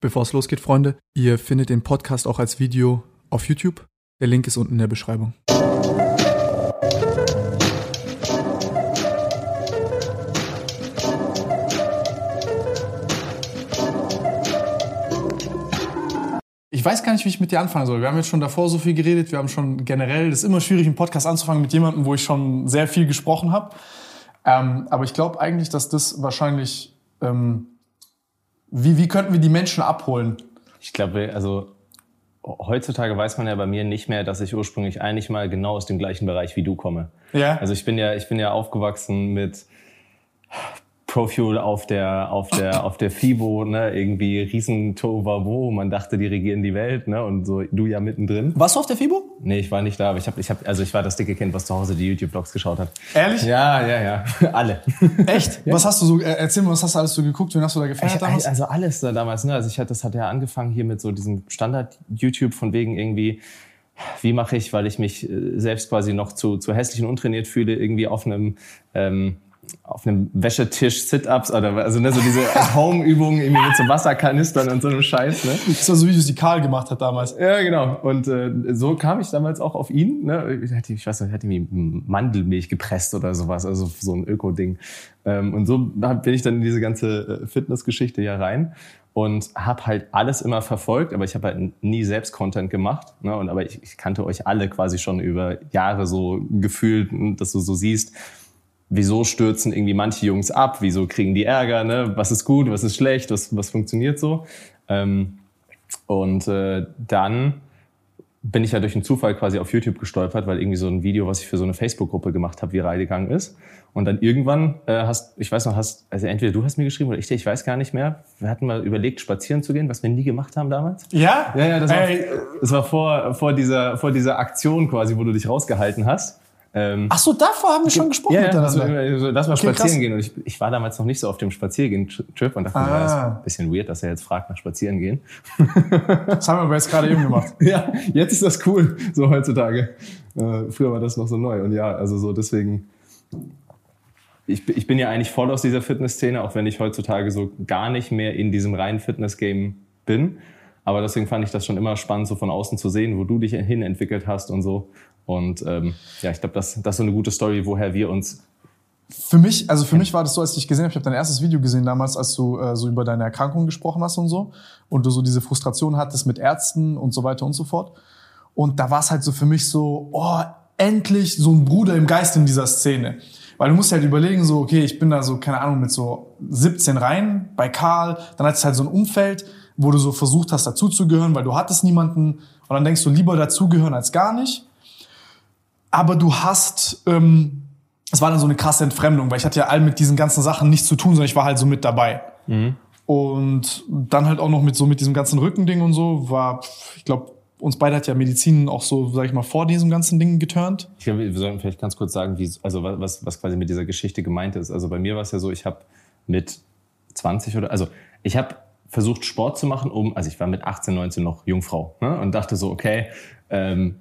Bevor es losgeht, Freunde, ihr findet den Podcast auch als Video auf YouTube. Der Link ist unten in der Beschreibung. Ich weiß gar nicht, wie ich mit dir anfangen soll. Wir haben jetzt schon davor so viel geredet. Wir haben schon generell, das ist immer schwierig, einen Podcast anzufangen mit jemandem, wo ich schon sehr viel gesprochen habe. Ähm, aber ich glaube eigentlich, dass das wahrscheinlich, ähm, wie, wie könnten wir die Menschen abholen? Ich glaube, also heutzutage weiß man ja bei mir nicht mehr, dass ich ursprünglich eigentlich mal genau aus dem gleichen Bereich wie du komme. Ja. Also ich bin ja, ich bin ja aufgewachsen mit Profuel auf der, auf der, auf der FIBO, ne, irgendwie riesen Tovavo, man dachte, die regieren die Welt, ne, und so, du ja mittendrin. Warst du auf der FIBO? Nee, ich war nicht da, aber ich habe, ich hab, also ich war das dicke Kind, was zu Hause die YouTube-Vlogs geschaut hat. Ehrlich? Ja, ja, ja, alle. Echt? Was hast du so, äh, erzähl mal, was hast du alles so geguckt? Wen hast du da gefeiert Ich, damals? also alles da damals, ne, also ich hatte, das hat ja angefangen hier mit so diesem Standard-YouTube von wegen irgendwie, wie mache ich, weil ich mich äh, selbst quasi noch zu, zu hässlich und untrainiert fühle, irgendwie auf einem, ähm, auf einem Wäschetisch Sit-Ups oder also ne, so diese Home-Übungen irgendwie mit so Wasserkanistern und so einem Scheiß. Ne? Das war so Videos, die Karl gemacht hat damals. Ja, genau. Und äh, so kam ich damals auch auf ihn. Ne? Ich, hatte, ich weiß nicht, ich hatte irgendwie Mandelmilch gepresst oder sowas, also so ein Öko-Ding. Ähm, und so bin ich dann in diese ganze äh, Fitnessgeschichte ja rein und habe halt alles immer verfolgt, aber ich habe halt nie selbst Content gemacht. Ne? Und aber ich, ich kannte euch alle quasi schon über Jahre so gefühlt, dass du so siehst, wieso stürzen irgendwie manche Jungs ab, wieso kriegen die Ärger, ne? was ist gut, was ist schlecht, was, was funktioniert so. Ähm, und äh, dann bin ich ja durch einen Zufall quasi auf YouTube gestolpert, weil irgendwie so ein Video, was ich für so eine Facebook-Gruppe gemacht habe, viral gegangen ist. Und dann irgendwann äh, hast, ich weiß noch, hast, also entweder du hast mir geschrieben oder ich dir, ich weiß gar nicht mehr. Wir hatten mal überlegt, spazieren zu gehen, was wir nie gemacht haben damals. Ja? Ja, ja, das war, das war vor, vor, dieser, vor dieser Aktion quasi, wo du dich rausgehalten hast. Ähm, ach so, davor haben wir schon gesprochen ja, miteinander. so, lass mal Okay, spazieren krass. gehen. Und ich, ich war damals noch nicht so auf dem Spaziergehen-Trip und dachte, Ah. mir, das ist ein bisschen weird, dass er jetzt fragt nach Spazieren gehen. Das haben wir aber jetzt gerade eben gemacht. Ja, jetzt ist das cool, so heutzutage. Äh, früher war das noch so neu. Und ja, also so deswegen. Ich, bin- ich bin ja eigentlich voll aus dieser Fitnessszene, auch wenn ich heutzutage so gar nicht mehr in diesem reinen Fitness-Game bin. Aber deswegen fand ich das schon immer spannend, so von außen zu sehen, wo du dich hin entwickelt hast und so. Und ähm, ja, ich glaube, das, das ist so eine gute Story, woher wir uns. Für mich, also für mich war das so, als ich dich gesehen habe, ich habe dein erstes Video gesehen damals, als du äh, so über deine Erkrankung gesprochen hast und so und du so diese Frustration hattest mit Ärzten und so weiter und so fort. Und da war es halt so für mich so, oh, endlich so ein Bruder im Geist in dieser Szene. Weil du musst halt überlegen, so, okay, ich bin da so, keine Ahnung, mit so 17 rein bei Karl, dann hattest du halt so ein Umfeld, wo du so versucht hast, dazuzugehören, weil du hattest niemanden und dann denkst du lieber dazugehören als gar nicht. Aber du hast, ähm, es war dann so eine krasse Entfremdung, weil ich hatte ja all mit diesen ganzen Sachen nichts zu tun, sondern ich war halt so mit dabei. Und dann halt auch noch mit so mit diesem ganzen Rückending und so war, ich glaube, uns beide hat ja Medizin auch so, sag ich mal, vor diesem ganzen Ding geturnt. Ich glaube, wir sollten vielleicht ganz kurz sagen, wie, also wa- was, was quasi mit dieser Geschichte gemeint ist. Also bei mir war es ja so, ich habe mit 20 oder, also ich habe versucht Sport zu machen, um, also ich war mit 18, 19 noch Jungfrau ne? und dachte so, okay, ähm,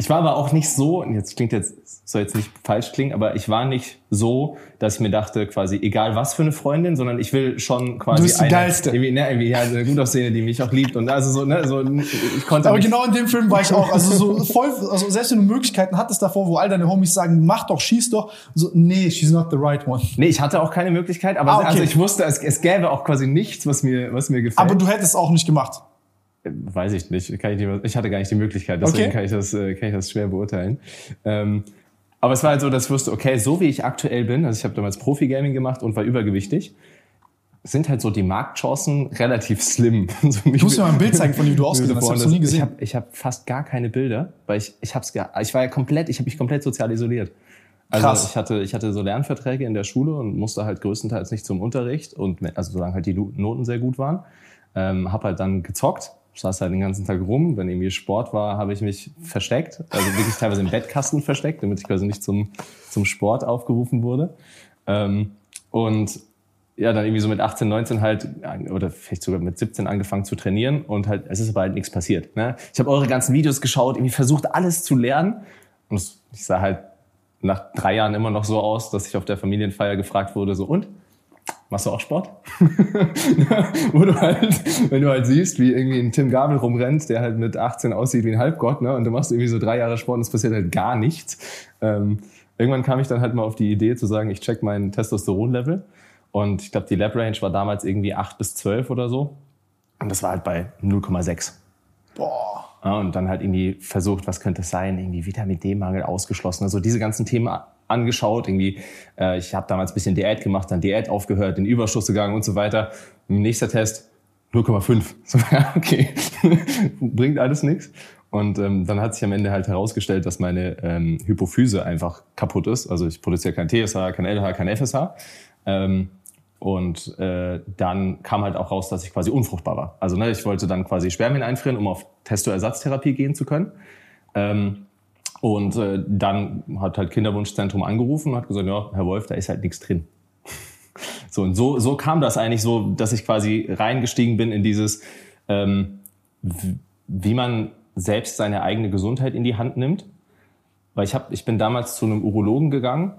ich war aber auch nicht so, und jetzt klingt jetzt, soll jetzt nicht falsch klingen, aber ich war nicht so, dass ich mir dachte, quasi, egal was für eine Freundin, sondern ich will schon quasi Du bist die eine, Geilste. Irgendwie, ne, irgendwie, ja, eine gut aussehende, die mich auch liebt und also so, ne, so, ich konnte Aber genau in dem Film war ich auch, also so voll, also selbst wenn du Möglichkeiten hattest davor, wo all deine Homies sagen, mach doch, schieß doch, so, nee, she's not the right one. Nee, ich hatte auch keine Möglichkeit, aber Ah, okay. also ich wusste, es, es gäbe auch quasi nichts, was mir, was mir gefällt. Aber du hättest auch nicht gemacht. Weiß ich nicht. Kann ich, nicht ich hatte gar nicht die Möglichkeit, deswegen Okay. kann, ich das, äh, kann ich das schwer beurteilen. Ähm, aber es war halt so, dass ich wusste, okay, so wie ich aktuell bin, also ich habe damals Profi-Gaming gemacht und war übergewichtig, sind halt so die Marktchancen relativ slim. so Ich muss dir mal ein Bild zeigen, von dem du ausgesehen hast. Ich hab's noch nie Ich gesehen. habe ich hab fast gar keine Bilder, weil ich, ich hab's gar, ich war ja komplett, ich habe mich komplett sozial isoliert. Also Krass. ich hatte, ich hatte so Lernverträge in der Schule und musste halt größtenteils nicht zum Unterricht und also solange halt die Noten sehr gut waren, ähm, habe halt dann gezockt, saß halt den ganzen Tag rum. Wenn irgendwie Sport war, habe ich mich versteckt, also wirklich teilweise im Bettkasten versteckt, damit ich quasi nicht zum zum Sport aufgerufen wurde. Ähm, und ja, dann irgendwie so mit 18, 19 halt, oder vielleicht sogar mit 17 angefangen zu trainieren und halt, es ist aber halt nichts passiert. Ne? Ich habe eure ganzen Videos geschaut, irgendwie versucht, alles zu lernen. Und ich sah halt nach drei Jahren immer noch so aus, dass ich auf der Familienfeier gefragt wurde, so, und? Machst du auch Sport? Wo du halt, wenn du halt siehst, wie irgendwie ein Tim Gabel rumrennt, der halt mit 18 aussieht wie ein Halbgott, ne? Und du machst irgendwie so drei Jahre Sport und es passiert halt gar nichts. Ähm, irgendwann kam ich dann halt mal auf die Idee zu sagen, ich check mein Testosteron-Level. Und ich glaube, die Lab-Range war damals irgendwie 8 bis 12 oder so. Und das war halt bei 0,6. Boah. Ja, und dann halt irgendwie versucht, was könnte es sein? Irgendwie Vitamin D-Mangel ausgeschlossen. Also diese ganzen Themen angeschaut. Irgendwie, äh, ich habe damals ein bisschen Diät gemacht, dann Diät aufgehört, in Überschuss gegangen und so weiter. Nächster Test 0,5. So, ja, okay, bringt alles nichts. Und ähm, dann hat sich am Ende halt herausgestellt, dass meine ähm, Hypophyse einfach kaputt ist. Also ich produziere kein TSH, kein LH, kein FSH. Ähm, und äh, dann kam halt auch raus, dass ich quasi unfruchtbar war. Also ne, ich wollte dann quasi Spermien einfrieren, um auf Testoersatztherapie gehen zu können. Ähm, und äh, dann hat halt Kinderwunschzentrum angerufen und hat gesagt, ja, Herr Wolf, da ist halt nichts drin. so, und so, so kam das eigentlich so, dass ich quasi reingestiegen bin in dieses, ähm, wie man selbst seine eigene Gesundheit in die Hand nimmt. Weil ich, hab, ich bin damals zu einem Urologen gegangen,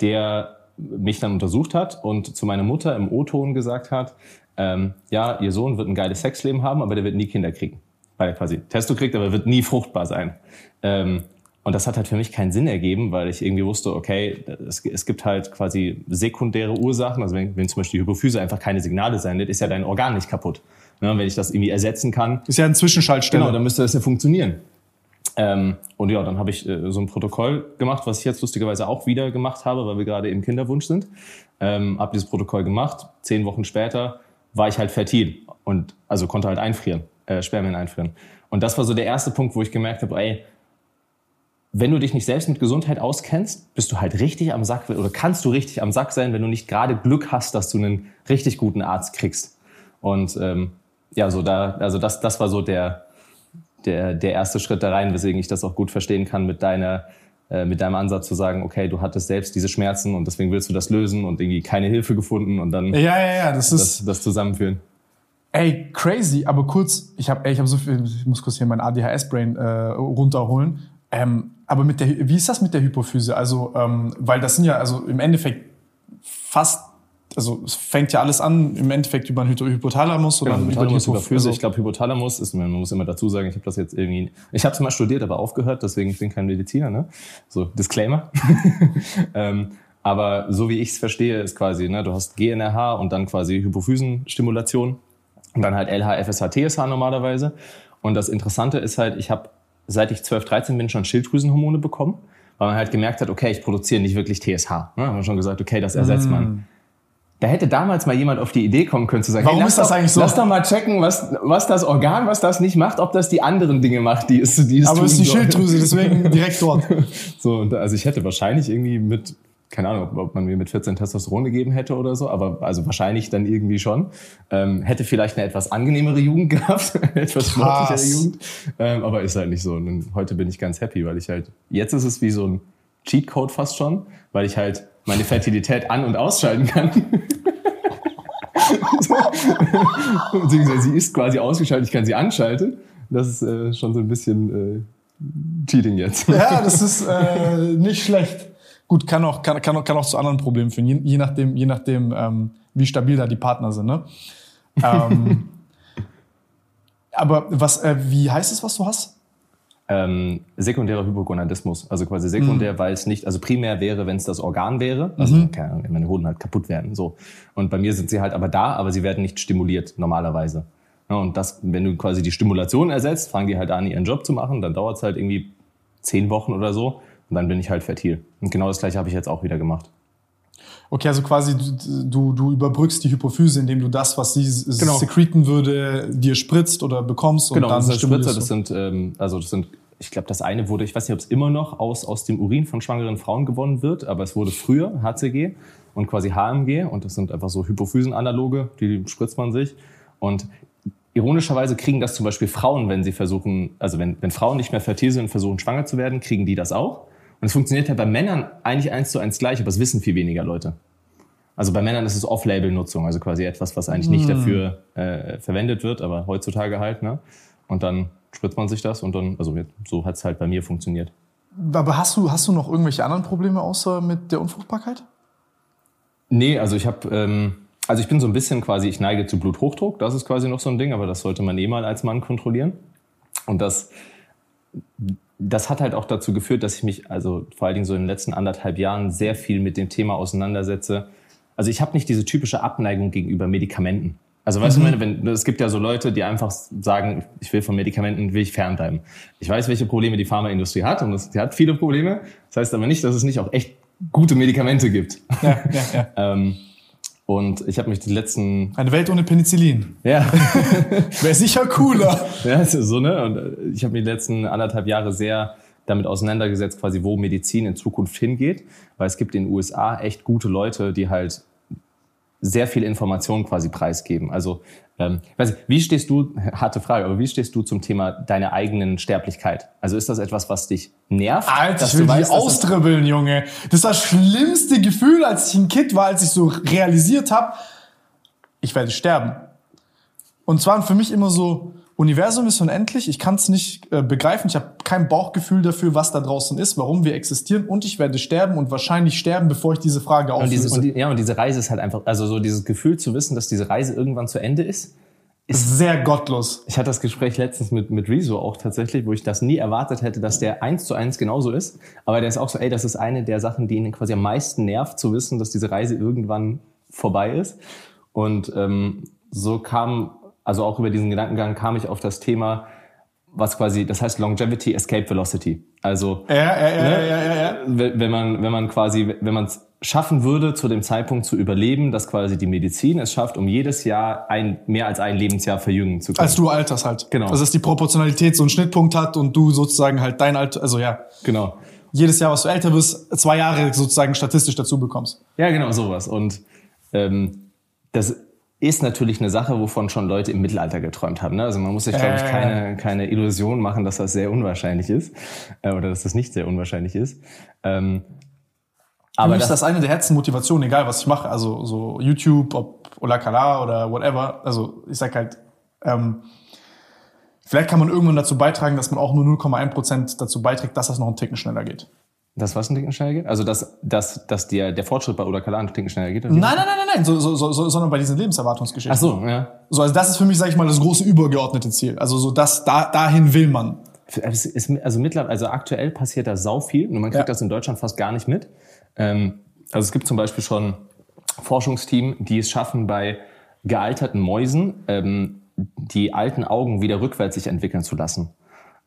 der mich dann untersucht hat und zu meiner Mutter im O-Ton gesagt hat, ähm, ja, ihr Sohn wird ein geiles Sexleben haben, aber der wird nie Kinder kriegen. Weil er quasi Testo kriegt, aber wird nie fruchtbar sein. Ähm, und das hat halt für mich keinen Sinn ergeben, weil ich irgendwie wusste, okay, es, es gibt halt quasi sekundäre Ursachen. Also wenn, wenn zum Beispiel die Hypophyse einfach keine Signale sendet, ist ja dein Organ nicht kaputt. Ne, wenn ich das irgendwie ersetzen kann. Ist ja ein Zwischenschaltstelle. Genau, dann müsste das ja funktionieren. Ähm, und ja, dann habe ich äh, so ein Protokoll gemacht, was ich jetzt lustigerweise auch wieder gemacht habe, weil wir gerade im Kinderwunsch sind. Ähm, habe dieses Protokoll gemacht. Zehn Wochen später war ich halt fertil und also konnte halt einfrieren, äh, Spermien einfrieren. Und das war so der erste Punkt, wo ich gemerkt habe, ey, wenn du dich nicht selbst mit Gesundheit auskennst, bist du halt richtig am Sack oder kannst du richtig am Sack sein, wenn du nicht gerade Glück hast, dass du einen richtig guten Arzt kriegst. Und ähm, ja, so da, also das, das war so der, der, der erste Schritt da rein, weswegen ich das auch gut verstehen kann mit deiner, äh, mit deinem Ansatz zu sagen, okay, du hattest selbst diese Schmerzen und deswegen willst du das lösen und irgendwie keine Hilfe gefunden und dann ja, ja, ja, das, das, ist das zusammenführen. Ey, crazy, aber kurz, ich habe ich hab so viel, ich muss kurz hier mein ADHS-Brain äh, runterholen. Ähm, aber mit der, wie ist das mit der Hypophyse? Also, ähm, weil das sind ja also im Endeffekt fast also es fängt ja alles an im Endeffekt über den Hypothalamus oder genau, über die Hypophyse. Ich glaube, Hypothalamus ist, man muss immer dazu sagen, ich habe das jetzt irgendwie, ich habe es mal studiert, aber aufgehört, deswegen ich bin kein Mediziner, ne? So Disclaimer. ähm, aber so wie ich es verstehe, ist quasi, ne, du hast GNRH und dann quasi Hypophysenstimulation und dann halt LH, FSH, TSH normalerweise. Und das Interessante ist halt, ich habe seit ich 12, 13 bin schon Schilddrüsenhormone bekommen, weil man halt gemerkt hat, okay, ich produziere nicht wirklich TSH. Ne? Haben wir schon gesagt, okay, das ersetzt mm. man. Da hätte damals mal jemand auf die Idee kommen können zu sagen, warum hey, ist das doch, eigentlich so? Lass doch mal checken, was, was das Organ, was das nicht macht, ob das die anderen Dinge macht, die es, die es Aber es ist die soll. Schilddrüse, deswegen direkt dort. so, also ich hätte wahrscheinlich irgendwie mit, keine Ahnung, ob man mir mit 14 Testosteron gegeben hätte oder so, aber also wahrscheinlich dann irgendwie schon. Ähm, hätte vielleicht eine etwas angenehmere Jugend gehabt, eine etwas sportlichere Jugend. Ähm, aber ist halt nicht so. Und heute bin ich ganz happy, weil ich halt, jetzt ist es wie so ein Cheatcode fast schon, weil ich halt meine Fertilität an- und ausschalten kann. Beziehungsweise sie ist quasi ausgeschaltet, ich kann sie anschalten. Das ist äh, schon so ein bisschen äh, Cheating jetzt. Ja, das ist äh, nicht schlecht. Gut, kann auch, kann, kann, auch, kann auch zu anderen Problemen führen, je, je nachdem, je nachdem ähm, wie stabil da die Partner sind. Ne? Ähm, aber was, äh, wie heißt es, was du hast? ähm, sekundärer Hypogonadismus. Also quasi sekundär, mhm. weil es nicht, also primär wäre, wenn es das Organ wäre, also mhm. keine Ahnung, wenn meine Hoden halt kaputt werden. So. Und bei mir sind sie halt aber da, aber sie werden nicht stimuliert normalerweise. Ja, und das, wenn du quasi die Stimulation ersetzt, fangen die halt an, ihren Job zu machen, dann dauert es halt irgendwie zehn Wochen oder so und dann bin ich halt fertil. Und genau das gleiche habe ich jetzt auch wieder gemacht. Okay, also quasi du, du überbrückst die Hypophyse, indem du das, was sie genau. sekreten würde, dir spritzt oder bekommst und genau, dann das sind Spritzer, das sind ähm, also das sind ich glaube, das eine wurde, ich weiß nicht, ob es immer noch aus, aus dem Urin von schwangeren Frauen gewonnen wird, aber es wurde früher HCG und quasi HMG und das sind einfach so Hypophysenanaloge, die spritzt man sich. Und ironischerweise kriegen das zum Beispiel Frauen, wenn sie versuchen, also wenn, wenn Frauen nicht mehr fertil sind und versuchen schwanger zu werden, kriegen die das auch. Und es funktioniert ja bei Männern eigentlich eins zu eins gleich, aber es wissen viel weniger Leute. Also bei Männern ist es Off-Label-Nutzung, also quasi etwas, was eigentlich nicht hm. dafür äh, verwendet wird, aber heutzutage halt. Ne? Und dann spritzt man sich das und dann, also so hat es halt bei mir funktioniert. Aber hast du, hast du noch irgendwelche anderen Probleme außer mit der Unfruchtbarkeit? Nee, also ich habe, ähm, also ich bin so ein bisschen quasi, ich neige zu Bluthochdruck, das ist quasi noch so ein Ding, aber das sollte man eh mal als Mann kontrollieren. Und das, das hat halt auch dazu geführt, dass ich mich, also vor allen Dingen so in den letzten anderthalb Jahren, sehr viel mit dem Thema auseinandersetze. Also ich habe nicht diese typische Abneigung gegenüber Medikamenten. Also weißt mhm. du, wenn, es gibt ja so Leute, die einfach sagen, ich will von Medikamenten, will ich fernbleiben. Ich weiß, welche Probleme die Pharmaindustrie hat und sie hat viele Probleme. Das heißt aber nicht, dass es nicht auch echt gute Medikamente gibt. Ja, ja, ja. ähm, und ich habe mich die letzten... Eine Welt ohne Penicillin. Ja. Wäre sicher cooler. ja, so, ne? Und äh, ich habe mich die letzten anderthalb Jahre sehr damit auseinandergesetzt, quasi wo Medizin in Zukunft hingeht. Weil es gibt in den USA echt gute Leute, die halt sehr viel Information quasi preisgeben. Also, ähm, weiß nicht, wie stehst du, harte Frage, aber wie stehst du zum Thema deiner eigenen Sterblichkeit? Also ist das etwas, was dich nervt? Alter, ich will die weißt, austribbeln, Junge. Das ist das schlimmste Gefühl, als ich ein Kind war, als ich so realisiert habe, ich werde sterben. Und zwar für mich immer so, Universum ist unendlich, ich kann es nicht äh, begreifen, ich habe kein Bauchgefühl dafür, was da draußen ist, warum wir existieren und ich werde sterben und wahrscheinlich sterben, bevor ich diese Frage auflöse. Und diese, und die, ja, und diese Reise ist halt einfach, also so dieses Gefühl zu wissen, dass diese Reise irgendwann zu Ende ist, ist sehr gottlos. Ich hatte das Gespräch letztens mit, mit Rezo auch tatsächlich, wo ich das nie erwartet hätte, dass der eins zu eins genauso ist. Aber der ist auch so, ey, das ist eine der Sachen, die ihn quasi am meisten nervt, zu wissen, dass diese Reise irgendwann vorbei ist. Und ähm, so kam also auch über diesen Gedankengang kam ich auf das Thema, was quasi, das heißt Longevity Escape Velocity. Also ja, ja, ja, ne, ja, ja, ja. wenn man wenn man quasi wenn man es schaffen würde, zu dem Zeitpunkt zu überleben, dass quasi die Medizin es schafft, um jedes Jahr ein mehr als ein Lebensjahr verjüngen zu können. Als du alterst halt. Genau. Also dass die Proportionalität so einen Schnittpunkt hat und du sozusagen halt dein Alter, also ja. Genau. Jedes Jahr, was du älter bist, zwei Jahre sozusagen statistisch dazu bekommst. Ja, genau sowas. Und ähm, das ist natürlich eine Sache, wovon schon Leute im Mittelalter geträumt haben. Ne? Also man muss sich, glaube ich, keine, keine Illusion machen, dass das sehr unwahrscheinlich ist äh, oder dass das nicht sehr unwahrscheinlich ist. Ähm, aber das, das ist eine der Herzenmotivationen, egal was ich mache. Also so YouTube, ob Olakala oder whatever. Also ich sag halt, ähm, vielleicht kann man irgendwann dazu beitragen, dass man auch nur 0,1 Prozent dazu beiträgt, dass das noch einen Ticken schneller geht. Das was ein Ticken schneller geht? Also dass, dass, dass der, der Fortschritt bei Oda ein Ticken schneller geht? Nein, nein, nein, nein, nein, so, so, so, sondern bei diesen Lebenserwartungsgeschichten. Ach so, ja. So, also das ist für mich, sag ich mal, das große übergeordnete Ziel. Also so das, da, dahin will man. Ist, also mittlerweile, also aktuell passiert da sau viel und man kriegt ja. das in Deutschland fast gar nicht mit. Ähm, also es gibt zum Beispiel schon Forschungsteam, die es schaffen, bei gealterten Mäusen ähm, die alten Augen wieder rückwärts sich entwickeln zu lassen.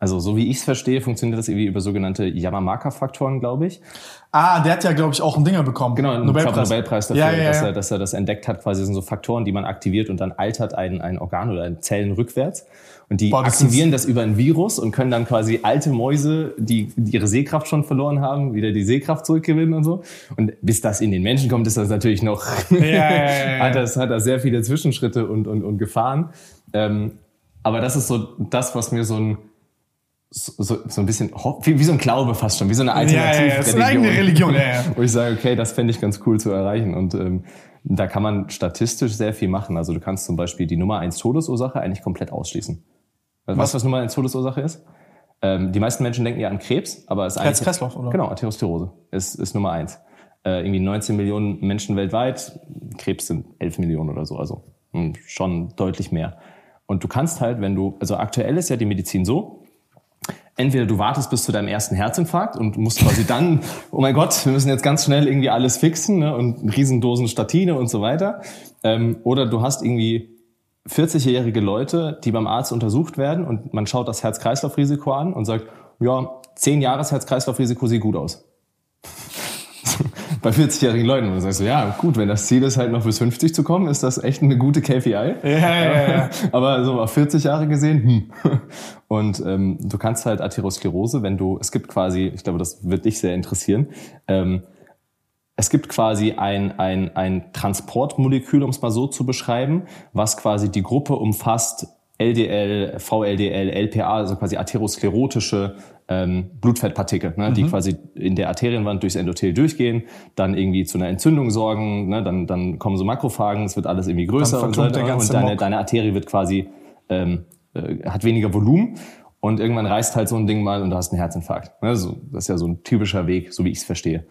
Also so wie ich es verstehe, funktioniert das irgendwie über sogenannte Yamamaka-Faktoren, glaube ich. Ah, der hat ja, glaube ich, auch einen Dinger bekommen. Genau, einen Nobelpreis, Nobelpreis dafür, ja, ja, ja. Dass, er, dass er das entdeckt hat. Quasi sind so Faktoren, die man aktiviert und dann altert ein, ein Organ oder ein Zellen rückwärts. Und die Boah, das aktivieren das über ein Virus und können dann quasi alte Mäuse, die, die ihre Sehkraft schon verloren haben, wieder die Sehkraft zurückgewinnen und so. Und bis das in den Menschen kommt, ist das natürlich noch, hat, das, hat das sehr viele Zwischenschritte und, und, und Gefahren. Ähm, aber das ist so das, was mir so ein so, so ein bisschen wie, wie so ein Glaube fast schon, wie so eine Alternative. Ja, ja, ja. Ist eine eigene Religion, ja, ja. Wo ich sage, okay, das fände ich ganz cool zu erreichen. Und ähm, da kann man statistisch sehr viel machen. Also du kannst zum Beispiel die Nummer eins Todesursache eigentlich komplett ausschließen. Was? Weißt du, was Nummer eins Todesursache ist? Ähm, die meisten Menschen denken ja an Krebs, aber es ist eigentlich... Herz-Kreislauf, oder? Genau, Atherosklerose ist, ist Nummer eins. Äh, irgendwie 19 Millionen Menschen weltweit, Krebs sind 11 Millionen oder so, also mh, hm, schon deutlich mehr. Und du kannst halt, wenn du, also aktuell ist ja die Medizin so, entweder du wartest bis zu deinem ersten Herzinfarkt und musst quasi dann, oh mein Gott, wir müssen jetzt ganz schnell irgendwie alles fixen ne, und Riesendosen Statine und so weiter. Ähm, oder du hast irgendwie 40-jährige Leute, die beim Arzt untersucht werden und man schaut das Herz-Kreislauf-Risiko an und sagt, ja, 10 Jahres Herz-Kreislauf-Risiko sieht gut aus bei 40-jährigen Leuten. Und du sagst so, ja, gut, wenn das Ziel ist, halt noch bis 50 zu kommen, ist das echt eine gute KPI. Ja, ja, ja. Aber so auf 40 Jahre gesehen, hm. Und ähm, du kannst halt Atherosklerose, wenn du, es gibt quasi, ich glaube, das wird dich sehr interessieren, ähm, es gibt quasi ein, ein, ein Transportmolekül, um es mal so zu beschreiben, was quasi die Gruppe umfasst, LDL, VLDL, LPA, also quasi atherosklerotische ähm, Blutfettpartikel, ne, mhm. die quasi in der Arterienwand durchs Endothel durchgehen, dann irgendwie zu einer Entzündung sorgen, ne, dann, dann kommen so Makrophagen, es wird alles irgendwie größer und, so, und deine, deine Arterie wird quasi, ähm, äh, hat weniger Volumen und irgendwann reißt halt so ein Ding mal und du hast einen Herzinfarkt. Ne, so, das ist ja so ein typischer Weg, so wie ich es verstehe.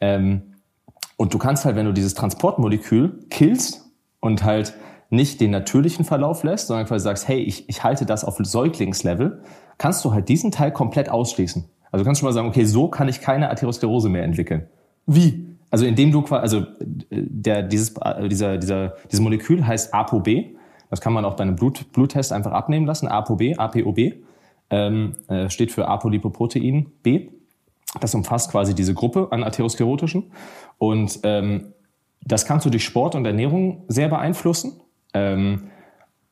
Ähm, und du kannst halt, wenn du dieses Transportmolekül killst, und halt nicht den natürlichen Verlauf lässt, sondern quasi sagst, hey, ich, ich halte das auf Säuglingslevel, kannst du halt diesen Teil komplett ausschließen. Also du kannst schon mal sagen, okay, so kann ich keine Atherosklerose mehr entwickeln. Wie? Also indem du quasi, also der, dieses, dieser, dieser, dieses Molekül heißt ApoB. Das kann man auch bei einem Blut, Bluttest einfach abnehmen lassen. ApoB, APOB, ähm, äh, steht für Apolipoprotein B. Das umfasst quasi diese Gruppe an atherosklerotischen. Und ähm, das kannst du durch Sport und Ernährung sehr beeinflussen. Ähm,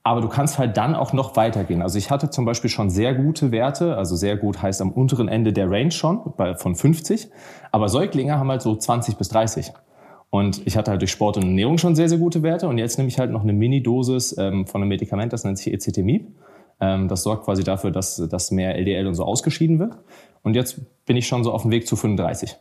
aber du kannst halt dann auch noch weitergehen. Also ich hatte zum Beispiel schon sehr gute Werte, also sehr gut heißt am unteren Ende der Range schon, bei, von 50. Aber Säuglinge haben halt so 20 bis 30. Und ich hatte halt durch Sport und Ernährung schon sehr, sehr gute Werte. Und jetzt nehme ich halt noch eine Mini-Dosis ähm, von einem Medikament, das nennt sich Ecetemib. Ähm, das sorgt quasi dafür, dass, dass mehr LDL und so ausgeschieden wird. Und jetzt bin ich schon so auf dem Weg zu 35.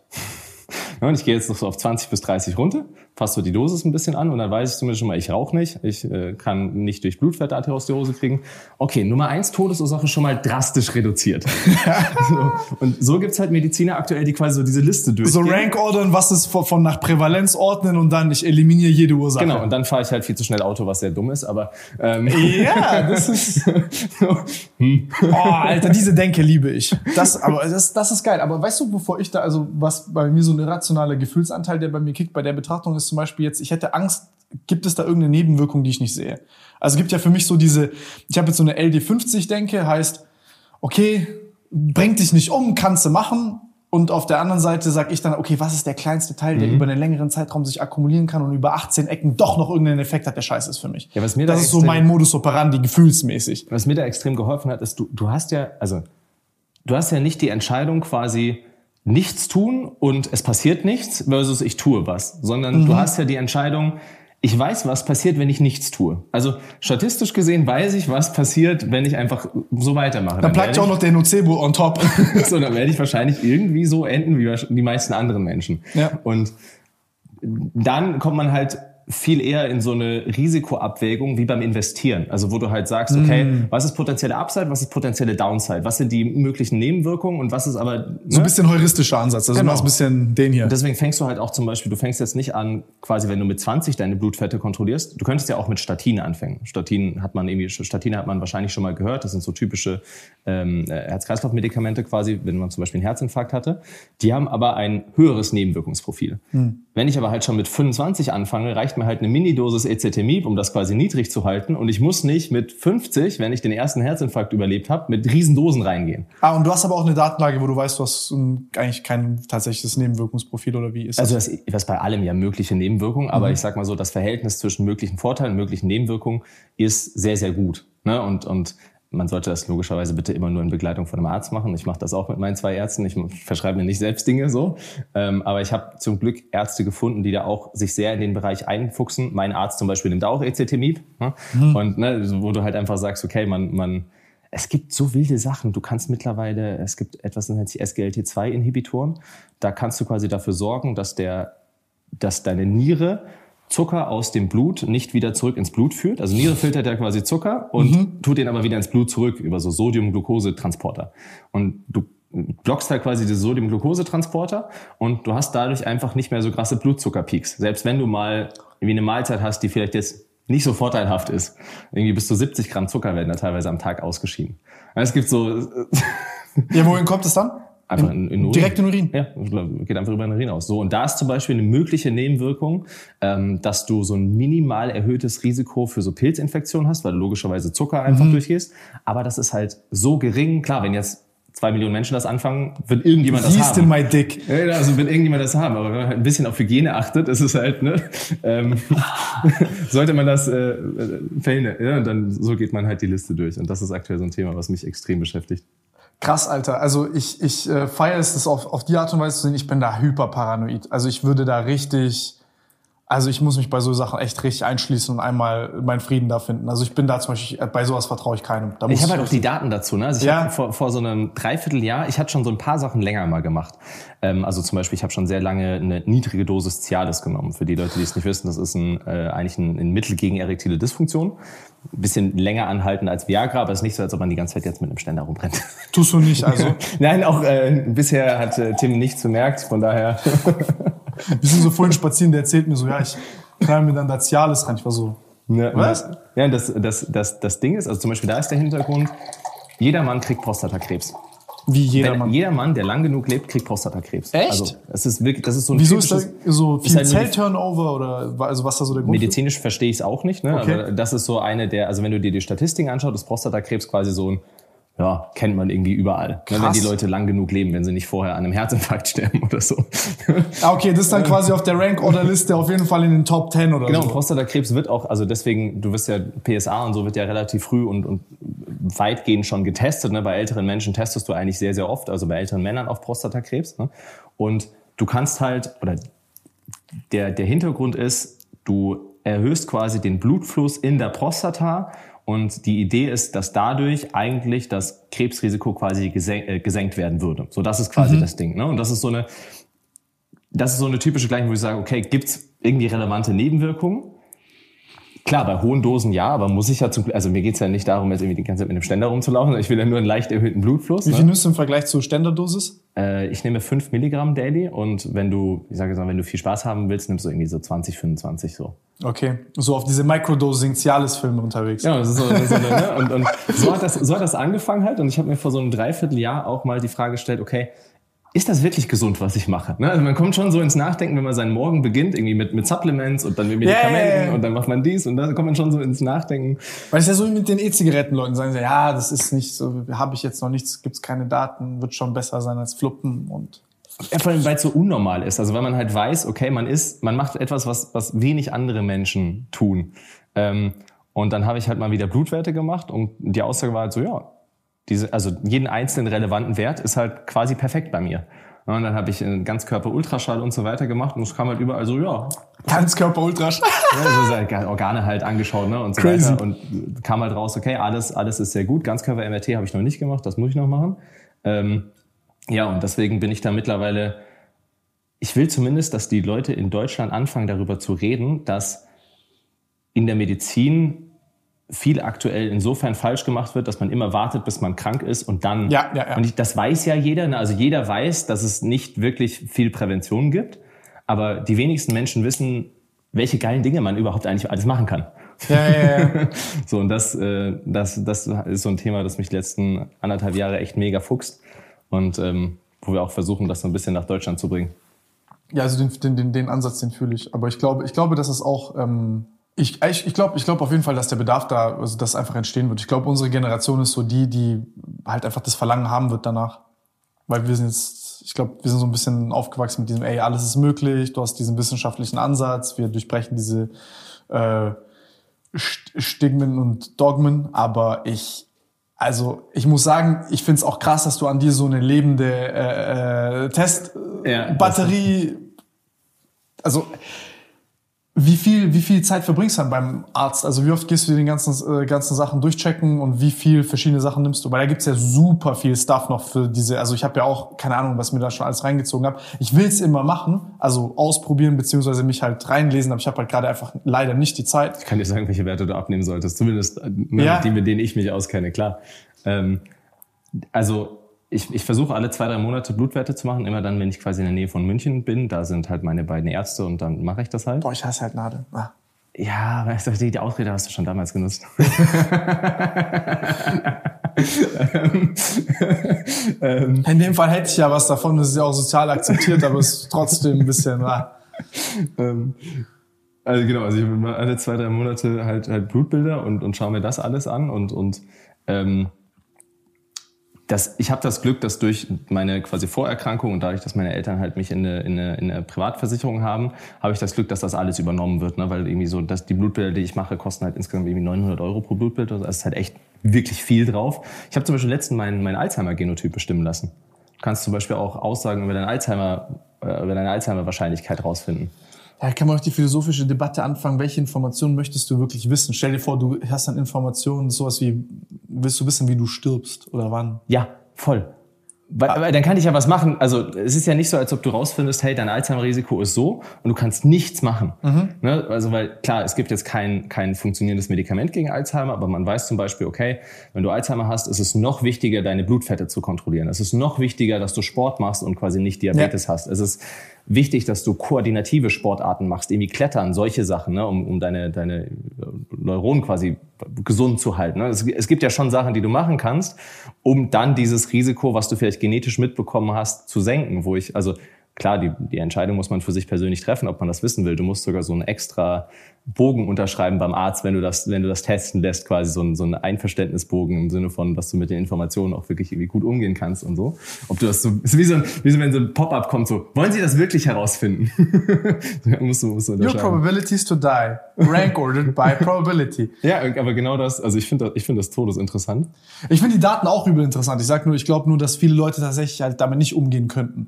und ich gehe jetzt noch so auf 20 bis 30 runter passt so die Dosis ein bisschen an und dann weiß ich zumindest schon mal, ich rauche nicht, ich äh, kann nicht durch Blutfett Atherosklerose kriegen. Okay, Nummer eins Todesursache schon mal drastisch reduziert. so, und so gibt's halt Mediziner aktuell, die quasi so diese Liste durchgehen. So Rank ordern, was ist von, von nach Prävalenz ordnen und dann ich eliminiere jede Ursache. Genau, und dann fahre ich halt viel zu schnell Auto, was sehr dumm ist, aber ähm, Ja, das ist... hm. Oh, Alter, diese Denke liebe ich. Das, aber das, das ist geil. Aber weißt du, bevor ich da, also was bei mir so ein irrationaler Gefühlsanteil, der bei mir kickt, bei der Betrachtung ist zum Beispiel jetzt, ich hätte Angst, gibt es da irgendeine Nebenwirkung, die ich nicht sehe? Also es gibt ja für mich so diese, ich habe jetzt so eine LD50-Denke, heißt, okay, bringt dich nicht um, kannst du machen. Und auf der anderen Seite sage ich dann, okay, was ist der kleinste Teil, der Mhm. über einen längeren Zeitraum sich akkumulieren kann und über 18 Ecken doch noch irgendeinen Effekt hat, der scheiße ist für mich. Ja, was mir das da ist so extrem- mein Modus operandi, gefühlsmäßig. Was mir da extrem geholfen hat, ist, du, du hast ja, also, du hast ja nicht die Entscheidung quasi nichts tun und es passiert nichts versus ich tue was, sondern du hast ja die Entscheidung, ich weiß, was passiert, wenn ich nichts tue. Also statistisch gesehen weiß ich, was passiert, wenn ich einfach so weitermache. Dann bleibt ja auch noch der Nocebo on top. so, dann werde ich wahrscheinlich irgendwie so enden wie die meisten anderen Menschen. Ja. Und dann kommt man halt viel eher in so eine Risikoabwägung wie beim Investieren. Also wo du halt sagst, okay, Mm. was ist potenzielle Upside, was ist potenzielle Downside, was sind die möglichen Nebenwirkungen und was ist aber... So ein ne? bisschen heuristischer Ansatz. Also Genau. du machst ein bisschen den hier. Und deswegen fängst du halt auch zum Beispiel, du fängst jetzt nicht an, quasi wenn du mit 20 deine Blutfette kontrollierst, du könntest ja auch mit Statine anfangen. Statine hat man irgendwie, Statine hat man wahrscheinlich schon mal gehört, das sind so typische ähm, äh, Herz-Kreislauf-Medikamente quasi, wenn man zum Beispiel einen Herzinfarkt hatte. Die haben aber ein höheres Nebenwirkungsprofil. Wenn ich aber halt schon mit 25 anfange, reicht mir halt eine Minidosis Ecetemib, um das quasi niedrig zu halten und ich muss nicht mit 50, wenn ich den ersten Herzinfarkt überlebt habe, mit Riesendosen reingehen. Ah, und du hast aber auch eine Datenlage, wo du weißt, du hast eigentlich kein tatsächliches Nebenwirkungsprofil oder wie ist Also das? das, das bei allem ja mögliche Nebenwirkungen, aber ich sag mal so, das Verhältnis zwischen möglichen Vorteilen und möglichen Nebenwirkungen ist sehr, sehr gut. Ne? Und, und man sollte das logischerweise bitte immer nur in Begleitung von einem Arzt machen. Ich mache das auch mit meinen zwei Ärzten. Ich verschreibe mir nicht selbst Dinge so. Ähm, aber ich habe zum Glück Ärzte gefunden, die da auch sich sehr in den Bereich einfuchsen. Mein Arzt zum Beispiel nimmt auch Ecetemib. Ne? Und ne, wo du halt einfach sagst, okay, man, man, es gibt so wilde Sachen. Du kannst mittlerweile, es gibt etwas, das nennt sich SGLT2-Inhibitoren. Da kannst du quasi dafür sorgen, dass der, dass deine Niere Zucker aus dem Blut nicht wieder zurück ins Blut führt. Also Niere filtert ja quasi Zucker und tut den aber wieder ins Blut zurück über so Sodium-Glucose-Transporter. Und du blockst halt quasi diese Sodium-Glucose-Transporter und du hast dadurch einfach nicht mehr so krasse Blutzuckerpeaks. Selbst wenn du mal irgendwie eine Mahlzeit hast, die vielleicht jetzt nicht so vorteilhaft ist. Irgendwie bis zu 70 Gramm Zucker werden da teilweise am Tag ausgeschieden. Also Es gibt so Ja, wohin kommt es dann? Einfach in, in Urin. Direkt in Urin. Ja, geht einfach über den Urin aus. So, und da ist zum Beispiel eine mögliche Nebenwirkung, ähm, dass du so ein minimal erhöhtes Risiko für so Pilzinfektionen hast, weil du logischerweise Zucker einfach Mhm. durchgehst. Aber das ist halt so gering. Klar, wenn jetzt zwei Millionen Menschen das anfangen, wird irgendjemand das Siehst haben. in my dick. Ja, also wird irgendjemand das haben, aber wenn man halt ein bisschen auf Hygiene achtet, ist es halt, ne, ähm, sollte man das äh, äh, verhindern. Ja, und dann so geht man halt die Liste durch. Und das ist aktuell so ein Thema, was mich extrem beschäftigt. Krass, Alter. Also ich, ich äh, feiere es, das auf, auf die Art und Weise zu sehen. Ich bin da hyperparanoid. Also ich würde da richtig, also ich muss mich bei so Sachen echt richtig einschließen und einmal meinen Frieden da finden. Also ich bin da zum Beispiel, bei sowas vertraue ich keinem. Da Ich habe halt auch die Daten dazu. Ne? Also ich Ja. hab vor, vor so einem Dreivierteljahr, ich hatte schon so ein paar Sachen länger mal gemacht. Ähm, also zum Beispiel, ich habe schon sehr lange eine niedrige Dosis Cialis genommen. Für die Leute, die es nicht wissen, das ist ein, äh, eigentlich ein, ein Mittel gegen erektile Dysfunktion. Ein bisschen länger anhalten als Viagra, aber es ist nicht so, als ob man die ganze Zeit jetzt mit einem Ständer rumrennt. Tust du nicht, also. Nein, auch äh, bisher hat äh, Tim nichts bemerkt, von daher. Wir sind so vorhin spazieren, der erzählt mir so, ja, ich knall mir dann da Cialis rein. Ich war so, Ne, Was? ne- Ja, das, das, das, das Ding ist, also zum Beispiel da ist der Hintergrund, jeder Mann kriegt Prostatakrebs. Wie jeder. Jeder Mann, der lang genug lebt, kriegt Prostatakrebs. Echt? Also, das ist wirklich, das ist so ein Wieso ist da so viel halt Zellturnover oder also was da so der Grund für? Medizinisch verstehe ich es auch nicht, ne? Okay. aber das ist so eine der, also wenn du dir die Statistiken anschaust, ist Prostatakrebs quasi so ein, ja, kennt man irgendwie überall. Ne? Wenn Krass. die Leute lang genug leben, wenn sie nicht vorher an einem Herzinfarkt sterben oder so. Ah, okay, das ist dann quasi auf der Rank-Order-Liste auf jeden Fall in den Top 10 oder Genau, so. Prostatakrebs wird auch, also deswegen, du wirst ja PSA und so wird ja relativ früh und, und weitgehend schon getestet. Ne? Bei älteren Menschen testest du eigentlich sehr, sehr oft, also bei älteren Männern auf Prostatakrebs. Ne? Und du kannst halt, oder der, der Hintergrund ist, du erhöhst quasi den Blutfluss in der Prostata und die Idee ist, dass dadurch eigentlich das Krebsrisiko quasi gesenkt, äh, gesenkt werden würde. So, das ist quasi das Ding. Ne? Und das ist so eine, das ist so eine typische Gleichung, wo ich sage, okay, gibt's irgendwie relevante Nebenwirkungen? Klar, bei hohen Dosen ja, aber muss ich ja zum, also mir geht's ja nicht darum, jetzt irgendwie die ganze Zeit mit einem Ständer rumzulaufen, sondern ich will ja nur einen leicht erhöhten Blutfluss. Wie ne? viel nimmst du im Vergleich zur Ständerdosis? Äh, ich nehme 5 Milligramm daily und wenn du, ich sage jetzt mal, wenn du viel Spaß haben willst, nimmst du irgendwie so 20, 25 so. Okay, so auf diese Microdosing Cialis-Filme unterwegs. Ja, das ist so, so eine, ne? und, und so, hat das, so hat das angefangen halt und ich habe mir vor so einem Dreivierteljahr auch mal die Frage gestellt, okay, ist das wirklich gesund, was ich mache? Ne? Also man kommt schon so ins Nachdenken, wenn man seinen Morgen beginnt, irgendwie mit, mit Supplements und dann mit Ja, ja, Medikamenten ja. und dann macht man dies und dann kommt man schon so ins Nachdenken. Weil es ja so wie mit den E-Zigaretten-Leuten sagen sie, ja, das ist nicht so, habe ich jetzt noch nichts, gibt's keine Daten, wird schon besser sein als Fluppen und Ja, vor allem, weil es so unnormal ist. Also weil man halt weiß, okay, man ist, man macht etwas, was, was wenig andere Menschen tun. Ähm, und dann habe ich halt mal wieder Blutwerte gemacht und die Aussage war halt so, ja, diese, also jeden einzelnen relevanten Wert ist halt quasi perfekt bei mir. Und dann habe ich einen Ganzkörper-Ultraschall und so weiter gemacht und es kam halt überall so, ja, Ganzkörper-Ultraschall. ja, so halt Organe halt angeschaut ne, und so Crazy. weiter. Und kam halt raus, okay, alles, alles ist sehr gut. Ganzkörper-MRT habe ich noch nicht gemacht, das muss ich noch machen. Ähm, ja, und deswegen bin ich da mittlerweile, ich will zumindest, dass die Leute in Deutschland anfangen, darüber zu reden, dass in der Medizin viel aktuell insofern falsch gemacht wird, dass man immer wartet, bis man krank ist und dann. Ja, ja, ja. Und ich, das weiß ja jeder. Ne? Also jeder weiß, dass es nicht wirklich viel Prävention gibt. Aber die wenigsten Menschen wissen, welche geilen Dinge man überhaupt eigentlich alles machen kann. Ja, ja, ja. So, und das, äh, das, das ist so ein Thema, das mich die letzten anderthalb Jahre echt mega fuchst. Und ähm, wo wir auch versuchen, das so ein bisschen nach Deutschland zu bringen. Ja, also den, den, den, den Ansatz, den fühle ich. Aber ich glaube, ich glaube, dass es auch, ähm, ich, ich, ich glaube, ich glaube auf jeden Fall, dass der Bedarf da, also das einfach entstehen wird. Ich glaube, unsere Generation ist so die, die halt einfach das Verlangen haben wird danach. Weil wir sind jetzt, ich glaube, wir sind so ein bisschen aufgewachsen mit diesem, ey, alles ist möglich, du hast diesen wissenschaftlichen Ansatz, wir durchbrechen diese äh, St- Stigmen und Dogmen, aber ich, also ich muss sagen, ich finde es auch krass, dass du an dir so eine lebende äh, äh, Testbatterie, Ja, also wie viel, wie viel Zeit verbringst du dann beim Arzt? Also wie oft gehst du die ganzen, äh, ganzen Sachen durchchecken und wie viel verschiedene Sachen nimmst du? Weil da gibt's ja super viel Stuff noch für diese, also ich habe ja auch keine Ahnung, was mir da schon alles reingezogen habe. Ich will's immer machen, also ausprobieren beziehungsweise mich halt reinlesen, aber ich habe halt gerade einfach leider nicht die Zeit. Ich kann dir sagen, welche Werte du abnehmen solltest. Zumindest äh, ne, Ja. die, mit denen ich mich auskenne, klar. Ähm, also ich, ich versuche alle zwei, drei Monate Blutwerte zu machen. Immer dann, wenn ich quasi in der Nähe von München bin. Da sind halt meine beiden Ärzte und dann mache ich das halt. Boah, ich hasse halt Nadeln. Ah. Ja, weißt du, die, die Ausrede hast du schon damals genutzt. ähm, In dem Fall hätte ich ja was davon, das ist ja auch sozial akzeptiert, aber es ist trotzdem ein bisschen, ah. ähm, also genau, also ich mache alle zwei, drei Monate halt, halt Blutbilder und, und schaue mir das alles an und, und ähm, das, ich habe das Glück, dass durch meine quasi Vorerkrankung und dadurch, dass meine Eltern halt mich in eine, in eine, in eine Privatversicherung haben, habe ich das Glück, dass das alles übernommen wird, ne? weil irgendwie so, dass die Blutbilder, die ich mache, kosten halt insgesamt irgendwie 900 Euro pro Blutbild. Also ist halt echt wirklich viel drauf. Ich habe zum Beispiel letzten meinen mein Alzheimer-Genotyp bestimmen lassen. Du kannst zum Beispiel auch Aussagen über deine Alzheimer, äh, über deine Alzheimer-Wahrscheinlichkeit rausfinden. Ja, kann man auch die philosophische Debatte anfangen, welche Informationen möchtest du wirklich wissen? Stell dir vor, du hast dann Informationen, sowas wie, willst du wissen, wie du stirbst oder wann? Ja, voll. Weil, weil dann kann ich ja was machen. Also es ist ja nicht so, als ob du rausfindest, hey, dein Alzheimer-Risiko ist so und du kannst nichts machen. Ne? Also weil klar, es gibt jetzt kein, kein funktionierendes Medikament gegen Alzheimer, aber man weiß zum Beispiel, okay, wenn du Alzheimer hast, ist es noch wichtiger, deine Blutfette zu kontrollieren. Es ist noch wichtiger, dass du Sport machst und quasi nicht Diabetes hast. Es ist wichtig, dass du koordinative Sportarten machst, irgendwie Klettern, solche Sachen, ne, um, um deine, deine Neuronen quasi gesund zu halten. Ne. Es, es gibt ja schon Sachen, die du machen kannst, um dann dieses Risiko, was du vielleicht genetisch mitbekommen hast, zu senken. Wo ich, also klar, die, die Entscheidung muss man für sich persönlich treffen, ob man das wissen will. Du musst sogar so einen extra Bogen unterschreiben beim Arzt, wenn du das, wenn du das testen lässt, quasi so ein, so ein Einverständnisbogen im Sinne von, dass du mit den Informationen auch wirklich irgendwie gut umgehen kannst und so. Ob du das so, ist wie so, ein, wie so wenn so ein Pop-up kommt, so, wollen Sie das wirklich herausfinden? musst du, musst du Your probabilities to die, rank ordered by probability. Ja, aber genau das, also ich finde ich finde das todesinteressant. Ich finde die Daten auch übel interessant. Ich sag nur, ich glaube nur, dass viele Leute tatsächlich halt damit nicht umgehen könnten.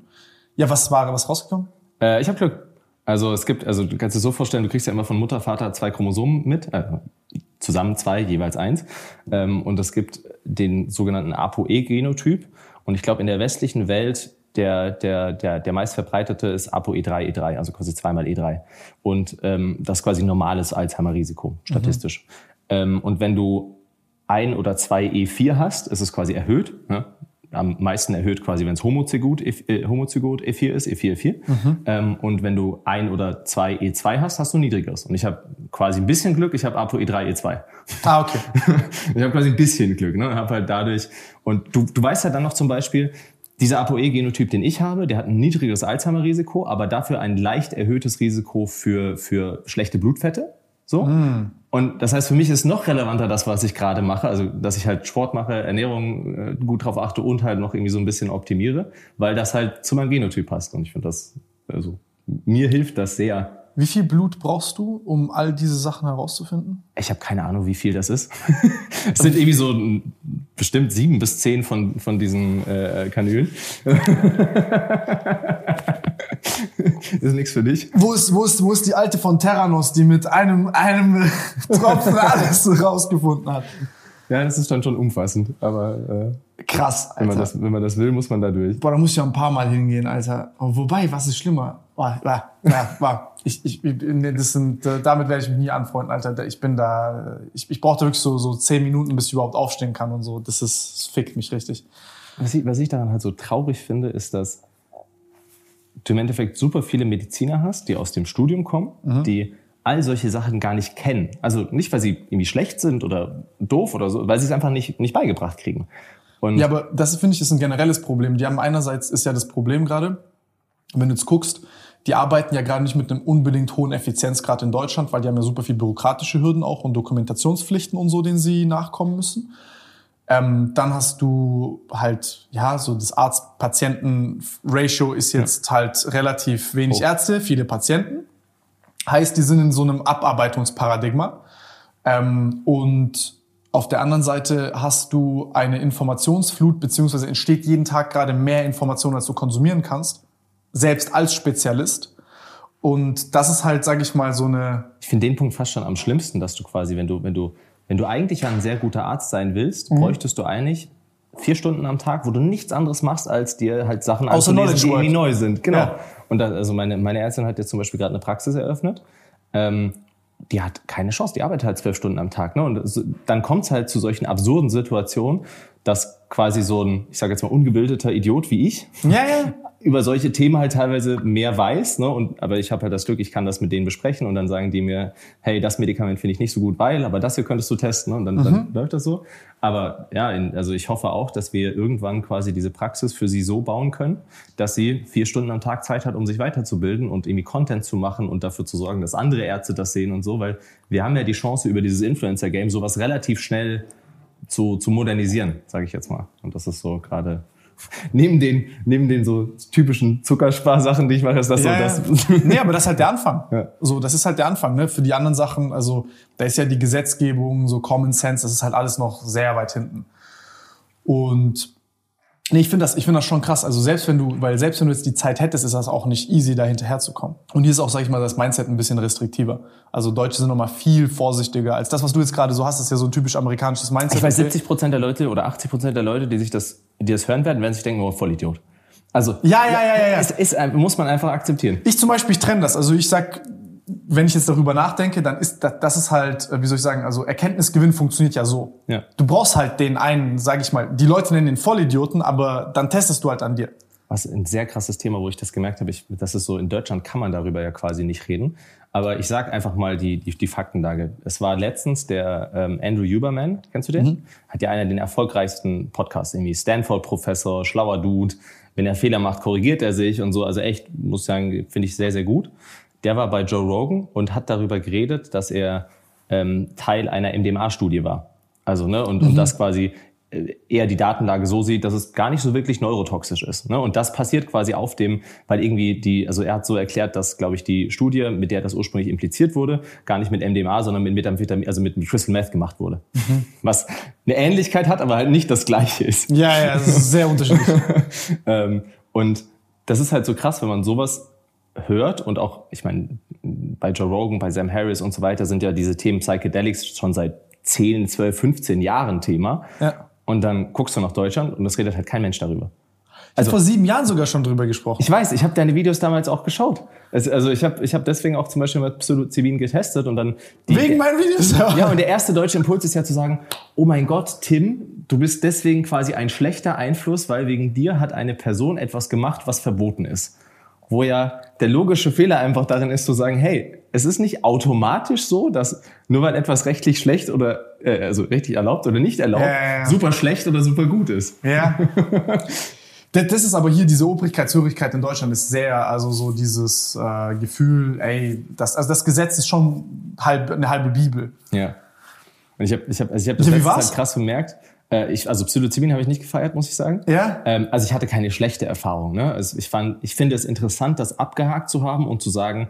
Ja, was war was rausgekommen? Äh, ich habe Glück. Also es gibt, also du kannst dir so vorstellen, du kriegst ja immer von Mutter, Vater zwei Chromosomen mit, äh, zusammen zwei, jeweils eins. Ähm, und es gibt den sogenannten ApoE-Genotyp. Und ich glaube, in der westlichen Welt der, der, der, der meistverbreitete ist ApoE3, E3, also quasi zweimal E3. Und ähm, das ist quasi normales Alzheimer-Risiko, statistisch. Mhm. Ähm, und wenn du ein oder zwei E4 hast, ist es quasi erhöht. Ne? Am meisten erhöht quasi, wenn es Homozygot, äh, Homozygot E4 ist, E4, E4. Mhm. Ähm, und wenn du ein oder zwei E2 hast, hast du niedrigeres. Und ich habe quasi ein bisschen Glück, ich habe ApoE3, E2. Ah, okay. ich habe quasi ein bisschen Glück, ne? Hab halt dadurch, und du, du weißt ja dann noch zum Beispiel, dieser ApoE-Genotyp, den ich habe, der hat ein niedrigeres Alzheimer-Risiko, aber dafür ein leicht erhöhtes Risiko für, für schlechte Blutfette. So. Mm. Und das heißt, für mich ist noch relevanter das, was ich gerade mache, also dass ich halt Sport mache, Ernährung äh, gut drauf achte und halt noch irgendwie so ein bisschen optimiere, weil das halt zu meinem Genotyp passt. Und ich finde das, also mir hilft das sehr. Wie viel Blut brauchst du, um all diese Sachen herauszufinden? Ich habe keine Ahnung, wie viel das ist. es sind irgendwie so bestimmt sieben bis zehn von, von diesen äh, Kanülen. ist nichts für dich. Wo ist, wo, ist, wo ist die alte von Terranos, die mit einem, einem Tropfen alles rausgefunden hat? Ja, das ist dann schon umfassend, aber äh, krass. Alter. Wenn man, das, wenn man das will, muss man da durch. Boah, da muss ich ja ein paar Mal hingehen, Alter. Aber wobei, was ist schlimmer? Boah, boah, boah. Ich, ich, nee, das sind, damit werde ich mich nie anfreunden, Alter. Ich bin da, ich, ich brauchte wirklich so, so zehn Minuten, bis ich überhaupt aufstehen kann und so. Das ist, das fickt mich richtig. Was ich, was ich daran halt so traurig finde, ist, dass du im Endeffekt super viele Mediziner hast, die aus dem Studium kommen, mhm. die all solche Sachen gar nicht kennen. Also nicht, weil sie irgendwie schlecht sind oder doof oder so, weil sie es einfach nicht, nicht beigebracht kriegen. Und ja, aber das finde ich ist ein generelles Problem. Die haben einerseits ist ja das Problem gerade, wenn du jetzt guckst, die arbeiten ja gerade nicht mit einem unbedingt hohen Effizienzgrad in Deutschland, weil die haben ja super viel bürokratische Hürden auch und Dokumentationspflichten und so, denen sie nachkommen müssen. Ähm, dann hast du halt, ja, so das Arzt-Patienten-Ratio ist jetzt ja. halt relativ wenig oh. Ärzte, viele Patienten. Heißt, die sind in so einem Abarbeitungsparadigma. Ähm, und auf der anderen Seite hast du eine Informationsflut, beziehungsweise entsteht jeden Tag gerade mehr Information, als du konsumieren kannst, selbst als Spezialist. Und das ist halt, sage ich mal, so eine. Ich finde den Punkt fast schon am schlimmsten, dass du quasi, wenn du, wenn du wenn du eigentlich ein sehr guter Arzt sein willst, mhm. bräuchtest du eigentlich vier Stunden am Tag, wo du nichts anderes machst, als dir halt Sachen anzulesen, die irgendwie neu sind. Genau. Ja. Und da, also meine, meine Ärztin hat jetzt zum Beispiel gerade eine Praxis eröffnet. Ähm, die hat keine Chance, die arbeitet halt zwölf Stunden am Tag. Ne? Und dann kommt es halt zu solchen absurden Situationen, dass quasi so ein, ich sage jetzt mal, ungebildeter Idiot wie ich ja, ja. über solche Themen halt teilweise mehr weiß. Ne? Und, aber ich habe halt das Glück, ich kann das mit denen besprechen und dann sagen die mir, hey, das Medikament finde ich nicht so gut, weil, aber das hier könntest du testen. Ne? Und dann, mhm. dann läuft das so. Aber ja, in, also ich hoffe auch, dass wir irgendwann quasi diese Praxis für sie so bauen können, dass sie vier Stunden am Tag Zeit hat, um sich weiterzubilden und irgendwie Content zu machen und dafür zu sorgen, dass andere Ärzte das sehen und so, weil wir haben ja die Chance, über dieses Influencer-Game sowas relativ schnell zu, zu modernisieren, sage ich jetzt mal. Und das ist so gerade neben den, neben den so typischen Zuckersparsachen, die ich mache, ist das ja, so das. Ja. nee, aber das ist halt der Anfang. Ja. So, das ist halt der Anfang, ne? Für die anderen Sachen, also, da ist ja die Gesetzgebung, so Common Sense, das ist halt alles noch sehr weit hinten. Und Nee, ich finde das, ich finde das schon krass. Also selbst wenn du, weil selbst wenn du jetzt die Zeit hättest, ist das auch nicht easy, da hinterherzukommen. Und hier ist auch, sag ich mal, das Mindset ein bisschen restriktiver. Also Deutsche sind nochmal viel vorsichtiger als das, was du jetzt gerade so hast. Das ist ja so ein typisch amerikanisches Mindset. Ich weiß, 70 Prozent der Leute oder 80 Prozent der Leute, die sich das, die das hören werden, werden sich denken, oh, voll Idiot. Also ja, ja, ja, ja, ja. Es ist, muss man einfach akzeptieren. Ich zum Beispiel, ich trenne das. Also ich sag, wenn ich jetzt darüber nachdenke, dann ist das, das ist halt, äh, wie soll ich sagen, also Erkenntnisgewinn funktioniert ja so. Ja. Du brauchst halt den einen, sag ich mal, die Leute nennen den Vollidioten, aber dann testest du halt an dir. was ein sehr krasses Thema, wo ich das gemerkt habe, ich, das ist so, in Deutschland kann man darüber ja quasi nicht reden. Aber ich sag einfach mal die, die, die Faktenlage. Es war letztens der ähm, Andrew Huberman, kennst du den? Mhm. Hat ja einer den erfolgreichsten Podcasts, irgendwie Stanford-Professor, schlauer Dude. Wenn er Fehler macht, korrigiert er sich und so. Also echt, muss ich sagen, finde ich sehr, sehr gut. Der war bei Joe Rogan und hat darüber geredet, dass er ähm, Teil einer MDMA-Studie war. Also, ne, und, mhm. und das quasi äh, eher die Datenlage so sieht, dass es gar nicht so wirklich neurotoxisch ist. Ne? Und das passiert quasi auf dem, weil irgendwie die, also er hat so erklärt, dass, glaube ich, die Studie, mit der das ursprünglich impliziert wurde, gar nicht mit MDMA, sondern mit Methamphetamin, also mit, mit Crystal Meth gemacht wurde. Mhm. Was eine Ähnlichkeit hat, aber halt nicht das Gleiche ist. Ja, ja, das ist sehr unterschiedlich. ähm, und das ist halt so krass, wenn man sowas hört und auch, ich meine, bei Joe Rogan, bei Sam Harris und so weiter sind ja diese Themen Psychedelics schon seit 10, 12, 15 Jahren Thema. Ja. Und dann guckst du nach Deutschland und es redet halt kein Mensch darüber. Also vor sieben Jahren sogar schon drüber gesprochen. Ich weiß, ich habe deine Videos damals auch geschaut. Also ich habe ich hab deswegen auch zum Beispiel mit Psilocybin getestet und dann die, wegen meinen Videos. Ja. ja, und der erste deutsche Impuls ist ja zu sagen: Oh mein Gott, Tim, du bist deswegen quasi ein schlechter Einfluss, weil wegen dir hat eine Person etwas gemacht, was verboten ist wo ja der logische Fehler einfach darin ist zu sagen, hey, es ist nicht automatisch so, dass nur weil etwas rechtlich schlecht oder äh, also rechtlich erlaubt oder nicht erlaubt, ja, ja. super schlecht oder super gut ist. Ja. das ist aber hier diese Obrigkeitshörigkeit in Deutschland ist sehr, also so dieses äh, Gefühl, ey, das, also das Gesetz ist schon halb, eine halbe Bibel. Ja. Und ich habe ich hab, also ich hab das ja, letztes halt krass bemerkt. Äh, ich, also Psilocybin habe ich nicht gefeiert, muss ich sagen. Ja. Ähm, also ich hatte keine schlechte Erfahrung. Ne? Also ich, fand, ich finde es interessant, das abgehakt zu haben und zu sagen,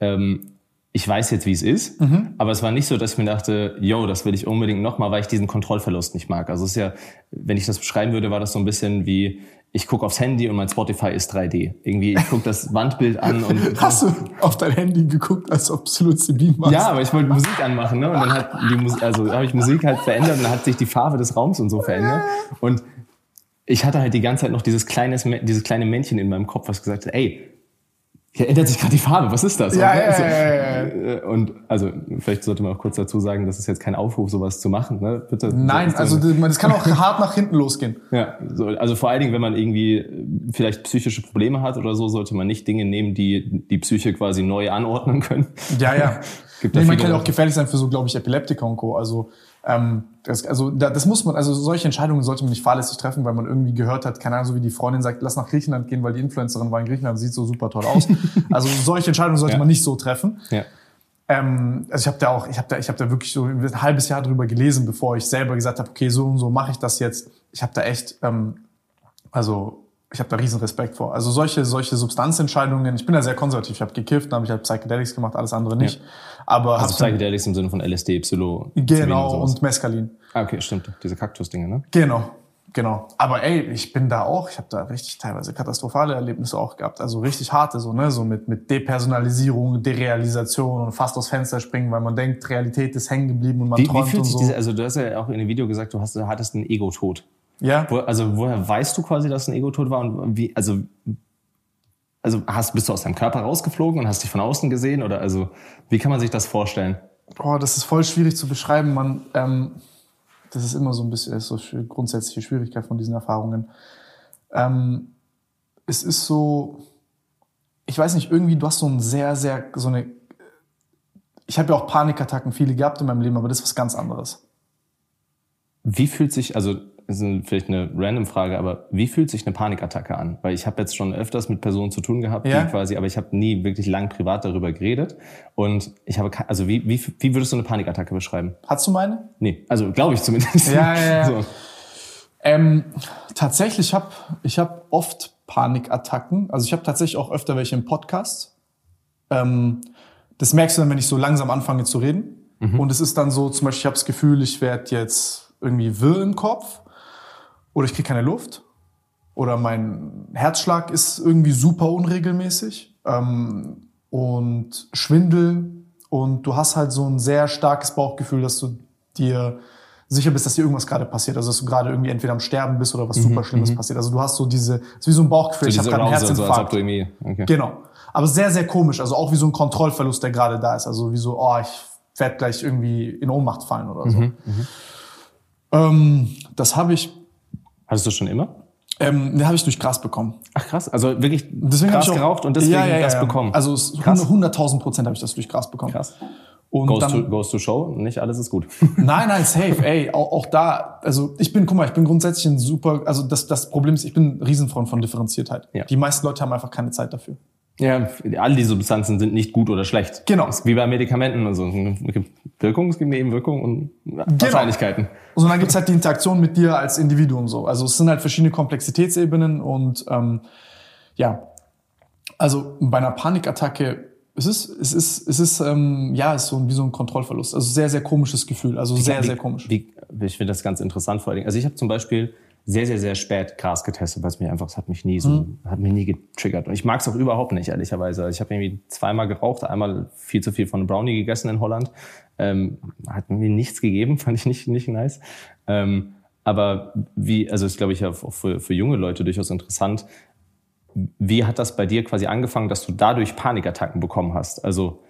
ähm, ich weiß jetzt, wie es ist, mhm. aber es war nicht so, dass ich mir dachte, yo, das will ich unbedingt nochmal, weil ich diesen Kontrollverlust nicht mag. Also es ist ja, wenn ich das beschreiben würde, war das so ein bisschen wie, ich gucke aufs Handy und mein Spotify ist 3D. Irgendwie, ich gucke das Wandbild an und. Hast du auf dein Handy geguckt, als ob Psilocybin machst? Ja, aber ich wollte Musik anmachen, ne? Und dann hat die Musik, also habe ich Musik halt verändert und dann hat sich die Farbe des Raums und so verändert. Und ich hatte halt die ganze Zeit noch dieses kleines, dieses kleine Männchen in meinem Kopf, was gesagt hat, ey, hier ändert sich gerade die Farbe, was ist das? Ja, ja, also, ja, ja, ja. Und also vielleicht sollte man auch kurz dazu sagen, das ist jetzt kein Aufruf, sowas zu machen. Ne? Bitte. Nein, also das kann auch hart nach hinten losgehen. Ja, so, also vor allen Dingen, wenn man irgendwie vielleicht psychische Probleme hat oder so, sollte man nicht Dinge nehmen, die die Psyche quasi neu anordnen können. Ja, ja. Gibt nee, man kann ja auch gefährlich sein für so, glaube ich, Epileptiker und Co. Also ähm, das, also das muss man, also solche Entscheidungen sollte man nicht fahrlässig treffen, weil man irgendwie gehört hat, keine Ahnung, so wie die Freundin sagt, lass nach Griechenland gehen, weil die Influencerin war in Griechenland, sieht so super toll aus. also solche Entscheidungen sollte ja. man nicht so treffen. Ja. Ähm, also ich habe da auch, ich habe da, ich habe da wirklich so ein halbes Jahr drüber gelesen, bevor ich selber gesagt habe, okay, so und so mache ich das jetzt. Ich habe da echt, ähm, also ich habe da riesen Respekt vor. Also solche, solche Substanzentscheidungen, ich bin da sehr konservativ. Ich habe gekifft, dann habe ich halt Psychedelics gemacht, alles andere nicht. Ja. Aber also Psychedelics im Sinne von LSD, Psilo. Genau, und, und Mescalin. Ah, okay, stimmt. Diese Kaktus-Dinge, ne? Genau. Genau. Aber ey, ich bin da auch, ich habe da richtig teilweise katastrophale Erlebnisse auch gehabt. Also richtig harte, so, ne? So mit, mit Depersonalisierung, Derealisation und fast aus Fenster springen, weil man denkt, Realität ist hängen geblieben und man wie, träumt wie fühlt und sich so. Diese, also du hast ja auch in dem Video gesagt, du, hast, du hattest einen Ego-Tod. Ja. Wo, also woher weißt du quasi, dass es ein Ego-Tod war und wie, also also hast, bist du aus deinem Körper rausgeflogen und hast dich von außen gesehen oder also wie kann man sich das vorstellen? Oh, das ist voll schwierig zu beschreiben. Man, ähm, das ist immer so ein bisschen so eine grundsätzliche Schwierigkeit von diesen Erfahrungen. Ähm, es ist so, ich weiß nicht, irgendwie du hast so ein sehr, sehr, so eine, ich habe ja auch Panikattacken viele gehabt in meinem Leben, aber das ist was ganz anderes. Wie fühlt sich, also ist vielleicht eine random Frage, aber wie fühlt sich eine Panikattacke an? Weil ich habe jetzt schon öfters mit Personen zu tun gehabt, ja. die quasi, aber ich habe nie wirklich lang privat darüber geredet. Und ich habe, also wie, wie, wie würdest du eine Panikattacke beschreiben? Hast du meine? Nee, also glaube ich zumindest. Ja, ja, ja. So. Ähm, tatsächlich habe ich hab oft Panikattacken. Also ich habe tatsächlich auch öfter welche im Podcast. Ähm, das merkst du dann, wenn ich so langsam anfange zu reden. Mhm. Und es ist dann so, zum Beispiel, ich habe das Gefühl, ich werde jetzt irgendwie wirr im Kopf oder ich kriege keine Luft oder mein Herzschlag ist irgendwie super unregelmäßig ähm, und Schwindel und du hast halt so ein sehr starkes Bauchgefühl, dass du dir sicher bist, dass dir irgendwas gerade passiert, also dass du gerade irgendwie entweder am Sterben bist oder was mhm, super Schlimmes mhm. passiert. Also du hast so diese, ist wie so ein Bauchgefühl, so ich habe gerade einen Herzinfarkt. So, okay. Genau, aber sehr sehr komisch, also auch wie so ein Kontrollverlust, der gerade da ist, also wie so, oh, ich werde gleich irgendwie in Ohnmacht fallen oder so. Mhm, mhm. ähm, das habe ich Hattest du schon immer? Ähm, den habe ich durch Gras bekommen. Ach krass, also wirklich Deswegen Gras ich auch, geraucht und deswegen ja, ja, ja, das bekommen. Also es- Krass. 100.000 Prozent habe ich das durch Gras bekommen. krass. Und Goes dann, to, goes to show, nicht alles ist gut. Nein, nein, safe, ey, auch, auch da, also ich bin, guck mal, ich bin grundsätzlich ein super, also das, das Problem ist, ich bin ein Riesenfreund von Differenziertheit. Ja. Die meisten Leute haben einfach keine Zeit dafür. Ja, all die Substanzen sind nicht gut oder schlecht. Genau. Wie bei Medikamenten und so. Es gibt Wirkung, es gibt Nebenwirkungen und Genau. Wahrscheinlichkeiten. Und dann gibt's halt die Interaktion mit dir als Individuum so. Also es sind halt verschiedene Komplexitätsebenen und ähm, ja, also bei einer Panikattacke, es ist, es ist, es ist, ähm, ja, es ist so ein, wie so ein Kontrollverlust. Also sehr, sehr komisches Gefühl. Also sehr, Wie- sehr komisch. Wie, ich finde das ganz interessant vor allen Dingen. Also ich habe zum Beispiel sehr, sehr, sehr spät Gras getestet, weil es mir einfach, es hat mich nie so, Mhm. hat mich nie getriggert. Und ich mag es auch überhaupt nicht, ehrlicherweise. Ich habe irgendwie zweimal geraucht, einmal viel zu viel von Brownie gegessen in Holland. Ähm, hat mir nichts gegeben, fand ich nicht, nicht nice. Ähm, aber wie, also ist, glaube ich, auch für, für junge Leute durchaus interessant. Wie hat das bei dir quasi angefangen, dass du dadurch Panikattacken bekommen hast? Also,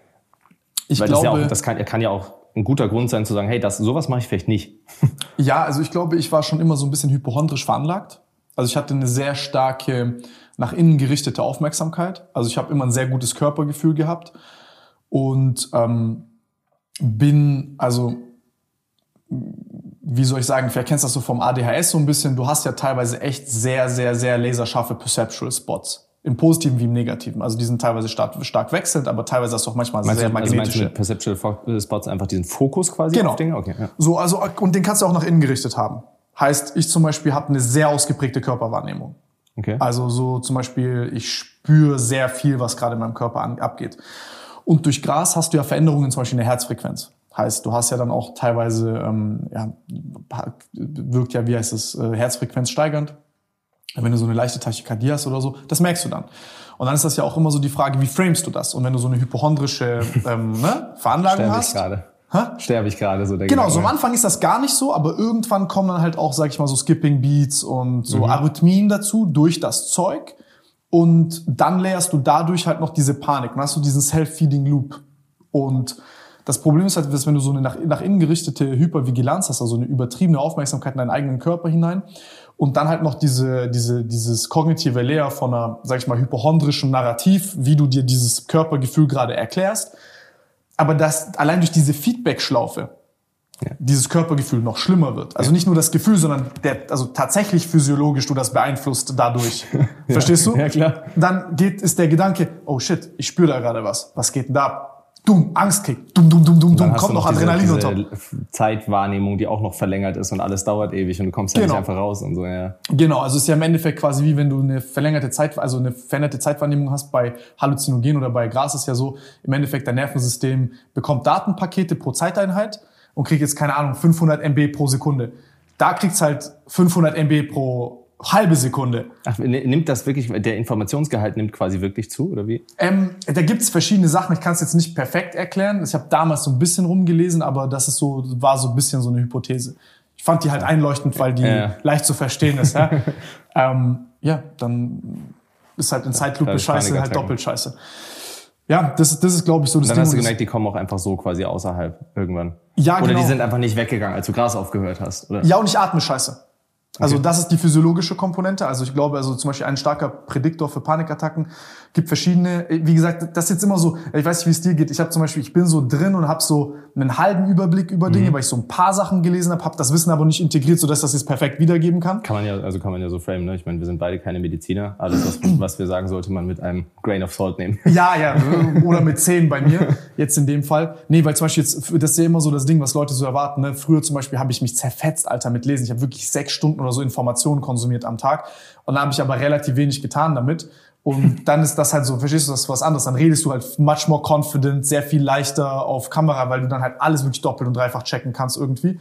Ich weil das, glaube, ja auch, das kann, kann ja auch ein guter Grund sein zu sagen, hey, das, sowas mache ich vielleicht nicht. Ja, also ich glaube, ich war schon immer so ein bisschen hypochondrisch veranlagt. Also ich hatte eine sehr starke nach innen gerichtete Aufmerksamkeit. Also ich habe immer ein sehr gutes Körpergefühl gehabt und ähm, bin, also wie soll ich sagen, vielleicht kennst du das so vom ADHS so ein bisschen. Du hast ja teilweise echt sehr, sehr, sehr laserscharfe Perceptual Spots. Im Positiven wie im Negativen. Also die sind teilweise stark, stark wechselnd, aber teilweise hast du auch manchmal Meinst sehr du, also meinst du magnetische. mit Perceptual Fo- Spots einfach diesen Fokus quasi Genau. auf Dinge? Okay, ja. So, also, und den kannst du auch nach innen gerichtet haben. Heißt, ich zum Beispiel habe eine sehr ausgeprägte Körperwahrnehmung. okay. Also so zum Beispiel, ich spüre sehr viel, was gerade in meinem Körper an, abgeht. Und durch Gras hast du ja Veränderungen zum Beispiel in der Herzfrequenz. Heißt, du hast ja dann auch teilweise, ähm, ja, wirkt ja, wie heißt es, äh, Herzfrequenz steigernd. Wenn du so eine leichte Tachykardie hast oder so, das merkst du dann. Und dann ist das ja auch immer so die Frage, wie framest du das? Und wenn du so eine hypochondrische ähm, ne, Veranlagung Sterbe ich hast, gerade. Hä? Sterbe ich gerade so der Genau, Gedanke. so am Anfang ist das gar nicht so, aber irgendwann kommen dann halt auch, sag ich mal, so Skipping Beats und so Arrhythmien dazu durch das Zeug. Und dann leerst du dadurch halt noch diese Panik. Dann hast du diesen Self-Feeding Loop. Und das Problem ist halt, dass wenn du so eine nach, nach innen gerichtete Hypervigilanz hast, also eine übertriebene Aufmerksamkeit in deinen eigenen Körper hinein und dann halt noch diese, diese, dieses kognitive Layer von einer, sag ich mal, hypochondrischen Narrativ, wie du dir dieses Körpergefühl gerade erklärst, aber dass allein durch diese Feedback-Schlaufe dieses Körpergefühl noch schlimmer wird. Also nicht nur das Gefühl, sondern der, also tatsächlich physiologisch du das beeinflusst dadurch. Verstehst du? Ja, klar. Dann geht, ist der Gedanke, oh shit, ich spüre da gerade was. Was geht denn da? ab? Dumm, Angstkick, dumm, dumm, dumm, dumm, dumm, kommt noch diese- Adrenalin diese top. Zeitwahrnehmung, die auch noch verlängert ist und alles dauert ewig und du kommst ja Genau. nicht einfach raus und so, ja. Genau, also es ist ja im Endeffekt quasi wie wenn du eine verlängerte Zeit, also eine veränderte Zeitwahrnehmung hast bei Halluzinogen oder bei Gras ist ja so, im Endeffekt dein Nervensystem bekommt Datenpakete pro Zeiteinheit und kriegt jetzt keine Ahnung 500 MB pro Sekunde. Da kriegt's halt 500 MB pro halbe Sekunde. Ach, nimmt das wirklich, der Informationsgehalt nimmt quasi wirklich zu, oder wie? Ähm, da gibt's verschiedene Sachen. Ich kann es jetzt nicht perfekt erklären. Ich habe damals so ein bisschen rumgelesen, aber das ist so war so ein bisschen so eine Hypothese. Ich fand die halt einleuchtend, weil die Ja. leicht zu verstehen ist. Ja, ähm, ja dann ist halt in Zeitlupe scheiße, halt doppelt scheiße. Ja, das, ist- das ist, glaube ich, so das Dann Ding. hast du gemerkt, die kommen auch einfach so quasi außerhalb irgendwann. Ja, Oder genau. die sind einfach nicht weggegangen, als du Gras aufgehört hast, oder? Ja, und ich atme scheiße. Also Okay. das ist die physiologische Komponente. Also ich glaube, also zum Beispiel ein starker Prädiktor für Panikattacken gibt verschiedene. Wie gesagt, das ist jetzt immer so. Ich weiß nicht, wie es dir geht. Ich habe zum Beispiel, ich bin so drin und habe so einen halben Überblick über Mhm. Dinge, weil ich so ein paar Sachen gelesen habe, habe das Wissen aber nicht integriert, sodass das jetzt perfekt wiedergeben kann. Kann man ja, also kann man ja so framen, ne? Ich meine, wir sind beide keine Mediziner. Alles, was, was wir sagen, sollte man mit einem Grain of Salt nehmen. Ja, ja, oder mit zehn bei mir, jetzt in dem Fall. Nee, weil zum Beispiel jetzt, das ist ja immer so das Ding, was Leute so erwarten. Ne? Früher zum Beispiel habe ich mich zerfetzt, Alter, mit Lesen. Ich habe wirklich sechs Stunden oder so Informationen konsumiert am Tag. Und dann habe ich aber relativ wenig getan damit. Und dann ist das halt so, verstehst du, das ist was anderes. Dann redest du halt much more confident, sehr viel leichter auf Kamera, weil du dann halt alles wirklich doppelt und dreifach checken kannst irgendwie.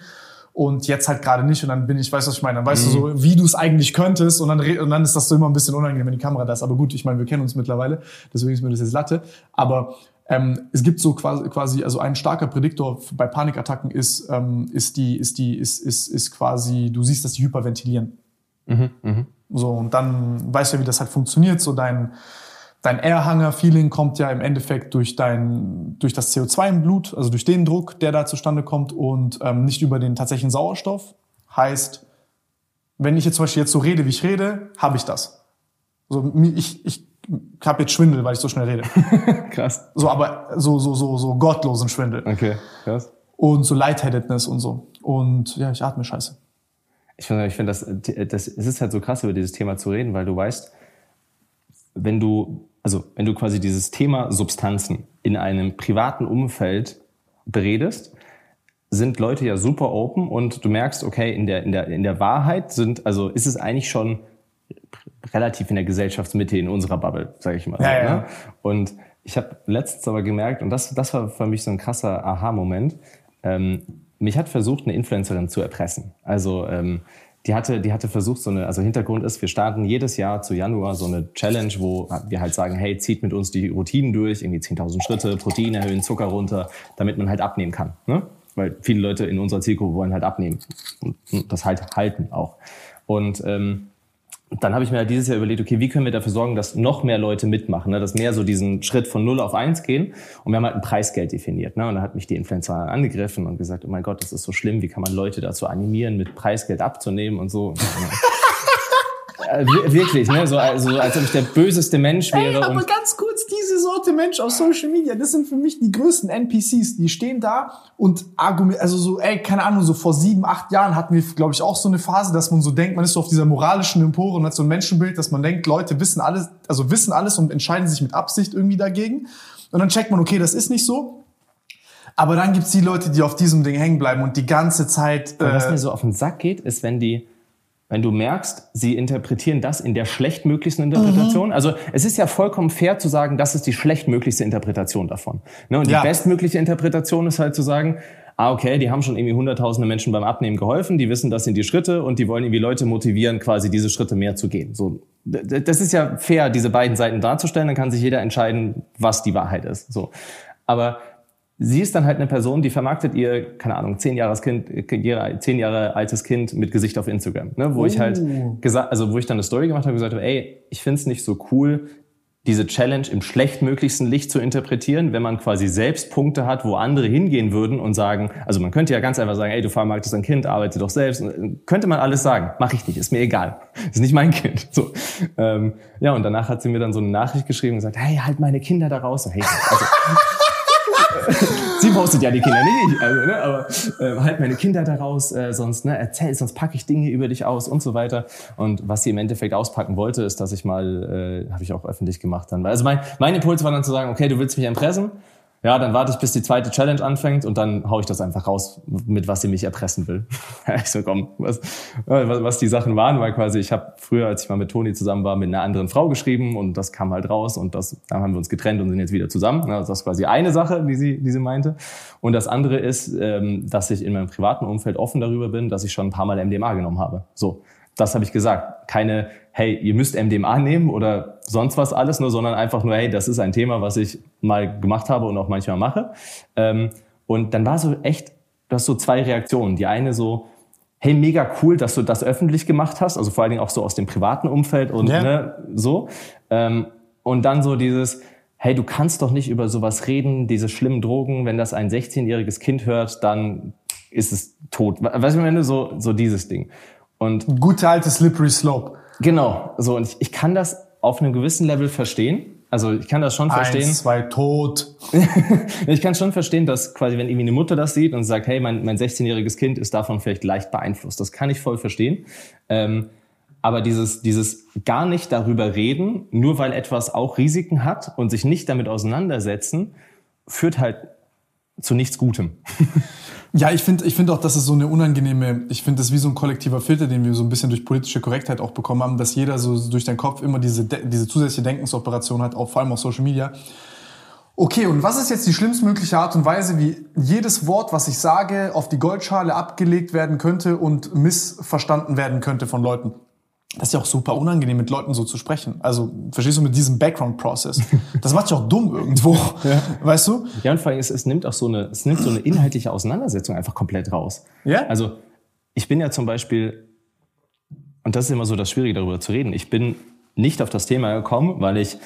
Und jetzt halt gerade nicht. Und dann bin ich, weißt du, was ich meine? Dann weißt du so, wie du es eigentlich könntest. Und dann, und dann ist das so immer ein bisschen unangenehm, wenn die Kamera da ist. Aber gut, ich meine, wir kennen uns mittlerweile. Deswegen ist mir das jetzt Latte. Aber ähm, es gibt so quasi, quasi, also ein starker Prädiktor bei Panikattacken ist, ähm, ist die, ist die, ist, ist, ist quasi, du siehst, dass die hyperventilieren. So, und dann weißt du ja, wie das halt funktioniert. So dein, dein Airhanger-Feeling kommt ja im Endeffekt durch dein, durch das CO2 im Blut, also durch den Druck, der da zustande kommt und ähm, nicht über den tatsächlichen Sauerstoff. Heißt, wenn ich jetzt zum Beispiel jetzt so rede, wie ich rede, habe ich das. So, ich, ich habe jetzt Schwindel, weil ich so schnell rede. krass. So, aber so, so, so, so gottlosen Schwindel. Okay, krass. Und so Lightheadedness und so. Und ja, ich atme scheiße. Ich finde, ich finde das, das, es ist halt so krass, über dieses Thema zu reden, weil du weißt, wenn du, also wenn du quasi dieses Thema Substanzen in einem privaten Umfeld beredest, sind Leute ja super open und du merkst, okay, in der, in der, in der Wahrheit sind, also ist es eigentlich schon relativ in der Gesellschaftsmitte in unserer Bubble, sage ich mal. Ja, so, ja. Ne? Und ich habe letztens aber gemerkt, und das, das war für mich so ein krasser Aha-Moment, ähm, mich hat versucht, eine Influencerin zu erpressen. Also ähm, die hatte, die hatte versucht, so eine, also Hintergrund ist, wir starten jedes Jahr zu Januar so eine Challenge, wo wir halt sagen, hey, zieht mit uns die Routinen durch, irgendwie 10.000 Schritte, Protein erhöhen, Zucker runter, damit man halt abnehmen kann. Ne? Weil viele Leute in unserer Zielgruppe wollen halt abnehmen und das halt halten auch. Und ähm, dann habe ich mir halt dieses Jahr überlegt, okay, wie können wir dafür sorgen, dass noch mehr Leute mitmachen, ne? dass mehr so diesen Schritt von 0 auf 1 gehen. Und wir haben halt ein Preisgeld definiert. Ne? Und da hat mich die Influencer angegriffen und gesagt, oh mein Gott, das ist so schlimm, wie kann man Leute dazu animieren, mit Preisgeld abzunehmen und so. Äh, wirklich, ne? so, also, als ob ich der böseste Mensch wäre. Ey, aber ganz kurz, diese Sorte Mensch auf Social Media, das sind für mich die größten NPCs. Die stehen da und argumentieren, also so, ey, keine Ahnung, so vor sieben, acht Jahren hatten wir, glaube ich, auch so eine Phase, dass man so denkt, man ist so auf dieser moralischen Empore und hat so ein Menschenbild, dass man denkt, Leute wissen alles, also wissen alles und entscheiden sich mit Absicht irgendwie dagegen. Und dann checkt man, okay, das ist nicht so. Aber dann gibt's die Leute, die auf diesem Ding hängen bleiben und die ganze Zeit. Und was Äh, mir so auf den Sack geht, ist, wenn die, wenn du merkst, sie interpretieren das in der schlechtmöglichsten Mhm. Interpretation. Also es ist ja vollkommen fair zu sagen, das ist die schlechtmöglichste Interpretation davon. Ne? Und die Ja. bestmögliche Interpretation ist halt zu sagen, ah okay, die haben schon irgendwie hunderttausende Menschen beim Abnehmen geholfen, die wissen, das sind die Schritte und die wollen irgendwie Leute motivieren, quasi diese Schritte mehr zu gehen. So, das ist ja fair, diese beiden Seiten darzustellen, dann kann sich jeder entscheiden, was die Wahrheit ist. So. Aber sie ist dann halt eine Person, die vermarktet ihr, keine Ahnung, zehn Jahres Kind, ihr zehn Jahre altes Kind mit Gesicht auf Instagram, ne? wo ich halt gesagt, also wo ich dann eine Story gemacht habe, gesagt habe, ey, ich find's nicht so cool, diese Challenge im schlechtmöglichsten Licht zu interpretieren, wenn man quasi selbst Punkte hat, wo andere hingehen würden und sagen, also man könnte ja ganz einfach sagen, ey, du vermarktest ein Kind, arbeite doch selbst, könnte man alles sagen, mache ich nicht, ist mir egal, ist nicht mein Kind. So, ähm, ja und danach hat sie mir dann so eine Nachricht geschrieben und gesagt, hey, halt meine Kinder da raus. Hey, also, Sie postet ja die Kinder nicht, ich, also, ne, aber äh, halt meine Kinder daraus, äh, sonst ne, erzähl, sonst packe ich Dinge über dich aus und so weiter. Und was sie im Endeffekt auspacken wollte, ist, dass ich mal, äh, habe ich auch öffentlich gemacht dann. Also mein, mein Impuls war dann zu sagen, okay, du willst mich erpressen, ja, dann warte ich, bis die zweite Challenge anfängt und dann hau ich das einfach raus, mit was sie mich erpressen will. ich so, komm, was, was, was die Sachen waren, weil quasi ich habe früher, als ich mal mit Toni zusammen war, mit einer anderen Frau geschrieben und das kam halt raus und das, dann haben wir uns getrennt und sind jetzt wieder zusammen. Also das ist quasi eine Sache, die sie, die sie meinte. Und das andere ist, ähm, dass ich in meinem privaten Umfeld offen darüber bin, dass ich schon ein paar Mal MDMA genommen habe. So, das habe ich gesagt. Keine, hey, ihr müsst MDMA nehmen oder sonst was alles, nur, sondern einfach nur, hey, das ist ein Thema, was ich mal gemacht habe und auch manchmal mache. Ähm, und dann war so echt, du hast so zwei Reaktionen. Die eine so, hey, mega cool, dass du das öffentlich gemacht hast, also vor allen Dingen auch so aus dem privaten Umfeld und Ja. ne, so. Ähm, und dann so dieses, hey, du kannst doch nicht über sowas reden, diese schlimmen Drogen, wenn das ein 16-jähriges Kind hört, dann ist es tot. Weißt du, wenn du so, so dieses Ding. Und gute alte Slippery Slope. Genau, so und ich, ich kann das auf einem gewissen Level verstehen. Also ich kann das schon verstehen. Eins, zwei, tot. Ich kann schon verstehen, dass quasi, wenn irgendwie eine Mutter das sieht und sagt, hey, mein, mein 16-jähriges Kind ist davon vielleicht leicht beeinflusst. Das kann ich voll verstehen. Ähm, aber dieses, dieses gar nicht darüber reden, nur weil etwas auch Risiken hat und sich nicht damit auseinandersetzen, führt halt zu nichts Gutem. Ja, ich finde ich finde auch, dass es so eine unangenehme, ich finde das wie so ein kollektiver Filter, den wir so ein bisschen durch politische Korrektheit auch bekommen haben, dass jeder so durch den Kopf immer diese, diese zusätzliche Denkensoperation hat, auch vor allem auf Social Media. Okay, und was ist jetzt die schlimmstmögliche Art und Weise, wie jedes Wort, was ich sage, auf die Goldschale abgelegt werden könnte und missverstanden werden könnte von Leuten? Das ist ja auch super unangenehm, mit Leuten so zu sprechen. Also, verstehst du, mit diesem Background-Process. Das macht ja auch dumm irgendwo. Weißt du? Ja, und vor allem, es, es nimmt auch so eine, es nimmt so eine inhaltliche Auseinandersetzung einfach komplett raus. Ja? Also, ich bin ja zum Beispiel, und das ist immer so das Schwierige, darüber zu reden, ich bin nicht auf das Thema gekommen, weil ich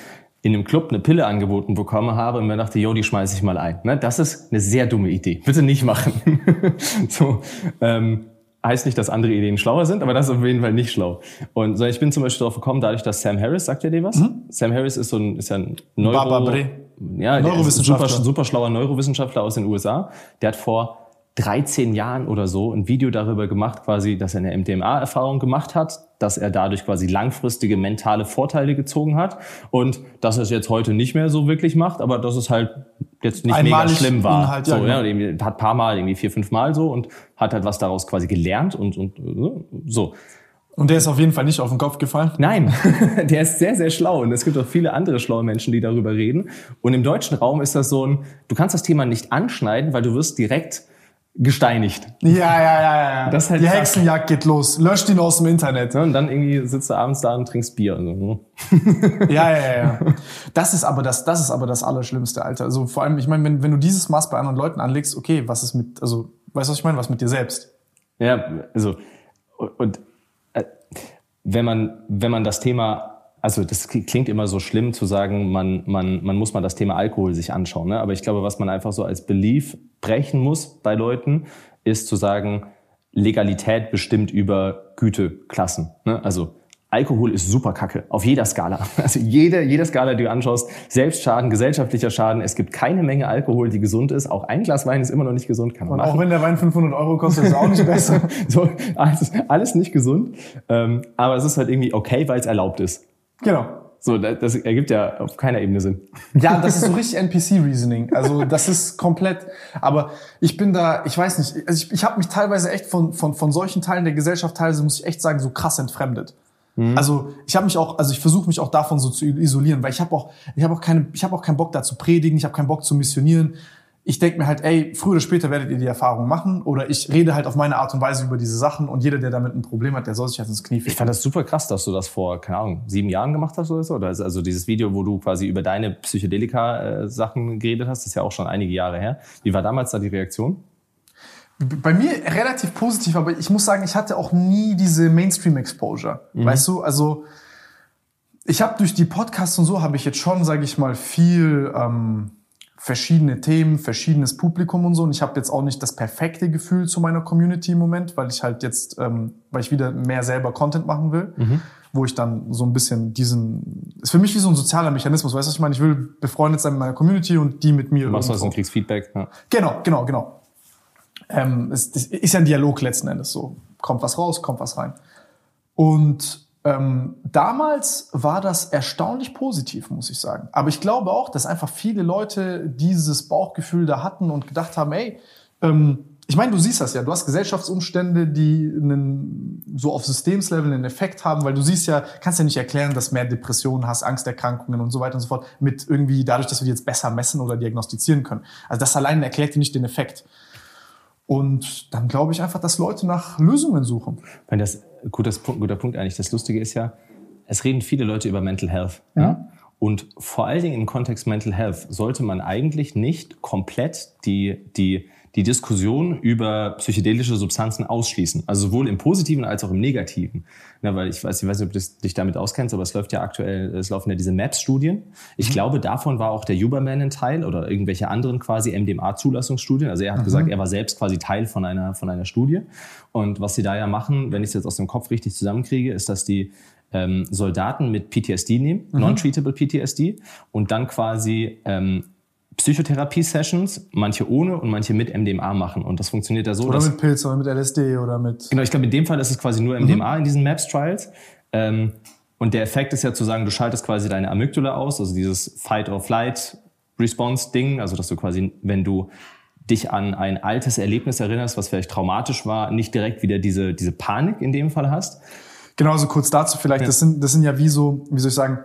in einem Club eine Pille angeboten bekommen habe und mir dachte, jo, die schmeiße ich mal ein. Ne? Das ist eine sehr dumme Idee. Bitte nicht machen. so, ähm, heißt nicht, dass andere Ideen schlauer sind, aber das ist auf jeden Fall nicht schlau. Und so, ich bin zum Beispiel darauf gekommen, dadurch, dass Sam Harris, sagt ihr dir was? Mhm. Sam Harris ist so ein, ist ja ein Neuro, Barbabre. ja, Neurowissenschaftler. Super, super schlauer Neurowissenschaftler aus den USA. Der hat vor 13 Jahren oder so ein Video darüber gemacht, quasi, dass er eine MDMA-Erfahrung gemacht hat, dass er dadurch quasi langfristige mentale Vorteile gezogen hat und dass er es jetzt heute nicht mehr so wirklich macht, aber dass es halt jetzt nicht Einmalig mega schlimm war. Inhalt, ja, so, ja, genau. ja, hat paar Mal, irgendwie vier, fünf Mal so und hat halt was daraus quasi gelernt und, und so. Und der ist auf jeden Fall nicht auf den Kopf gefallen? Nein, der ist sehr, sehr schlau. Und es gibt auch viele andere schlaue Menschen, die darüber reden. Und im deutschen Raum ist das so ein, du kannst das Thema nicht anschneiden, weil du wirst direkt gesteinigt. Ja, ja, ja, ja. Das halt Die krass. Hexenjagd geht los. Löscht ihn aus dem Internet. und dann irgendwie sitzt du abends da und trinkst Bier. Und so. ja, ja, ja. Das ist aber das, das ist aber das Allerschlimmste, Alter. Also vor allem, ich meine, wenn, wenn du dieses Maß bei anderen Leuten anlegst, okay, was ist mit, also, weißt du, was ich meine? Was mit dir selbst? Ja, also, und, äh, wenn man, wenn man das Thema also das klingt immer so schlimm zu sagen, man, man, man muss mal das Thema Alkohol sich anschauen. Ne? Aber ich glaube, was man einfach so als Belief brechen muss bei Leuten, ist zu sagen, Legalität bestimmt über Güteklassen. Ne? Also Alkohol ist super kacke, auf jeder Skala. Also jede, jede Skala, die du anschaust, Selbstschaden, gesellschaftlicher Schaden, es gibt keine Menge Alkohol, die gesund ist. Auch ein Glas Wein ist immer noch nicht gesund, kann man Und machen. auch wenn der Wein 500 Euro kostet, ist es auch nicht besser. so, alles, alles nicht gesund, ähm, aber es ist halt irgendwie okay, weil es erlaubt ist. Genau. So, das ergibt ja auf keiner Ebene Sinn. Ja, das ist so richtig NPC-Reasoning. Also das ist komplett. Aber ich bin da, ich weiß nicht, also ich, ich habe mich teilweise echt von, von, von solchen Teilen der Gesellschaft teilweise, muss ich echt sagen, so krass entfremdet. Mhm. Also ich habe mich auch, also ich versuche mich auch davon so zu isolieren, weil ich habe auch, ich habe auch keine, ich habe auch keinen Bock da zu predigen, ich habe keinen Bock zu missionieren ich denke mir halt, ey, früher oder später werdet ihr die Erfahrung machen oder ich rede halt auf meine Art und Weise über diese Sachen und jeder, der damit ein Problem hat, der soll sich halt ins Knie ficken. Ich fand das super krass, dass du das vor, keine Ahnung, sieben Jahren gemacht hast oder so. Oder also dieses Video, wo du quasi über deine Psychedelika-Sachen geredet hast, ist ja auch schon einige Jahre her. Wie war damals da die Reaktion? Bei mir relativ positiv, aber ich muss sagen, ich hatte auch nie diese Mainstream-Exposure. Mhm. Weißt du, also ich habe durch die Podcasts und so habe ich jetzt schon, sage ich mal, viel... Ähm, verschiedene Themen, verschiedenes Publikum und so. Und ich habe jetzt auch nicht das perfekte Gefühl zu meiner Community im Moment, weil ich halt jetzt, ähm, weil ich wieder mehr selber Content machen will, mhm. wo ich dann so ein bisschen diesen, ist für mich wie so ein sozialer Mechanismus, weißt du, was ich meine? Ich will befreundet sein mit meiner Community und die mit mir. Du machst was und kriegst Feedback. Ja. Genau, genau, genau. Ähm, es ist ja ein Dialog letzten Endes so. Kommt was raus, kommt was rein. Und ähm, damals war das erstaunlich positiv, muss ich sagen. Aber ich glaube auch, dass einfach viele Leute dieses Bauchgefühl da hatten und gedacht haben, ey, ähm, ich meine, du siehst das ja, du hast Gesellschaftsumstände, die einen, so auf Systemslevel einen Effekt haben, weil du siehst ja, kannst ja nicht erklären, dass mehr Depressionen hast, Angsterkrankungen und so weiter und so fort, mit irgendwie dadurch, dass wir die jetzt besser messen oder diagnostizieren können. Also das allein erklärt dir nicht den Effekt. Und dann glaube ich einfach, dass Leute nach Lösungen suchen. Wenn das gutes, guter Punkt eigentlich. Das Lustige ist ja, es reden viele Leute über Mental Health. Mhm. Ja? Und vor allen Dingen im Kontext Mental Health sollte man eigentlich nicht komplett die, die, die Diskussion über psychedelische Substanzen ausschließen. Also sowohl im Positiven als auch im Negativen. Ja, weil ich weiß, ich weiß nicht, ob du dich damit auskennst, aber es läuft ja aktuell, es laufen ja diese MAPS-Studien. Ich mhm. glaube, davon war auch der Huberman ein Teil oder irgendwelche anderen quasi MDMA-Zulassungsstudien. Also er hat mhm. gesagt, er war selbst quasi Teil von einer, von einer Studie. Und was sie da ja machen, wenn ich es jetzt aus dem Kopf richtig zusammenkriege, ist, dass die ähm, Soldaten mit PTSD nehmen, mhm. non-treatable PTSD, und dann quasi ähm, Psychotherapie-Sessions, manche ohne und manche mit MDMA machen. Und das funktioniert ja so. Oder mit Pilz oder mit LSD oder mit. Genau, ich glaube, in dem Fall ist es quasi nur MDMA mhm. in diesen MAPS-Trials. Ähm, und der Effekt ist ja zu sagen, du schaltest quasi deine Amygdala aus, also dieses Fight-or-Flight-Response-Ding, also dass du quasi, wenn du dich an ein altes Erlebnis erinnerst, was vielleicht traumatisch war, nicht direkt wieder diese, diese Panik in dem Fall hast. Genauso kurz dazu vielleicht, ja. das, sind, das sind ja wie so, wie soll ich sagen,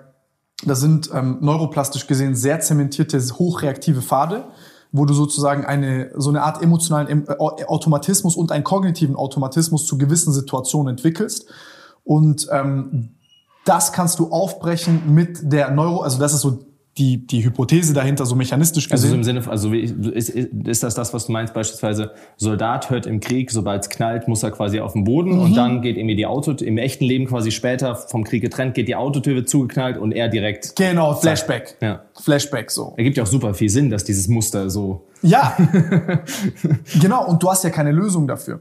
das sind ähm, neuroplastisch gesehen sehr zementierte, hochreaktive Pfade, wo du sozusagen eine so eine Art emotionalen äh, Automatismus und einen kognitiven Automatismus zu gewissen Situationen entwickelst. Und ähm, das kannst du aufbrechen mit der Neuro, also das ist so die, die Hypothese dahinter so mechanistisch gesehen. Also im Sinne, also ist, ist das das, was du meinst, beispielsweise Soldat hört im Krieg, sobald es knallt, muss er quasi auf den Boden mhm. und dann geht irgendwie die Auto, im echten Leben quasi später vom Krieg getrennt, geht die Autotür wird zugeknallt und er direkt. Genau, Flashback. Ja. Flashback so. Ergibt ja auch super viel Sinn, dass dieses Muster so. Ja. genau, und du hast ja keine Lösung dafür.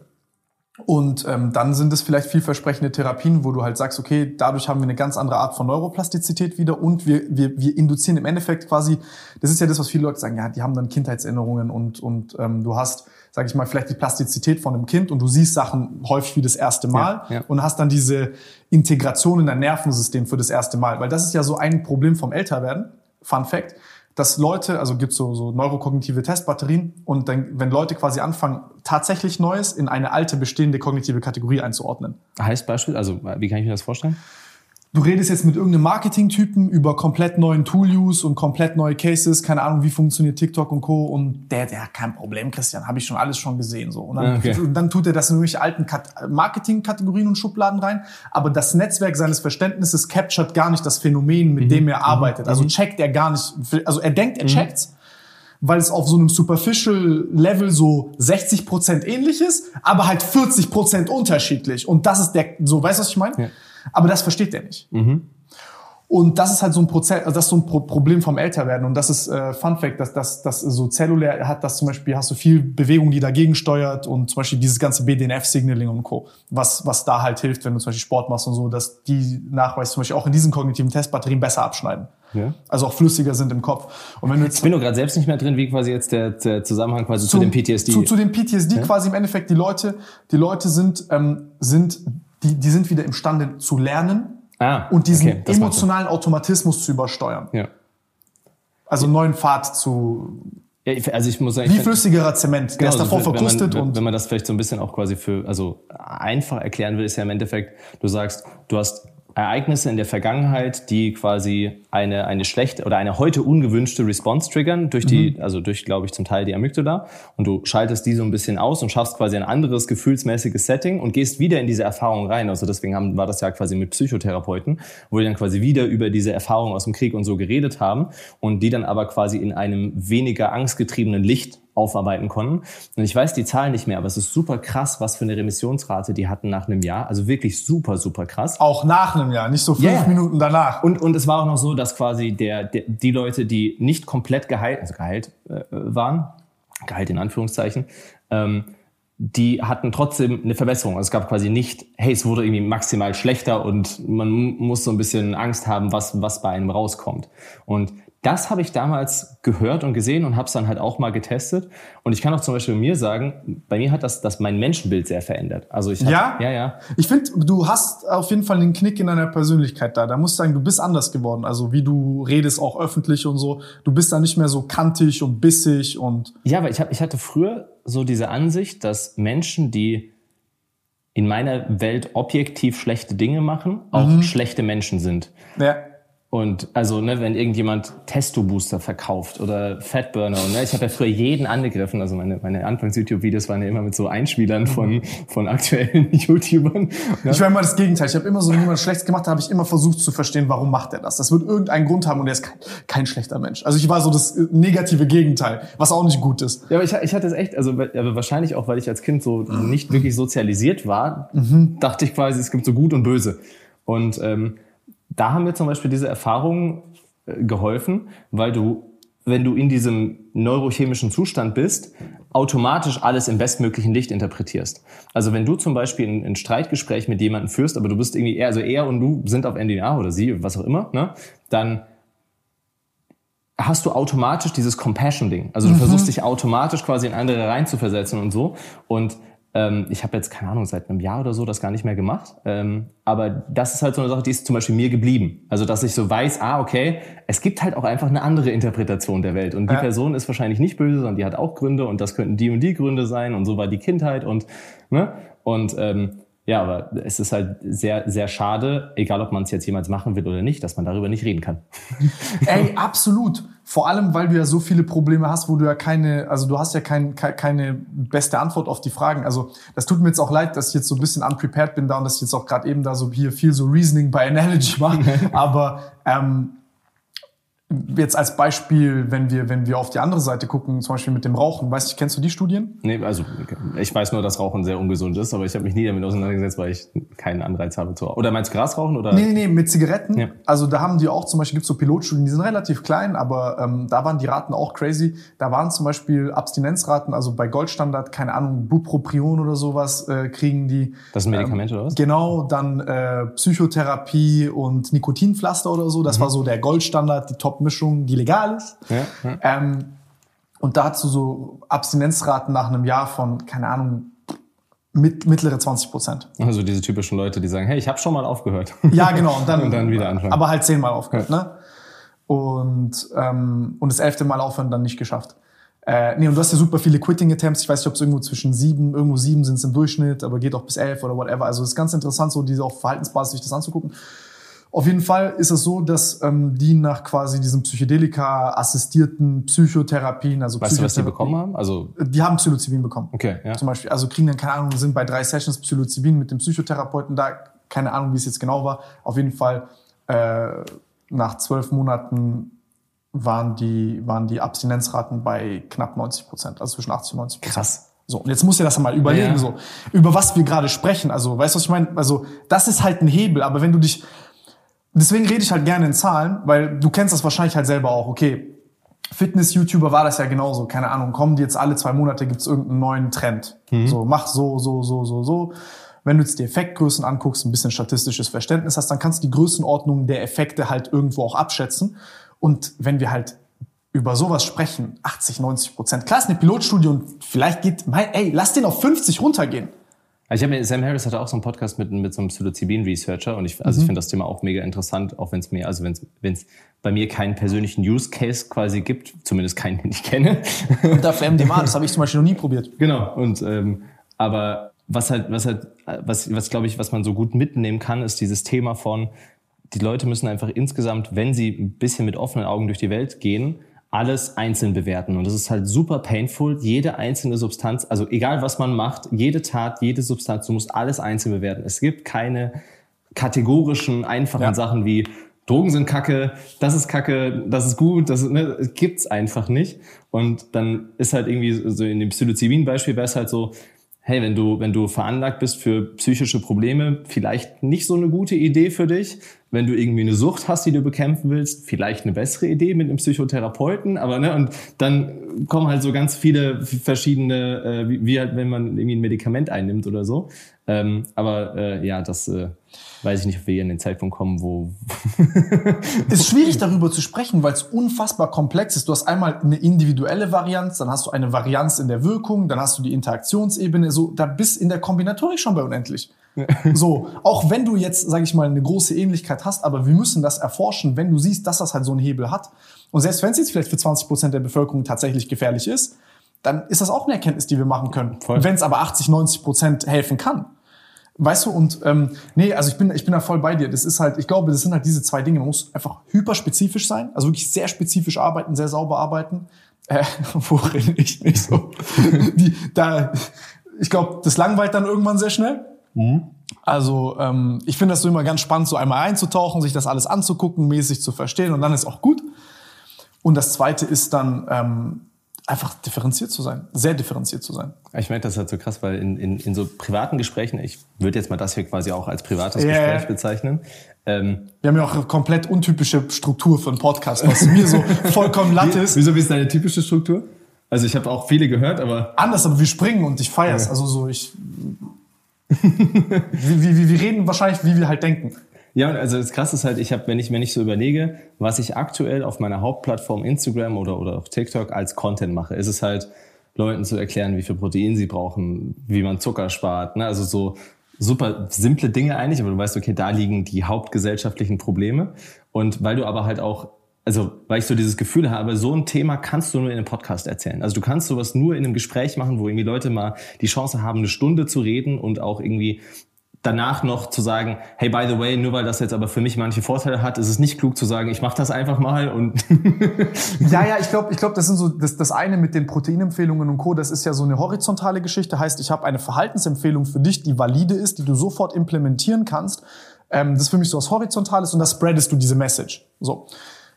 Und ähm, dann sind es vielleicht vielversprechende Therapien, wo du halt sagst, okay, dadurch haben wir eine ganz andere Art von Neuroplastizität wieder und wir, wir, wir induzieren im Endeffekt quasi, das ist ja das, was viele Leute sagen, ja, die haben dann Kindheitserinnerungen und, und ähm, du hast, sag ich mal, vielleicht die Plastizität von einem Kind und du siehst Sachen häufig wie das erste Mal Ja, ja. und hast dann diese Integration in dein Nervensystem für das erste Mal. Weil das ist ja so ein Problem vom Älterwerden, Fun Fact, dass Leute, also gibt so, so neurokognitive Testbatterien und dann, wenn Leute quasi anfangen, tatsächlich Neues in eine alte bestehende kognitive Kategorie einzuordnen. Heißt Beispiel, also wie kann ich mir das vorstellen? Du redest jetzt mit irgendeinem Marketing-Typen über komplett neuen Tool-Use und komplett neue Cases, keine Ahnung, wie funktioniert TikTok und Co. Und der, der, kein Problem, Christian, habe ich schon alles schon gesehen. so. Und dann, Okay. und dann tut er das in irgendwelche alten Kat- Marketing-Kategorien und Schubladen rein. Aber das Netzwerk seines Verständnisses captured gar nicht das Phänomen, mit dem er arbeitet. Also checkt er gar nicht. Also er denkt, er checkt's, weil es auf so einem superficial Level so 60% ähnlich ist, aber halt 40% unterschiedlich. Und das ist der, so, weißt du, was ich meine? Ja. Aber das versteht er nicht. Und das ist halt so ein Prozess, also das ist so ein Pro Problem vom Älterwerden. Und das ist äh, Fun Fact, dass das dass so zellulär hat das zum Beispiel, hast du viel Bewegung, die dagegen steuert und zum Beispiel dieses ganze BDNF-Signaling und Co., was, was da halt hilft, wenn du zum Beispiel Sport machst und so, dass die Nachweis zum Beispiel auch in diesen kognitiven Testbatterien besser abschneiden. Ja. Also auch flüssiger sind im Kopf. Und wenn du jetzt Ich bin nur gerade selbst nicht mehr drin, wie quasi jetzt der, der Zusammenhang quasi zu, dem PTSD. Zu, zu dem PTSD quasi im Endeffekt die Leute, die Leute sind, ähm, sind, die, die sind wieder imstande zu lernen ah, und diesen okay, emotionalen Automatismus zu übersteuern. Ja. Also einen neuen Pfad zu, ja. Also ich muss sagen, wie flüssigerer Zement. Der Genau, ist davor also wenn verkrustet man, und wenn man das vielleicht so ein bisschen auch quasi für, also einfach erklären will, ist ja im Endeffekt, du sagst, du hast Ereignisse in der Vergangenheit, die quasi eine, eine schlechte oder eine heute ungewünschte Response triggern, durch die, Mhm. also durch, glaube ich, zum Teil die Amygdala. Und du schaltest die so ein bisschen aus und schaffst quasi ein anderes gefühlsmäßiges Setting und gehst wieder in diese Erfahrung rein. Also deswegen haben, war das ja quasi mit Psychotherapeuten, wo die dann quasi wieder über diese Erfahrung aus dem Krieg und so geredet haben und die dann aber quasi in einem weniger angstgetriebenen Licht aufarbeiten konnten. Und ich weiß die Zahlen nicht mehr, aber es ist super krass, was für eine Remissionsrate die hatten nach einem Jahr. Also wirklich super, super krass. auch nach einem Jahr, nicht so fünf ja. Minuten danach. Und, und es war auch noch so, dass quasi der, der, die Leute, die nicht komplett geheilt, also geheilt äh, waren, geheilt in Anführungszeichen, ähm, die hatten trotzdem eine Verbesserung. Also es gab quasi nicht, hey, es wurde irgendwie maximal schlechter und man muss so ein bisschen Angst haben, was, was bei einem rauskommt. Und das habe ich damals gehört und gesehen und habe es dann halt auch mal getestet. Und ich kann auch zum Beispiel mir sagen, bei mir hat das, das mein Menschenbild sehr verändert. Also ich hab, Ja? ja, ja. Ich finde, du hast auf jeden Fall einen Knick in deiner Persönlichkeit da. Da musst du sagen, du bist anders geworden. Also wie du redest auch öffentlich und so. Du bist da nicht mehr so kantig und bissig und Ja, aber ich, hab, ich hatte früher so diese Ansicht, dass Menschen, die in meiner Welt objektiv schlechte Dinge machen, auch schlechte Menschen sind. ja. Und also, ne, wenn irgendjemand Testo-Booster verkauft oder Fatburner, und ne, ich habe ja früher jeden angegriffen, also meine, meine Anfangs-YouTube-Videos waren ja immer mit so Einspielern von, von aktuellen YouTubern. Ne? Ich war immer das Gegenteil. Ich habe immer so, wenn jemand Schlechtes gemacht hat, habe ich immer versucht zu verstehen, warum macht er das. Das wird irgendeinen Grund haben und er ist kein, kein schlechter Mensch. Also ich war so das äh, negative Gegenteil, was auch nicht gut ist. Ja, aber ich, ich hatte es echt, also aber wahrscheinlich auch, weil ich als Kind so nicht wirklich sozialisiert war, dachte ich quasi, es gibt so gut und böse. Und ähm, da haben mir zum Beispiel diese Erfahrungen äh, geholfen, weil du, wenn du in diesem neurochemischen Zustand bist, automatisch alles im bestmöglichen Licht interpretierst. Also wenn du zum Beispiel ein, ein Streitgespräch mit jemandem führst, aber du bist irgendwie eher, also er und du sind auf NDA oder sie, was auch immer, ne, dann hast du automatisch dieses Compassion-Ding. Also du versuchst dich automatisch quasi in andere reinzuversetzen und so. Und ich habe jetzt, keine Ahnung, seit einem Jahr oder so das gar nicht mehr gemacht. Ähm, aber das ist halt so eine Sache, die ist zum Beispiel mir geblieben. Also dass ich so weiß, ah, okay, es gibt halt auch einfach eine andere Interpretation der Welt. Und die Ja. Person ist wahrscheinlich nicht böse, sondern die hat auch Gründe und das könnten die und die Gründe sein und so war die Kindheit und, ne? Und ähm, ja, aber es ist halt sehr, sehr schade, egal ob man es jetzt jemals machen will oder nicht, dass man darüber nicht reden kann. Ey, absolut. Vor allem, weil du ja so viele Probleme hast, wo du ja keine, also du hast ja kein, ke- keine beste Antwort auf die Fragen. Also das tut mir jetzt auch leid, dass ich jetzt so ein bisschen unprepared bin da und dass ich jetzt auch gerade eben da so hier viel so Reasoning by Analogy mache. Aber ähm, Jetzt als Beispiel, wenn wir, wenn wir auf die andere Seite gucken, zum Beispiel mit dem Rauchen, weißt du, kennst du die Studien? Nee, also ich weiß nur, dass Rauchen sehr ungesund ist, aber ich habe mich nie damit auseinandergesetzt, weil ich keinen Anreiz habe zu. Oder meinst du Grasrauchen? Oder? Nee, nee, nee, mit Zigaretten. Ja. Also da haben die auch zum Beispiel, gibt's so Pilotstudien, die sind relativ klein, aber ähm, da waren die Raten auch crazy. Da waren zum Beispiel Abstinenzraten, also bei Goldstandard, keine Ahnung, Bupropion oder sowas äh, kriegen die. Das ist ein Medikament oder was? Genau, dann äh, Psychotherapie und Nikotinpflaster oder so. Das war so der Goldstandard, die Top-Mischung, die legal ist. Ja, ja. Ähm, und da hast du so Abstinenzraten nach einem Jahr von, keine Ahnung, mit, mittlere 20 Prozent. Also diese typischen Leute, die sagen, hey, ich habe schon mal aufgehört. Ja, genau. Und dann, Und dann wieder anfangen. Aber halt zehnmal aufgehört, ne? Und, ähm, und das elfte Mal aufhören dann nicht geschafft. Äh, nee, und du hast ja super viele Quitting-Attempts. Ich weiß nicht, ob es irgendwo zwischen sieben, irgendwo sieben sind es im Durchschnitt, aber geht auch bis elf oder whatever. Also es ist ganz interessant, so diese auf Verhaltensbasis sich das anzugucken. Auf jeden Fall ist es so, dass ähm, die nach quasi diesen Psychedelika-assistierten Psychotherapien, also Weißt du, was die Psychotherapie- bekommen haben? Also, Die haben Psilocybin bekommen. okay, ja. Zum Beispiel, also kriegen dann, keine Ahnung, sind bei drei Sessions Psilocybin mit dem Psychotherapeuten da, keine Ahnung, wie es jetzt genau war. Auf jeden Fall, äh, nach zwölf Monaten waren die, waren die Abstinenzraten bei knapp 90 Prozent, also zwischen 80 und 90 Prozent. Krass. So, und jetzt musst du dir das mal überlegen, Ja. so, über was wir gerade sprechen. Also, weißt du, was ich meine? Also, das ist halt ein Hebel, aber wenn du dich, deswegen rede ich halt gerne in Zahlen, weil du kennst das wahrscheinlich halt selber auch, okay, Fitness-YouTuber war das ja genauso. Keine Ahnung, kommen die jetzt alle zwei Monate, gibt's irgendeinen neuen Trend. So, mach so, so, so, so, so. Wenn du jetzt die Effektgrößen anguckst, ein bisschen statistisches Verständnis hast, dann kannst du die Größenordnung der Effekte halt irgendwo auch abschätzen. Und wenn wir halt über sowas sprechen, 80, 90 Prozent. Klar, ist eine Pilotstudie und vielleicht geht, mein, ey, lass den auf 50 runtergehen. Also ich habe Sam Harris hatte auch so einen Podcast mit, mit so einem Psilocybin-Researcher und ich, also ich finde das Thema auch mega interessant, auch wenn es mir, also wenn es bei mir keinen persönlichen Use Case quasi gibt, zumindest keinen, den ich kenne. Und dafür MDMA, das habe ich zum Beispiel noch nie probiert. Genau. Und ähm, aber was halt, was halt, was, was glaube ich, was man so gut mitnehmen kann, ist dieses Thema von, die Leute müssen einfach insgesamt, wenn sie ein bisschen mit offenen Augen durch die Welt gehen, alles einzeln bewerten. Und das ist halt super painful. Jede einzelne Substanz, also egal was man macht, jede Tat, jede Substanz, du musst alles einzeln bewerten. Es gibt keine kategorischen, einfachen Ja. Sachen wie Drogen sind Kacke, das ist Kacke, das ist gut, das ne, es gibt's einfach nicht. Und dann ist halt irgendwie so in dem Psilocybin-Beispiel wäre es halt so, hey, wenn du, wenn du veranlagt bist für psychische Probleme, vielleicht nicht so eine gute Idee für dich. Wenn du irgendwie eine Sucht hast, die du bekämpfen willst, vielleicht eine bessere Idee mit einem Psychotherapeuten, aber ne, und dann kommen halt so ganz viele verschiedene, äh, wie, wie halt, wenn man irgendwie ein Medikament einnimmt oder so. Ähm, aber äh, ja, das äh, weiß ich nicht, ob wir hier in den Zeitpunkt kommen, wo ist schwierig darüber zu sprechen, weil es unfassbar komplex ist. Du hast einmal eine individuelle Varianz, dann hast du eine Varianz in der Wirkung, dann hast du die Interaktionsebene, so da bist in der Kombinatorik schon bei unendlich. So, auch wenn du jetzt, sage ich mal, eine große Ähnlichkeit hast, aber wir müssen das erforschen, wenn du siehst, dass das halt so einen Hebel hat. Und selbst wenn es jetzt vielleicht für 20 Prozent der Bevölkerung tatsächlich gefährlich ist, dann ist das auch eine Erkenntnis, die wir machen können. Wenn es aber 80, 90 Prozent helfen kann. Weißt du, und ähm, nee, also ich bin, ich bin da voll bei dir. Das ist halt, ich glaube, das sind halt diese zwei Dinge. Man muss einfach hyperspezifisch sein, also wirklich sehr spezifisch arbeiten, sehr sauber arbeiten. Äh, worin ich nicht so. Die, da, ich glaube, das langweilt dann irgendwann sehr schnell. Also ähm, ich finde das so immer ganz spannend, so einmal einzutauchen, sich das alles anzugucken, mäßig zu verstehen und dann ist auch gut. Und das Zweite ist dann ähm, einfach differenziert zu sein, sehr differenziert zu sein. Ich merke das halt so krass, weil in, in, in so privaten Gesprächen, ich würde jetzt mal das hier quasi auch als privates Ja, ja. Gespräch bezeichnen. Ähm, Wir haben ja auch eine komplett untypische Struktur für einen Podcast, was mir so vollkommen Latte ist. wieso wie ist deine typische Struktur? Also ich habe auch viele gehört, aber Anders, aber wir springen und ich feier's. Also so, ich. wie, wie, wir reden wahrscheinlich, wie wir halt denken. ja, also das Krasse ist halt, ich habe, wenn ich wenn ich so überlege, was ich aktuell auf meiner Hauptplattform Instagram oder oder auch TikTok als Content mache, ist es halt Leuten zu erklären, wie viel Protein sie brauchen, wie man Zucker spart, ne? also so super simple Dinge eigentlich, aber du weißt, okay, da liegen die hauptgesellschaftlichen Probleme und weil du aber halt auch also weil ich so dieses Gefühl habe, so ein Thema kannst du nur in einem Podcast erzählen. Also du kannst sowas nur in einem Gespräch machen, wo irgendwie Leute mal die Chance haben, eine Stunde zu reden und auch irgendwie danach noch zu sagen, hey, by the way, nur weil das jetzt aber für mich manche Vorteile hat, ist es nicht klug zu sagen, ich mache das einfach mal und Ja, ja, ich glaube, ich glaub, das sind so das, das eine mit den Proteinempfehlungen und Co. Das ist ja so eine horizontale Geschichte. Heißt, ich habe eine Verhaltensempfehlung für dich, die valide ist, die du sofort implementieren kannst. Ähm, das ist für mich so was Horizontales und da spreadest du diese Message. So.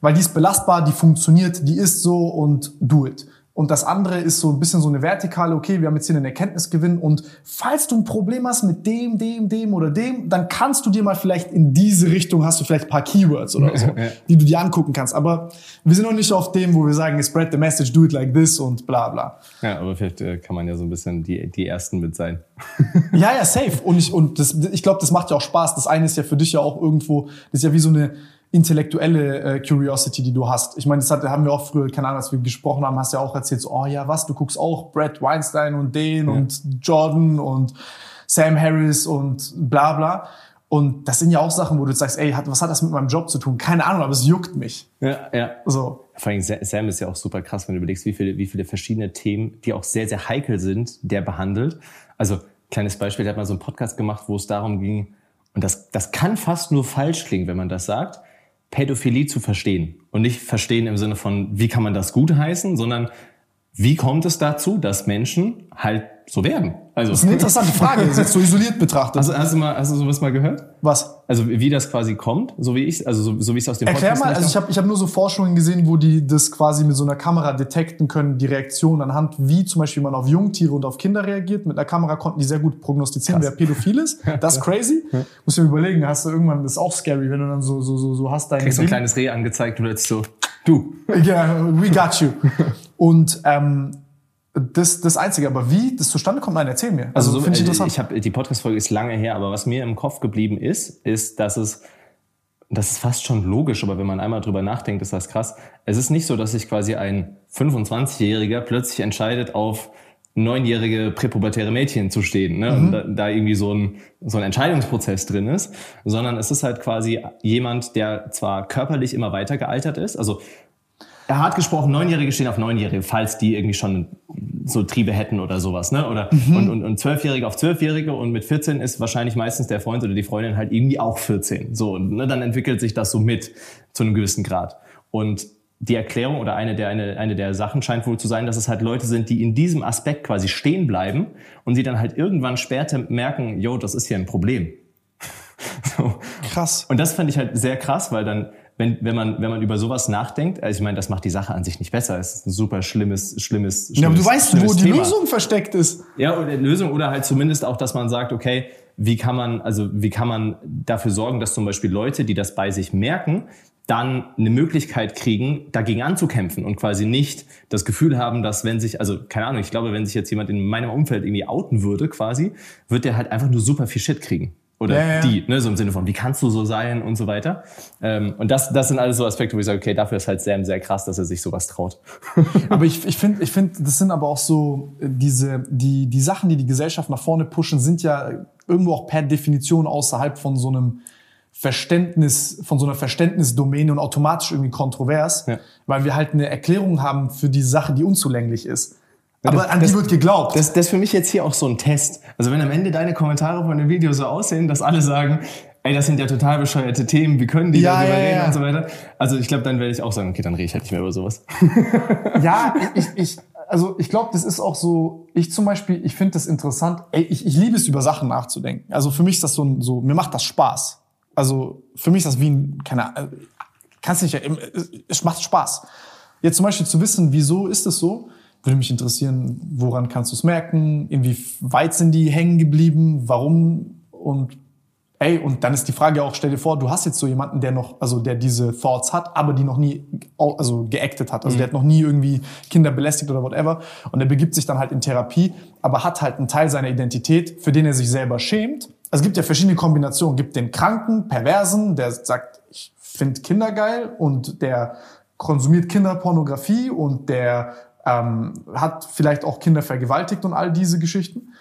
Weil die ist belastbar, die funktioniert, die ist so und do it. Und das andere ist so ein bisschen so eine vertikale, okay, wir haben jetzt hier einen Erkenntnisgewinn und falls du ein Problem hast mit dem, dem, dem oder dem, dann kannst du dir mal vielleicht in diese Richtung, hast du vielleicht ein paar Keywords oder so, die du dir angucken kannst. Aber wir sind noch nicht auf dem, wo wir sagen, spread the message, do it like this und bla bla. Ja, aber vielleicht äh, kann man ja so ein bisschen die, die Ersten mit sein. ja, ja, safe. Und ich, und das, ich glaube, das macht ja auch Spaß. Das eine ist ja für dich ja auch irgendwo, das ist ja wie so eine intellektuelle äh, Curiosity, die du hast. Ich meine, das hat, haben wir auch früher, keine Ahnung, als wir gesprochen haben, hast ja auch erzählt, so, oh ja, was, du guckst auch Brad Weinstein und den ja. und Jordan und Sam Harris und bla bla. Und das sind ja auch Sachen, wo du sagst, ey, was hat das mit meinem Job zu tun? Keine Ahnung, aber es juckt mich. Ja, ja. So. Vor allem Sam ist ja auch super krass, wenn du überlegst, wie viele, wie viele verschiedene Themen, die auch sehr, sehr heikel sind, der behandelt. Also, kleines Beispiel, der hat mal so einen Podcast gemacht, wo es darum ging, und das, das kann fast nur falsch klingen, wenn man das sagt, Pädophilie zu verstehen. Und nicht verstehen im Sinne von, wie kann man das gut heißen, sondern wie kommt es dazu, dass Menschen halt so werden? Also, das ist eine interessante Frage, das ist jetzt so isoliert betrachtet. Also, hast du mal, hast du sowas mal gehört? Was? Also wie das quasi kommt, so wie ich, also so, so wie ich es aus dem Erklär Podcast mal, also ich habe ich hab nur so Forschungen gesehen, wo die das quasi mit so einer Kamera detekten können, die Reaktion anhand, wie zum Beispiel man auf Jungtiere und auf Kinder reagiert. Mit einer Kamera konnten die sehr gut prognostizieren, Krass. wer pädophil ist. Das ist crazy. Ja. Muss mir überlegen, hast du irgendwann, das ist auch scary, wenn du dann so, so, so, so hast dein. Kriegst so ein kleines Reh angezeigt und jetzt so, du. Ja, yeah, we got you. und ähm, das, das Einzige, aber wie das zustande kommt, nein, erzähl mir. Also, also so, finde ich äh, interessant. Ich habe die Podcast-Folge ist lange her, aber was mir im Kopf geblieben ist, ist, dass es, das ist fast schon logisch, aber wenn man einmal drüber nachdenkt, ist das krass. Es ist nicht so, dass sich quasi ein 25-Jähriger plötzlich entscheidet, auf neunjährige präpubertäre Mädchen zu stehen ne? Mhm. und da, da, irgendwie so ein, so ein Entscheidungsprozess drin ist, sondern es ist halt quasi jemand, der zwar körperlich immer weiter gealtert ist, also hart gesprochen, Neunjährige stehen auf Neunjährige, falls die irgendwie schon so Triebe hätten oder sowas, ne? Oder mhm. und, und, und Zwölfjährige auf Zwölfjährige und mit 14 ist wahrscheinlich meistens der Freund oder die Freundin halt irgendwie auch 14. So, und ne, dann entwickelt sich das so mit zu einem gewissen Grad. Und die Erklärung oder eine der, eine, eine der Sachen scheint wohl zu sein, dass es halt Leute sind, die in diesem Aspekt quasi stehen bleiben und sie dann halt irgendwann später merken, yo, das ist hier ein Problem. so. Krass. Und das fand ich halt sehr krass, weil dann wenn, wenn, man, wenn man über sowas nachdenkt, also ich meine, das macht die Sache an sich nicht besser. Es ist ein super schlimmes, schlimmes, schlimmes Ja, aber du weißt, wo die Thema. Lösung versteckt ist. Ja, oder Lösung oder halt zumindest auch, dass man sagt, okay, wie kann man, also wie kann man dafür sorgen, dass zum Beispiel Leute, die das bei sich merken, dann eine Möglichkeit kriegen, dagegen anzukämpfen und quasi nicht das Gefühl haben, dass wenn sich, also keine Ahnung, ich glaube, wenn sich jetzt jemand in meinem Umfeld irgendwie outen würde, quasi, wird der halt einfach nur super viel Shit kriegen oder ja, ja. die, ne, so im Sinne von, wie kannst du so sein und so weiter. Ähm, und das, das sind alles so Aspekte, wo ich sage, okay, dafür ist halt Sam sehr krass, dass er sich sowas traut. aber ich, ich finde, ich finde, das sind aber auch so äh, diese, die, die Sachen, die die Gesellschaft nach vorne pushen, sind ja irgendwo auch per Definition außerhalb von so einem Verständnis, von so einer Verständnisdomäne und automatisch irgendwie kontrovers, ja. weil wir halt eine Erklärung haben für die Sache, die unzulänglich ist. Aber das, an die wird geglaubt. Das, das ist für mich jetzt hier auch so ein Test. Also wenn am Ende deine Kommentare von dem Video so aussehen, dass alle sagen, ey, das sind ja total bescheuerte Themen, wie können die ja, darüber ja, reden ja. und so weiter. Also ich glaube, dann werde ich auch sagen, okay, dann rede ich halt nicht mehr über sowas. ja, ich, ich, also ich glaube, das ist auch so, ich zum Beispiel, ich finde das interessant, ey, ich, ich liebe es, über Sachen nachzudenken. Also für mich ist das so, ein, so, mir macht das Spaß. Also für mich ist das wie ein, keine Ahnung, kannst nicht, es macht Spaß. Jetzt zum Beispiel zu wissen, wieso ist es so, würde mich interessieren, woran kannst du es merken? Inwieweit sind die hängen geblieben? Warum? Und ey, und dann ist die Frage auch, stell dir vor, du hast jetzt so jemanden, der noch, also der diese Thoughts hat, aber die noch nie, also geactet hat. Also mhm. der hat noch nie irgendwie Kinder belästigt oder whatever. Und er begibt sich dann halt in Therapie, aber hat halt einen Teil seiner Identität, für den er sich selber schämt. Also es gibt ja verschiedene Kombinationen. Es gibt den Kranken, Perversen, der sagt, ich finde Kinder geil und der konsumiert Kinderpornografie und der ähm, hat vielleicht auch Kinder vergewaltigt und all diese Geschichten.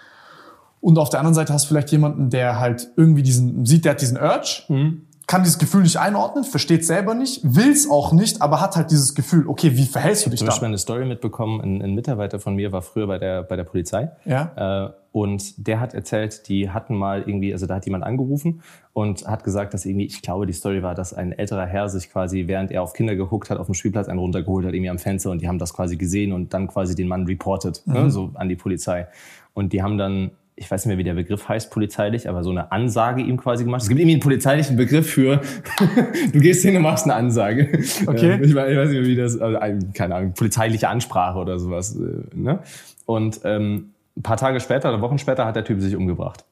Und auf der anderen Seite hast du vielleicht jemanden, der halt irgendwie diesen, sieht, der hat diesen Urge, mhm. Kann dieses Gefühl nicht einordnen, versteht selber nicht, will es auch nicht, aber hat halt dieses Gefühl, okay, wie verhältst du dich da? Ich habe eine Story mitbekommen, ein, ein, Mitarbeiter von mir war früher bei der, bei der Polizei. Ja. Äh, und der hat erzählt, die hatten mal irgendwie, also da hat jemand angerufen und hat gesagt, dass irgendwie, ich glaube, die Story war, dass ein älterer Herr sich quasi, während er auf Kinder geguckt hat, auf dem Spielplatz einen runtergeholt hat, irgendwie am Fenster und die haben das quasi gesehen und dann quasi den Mann reported, ne, mhm. ne, so an die Polizei. Und die haben dann ich weiß nicht mehr, wie der Begriff heißt polizeilich, aber so eine Ansage ihm quasi gemacht. Es gibt irgendwie einen polizeilichen Begriff für, du gehst hin und machst eine Ansage. Okay. Ich, weiß, ich weiß nicht mehr, wie das, also, keine Ahnung, polizeiliche Ansprache oder sowas. äh, Ne? Und ähm, ein paar Tage später oder Wochen später hat der Typ sich umgebracht,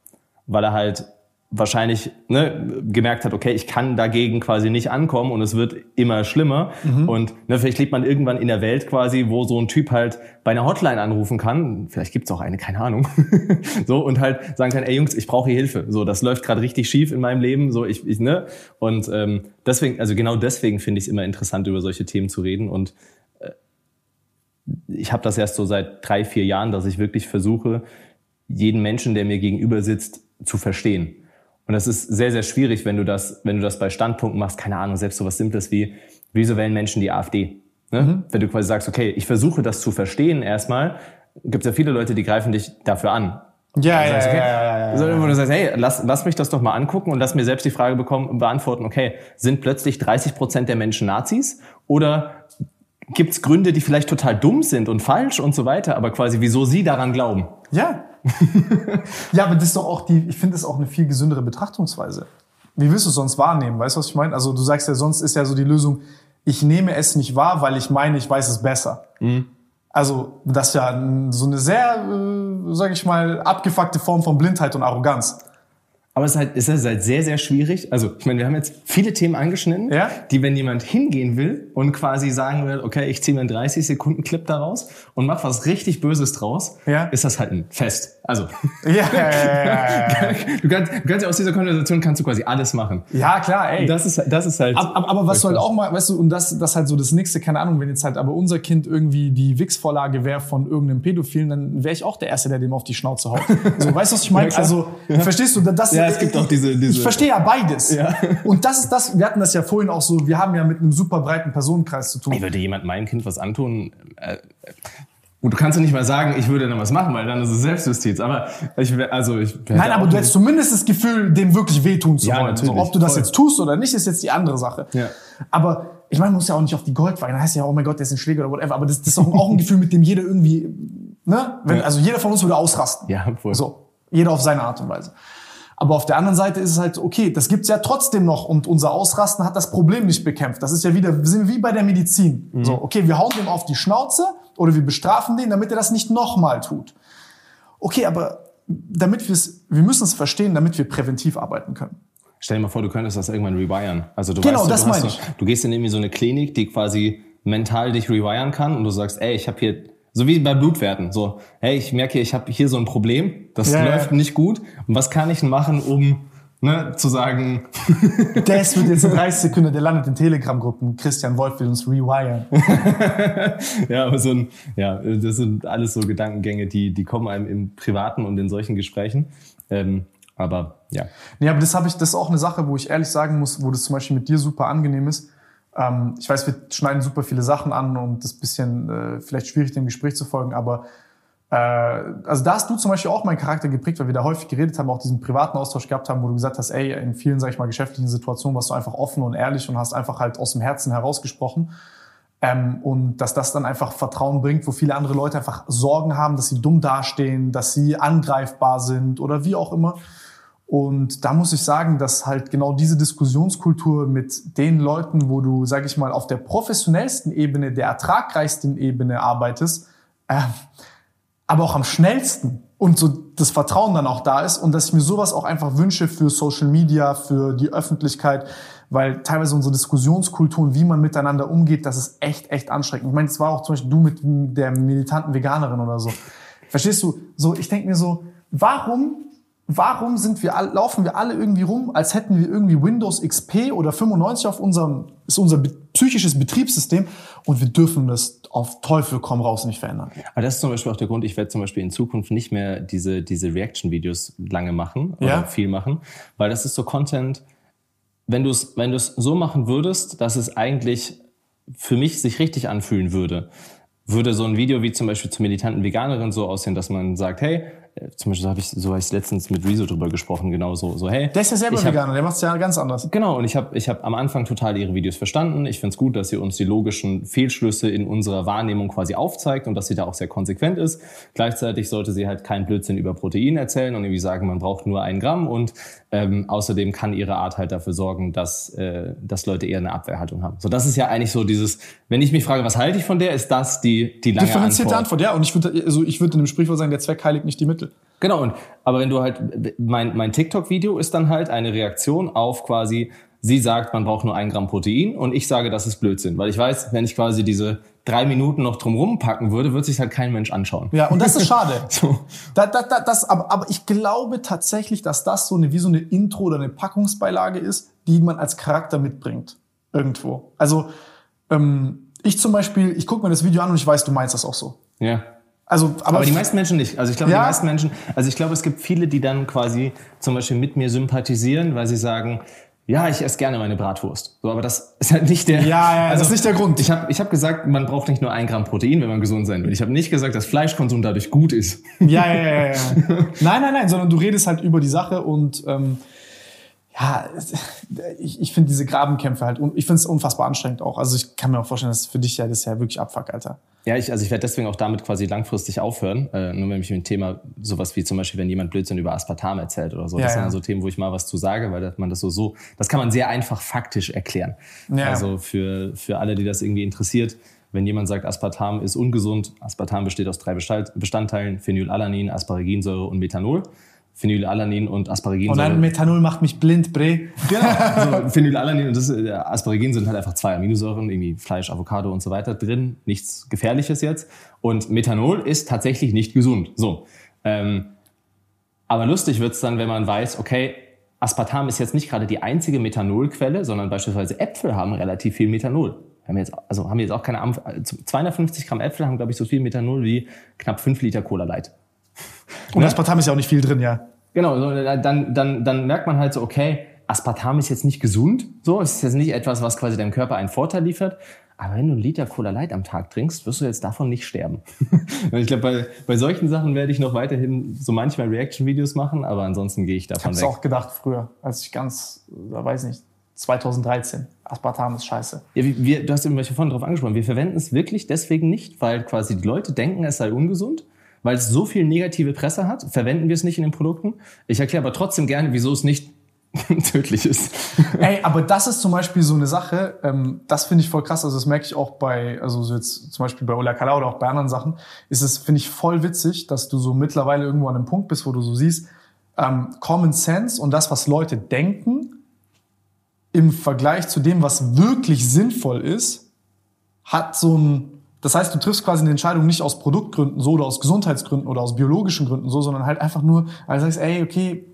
weil er halt wahrscheinlich ne, gemerkt hat, okay, ich kann dagegen quasi nicht ankommen und es wird immer schlimmer. Und ne, vielleicht lebt man irgendwann in der Welt quasi, wo so ein Typ halt bei einer Hotline anrufen kann. Vielleicht gibt's auch eine, keine Ahnung. so und halt sagen kann, ey Jungs, ich brauche hier Hilfe. So, das läuft gerade richtig schief in meinem Leben. So, ich, ich ne. Und ähm, deswegen, also genau deswegen finde ich es immer interessant, über solche Themen zu reden. Und äh, ich habe das erst so seit drei, vier Jahren, dass ich wirklich versuche, jeden Menschen, der mir gegenüber sitzt, zu verstehen. Und das ist sehr, sehr schwierig, wenn du das, wenn du das bei Standpunkten machst, keine Ahnung, selbst so was Simples wie, wieso wählen Menschen die AfD? Ne? Wenn du quasi sagst, okay, ich versuche das zu verstehen erstmal, gibt es ja viele Leute, die greifen dich dafür an. Ja, Das heißt, ja, okay, ja, ja, ja, ja. Sondern wo du sagst, hey, lass, lass mich das doch mal angucken und lass mir selbst die Frage bekommen, beantworten, okay, sind plötzlich 30 Prozent der Menschen Nazis? Oder gibt es Gründe, die vielleicht total dumm sind und falsch und so weiter, aber quasi, wieso sie daran glauben? Ja. ja, aber das ist doch auch die, ich finde das auch eine viel gesündere Betrachtungsweise. Wie willst du es sonst wahrnehmen? Weißt du, was ich meine? Also du sagst ja, sonst ist ja so die Lösung, ich nehme es nicht wahr, weil ich meine, ich weiß es besser. Also das ist ja so eine sehr, äh, sage ich mal, abgefuckte Form von Blindheit und Arroganz. Aber es ist halt, es ist halt sehr, sehr schwierig. Also, ich meine, wir haben jetzt viele Themen angeschnitten, Ja. die, wenn jemand hingehen will und quasi sagen will, okay, ich ziehe mir einen 30 Sekunden Clip daraus und mach was richtig Böses draus, Ja. ist das halt ein Fest. Also, Ja, ja, du kannst, du kannst ja aus dieser Konversation kannst du quasi alles machen. ja klar, ey. Das ist, das ist halt. Aber, aber, aber was du halt auch mal, weißt du, und das, das halt so das nächste, keine Ahnung, wenn jetzt halt aber unser Kind irgendwie die Wix-Vorlage wäre von irgendeinem Pädophilen, dann wäre ich auch der Erste, der dem auf die Schnauze haut. So, weißt du, was ich meine? Also, verstehst du, das, Ja, es gibt auch diese- diese- Ich verstehe ja beides. Ja. Und das ist das, wir hatten das ja vorhin auch so, wir haben ja mit einem super breiten Personenkreis zu tun. Ey, würde jemand meinem Kind was antun? Äh, gut, du kannst ja nicht mal sagen, ich würde dann was machen, weil dann ist es Selbstjustiz. Aber ich wär, also ich Nein, aber du hättest zumindest das Gefühl, dem wirklich wehtun zu Ja, wollen. Natürlich, ob du das voll. jetzt tust oder nicht, ist jetzt die andere Sache. Ja. Aber ich meine, man muss ja auch nicht auf die Goldweine. Da heißt ja, oh mein Gott, der ist ein Schläger oder whatever. Aber das, das ist auch, auch ein Gefühl, mit dem jeder irgendwie, ne? Wenn, Ja. Also jeder von uns würde ausrasten. Ja, voll. So. Jeder auf seine Art und Weise. Aber auf der anderen Seite ist es halt, okay, das gibt's ja trotzdem noch und unser Ausrasten hat das Problem nicht bekämpft. Das ist ja wieder, wir sind wie bei der Medizin. Mhm. So, okay, wir hauen dem auf die Schnauze oder wir bestrafen den, damit er das nicht nochmal tut. Okay, aber damit wir es, wir müssen es verstehen, damit wir präventiv arbeiten können. Stell dir mal vor, du könntest das irgendwann rewiren. Also du Genau, weißt, das du, meine so, du gehst in irgendwie so eine Klinik, die quasi mental dich rewiren kann und du sagst, ey, ich habe hier so wie bei Blutwerten, so, hey, ich merke, ich habe hier so ein Problem, das Ja, ja. läuft nicht gut. Und was kann ich machen, um ne, zu sagen, Das wird jetzt in 30 Sekunden, der landet in Telegram-Gruppen. Christian Wolf will uns rewiren. ja, aber so ein, ja, das sind alles so Gedankengänge, die, die kommen einem im Privaten und in solchen Gesprächen. Ähm, aber ja. Nee, aber das habe ich, das ist auch eine Sache, wo ich ehrlich sagen muss, wo das zum Beispiel mit dir super angenehm ist. Ähm, ich weiß, wir schneiden super viele Sachen an und das ist ein bisschen äh, vielleicht schwierig, dem Gespräch zu folgen, aber äh, also da hast du zum Beispiel auch meinen Charakter geprägt, weil wir da häufig geredet haben, auch diesen privaten Austausch gehabt haben, wo du gesagt hast, ey, in vielen, sag ich mal, geschäftlichen Situationen warst du einfach offen und ehrlich und hast einfach halt aus dem Herzen herausgesprochen. Ähm, und dass das dann einfach Vertrauen bringt, wo viele andere Leute einfach Sorgen haben, dass sie dumm dastehen, dass sie angreifbar sind oder wie auch immer. Und da muss ich sagen, dass halt genau diese Diskussionskultur mit den Leuten, wo du, sag ich mal, auf der professionellsten Ebene, der ertragreichsten Ebene arbeitest, äh, aber auch am schnellsten und so das Vertrauen dann auch da ist und dass ich mir sowas auch einfach wünsche für Social Media, für die Öffentlichkeit, weil teilweise unsere Diskussionskultur und wie man miteinander umgeht, das ist echt, echt anstrengend. Ich meine, es war auch zum Beispiel du mit der militanten Veganerin oder so. Verstehst du? So, ich denke mir so, warum Warum sind wir laufen wir alle irgendwie rum, als hätten wir irgendwie Windows XP oder 95 auf unserem, ist unser psychisches Betriebssystem und wir dürfen das auf Teufel komm raus nicht verändern. Aber das ist zum Beispiel auch der Grund, ich werde zum Beispiel in Zukunft nicht mehr diese, diese Reaction-Videos lange machen oder Ja. viel machen, weil das ist so Content, wenn du es wenn du es so machen würdest, dass es eigentlich für mich sich richtig anfühlen würde, würde so ein Video wie zum Beispiel zur militanten Veganerin so aussehen, dass man sagt, hey, zum Beispiel so habe ich so hab ich letztens mit Rezo drüber gesprochen, genau so, so hey. Der ist ja selber ich hab- Veganer, der macht es ja ganz anders. Genau, und ich habe ich hab am Anfang total ihre Videos verstanden. Ich finde es gut, dass sie uns die logischen Fehlschlüsse in unserer Wahrnehmung quasi aufzeigt und dass sie da auch sehr konsequent ist. Gleichzeitig sollte sie halt keinen Blödsinn über Protein erzählen und irgendwie sagen, man braucht nur ein Gramm und ähm, außerdem kann ihre Art halt dafür sorgen, dass, äh, dass Leute eher eine Abwehrhaltung haben. So, das ist ja eigentlich so dieses, wenn ich mich frage, was halte ich von der, ist das die, die lange Differenzierte Antwort. Antwort, ja. Und ich würde also ich würde in dem Sprichwort sagen, der Zweck heiligt nicht die Mittel. Genau, und aber wenn du halt, mein, mein TikTok-Video ist dann halt eine Reaktion auf quasi, sie sagt, man braucht nur ein Gramm Protein und ich sage, das ist Blödsinn. Weil ich weiß, wenn ich quasi diese drei Minuten noch drumrum packen würde, wird sich halt kein Mensch anschauen. Ja, und das ist schade. So. Da, da, da, das, aber, aber ich glaube tatsächlich, dass das so eine, wie so eine Intro oder eine Packungsbeilage ist, die man als Charakter mitbringt. Irgendwo. Also, ähm, ich zum Beispiel, ich gucke mir das Video an und ich weiß, du meinst das auch so. Ja. Also, aber, Aber die meisten Menschen nicht. Also ich glaube, Ja. die meisten Menschen, also ich glaube, es gibt viele, die dann quasi zum Beispiel mit mir sympathisieren, weil sie sagen, ja, ich esse gerne meine Bratwurst. So, aber das ist halt nicht der. Ja, ja, also das ist nicht der Grund. Ich habe ich hab gesagt, man braucht nicht nur ein Gramm Protein, wenn man gesund sein will. Ich habe nicht gesagt, dass Fleischkonsum dadurch gut ist. Ja, ja, ja, ja. nein, nein, nein, sondern du redest halt über die Sache und ähm, ja, ich, ich finde diese Grabenkämpfe halt, ich finde es unfassbar anstrengend auch. Also ich kann mir auch vorstellen, dass für dich ja das ja wirklich Abfuck, Alter. Ja, ich, also ich werde deswegen auch damit quasi langfristig aufhören. Äh, nur wenn mich mit dem Thema sowas wie zum Beispiel, wenn jemand Blödsinn über Aspartam erzählt oder so. Ja, das sind ja. dann so Themen, wo ich mal was zu sage, weil das- man das so, so, das kann man sehr einfach faktisch erklären. Ja. Also für, für alle, die das irgendwie interessiert, wenn jemand sagt, Aspartam ist ungesund, Aspartam besteht aus drei Bestandteilen, Phenylalanin, Asparaginsäure und Methanol. Phenylalanin und Und Asparaginsäure. dann Methanol macht mich blind, bre. Genau. So, Phenylalanin und das, äh, Asparagin sind halt einfach zwei Aminosäuren, irgendwie Fleisch, Avocado und so weiter drin. Nichts Gefährliches jetzt. Und Methanol ist tatsächlich nicht gesund. So. Ähm, aber lustig wird's dann, wenn man weiß, okay, Aspartam ist jetzt nicht gerade die einzige Methanolquelle, sondern beispielsweise Äpfel haben relativ viel Methanol. Haben jetzt, also haben wir jetzt auch keine Ahnung, 250 Gramm Äpfel haben, glaube ich, so viel Methanol wie knapp 5 Liter Cola Light. Und Aspartam ist ja auch nicht viel drin, ja. Genau, dann, dann, dann merkt man halt so, okay, Aspartam ist jetzt nicht gesund, so, es ist jetzt nicht etwas, was quasi deinem Körper einen Vorteil liefert. Aber wenn du einen Liter Cola Light am Tag trinkst, wirst du jetzt davon nicht sterben. Ich glaube, bei, bei solchen Sachen werde ich noch weiterhin so manchmal Reaction-Videos machen, aber ansonsten gehe ich Ich davon hab's weg. auch gedacht früher, als ich ganz, da weiß nicht, 2013. Aspartam ist scheiße. Ja, wir, du hast eben vorhin drauf angesprochen, wir verwenden es wirklich deswegen nicht, weil quasi die Leute denken, es sei ungesund. Weil es so viel negative Presse hat, verwenden wir es nicht in den Produkten. Ich erkläre aber trotzdem gerne, wieso es nicht tödlich ist. Ey, aber das ist zum Beispiel so eine Sache, ähm, das finde ich voll krass. Also das merke ich auch bei, also so jetzt zum Beispiel bei Ola Kala oder auch bei anderen Sachen, ist es, finde ich, voll witzig, dass du so mittlerweile irgendwo an einem Punkt bist, wo du so siehst, ähm, Common Sense und das, was Leute denken, im Vergleich zu dem, was wirklich sinnvoll ist, hat so ein, das heißt, du triffst quasi eine Entscheidung nicht aus Produktgründen so oder aus Gesundheitsgründen oder aus biologischen Gründen so, sondern halt einfach nur, weil du sagst, ey, okay,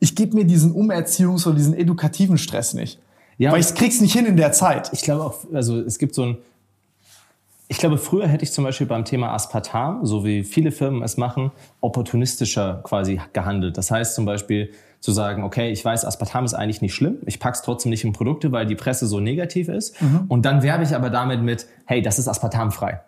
ich gebe mir diesen Umerziehungs- oder diesen edukativen Stress nicht. Ja, weil ich krieg's nicht hin in der Zeit. ich glaube auch, also es gibt so ein, ich glaube, früher hätte ich zum Beispiel beim Thema Aspartam, so wie viele Firmen es machen, opportunistischer quasi gehandelt. Das heißt zum Beispiel zu sagen, okay, ich weiß, Aspartam ist eigentlich nicht schlimm, ich pack's trotzdem nicht in Produkte, weil die Presse so negativ ist. Und dann werbe ich aber damit mit, hey, das ist aspartamfrei.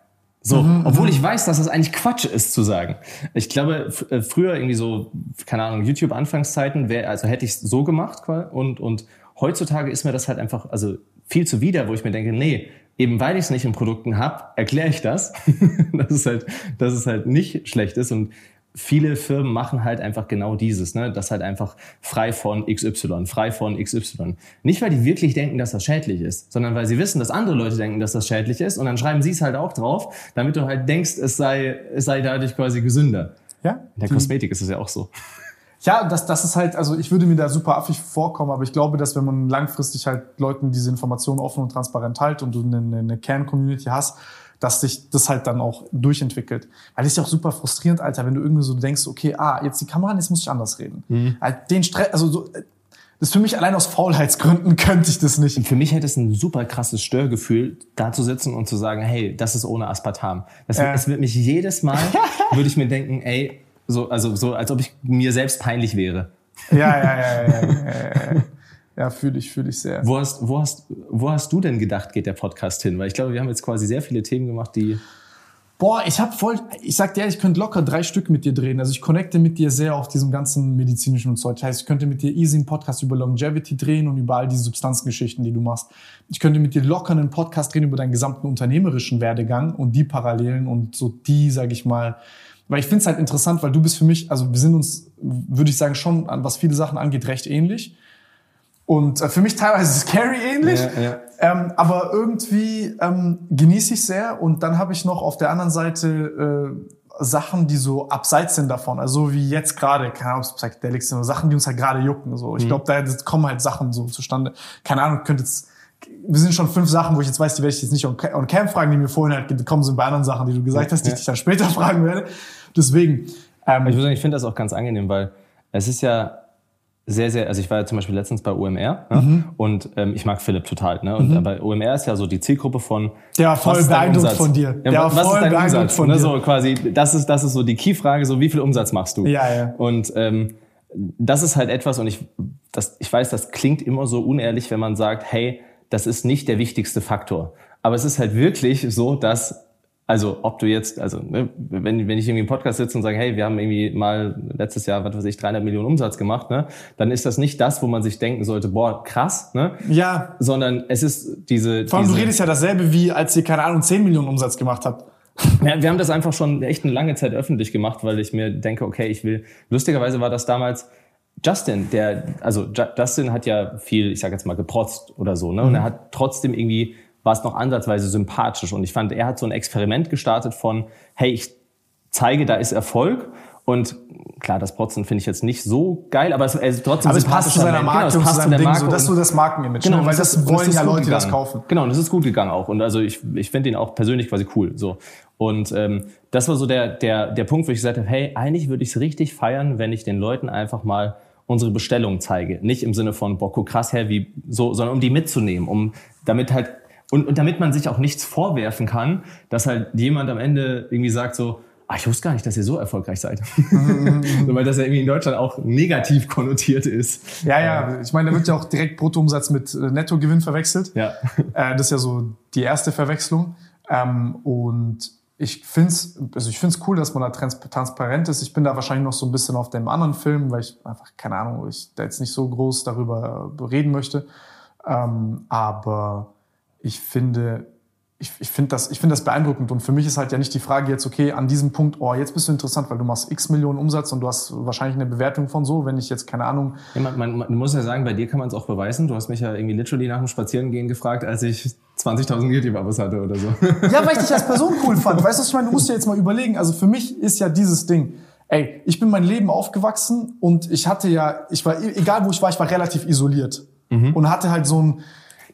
So, obwohl ich weiß, dass das eigentlich Quatsch ist zu sagen. Ich glaube, äh, früher irgendwie so, keine Ahnung, YouTube-Anfangszeiten, also hätte ich es so gemacht und, und heutzutage ist mir das halt einfach, also viel zuwider, wo ich mir denke, nee, eben weil ich es nicht in Produkten hab, erkläre ich das, dass es halt, dass es halt nicht schlecht ist und viele Firmen machen halt einfach genau dieses, ne? das halt einfach frei von XY, frei von XY. Nicht, weil die wirklich denken, dass das schädlich ist, sondern weil sie wissen, dass andere Leute denken, dass das schädlich ist und dann schreiben sie es halt auch drauf, damit du halt denkst, es sei, es sei dadurch quasi gesünder. Ja, In der Kosmetik ist es ja auch so. ja das, das ist halt, also ich würde mir da super affig vorkommen, aber ich glaube, dass wenn man langfristig halt Leuten diese Informationen offen und transparent halt und du eine, eine Kern-Community hast, dass sich das halt dann auch durchentwickelt. Weil es ist ja auch super frustrierend, Alter, wenn du irgendwie so denkst, okay, ah, jetzt die Kamera, jetzt muss ich anders reden. Halt Den Stress, also so, das ist für mich allein aus Faulheitsgründen könnte ich das nicht. Für mich hätte es ein super krasses Störgefühl, da zu sitzen und zu sagen, hey, das ist ohne Aspartam. Das, Ja. Es wird mich jedes Mal, würde ich mir denken, ey, so, also so, als ob ich mir selbst peinlich wäre. Ja, ja, ja, ja, ja, ja, ja. Ja, fühle ich, fühle ich sehr. Wo hast, wo, hast, wo hast du denn gedacht, geht der Podcast hin? Weil ich glaube, wir haben jetzt quasi sehr viele Themen gemacht, die. Boah, ich habe voll, ich sag dir, ich könnte locker drei Stück mit dir drehen. Also ich connecte mit dir sehr auf diesem ganzen medizinischen Zeug. Das heißt, ich könnte mit dir easy einen Podcast über Longevity drehen und über all diese Substanzgeschichten, die du machst. Ich könnte mit dir locker einen Podcast drehen über deinen gesamten unternehmerischen Werdegang und die Parallelen und so die, sag ich mal, weil ich finde es halt interessant, weil du bist für mich, also wir sind uns, würde ich sagen, schon an was viele Sachen angeht, recht ähnlich. Und äh, für mich teilweise scary ähnlich. Ja, ja. Ähm, aber irgendwie ähm, genieße ich sehr. Und dann habe ich noch auf der anderen Seite äh, Sachen, die so abseits sind davon. Also wie jetzt gerade, keine Ahnung, Psychedelics sind, sagen, die uns halt gerade jucken. So. Ich mhm. glaube, da kommen halt Sachen so zustande. Keine Ahnung, könnte jetzt wir sind schon fünf Sachen, wo ich jetzt weiß, die werde ich jetzt nicht on, on Cam fragen, die mir vorhin halt gekommen sind bei anderen Sachen, die du gesagt hast, die ja. ich dich dann später fragen werde. Deswegen. Ähm, ich würde sagen, ich finde das auch ganz angenehm, weil es ist ja sehr, sehr, also ich war ja zum Beispiel letztens bei OMR ne? mhm. und ähm, ich mag Philipp total. Ne? Und mhm. bei OMR ist ja so die Zielgruppe von. Der war voll beeindruckt von dir. Ja, Der was, was ist dein Umsatz? Von ne? dir. So quasi, das ist, das ist so die Key-Frage, so wie viel Umsatz machst du? Ja, ja. Und ähm, das ist halt etwas, und ich, das, ich weiß, das klingt immer so unehrlich, wenn man sagt, hey, das ist nicht der wichtigste Faktor. Aber es ist halt wirklich so, dass also ob du jetzt, also ne, wenn, wenn ich irgendwie im Podcast sitze und sage, hey, wir haben irgendwie mal letztes Jahr, was weiß ich, 300 Millionen Umsatz gemacht, ne, dann ist das nicht das, wo man sich denken sollte, boah, krass, ne? Ja. Sondern es ist diese... Vor allem, diese, du redest ja dasselbe, wie als ihr, keine Ahnung, 10 Millionen Umsatz gemacht habt. Ja, wir haben das einfach schon echt eine lange Zeit öffentlich gemacht, weil ich mir denke, okay, ich will... Lustigerweise war das damals... Justin, der, also Justin hat ja viel, ich sag jetzt mal, geprotzt oder so, ne? Und mhm. er hat trotzdem irgendwie war es noch ansatzweise sympathisch. Und ich fand, er hat so ein Experiment gestartet von, hey, ich zeige, da ist Erfolg. Und klar, das Protzen finde ich jetzt nicht so geil, aber es ist trotzdem aber es passt zu seiner Marke, genau, es passt zu seinem Marke Ding, so, dass du das Markenimage, genau, ne? weil das, das wollen ja Leute, die das kaufen. Genau, und das ist gut gegangen auch. Und also ich, ich finde ihn auch persönlich quasi cool. So und ähm, das war so der der der Punkt, wo ich gesagt habe, hey, eigentlich würde ich es richtig feiern, wenn ich den Leuten einfach mal unsere Bestellung zeige, nicht im Sinne von boah, guck krass her, wie so, sondern um die mitzunehmen, um damit halt und, und damit man sich auch nichts vorwerfen kann, dass halt jemand am Ende irgendwie sagt so, ah, ich wusste gar nicht, dass ihr so erfolgreich seid. Mhm. weil das ja irgendwie in Deutschland auch negativ konnotiert ist. Ja, ja, ich meine, da wird ja auch direkt Bruttoumsatz mit äh, Nettogewinn verwechselt. Ja. Äh, das ist ja so die erste Verwechslung. Ähm, und ich finde es also ich find's cool, dass man da transparent ist. Ich bin da wahrscheinlich noch so ein bisschen auf dem anderen Film, weil ich einfach, keine Ahnung, ich da jetzt nicht so groß darüber reden möchte. Ähm, aber ich finde, ich, ich finde das, ich finde das beeindruckend. Und für mich ist halt ja nicht die Frage jetzt, okay, an diesem Punkt, oh, jetzt bist du interessant, weil du machst x Millionen Umsatz und du hast wahrscheinlich eine Bewertung von so, wenn ich jetzt keine Ahnung. Ja, man, man, man muss ja sagen, bei dir kann man es auch beweisen. Du hast mich ja irgendwie literally nach dem Spazierengehen gefragt, als ich 20.000 YouTube-Abos hatte oder so. Ja, weil ich dich als Person cool fand. Weißt du, was ich meine? Du musst dir jetzt mal überlegen. Also für mich ist ja dieses Ding. Ey, ich bin mein Leben aufgewachsen und ich hatte ja, ich war, egal wo ich war, ich war relativ isoliert. Mhm. Und hatte halt so ein,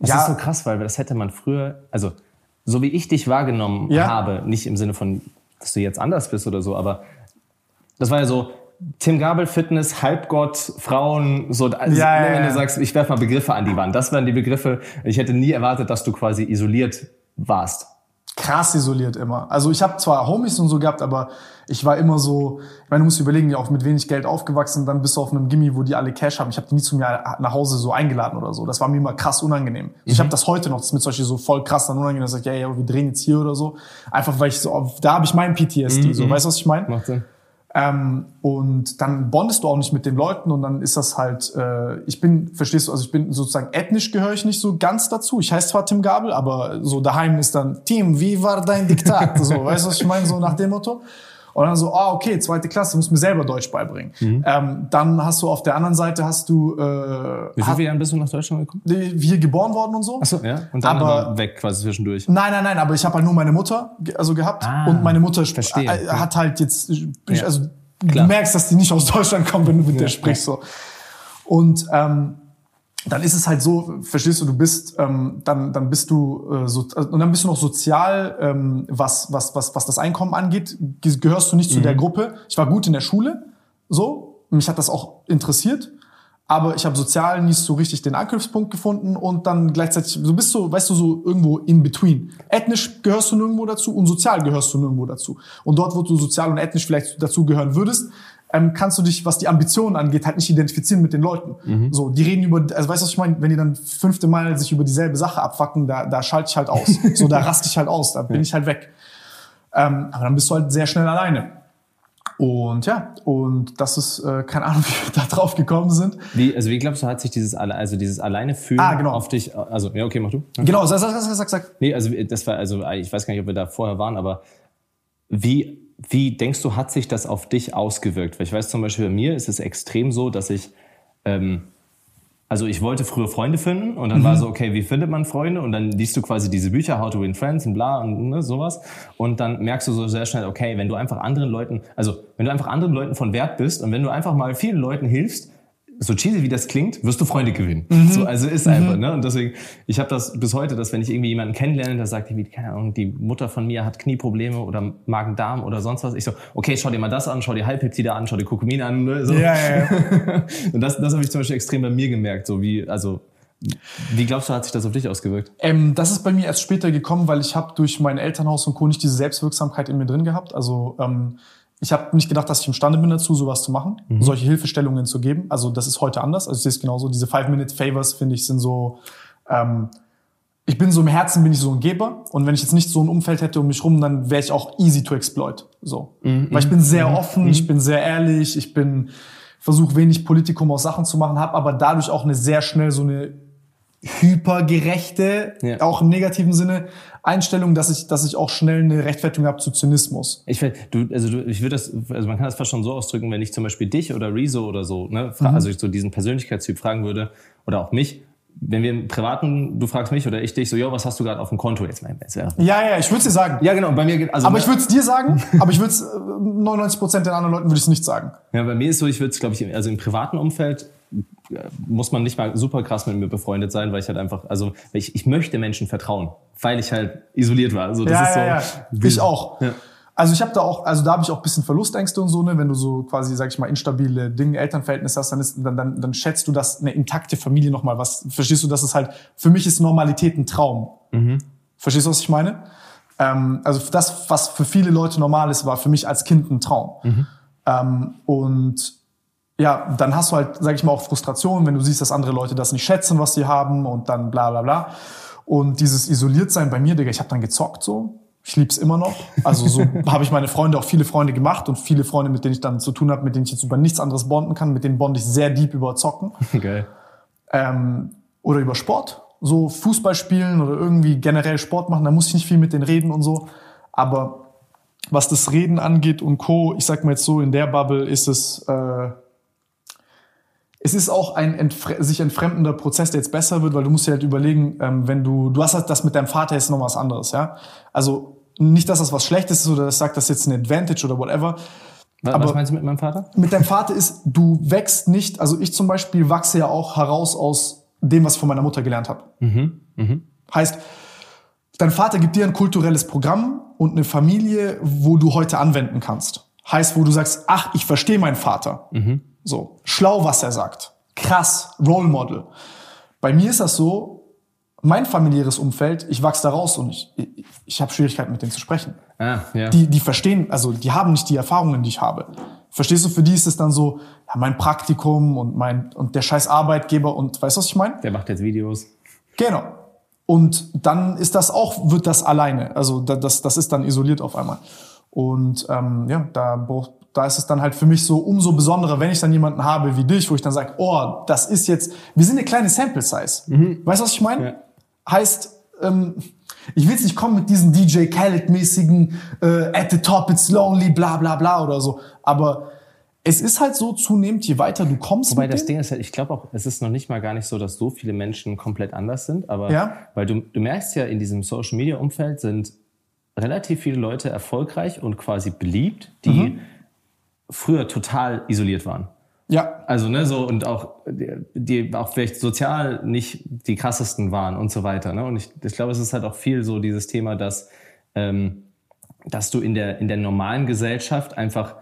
das ja. ist so krass, weil das hätte man früher, also so wie ich dich wahrgenommen ja. habe, nicht im Sinne von, dass du jetzt anders bist oder so, aber das war ja so, Tim Gabel, Fitness, Halbgott, Frauen, so, also, ja, wenn du sagst, ich werfe mal Begriffe an die Wand. Das waren die Begriffe. Ich hätte nie erwartet, dass du quasi isoliert warst krass isoliert immer. Also ich habe zwar Homies und so gehabt, aber ich war immer so, ich meine, du musst überlegen, ja auch mit wenig Geld aufgewachsen, dann bist du auf einem Gimmi, wo die alle Cash haben. Ich habe die nie zu mir nach Hause so eingeladen oder so. Das war mir immer krass unangenehm. Mhm. Ich habe das heute noch, das ist mir zum Beispiel so voll krass dann unangenehm, dass ich sage, ja, ja, wir drehen jetzt hier oder so. Einfach weil ich so, da habe ich meinen PTSD, mhm. so, weißt du, was ich meine? Macht Sinn. Ähm, und dann bondest du auch nicht mit den Leuten und dann ist das halt, äh, ich bin, verstehst du, also ich bin sozusagen ethnisch gehöre ich nicht so ganz dazu. Ich heiße zwar Tim Gabel, aber so daheim ist dann, Tim, wie war dein Diktat? so, weißt du, was ich meine, so nach dem Motto. Und dann so, ah, okay, zweite Klasse, muss mir selber Deutsch beibringen. Mhm. Ähm, dann hast du auf der anderen Seite hast du. Äh, Wie viele Jahre bist du nach Deutschland gekommen? Wir geboren worden und so. Ach so, ja. Und dann aber, aber weg quasi zwischendurch. Nein, nein, nein. Aber ich habe halt nur meine Mutter also gehabt ah, und meine Mutter verstehe. Äh, hat halt jetzt, ich, ja. also Klar. du merkst, dass die nicht aus Deutschland kommt, wenn du mit ja, der sprichst so. Und ähm, dann ist es halt so, verstehst du, du bist, ähm, dann, dann bist du äh, so, äh, und dann bist du noch sozial, ähm, was, was, was, was das Einkommen angeht, gehörst du nicht mhm. zu der mhm. Gruppe. Ich war gut in der Schule, so, mich hat das auch interessiert, aber ich habe sozial nicht so richtig den Anknüpfpunkt gefunden und dann gleichzeitig, du bist so, weißt du, so irgendwo in between. Ethnisch gehörst du nirgendwo dazu und sozial gehörst du nirgendwo dazu. Und dort, wo du sozial und ethnisch vielleicht dazu gehören würdest, ähm, kannst du dich, was die Ambitionen angeht, halt nicht identifizieren mit den Leuten. Mhm. So, die reden über, also weißt du, was ich meine? Wenn die dann fünfte Mal sich über dieselbe Sache abfacken, da, da schalte ich halt aus. so, da raste ich halt aus, da bin ich halt weg. Ähm, aber dann bist du halt sehr schnell alleine. Und ja, und das ist, äh, keine Ahnung, wie wir da drauf gekommen sind. Wie, also wie glaubst du, hat sich dieses, also dieses alleine fühlen Ah, genau. auf dich, also, ja, okay, mach du. Genau, sag, sag, sag, sag, sag. Nee, also das war, also ich weiß gar nicht, ob wir da vorher waren, aber wie, wie denkst du, hat sich das auf dich ausgewirkt? Weil ich weiß zum Beispiel, bei mir ist es extrem so, dass ich, ähm, also ich wollte früher Freunde finden und dann war so, okay, wie findet man Freunde? Und dann liest du quasi diese Bücher, How to Win Friends und bla und ne, sowas. Und dann merkst du so sehr schnell, okay, wenn du einfach anderen Leuten, also wenn du einfach anderen Leuten von Wert bist und wenn du einfach mal vielen Leuten hilfst, so cheesy wie das klingt, wirst du Freunde gewinnen. So, also ist einfach, ne? Und deswegen, ich habe das bis heute, dass wenn ich irgendwie jemanden kennenlerne, der sagt, irgendwie, keine Ahnung, die Mutter von mir hat Knieprobleme oder Magen-Darm oder sonst was, ich so, okay, schau dir mal das an, schau dir Halbpeptide an, schau dir Kurkumin an. Ne? So. Ja, ja, ja. Und das, das habe ich zum Beispiel extrem bei mir gemerkt. So wie, also, wie glaubst du, hat sich das auf dich ausgewirkt? Ähm, das ist bei mir erst später gekommen, weil ich habe durch mein Elternhaus und Co. nicht diese Selbstwirksamkeit in mir drin gehabt. Also ähm, ich habe nicht gedacht, dass ich imstande bin dazu, sowas zu machen, solche Hilfestellungen zu geben. Also das ist heute anders. Also ich sehe es genauso. Diese Five-Minute-Favors, finde ich, sind so... Ähm, ich bin so im Herzen bin ich so ein Geber und wenn ich jetzt nicht so ein Umfeld hätte um mich rum, dann wäre ich auch easy to exploit. So, weil ich bin sehr offen, ich bin sehr ehrlich, ich bin versuche wenig Politikum aus Sachen zu machen, habe aber dadurch auch eine sehr schnell so eine hypergerechte, Ja. auch im negativen Sinne Einstellung, dass ich dass ich auch schnell eine Rechtfertigung habe zu Zynismus. Ich will, du, also du, ich würde das, also man kann das fast schon so ausdrücken, wenn ich zum Beispiel dich oder Rezo oder so, ne, fra- also ich so diesen Persönlichkeitstyp fragen würde oder auch mich, wenn wir im Privaten, du fragst mich oder ich dich so, jo, was hast du gerade auf dem Konto jetzt? Mein, ja. Ja, ja, ich würde es dir sagen. ja, genau. Bei mir, also Aber ne, ich würde es dir sagen, aber ich würde es 99 Prozent den anderen Leuten würde ich es nicht sagen. Ja, bei mir ist so, ich würde es, glaube ich, also im privaten Umfeld äh, muss man nicht mal super krass mit mir befreundet sein, weil ich halt einfach, also ich, ich möchte Menschen vertrauen, weil ich halt isoliert war. Also das ja, ist so. ja, ja. Ich auch. Ja. Also ich habe da auch, also da habe ich auch ein bisschen Verlustängste und so, ne, wenn du so quasi, sag ich mal, instabile Dinge, Elternverhältnisse hast, dann ist, dann, dann, dann schätzt du das eine intakte Familie nochmal was. Verstehst du, das ist halt, für mich ist Normalität ein Traum. Verstehst du, was ich meine? Ähm, also das, was für viele Leute normal ist, war für mich als Kind ein Traum. Ähm, und ja, dann hast du halt, sag ich mal, auch Frustration, wenn du siehst, dass andere Leute das nicht schätzen, was sie haben und dann bla bla bla. Und dieses Isoliertsein bei mir, Digga, ich habe dann gezockt so. Ich lieb's immer noch. Also so habe ich meine Freunde, auch viele Freunde gemacht und viele Freunde, mit denen ich dann zu tun habe, mit denen ich jetzt über nichts anderes bonden kann, mit denen bond ich sehr deep über Zocken Geil. ähm, oder über Sport. So Fußball spielen oder irgendwie generell Sport machen, da muss ich nicht viel mit denen reden und so. Aber was das Reden angeht und Co., ich sag mal jetzt so, in der Bubble ist es, äh, es ist auch ein entfre sich entfremdender Prozess, der jetzt besser wird, weil du musst dir halt überlegen, ähm, wenn du, du hast halt das mit deinem Vater ist noch was anderes, ja. Also nicht, dass das was Schlechtes ist oder das sagt, das ist jetzt ein Advantage oder whatever. Was, Aber- was meinst du mit meinem Vater? Mit deinem Vater ist, du wächst nicht, also ich zum Beispiel wachse ja auch heraus aus dem, was ich von meiner Mutter gelernt habe. Heißt, dein Vater gibt dir ein kulturelles Programm und eine Familie, wo du heute anwenden kannst. Heißt, wo du sagst, ach, ich verstehe meinen Vater. So, schlau, was er sagt. Krass, Role Model. Bei mir ist das so, mein familiäres Umfeld, ich wachse da raus und ich, ich, ich habe Schwierigkeiten mit denen zu sprechen Ah, ja. die, die verstehen, also die haben nicht die Erfahrungen, die ich habe. Verstehst du, für die ist es dann so, ja, mein Praktikum und mein und der scheiß Arbeitgeber und weißt du, was ich meine? Der macht jetzt Videos. Genau. Und dann ist das auch, wird das alleine. Also da- das, das ist dann isoliert auf einmal. Und ähm, ja, da, brauch- da ist es dann halt für mich so umso besonderer, wenn ich dann jemanden habe wie dich, wo ich dann sage, oh, das ist jetzt, wir sind eine kleine Sample Size. Weißt du, was ich meine? Ja. Heißt, ähm, ich will jetzt nicht kommen mit diesen DJ Khaled-mäßigen äh, at the top it's lonely, bla bla bla oder so. Aber es ist halt so zunehmend, je weiter du kommst Wobei das Ding ist halt, ich glaube auch, es ist noch nicht mal gar nicht so, dass so viele Menschen komplett anders sind, aber Ja. weil du, du merkst ja, in diesem Social Media Umfeld sind relativ viele Leute erfolgreich und quasi beliebt, die früher total isoliert waren. ja, Also, ne, so und auch, die, auch vielleicht sozial nicht die krassesten waren und so weiter. Ne? Und ich, ich glaube, es ist halt auch viel so dieses Thema, dass, ähm, dass du in der, in der normalen Gesellschaft einfach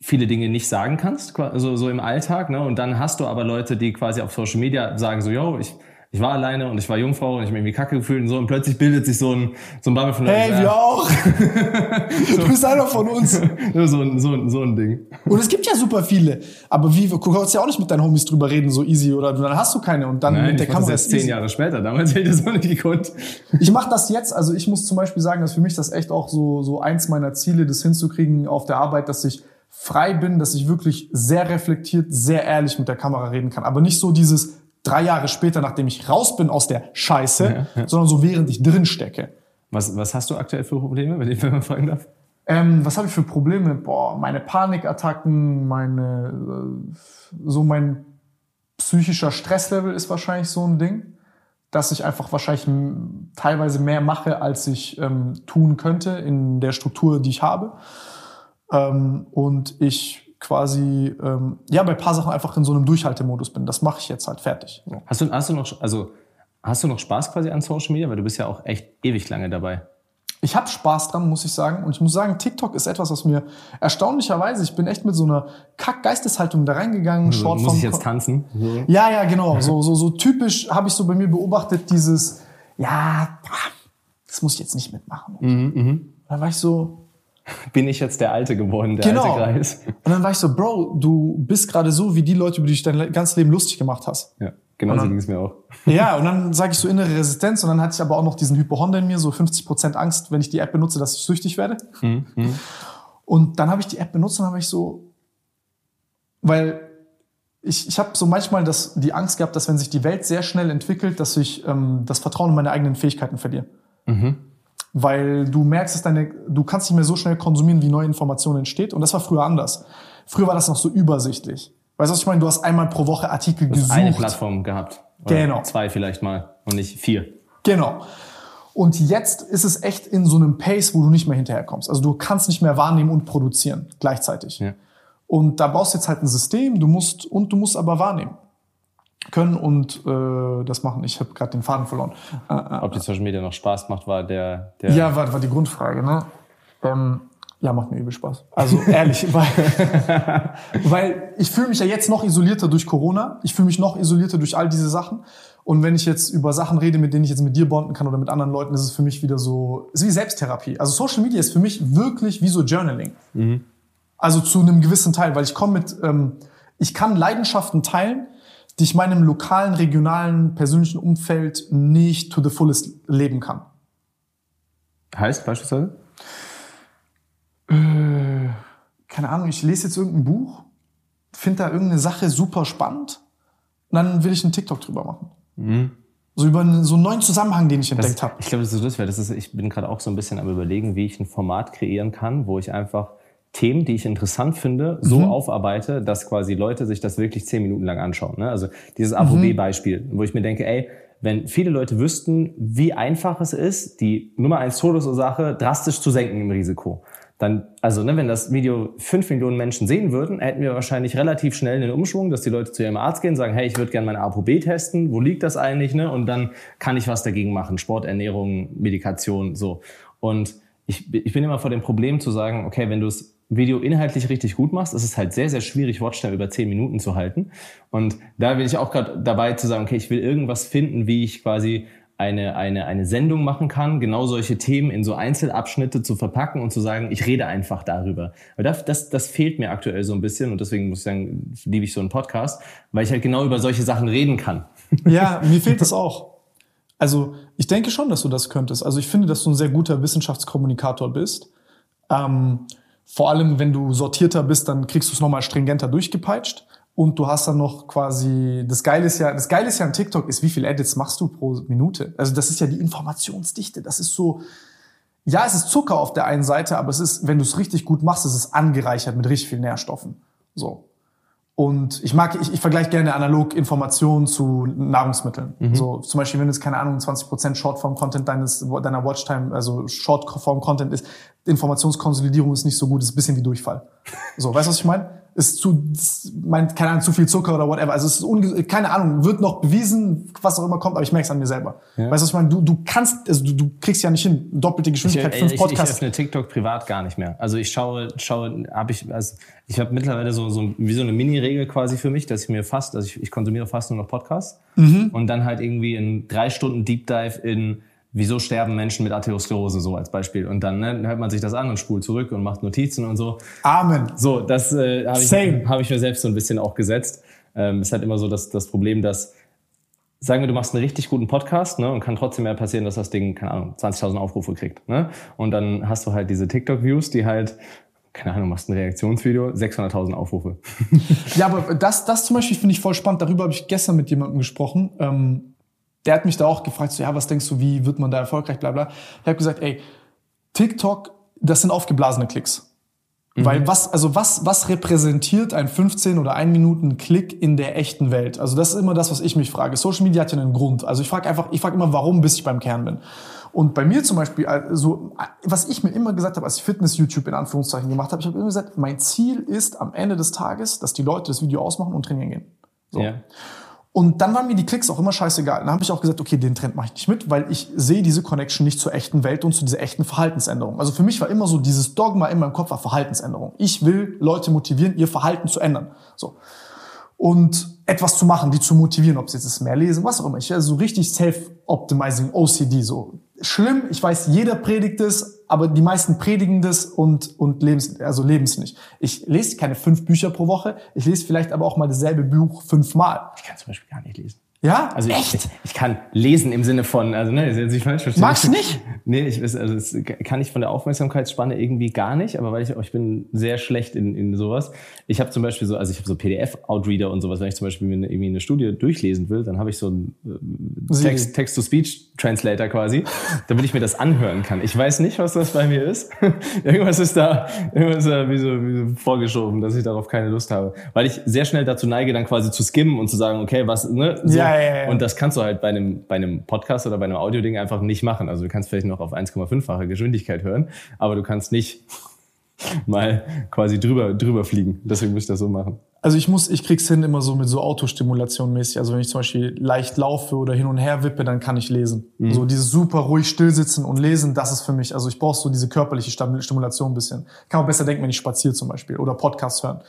viele Dinge nicht sagen kannst, also so im Alltag, ne? Und dann hast du aber Leute, die quasi auf Social Media sagen so, yo, ich, ich war alleine und ich war Jungfrau und ich habe irgendwie kacke gefühlt und so und plötzlich bildet sich so ein, so ein Bubble von Hey, ja, wir auch. du bist einer von uns. so, ein, so, ein, so ein Ding. Und es gibt ja super viele. Aber wie, du kannst ja auch nicht mit deinen Homies drüber reden, so easy. Oder dann hast du keine und dann Nein, mit der ich das Kamera jetzt ist zehn. Jahre später. Damals hätte ich das noch nicht gekonnt. Ich mache das jetzt, also ich muss zum Beispiel sagen, dass für mich das echt auch so, so eins meiner Ziele, das hinzukriegen auf der Arbeit, dass ich frei bin, dass ich wirklich sehr reflektiert, sehr ehrlich mit der Kamera reden kann. Aber nicht so dieses drei Jahre später, nachdem ich raus bin aus der Scheiße, sondern so während ich drin stecke. Was, was hast du aktuell für Probleme, wenn ich man fragen darf? Ähm, was habe ich für Probleme? Boah, meine Panikattacken, meine, äh, so mein psychischer Stresslevel ist wahrscheinlich so ein Ding, dass ich einfach wahrscheinlich teilweise mehr mache, als ich ähm, tun könnte in der Struktur, die ich habe. Ähm, und ich quasi, ähm, ja, bei ein paar Sachen einfach in so einem Durchhaltemodus bin. Das mache ich jetzt halt fertig. Ja. Hast du, hast du noch, also, hast du noch Spaß quasi an Social Media? Weil du bist ja auch echt ewig lange dabei. Ich habe Spaß dran, muss ich sagen. Und ich muss sagen, TikTok ist etwas, was mir erstaunlicherweise, ich bin echt mit so einer Kack-Geisteshaltung da reingegangen. Also, muss ich jetzt tanzen? So. Ja, ja, genau. So, so, so typisch habe ich so bei mir beobachtet, dieses, ja, das muss ich jetzt nicht mitmachen. Mhm, Dann war ich so, Bin ich jetzt der Alte geworden, der genau. alte Greis? Und dann war ich so, Bro, du bist gerade so wie die Leute, über die du dich dein ganzes Leben lustig gemacht hast. Ja, genau so dann- ging es mir auch. Ja, und dann sage ich so innere Resistenz und dann hatte ich aber auch noch diesen Hypochonder in mir, so 50% Angst, wenn ich die App benutze, dass ich süchtig werde. Und dann habe ich die App benutzt und dann habe ich so, weil ich, ich habe so manchmal das, die Angst gehabt, dass wenn sich die Welt sehr schnell entwickelt, dass ich ähm, das Vertrauen in meine eigenen Fähigkeiten verliere. Weil du merkst, dass deine, du kannst nicht mehr so schnell konsumieren, wie neue Informationen entsteht. Und das war früher anders. Früher war das noch so übersichtlich. Weißt du, was ich meine? Du hast einmal pro Woche Artikel Du hast gesucht. eine Plattform gehabt. Genau. Zwei vielleicht mal und nicht vier. Genau. Und jetzt ist es echt in so einem Pace, wo du nicht mehr hinterherkommst. Also du kannst nicht mehr wahrnehmen und produzieren gleichzeitig. Ja. Und da brauchst du jetzt halt ein System, du musst und du musst aber wahrnehmen können und äh, das machen. Ich habe gerade den Faden verloren. Äh, äh, Ob die Social Media noch Spaß macht, war der, der ja, war, war die Grundfrage, ne? Ähm, ja, macht mir übel Spaß. Also ehrlich, weil, weil ich fühle mich ja jetzt noch isolierter durch Corona. Ich fühle mich noch isolierter durch all diese Sachen. Und wenn ich jetzt über Sachen rede, mit denen ich jetzt mit dir bonden kann oder mit anderen Leuten, ist es für mich wieder so, ist wie Selbsttherapie. Also Social Media ist für mich wirklich wie so Journaling. Also zu einem gewissen Teil, weil ich komme mit, ähm, ich kann Leidenschaften teilen, die ich meinem lokalen, regionalen, persönlichen Umfeld nicht to the fullest leben kann. heißt beispielsweise? keine Ahnung, ich lese jetzt irgendein Buch, finde da irgendeine Sache super spannend und dann will ich einen TikTok drüber machen. So über einen, so einen neuen Zusammenhang, den ich entdeckt habe. ich glaube, das ist so das wäre. Das ist, ich bin gerade auch so ein bisschen am überlegen, wie ich ein Format kreieren kann, wo ich einfach Themen, die ich interessant finde, so aufarbeite, dass quasi Leute sich das wirklich zehn Minuten lang anschauen. Ne? Also dieses ApoB-Beispiel, wo ich mir denke, ey, wenn viele Leute wüssten, wie einfach es ist, die Nummer eins Todesursache drastisch zu senken im Risiko, dann, also ne, wenn das Video fünf Millionen Menschen sehen würden, hätten wir wahrscheinlich relativ schnell einen Umschwung, dass die Leute zu ihrem Arzt gehen, sagen, hey, ich würde gerne meine ApoB testen, wo liegt das eigentlich, ne? Und dann kann ich was dagegen machen, Sport, Ernährung, Medikation, so. Und ich, ich bin immer vor dem Problem zu sagen, okay, wenn du das Video inhaltlich richtig gut machst, ist es halt sehr, sehr schwierig, Watchtime über zehn Minuten zu halten. Und da bin ich auch gerade dabei zu sagen, okay, ich will irgendwas finden, wie ich quasi eine, eine, eine Sendung machen kann, genau solche Themen in so Einzelabschnitte zu verpacken und zu sagen, ich rede einfach darüber. Weil das, das, das fehlt mir aktuell so ein bisschen und deswegen muss ich sagen, liebe ich so einen Podcast, weil ich halt genau über solche Sachen reden kann. Ja, mir fehlt das auch. Also ich denke schon, dass du das könntest. Also ich finde, dass du ein sehr guter Wissenschaftskommunikator bist. Ähm, vor allem, wenn du sortierter bist, dann kriegst du es nochmal stringenter durchgepeitscht. Und du hast dann noch quasi, das Geile ist ja, das Geile ist ja an TikTok ist, wie viel Edits machst du pro Minute? Also das ist ja die Informationsdichte. Das ist so, ja, es ist Zucker auf der einen Seite, aber es ist, wenn du es richtig gut machst, ist es angereichert mit richtig vielen Nährstoffen. So. Und ich mag, ich, ich vergleiche gerne analog Informationen zu Nahrungsmitteln. So zum Beispiel, wenn jetzt keine Ahnung 20% Shortform-Content deines deiner Watchtime, also Shortform-Content ist, Informationskonsolidierung ist nicht so gut, ist ein bisschen wie Durchfall. So, weißt du, was ich meine? Ist zu, mein, keine Ahnung, zu viel Zucker oder whatever. Also es ist keine Ahnung, wird noch bewiesen, was auch immer kommt, aber ich merke es an mir selber. Ja. Weißt du, was ich meine? Du, du kannst, also du, du kriegst ja nicht hin, doppelte Geschwindigkeit, ich, fünf ich, Podcasts. Ich öffne TikTok privat gar nicht mehr. Also ich schaue, schaue, habe ich, also ich habe mittlerweile so, so wie so eine Mini-Regel quasi für mich, dass ich mir fast, also ich, ich konsumiere fast nur noch Podcasts mhm. und dann halt irgendwie in drei Stunden Deep Dive in wieso sterben Menschen mit Arteriosklerose so als Beispiel. Und dann ne, hört man sich das an und spult zurück und macht Notizen und so. Amen. So, das äh, habe ich, hab ich mir selbst so ein bisschen auch gesetzt. Ähm, ist halt immer so das, das Problem, dass, sagen wir, du machst einen richtig guten Podcast ne, und kann trotzdem mehr passieren, dass das Ding, keine Ahnung, 20.000 Aufrufe kriegt. Ne? Und dann hast du halt diese TikTok-Views, die halt keine Ahnung, machst ein Reaktionsvideo, 600.000 Aufrufe. ja, aber das, das zum Beispiel finde ich voll spannend. Darüber habe ich gestern mit jemandem gesprochen. Ähm, der hat mich da auch gefragt, so, ja, was denkst du, wie wird man da erfolgreich, bla bla. Ich habe gesagt, ey, TikTok, das sind aufgeblasene Klicks. Mhm. Weil was, also was, was repräsentiert ein 15 oder 1 Minuten Klick in der echten Welt? Also das ist immer das, was ich mich frage. Social Media hat ja einen Grund. Also ich frage einfach, ich frage immer, warum, bis ich beim Kern bin. Und bei mir zum Beispiel, also, was ich mir immer gesagt habe, als ich Fitness-YouTube in Anführungszeichen gemacht habe, ich habe immer gesagt, mein Ziel ist am Ende des Tages, dass die Leute das Video ausmachen und trainieren gehen. So. Ja. Und dann waren mir die Klicks auch immer scheißegal. Dann habe ich auch gesagt, okay, den Trend mache ich nicht mit, weil ich sehe diese Connection nicht zur echten Welt und zu dieser echten Verhaltensänderung. Also für mich war immer so dieses Dogma in meinem Kopf war Verhaltensänderung. Ich will Leute motivieren, ihr Verhalten zu ändern. So. Und etwas zu machen, die zu motivieren, ob sie jetzt mehr lesen, was auch immer. Ich wäre so richtig self-optimizing OCD, so schlimm. Ich weiß, jeder predigt es, aber die meisten predigen das und, und lebens, also leben es nicht. Ich lese keine fünf Bücher pro Woche. Ich lese vielleicht aber auch mal dasselbe Buch fünfmal. Ich kann zum Beispiel gar nicht lesen. Ja? Also Echt? Ich, ich kann lesen im Sinne von, also ne, ist jetzt nicht falsch verstehen. Magst du nicht? Nee, ich, also das kann ich von der Aufmerksamkeitsspanne irgendwie gar nicht, aber weil ich, ich bin sehr schlecht in, in sowas. Ich habe zum Beispiel so, also ich habe so PDF-Outreader und sowas, wenn ich zum Beispiel mir irgendwie eine Studie durchlesen will, dann habe ich so einen äh, Text-to-Speech-Translator quasi, damit ich mir das anhören kann. Ich weiß nicht, was das bei mir ist. irgendwas ist da, irgendwas ist da wie so, wie so vorgeschoben, dass ich darauf keine Lust habe. Weil ich sehr schnell dazu neige, dann quasi zu skimmen und zu sagen, okay, was, ne? So, ja, ja, ja. Und das kannst du halt bei einem, bei einem Podcast oder bei einem Audio-Ding einfach nicht machen. Also du kannst vielleicht noch auf 1,5-fache Geschwindigkeit hören, aber du kannst nicht mal quasi drüber, drüber fliegen. Deswegen muss ich das so machen. Also ich muss, ich krieg's hin immer so mit so Autostimulation mäßig. Also wenn ich zum Beispiel leicht laufe oder hin und her wippe, dann kann ich lesen. Mhm. So dieses super ruhig stillsitzen und lesen, das ist für mich. Also ich brauche so diese körperliche Stimulation ein bisschen. Kann auch besser denken, wenn ich spaziere zum Beispiel oder Podcasts hören.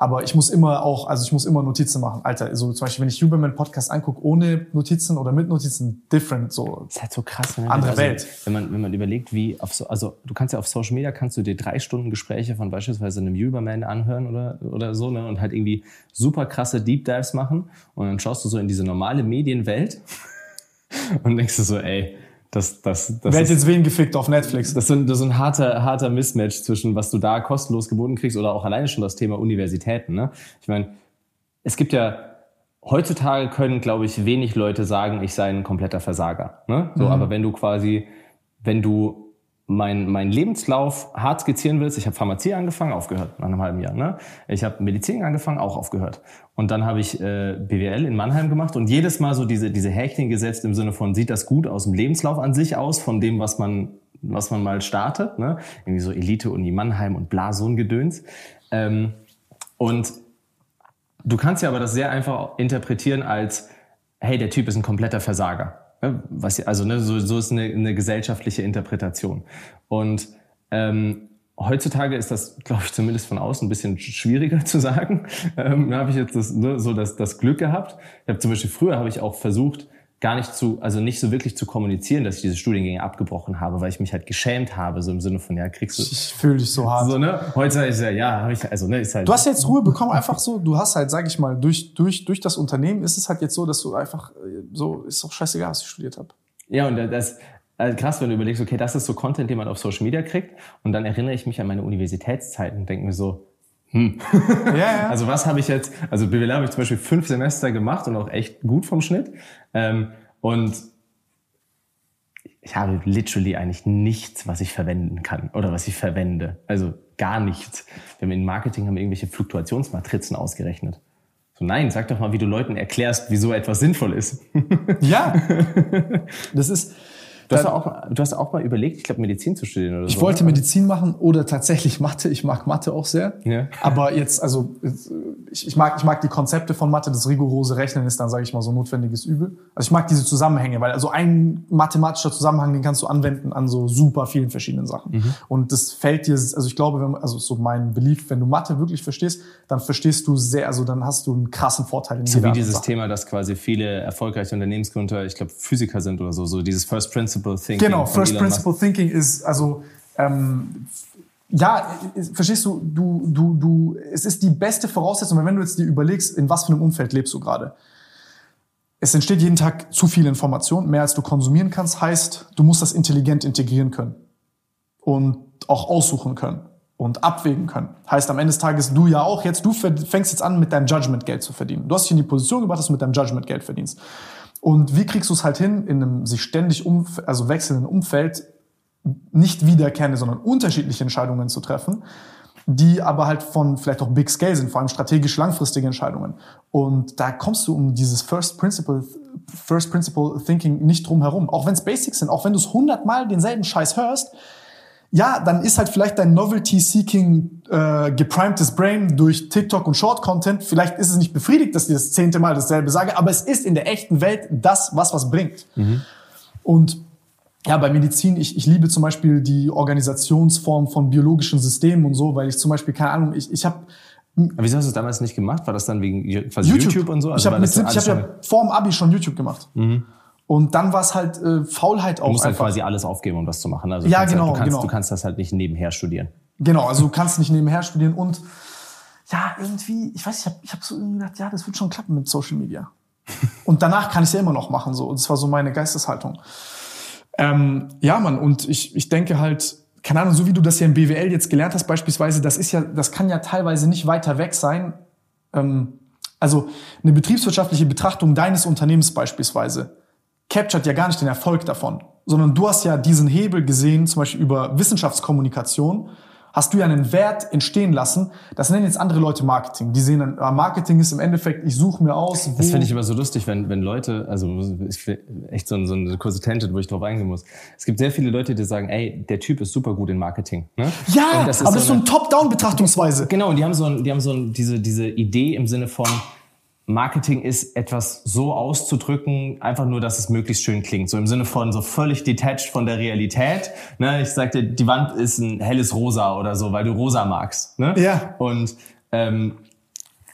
Aber ich muss immer auch, also ich muss immer Notizen machen. Alter, so zum Beispiel, wenn ich Huberman Podcast angucke, ohne Notizen oder mit Notizen, different, so. Das ist halt so krass, ne? Andere also, Welt. Wenn man, wenn man überlegt, wie auf so, also du kannst ja auf Social Media, kannst du dir drei Stunden Gespräche von beispielsweise einem Huberman anhören oder, oder so, ne? Und halt irgendwie super krasse Deep Dives machen. Und dann schaust du so in diese normale Medienwelt und denkst du so, ey, das, das, das Wer hat jetzt wen gefickt auf Netflix? Das ist, ein, das ist ein harter, harter Mismatch zwischen, was du da kostenlos geboten kriegst oder auch alleine schon das Thema Universitäten. Ne? Ich meine, es gibt ja, heutzutage können, glaube ich, wenig Leute sagen, ich sei ein kompletter Versager. Ne? So, mhm. Aber wenn du quasi, wenn du mein, mein Lebenslauf hart skizzieren willst, ich habe Pharmazie angefangen, aufgehört nach einem halben Jahr. Ne? Ich habe Medizin angefangen, auch aufgehört. Und dann habe ich äh, BWL in Mannheim gemacht und jedes Mal so diese, diese Häkchen gesetzt im Sinne von, sieht das gut aus dem Lebenslauf an sich aus, von dem, was man, was man mal startet. Ne? Irgendwie so Elite-Uni Mannheim und bla, so ein Gedöns. Ähm, und du kannst ja aber das sehr einfach interpretieren als, hey, der Typ ist ein kompletter Versager. Was, also ne, so, so ist eine, eine gesellschaftliche Interpretation. Und ähm, heutzutage ist das, glaube ich, zumindest von außen ein bisschen schwieriger zu sagen. Ähm, da habe ich jetzt das, ne, so das, das Glück gehabt. Ich habe zum Beispiel früher habe ich auch versucht, gar nicht zu, also nicht so wirklich zu kommunizieren, dass ich diese Studiengänge abgebrochen habe, weil ich mich halt geschämt habe, so im Sinne von, ja, kriegst du. Ich fühle dich so hart. So, ne? Heute ist ja, ja, habe ich, also, ne, ist halt. Du hast jetzt Ruhe bekommen, einfach so, du hast halt, sag ich mal, durch, durch, durch das Unternehmen ist es halt jetzt so, dass du einfach, so, ist doch scheißegal, was ich studiert habe. Ja, und das, also krass, wenn du überlegst, okay, das ist so Content, den man auf Social Media kriegt, und dann erinnere ich mich an meine Universitätszeit und denke mir so, hm. ja, ja. Also was habe ich jetzt, also BWL habe ich zum Beispiel fünf Semester gemacht und auch echt gut vom Schnitt. Ähm, und ich habe literally eigentlich nichts, was ich verwenden kann oder was ich verwende. Also gar nichts. Wir haben in Marketing haben irgendwelche Fluktuationsmatrizen ausgerechnet. So nein, sag doch mal, wie du Leuten erklärst, wieso etwas sinnvoll ist. ja, das ist Du hast, auch, du hast auch mal überlegt, ich glaube, Medizin zu studieren oder so. Ich wollte ne? Medizin machen oder tatsächlich Mathe. Ich mag Mathe auch sehr. Ja. Aber jetzt, also ich, ich, mag, ich mag die Konzepte von Mathe. Das rigorose Rechnen ist dann, sage ich mal, so notwendiges Übel. Also ich mag diese Zusammenhänge, weil also ein mathematischer Zusammenhang, den kannst du anwenden an so super vielen verschiedenen Sachen. Mhm. Und das fällt dir, also ich glaube, wenn, also so mein Belief, wenn du Mathe wirklich verstehst, dann verstehst du sehr, also dann hast du einen krassen Vorteil in So wie dieses Sache. Thema, dass quasi viele erfolgreiche Unternehmensgründer, ich glaube, Physiker sind oder so, so dieses First Principle Thinking. Genau, First. Principle Thinking ist also ähm, ja, äh, verstehst du, du, du, du, es ist die beste Voraussetzung, weil wenn du jetzt dir überlegst, in was für einem Umfeld lebst du gerade. Es entsteht jeden Tag zu viel Information, mehr als du konsumieren kannst, heißt, du musst das intelligent integrieren können und auch aussuchen können und abwägen können. Heißt am Ende des Tages du ja auch jetzt, du fängst jetzt an, mit deinem Judgment Geld zu verdienen. Du hast dich in die Position gebracht, dass du mit deinem Judgment Geld verdienst. Und wie kriegst du es halt hin, in einem sich ständig umf also wechselnden Umfeld nicht wiederkehrende, sondern unterschiedliche Entscheidungen zu treffen, die aber halt von vielleicht auch Big Scale sind, vor allem strategisch langfristige Entscheidungen. Und da kommst du um dieses First Principle, First Principle Thinking nicht drum herum. Auch wenn es Basics sind, auch wenn du es hundertmal denselben Scheiß hörst, ja, dann ist halt vielleicht dein Novelty-Seeking äh, geprimedes Brain durch TikTok und Short-Content, vielleicht ist es nicht befriedigt, dass ich das zehnte Mal dasselbe sage, aber es ist in der echten Welt das, was was bringt. Und ja, bei Medizin, ich, ich liebe zum Beispiel die Organisationsform von biologischen Systemen und so, weil ich zum Beispiel, keine Ahnung, ich, ich habe Aber wieso hast du es damals nicht gemacht? War das dann wegen quasi YouTube, und so? ich habe 70, ich alles hab ja vor dem Abi schon YouTube gemacht. Und dann war es halt äh, Faulheit auch Du musst dann einfach. quasi alles aufgeben, um das zu machen. Also Ja, du kannst, genau, du kannst, genau. Du kannst das halt nicht nebenher studieren. Genau, also du kannst nicht nebenher studieren und ja, irgendwie, ich weiß, ich habe ich hab so irgendwie gedacht, ja, das wird schon klappen mit Social Media. Und danach kann ich es ja immer noch machen, so. Und das war so meine Geisteshaltung. Ähm, ja, Mann, und ich, ich denke halt, keine Ahnung, so wie du das ja im BWL jetzt gelernt hast, beispielsweise, das ist ja, das kann ja teilweise nicht weiter weg sein. Ähm, also eine betriebswirtschaftliche Betrachtung deines Unternehmens beispielsweise captured ja gar nicht den Erfolg davon, sondern du hast ja diesen Hebel gesehen, zum Beispiel über Wissenschaftskommunikation, hast du ja einen Wert entstehen lassen. Das nennen jetzt andere Leute Marketing. Die sehen dann, ah, Marketing ist im Endeffekt, ich suche mir aus, Das finde ich immer so lustig, wenn, wenn Leute, also ich echt so, ein- so eine kurze Tangent, wo ich drauf eingehen muss. Es gibt sehr viele Leute, die sagen, ey, der Typ ist super gut in Marketing. Ne? ja, das aber das ist so eine- eine Top-Down-Betrachtungsweise. Genau, und die haben so, ein, die haben so ein, diese, diese Idee im Sinne von, Marketing ist etwas so auszudrücken, einfach nur, dass es möglichst schön klingt. So im Sinne von so völlig detached von der Realität. Ne? Ich sagte, die Wand ist ein helles Rosa oder so, weil du rosa magst. Ne? Ja. Und ähm,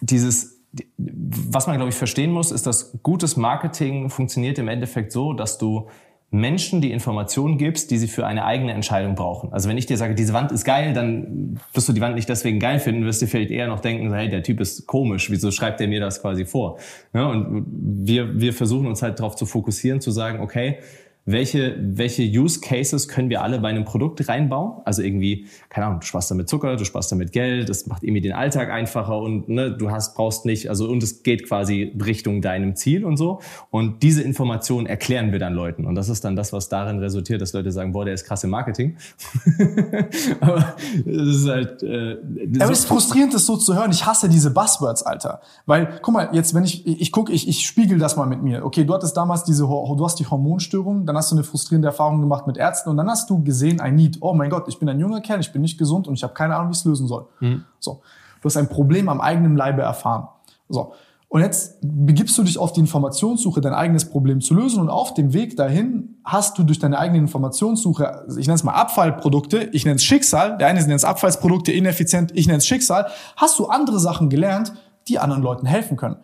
dieses, was man, glaube ich, verstehen muss, ist, dass gutes Marketing funktioniert im Endeffekt so, dass du Menschen die Informationen gibst, die sie für eine eigene Entscheidung brauchen. Also wenn ich dir sage, diese Wand ist geil, dann wirst du die Wand nicht deswegen geil finden, wirst dir vielleicht eher noch denken, hey, der Typ ist komisch, wieso schreibt er mir das quasi vor? Ja, und wir, wir versuchen uns halt darauf zu fokussieren, zu sagen, okay, welche, welche Use Cases können wir alle bei einem Produkt reinbauen? Also irgendwie, keine Ahnung, du sparst damit Zucker, du sparst damit Geld, das macht irgendwie den Alltag einfacher und ne, du hast, brauchst nicht, also und es geht quasi Richtung deinem Ziel und so. Und diese Informationen erklären wir dann Leuten. Und das ist dann das, was darin resultiert, dass Leute sagen, boah, der ist krass im Marketing. Aber es ist halt. Äh, Aber so- es ist frustrierend, das so zu hören. Ich hasse diese Buzzwords, Alter. Weil, guck mal, jetzt, wenn ich, ich gucke, ich, ich spiegel das mal mit mir. Okay, du hattest damals diese, du hast die Hormonstörung, dann hast du eine frustrierende Erfahrung gemacht mit Ärzten und dann hast du gesehen, I need, oh mein Gott, ich bin ein junger Kerl, ich bin nicht gesund und ich habe keine Ahnung, wie ich es lösen soll. So. Du hast ein Problem am eigenen Leibe erfahren. So. Und jetzt begibst du dich auf die Informationssuche, dein eigenes Problem zu lösen und auf dem Weg dahin hast du durch deine eigene Informationssuche, ich nenne es mal Abfallprodukte, ich nenne es Schicksal, der eine nennt es Abfallsprodukte, ineffizient, ich nenne es Schicksal, hast du andere Sachen gelernt, die anderen Leuten helfen können.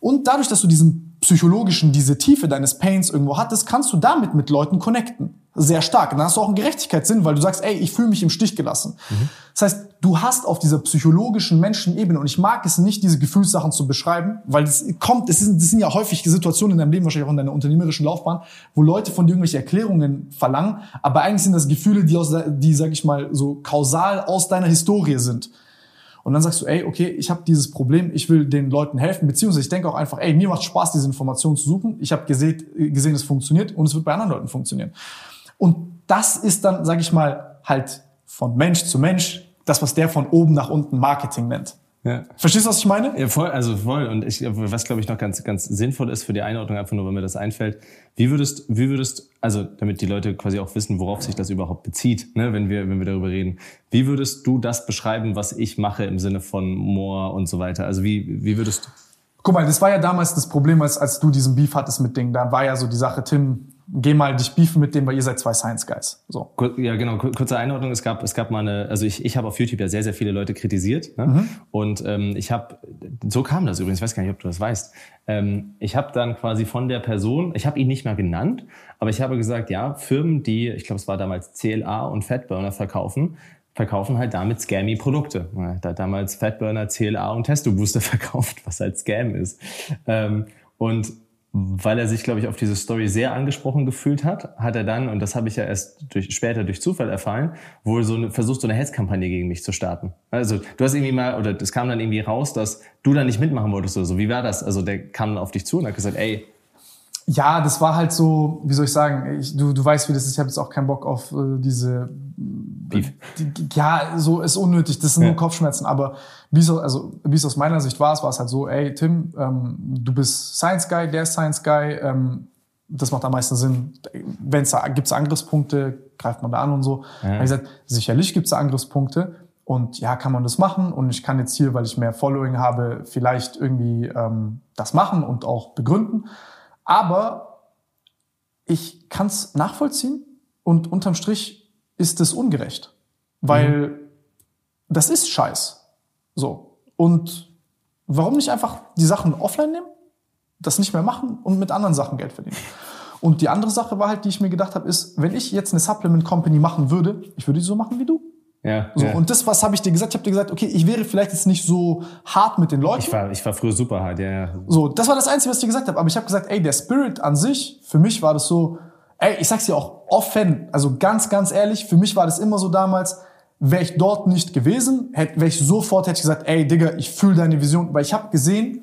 Und dadurch, dass du diesen psychologischen, diese Tiefe deines Pains irgendwo hattest, kannst du damit mit Leuten connecten. Sehr stark. Und dann hast du auch einen Gerechtigkeitssinn, weil du sagst, ey, ich fühle mich im Stich gelassen. Das heißt, du hast auf dieser psychologischen Menschenebene, und ich mag es nicht, diese Gefühlssachen zu beschreiben, weil es kommt, es sind, das sind ja häufig Situationen in deinem Leben, wahrscheinlich auch in deiner unternehmerischen Laufbahn, wo Leute von dir irgendwelche Erklärungen verlangen, aber eigentlich sind das Gefühle, die aus, die, sag ich mal, so kausal aus deiner Historie sind. Und dann sagst du, ey, okay, ich habe dieses Problem, ich will den Leuten helfen, beziehungsweise ich denke auch einfach, ey, mir macht Spaß, diese Informationen zu suchen. Ich habe gesehen, gesehen, es funktioniert und es wird bei anderen Leuten funktionieren. Und das ist dann, sage ich mal, halt von Mensch zu Mensch das, was der von oben nach unten Marketing nennt. Ja. Verstehst du, was ich meine? Ja, voll, also voll. Und ich, was glaube ich noch ganz, ganz sinnvoll ist für die Einordnung, einfach nur, wenn mir das einfällt. Wie würdest, wie würdest, also damit die Leute quasi auch wissen, worauf sich das überhaupt bezieht, ne, wenn wir, wenn wir darüber reden. Wie würdest du das beschreiben, was ich mache im Sinne von More und so weiter? Also wie, wie würdest du? Guck mal, das war ja damals das Problem, als, als du diesen Beef hattest mit Ding. Da war ja so die Sache, Tim, geh mal dich beefen mit dem, weil ihr seid zwei Science Guys. So. Ja, genau. Kurze Einordnung. Es gab, es gab mal eine, also ich, ich habe auf YouTube ja sehr, sehr viele Leute kritisiert. Ne? Mhm. Und ähm, ich habe, so kam das übrigens, ich weiß gar nicht, ob du das weißt. Ähm, ich habe dann quasi von der Person, ich habe ihn nicht mal genannt, aber ich habe gesagt, ja, Firmen, die, ich glaube, es war damals CLA und Fatburner verkaufen, verkaufen halt damit scammy Produkte. Da hat damals Fatburner, CLA und Testo Booster verkauft, was halt Scam ist. Ähm, und weil er sich, glaube ich, auf diese Story sehr angesprochen gefühlt hat, hat er dann, und das habe ich ja erst durch, später durch Zufall erfahren, wohl so eine, versucht, so eine Hetzkampagne gegen mich zu starten. Also du hast irgendwie mal, oder es kam dann irgendwie raus, dass du da nicht mitmachen wolltest oder so. Wie war das? Also der kam dann auf dich zu und hat gesagt, ey, ja, das war halt so, wie soll ich sagen, ich, du, du weißt, wie das ist, ich habe jetzt auch keinen Bock auf äh, diese Beef. Die, ja, so ist unnötig, das sind ja. nur Kopfschmerzen, aber wie es also, wie es aus meiner Sicht war, es war es halt so, ey Tim, ähm, du bist Science Guy, der ist Science Guy, ähm, das macht am meisten Sinn. Wenn es da gibt's Angriffspunkte, greift man da an und so. Ja. Ich gesagt, sicherlich gibt's da Angriffspunkte und ja, kann man das machen und ich kann jetzt hier, weil ich mehr Following habe, vielleicht irgendwie ähm, das machen und auch begründen. Aber ich kann es nachvollziehen und unterm Strich ist es ungerecht, weil mhm. das ist Scheiß. So. Und warum nicht einfach die Sachen offline nehmen, das nicht mehr machen und mit anderen Sachen Geld verdienen? Und die andere Sache war halt, die ich mir gedacht habe, ist, wenn ich jetzt eine Supplement Company machen würde, ich würde die so machen wie du. Ja, so, ja. Und das, was habe ich dir gesagt? Ich habe dir gesagt, okay, ich wäre vielleicht jetzt nicht so hart mit den Leuten. Ich war, ich war früher super hart, ja, ja. So, das war das Einzige, was ich dir gesagt habe. Aber ich habe gesagt, ey, der Spirit an sich, für mich war das so, ey, ich sag's dir auch offen, also ganz, ganz ehrlich, für mich war das immer so damals, wäre ich dort nicht gewesen, hätte, wäre ich sofort hätte ich gesagt, ey, Digga, ich fühle deine Vision, weil ich habe gesehen,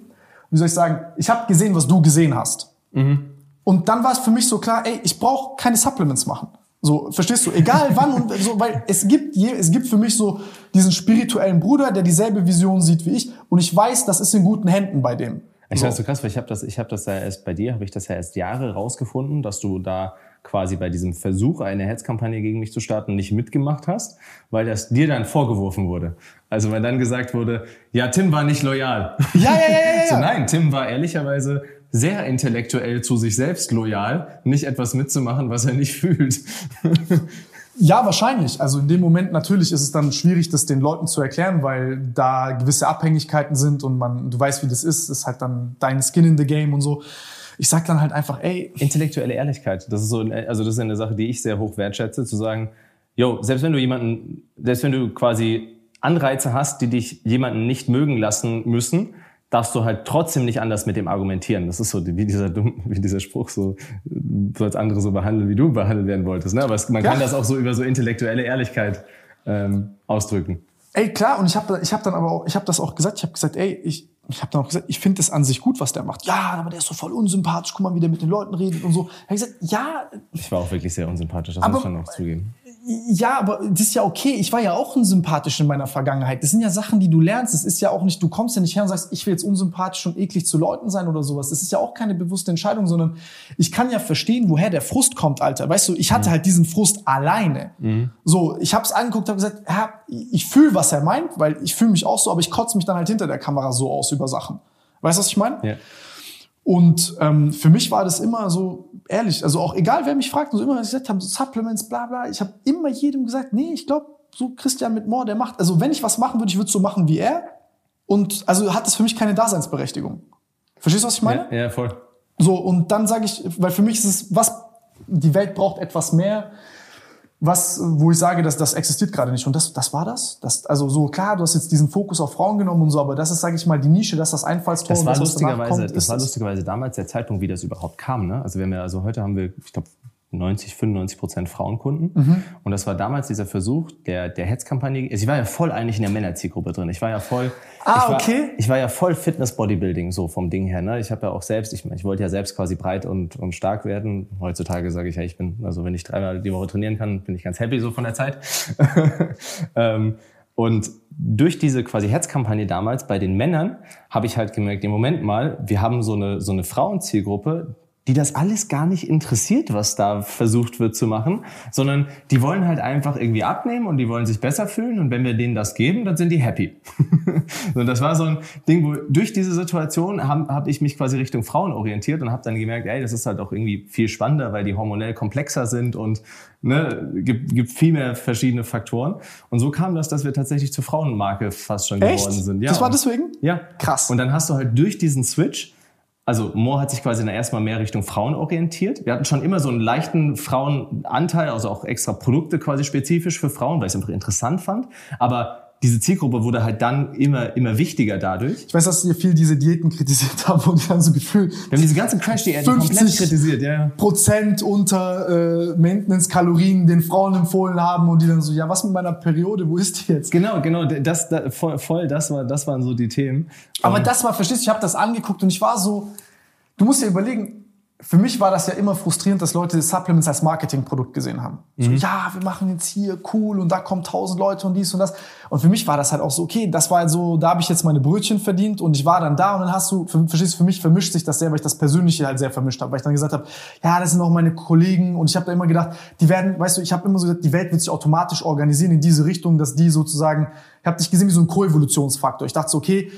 wie soll ich sagen, ich habe gesehen, was du gesehen hast. Mhm. Und dann war es für mich so klar, ey, ich brauche keine Supplements machen. So, verstehst du? Egal wann und so, weil es gibt je, es gibt für mich so diesen spirituellen Bruder, der dieselbe Vision sieht wie ich und ich weiß, das ist in guten Händen bei dem. Ich so. weiß so krass, weil ich habe das, ich habe das ja erst bei dir, habe ich das ja erst Jahre rausgefunden, dass du da quasi bei diesem Versuch, eine Hetzkampagne gegen mich zu starten, nicht mitgemacht hast, weil das dir dann vorgeworfen wurde. Also weil dann gesagt wurde, ja, Tim war nicht loyal. Ja, ja, ja, ja. ja. so nein, Tim war ehrlicherweise sehr intellektuell zu sich selbst loyal, nicht etwas mitzumachen, was er nicht fühlt. Ja, wahrscheinlich. Also in dem Moment natürlich ist es dann schwierig, das den Leuten zu erklären, weil da gewisse Abhängigkeiten sind und man, du weißt, wie das ist, ist halt dann dein Skin in the Game und so. Ich sag dann halt einfach, ey. Intellektuelle Ehrlichkeit. Das ist so, also das ist eine Sache, die ich sehr hoch wertschätze, zu sagen, yo, selbst wenn du jemanden, selbst wenn du quasi Anreize hast, die dich jemanden nicht mögen lassen müssen, darfst du halt trotzdem nicht anders mit dem argumentieren. Das ist so wie dieser, wie dieser Spruch, so, du sollst andere so behandeln, wie du behandelt werden wolltest. Ne? Aber es, man ja. kann das auch so über so intellektuelle Ehrlichkeit ähm, ausdrücken. Ey, klar, und ich habe ich hab dann aber auch, ich habe das auch gesagt, ich habe gesagt, ey, ich, ich habe dann auch gesagt, ich finde das an sich gut, was der macht. Ja, aber der ist so voll unsympathisch, guck mal, wie der mit den Leuten redet und so. Ich gesagt, ja. Ich war auch wirklich sehr unsympathisch, das aber, muss ich schon noch zugeben. Ja, aber das ist ja okay. Ich war ja auch unsympathisch in meiner Vergangenheit. Das sind ja Sachen, die du lernst. Es ist ja auch nicht, du kommst ja nicht her und sagst, ich will jetzt unsympathisch und eklig zu Leuten sein oder sowas. Das ist ja auch keine bewusste Entscheidung, sondern ich kann ja verstehen, woher der Frust kommt, Alter. Weißt du, ich hatte mhm. halt diesen Frust alleine. Mhm. So, ich habe es angeguckt, habe gesagt, ja, ich fühle, was er meint, weil ich fühle mich auch so, aber ich kotze mich dann halt hinter der Kamera so aus über Sachen. Weißt du, was ich meine? Ja. Und ähm, für mich war das immer so ehrlich, also auch egal, wer mich fragt, und so immer was ich gesagt habe, so Supplements, bla bla. Ich habe immer jedem gesagt, nee, ich glaube, so Christian mit Moore, der macht, also wenn ich was machen würde, ich würde so machen wie er. Und also hat es für mich keine Daseinsberechtigung. Verstehst du, was ich meine? Ja, ja voll. So, und dann sage ich, weil für mich ist es, was, die Welt braucht etwas mehr was, wo ich sage, dass das existiert gerade nicht. Und das, das war das. das. Also so klar, du hast jetzt diesen Fokus auf Frauen genommen und so, aber das ist, sage ich mal, die Nische, dass das Einfallstor das war lustigerweise, kommt, Das war lustigerweise damals der Zeitpunkt, wie das überhaupt kam. Ne? Also wir haben ja, also heute haben wir, ich glaube, 90, 95 Prozent Frauenkunden. Mhm. Und das war damals dieser Versuch der, der Hetzkampagne. Also ich war ja voll eigentlich in der Männerzielgruppe drin. Ich war ja voll. Ah, ich war, okay. Ich war ja voll Fitness-Bodybuilding, so vom Ding her. Ne? Ich habe ja auch selbst, ich, ich wollte ja selbst quasi breit und, und stark werden. Heutzutage sage ich ja, ich bin, also wenn ich dreimal die Woche trainieren kann, bin ich ganz happy so von der Zeit. ähm, und durch diese quasi Herzkampagne damals bei den Männern habe ich halt gemerkt, im Moment mal, wir haben so eine, so eine Frauenzielgruppe, die das alles gar nicht interessiert, was da versucht wird zu machen, sondern die wollen halt einfach irgendwie abnehmen und die wollen sich besser fühlen und wenn wir denen das geben, dann sind die happy. und das war so ein Ding, wo durch diese Situation habe hab ich mich quasi Richtung Frauen orientiert und habe dann gemerkt, ey, das ist halt auch irgendwie viel spannender, weil die hormonell komplexer sind und ne, gibt, gibt viel mehr verschiedene Faktoren. Und so kam das, dass wir tatsächlich zur Frauenmarke fast schon Echt? geworden sind. Ja, das war deswegen? ja. Krass. Und dann hast du halt durch diesen Switch, also Moore hat sich quasi dann erstmal mehr Richtung Frauen orientiert. Wir hatten schon immer so einen leichten Frauenanteil, also auch extra Produkte quasi spezifisch für Frauen, weil ich es einfach interessant fand. Aber diese Zielgruppe wurde halt dann immer, immer wichtiger dadurch. Ich weiß, dass ihr viel diese Diäten kritisiert haben und dann so gefühlt Wir haben diese ganzen Crash-Diäten 50 komplett kritisiert, ja. Prozent unter äh, Maintenance-Kalorien den Frauen empfohlen haben und die dann so, ja, was mit meiner Periode, wo ist die jetzt? Genau, genau, das, das voll, voll, das war, das waren so die Themen. Aber Ähm, das war, verstehst du, ich habe das angeguckt und ich war so, du musst dir überlegen, für mich war das ja immer frustrierend, dass Leute Supplements als Marketingprodukt gesehen haben. So, ja, wir machen jetzt hier cool und da kommen tausend Leute und dies und das. Und für mich war das halt auch so, okay, das war halt so, da habe ich jetzt meine Brötchen verdient und ich war dann da und dann hast du, für, verstehst du, für mich vermischt sich das sehr, weil ich das Persönliche halt sehr vermischt habe, weil ich dann gesagt habe, ja, das sind auch meine Kollegen und ich habe da immer gedacht, die werden, weißt du, ich habe immer so gesagt, die Welt wird sich automatisch organisieren in diese Richtung, dass die sozusagen, ich habe dich gesehen wie so ein Koevolutionsfaktor. Ich dachte so, okay,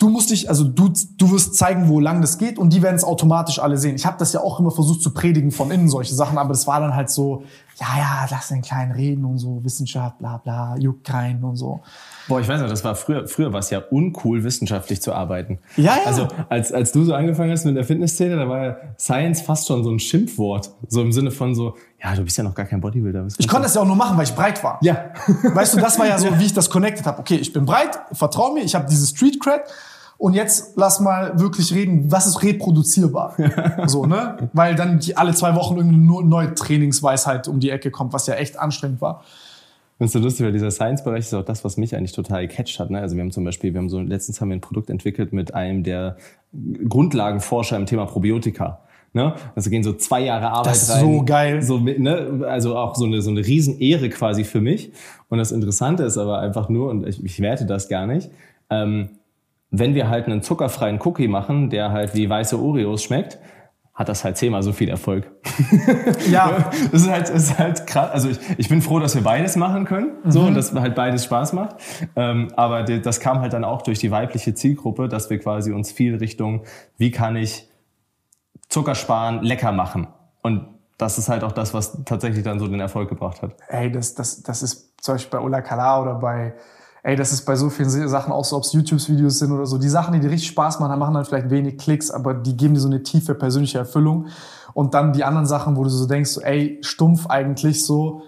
du musst dich, also du, du wirst zeigen, wo lang das geht und die werden es automatisch alle sehen. Ich habe das ja auch immer versucht zu predigen von innen, solche Sachen, aber das war dann halt so, ja, ja, lass den Kleinen reden und so, Wissenschaft, bla bla, juckt keinen und so. Boah, ich weiß noch, das war früher, früher war es ja uncool, wissenschaftlich zu arbeiten. Ja, ja. Also, als, als du so angefangen hast mit der Fitnessszene, da war ja Science fast schon so ein Schimpfwort. So im Sinne von so, ja, du bist ja noch gar kein Bodybuilder. Ich konnte das ja auch nur machen, weil ich breit war. Ja. Weißt du, das war ja so, wie ich das connected habe. Okay, ich bin breit, vertrau mir, ich habe diese Street Cred und jetzt lass mal wirklich reden, was ist reproduzierbar? so, ne? Weil dann die, alle zwei Wochen irgendeine nur- neue Trainingsweisheit um die Ecke kommt, was ja echt anstrengend war. Das ist so lustig, weil dieser Science-Bereich ist auch das, was mich eigentlich total gecatcht hat. Ne? Also wir haben zum Beispiel, wir haben so, letztens haben wir ein Produkt entwickelt mit einem der Grundlagenforscher im Thema Probiotika. Ne? Also gehen so zwei Jahre Arbeit Das ist rein. so geil. So ne? Also auch so eine, so eine Riesenehre quasi für mich. Und das Interessante ist aber einfach nur, und ich, ich werte das gar nicht, ähm, wenn wir halt einen zuckerfreien Cookie machen, der halt wie weiße Oreos schmeckt, hat das halt zehnmal so viel Erfolg. Ja, Das ist halt, ist halt krass. Also ich, ich bin froh, dass wir beides machen können. So, und dass halt beides Spaß macht. Ähm, aber die, das kam halt dann auch durch die weibliche Zielgruppe, dass wir quasi uns viel Richtung, wie kann ich Zucker sparen, lecker machen. Und das ist halt auch das, was tatsächlich dann so den Erfolg gebracht hat. ey, das, das, das ist zum Beispiel bei Ola Kala oder bei, ey, das ist bei so vielen Sachen auch so, ob es YouTube-Videos sind oder so. Die Sachen, die dir richtig Spaß machen, machen dann vielleicht wenig Klicks, aber die geben dir so eine tiefe persönliche Erfüllung. Und dann die anderen Sachen, wo du so denkst, ey, stumpf eigentlich so,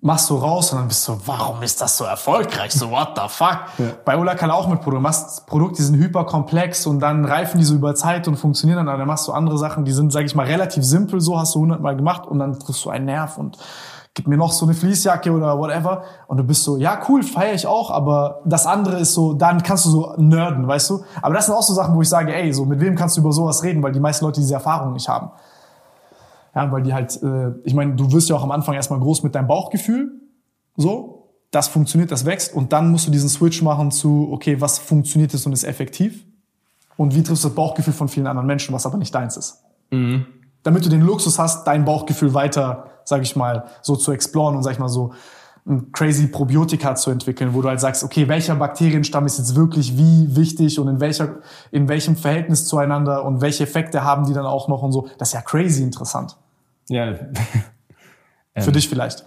machst du raus und dann bist du so, warum ist das so erfolgreich? So, what the fuck? Bei Ola Kala auch mit Produkten. Du machst Produkte, die sind hyperkomplex und dann reifen die so über Zeit und funktionieren dann. Aber dann machst du andere Sachen, die sind, sag ich mal, relativ simpel, so hast du hundertmal gemacht und dann triffst du einen Nerv und gib mir noch so eine Fließjacke oder whatever. Und du bist so, ja, cool, feiere ich auch, aber das andere ist so, dann kannst du so nerden, weißt du? Aber das sind auch so Sachen, wo ich sage, ey, so, mit wem kannst du über sowas reden, weil die meisten Leute diese Erfahrung nicht haben. Ja, weil die halt, äh, ich meine, du wirst ja auch am Anfang erstmal groß mit deinem Bauchgefühl. So, das funktioniert, das wächst. Und dann musst du diesen Switch machen zu, okay, was funktioniert ist und ist effektiv? Und wie triffst du das Bauchgefühl von vielen anderen Menschen, was aber nicht deins ist? Damit du den Luxus hast, dein Bauchgefühl weiter, sag ich mal, so zu exploren und sag ich mal so ein crazy Probiotika zu entwickeln, wo du halt sagst, okay, welcher Bakterienstamm ist jetzt wirklich wie wichtig und in welcher, in welchem Verhältnis zueinander und welche Effekte haben die dann auch noch und so. Das ist ja crazy interessant. Ja, Für dich vielleicht.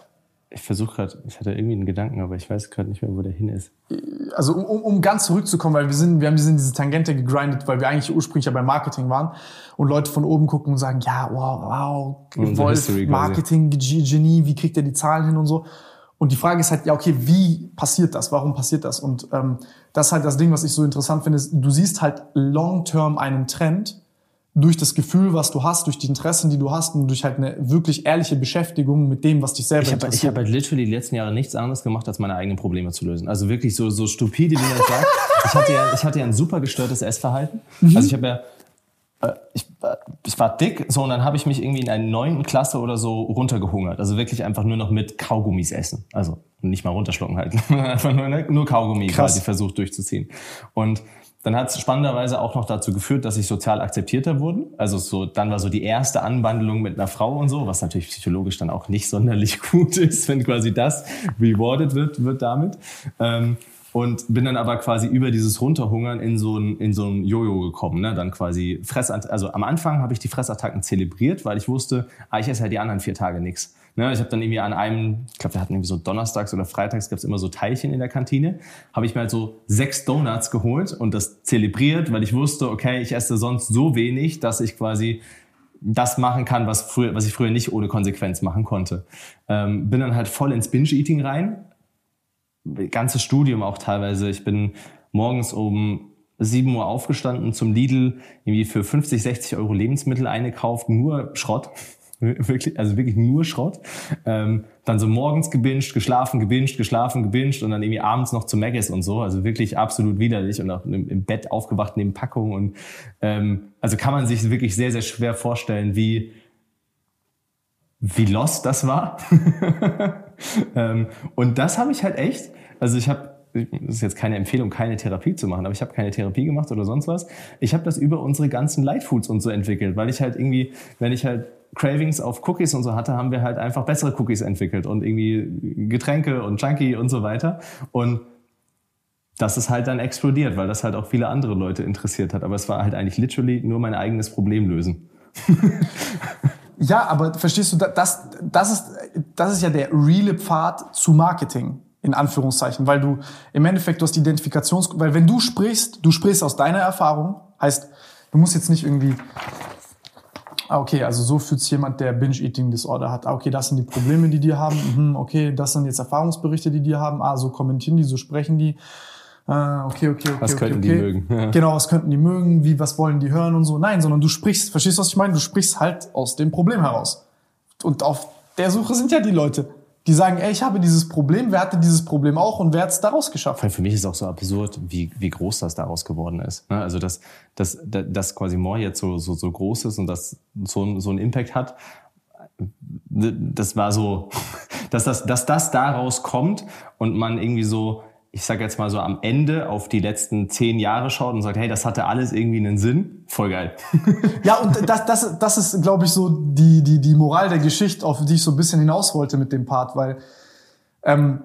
Ich versuche gerade, ich hatte irgendwie einen Gedanken, aber ich weiß gerade nicht mehr, wo der hin ist. also um, um, um ganz zurückzukommen, weil wir sind, wir haben diese, diese Tangente gegrindet, weil wir eigentlich ursprünglich ja beim Marketing waren und Leute von oben gucken und sagen, ja, wow, wow, Wolf. Marketing, Ge- Genie, wie kriegt er die Zahlen hin und so. Und die Frage ist halt, ja, okay, wie passiert das? Warum passiert das? Und ähm, das ist halt das Ding, was ich so interessant finde, ist, du siehst halt long-term einen Trend durch das Gefühl, was du hast, durch die Interessen, die du hast und durch halt eine wirklich ehrliche Beschäftigung mit dem, was dich selber Ich habe ich interessiert. hab halt literally die letzten Jahre nichts anderes gemacht, als meine eigenen Probleme zu lösen. Also wirklich so, so stupide, wie man das sagt. Ich hatte, ja, ich hatte ja ein super gestörtes Essverhalten. Also ich habe ja äh, ich, äh, ich war dick, so und dann habe ich mich irgendwie in einer neunten Klasse oder so runtergehungert. Also wirklich einfach nur noch mit Kaugummis essen. Also nicht mal runterschlucken halt. einfach nur, ne, nur Kaugummi Krass. quasi versucht durchzuziehen. Und dann hat es spannenderweise auch noch dazu geführt, dass ich sozial akzeptierter wurde. Also so, dann war so die erste Anwandlung mit einer Frau und so, was natürlich psychologisch dann auch nicht sonderlich gut ist, wenn quasi das rewarded wird, wird damit. Ähm, und bin dann aber quasi über dieses Runterhungern in so ein, in so ein Jojo gekommen. Ne? Dann quasi Fressattacken. Also am Anfang habe ich die Fressattacken zelebriert, weil ich wusste, ah, ich esse halt die anderen vier Tage nichts. Ne? Ich habe dann irgendwie an einem, ich glaube, wir hatten irgendwie so donnerstags oder freitags gab es immer so Teilchen in der Kantine. Habe ich mir halt so sechs Donuts geholt und das zelebriert, weil ich wusste, okay, ich esse sonst so wenig, dass ich quasi das machen kann, was, früher, was ich früher nicht ohne Konsequenz machen konnte. Ähm, bin dann halt voll ins Binge-Eating rein, ganzes Studium auch teilweise. Ich bin morgens um 7 Uhr aufgestanden zum Lidl, irgendwie für 50, 60 Euro Lebensmittel eingekauft, nur Schrott. wirklich, also wirklich nur Schrott. Ähm, dann so morgens gebinged, geschlafen, gebinged, geschlafen, gebinged und dann irgendwie abends noch zu Maggis und so. Also wirklich absolut widerlich und auch im, im Bett aufgewacht neben Packungen. Und ähm, also kann man sich wirklich sehr, sehr schwer vorstellen, wie wie lost das war. ähm, und das habe ich halt echt, also ich habe, das ist jetzt keine Empfehlung, keine Therapie zu machen, aber ich habe keine Therapie gemacht oder sonst was. Ich habe das über unsere ganzen Lightfoods und so entwickelt, weil ich halt irgendwie, wenn ich halt Cravings auf Cookies und so hatte, haben wir halt einfach bessere Cookies entwickelt und irgendwie Getränke und Junkie und so weiter. Und das ist halt dann explodiert, weil das halt auch viele andere Leute interessiert hat. Aber es war halt eigentlich literally nur mein eigenes Problem lösen. Ja, aber verstehst du, das, das, ist, das ist ja der reale Pfad zu Marketing, in Anführungszeichen, weil du im Endeffekt, du hast die Identifikations, weil wenn du sprichst, du sprichst aus deiner Erfahrung, heißt, du musst jetzt nicht irgendwie, ah, okay, also so fühlt sich jemand, der Binge-Eating-Disorder hat, ah, okay, das sind die Probleme, die die haben, mhm, okay, das sind jetzt Erfahrungsberichte, die die haben, ah, so kommentieren die, so sprechen die, Ah, okay, okay, okay. Was okay, könnten okay. die mögen? Ja. Genau, was könnten die mögen? Wie, was wollen die hören und so? Nein, sondern du sprichst, verstehst du, was ich meine? Du sprichst halt aus dem Problem heraus. Und auf der Suche sind ja die Leute, die sagen, ey, ich habe dieses Problem, wer hatte dieses Problem auch und wer hat es daraus geschafft? Für mich ist auch so absurd, wie, wie groß das daraus geworden ist. Ne? Also, dass, dass, dass quasi More jetzt so, so, so groß ist und das so, so einen Impact hat, das war so, dass das, dass das daraus kommt und man irgendwie so ich sage jetzt mal so am Ende auf die letzten zehn Jahre schaut und sagt, hey, das hatte alles irgendwie einen Sinn, voll geil. ja, und das, das, das ist, glaube ich, so die, die, die Moral der Geschichte, auf die ich so ein bisschen hinaus wollte mit dem Part, weil ähm,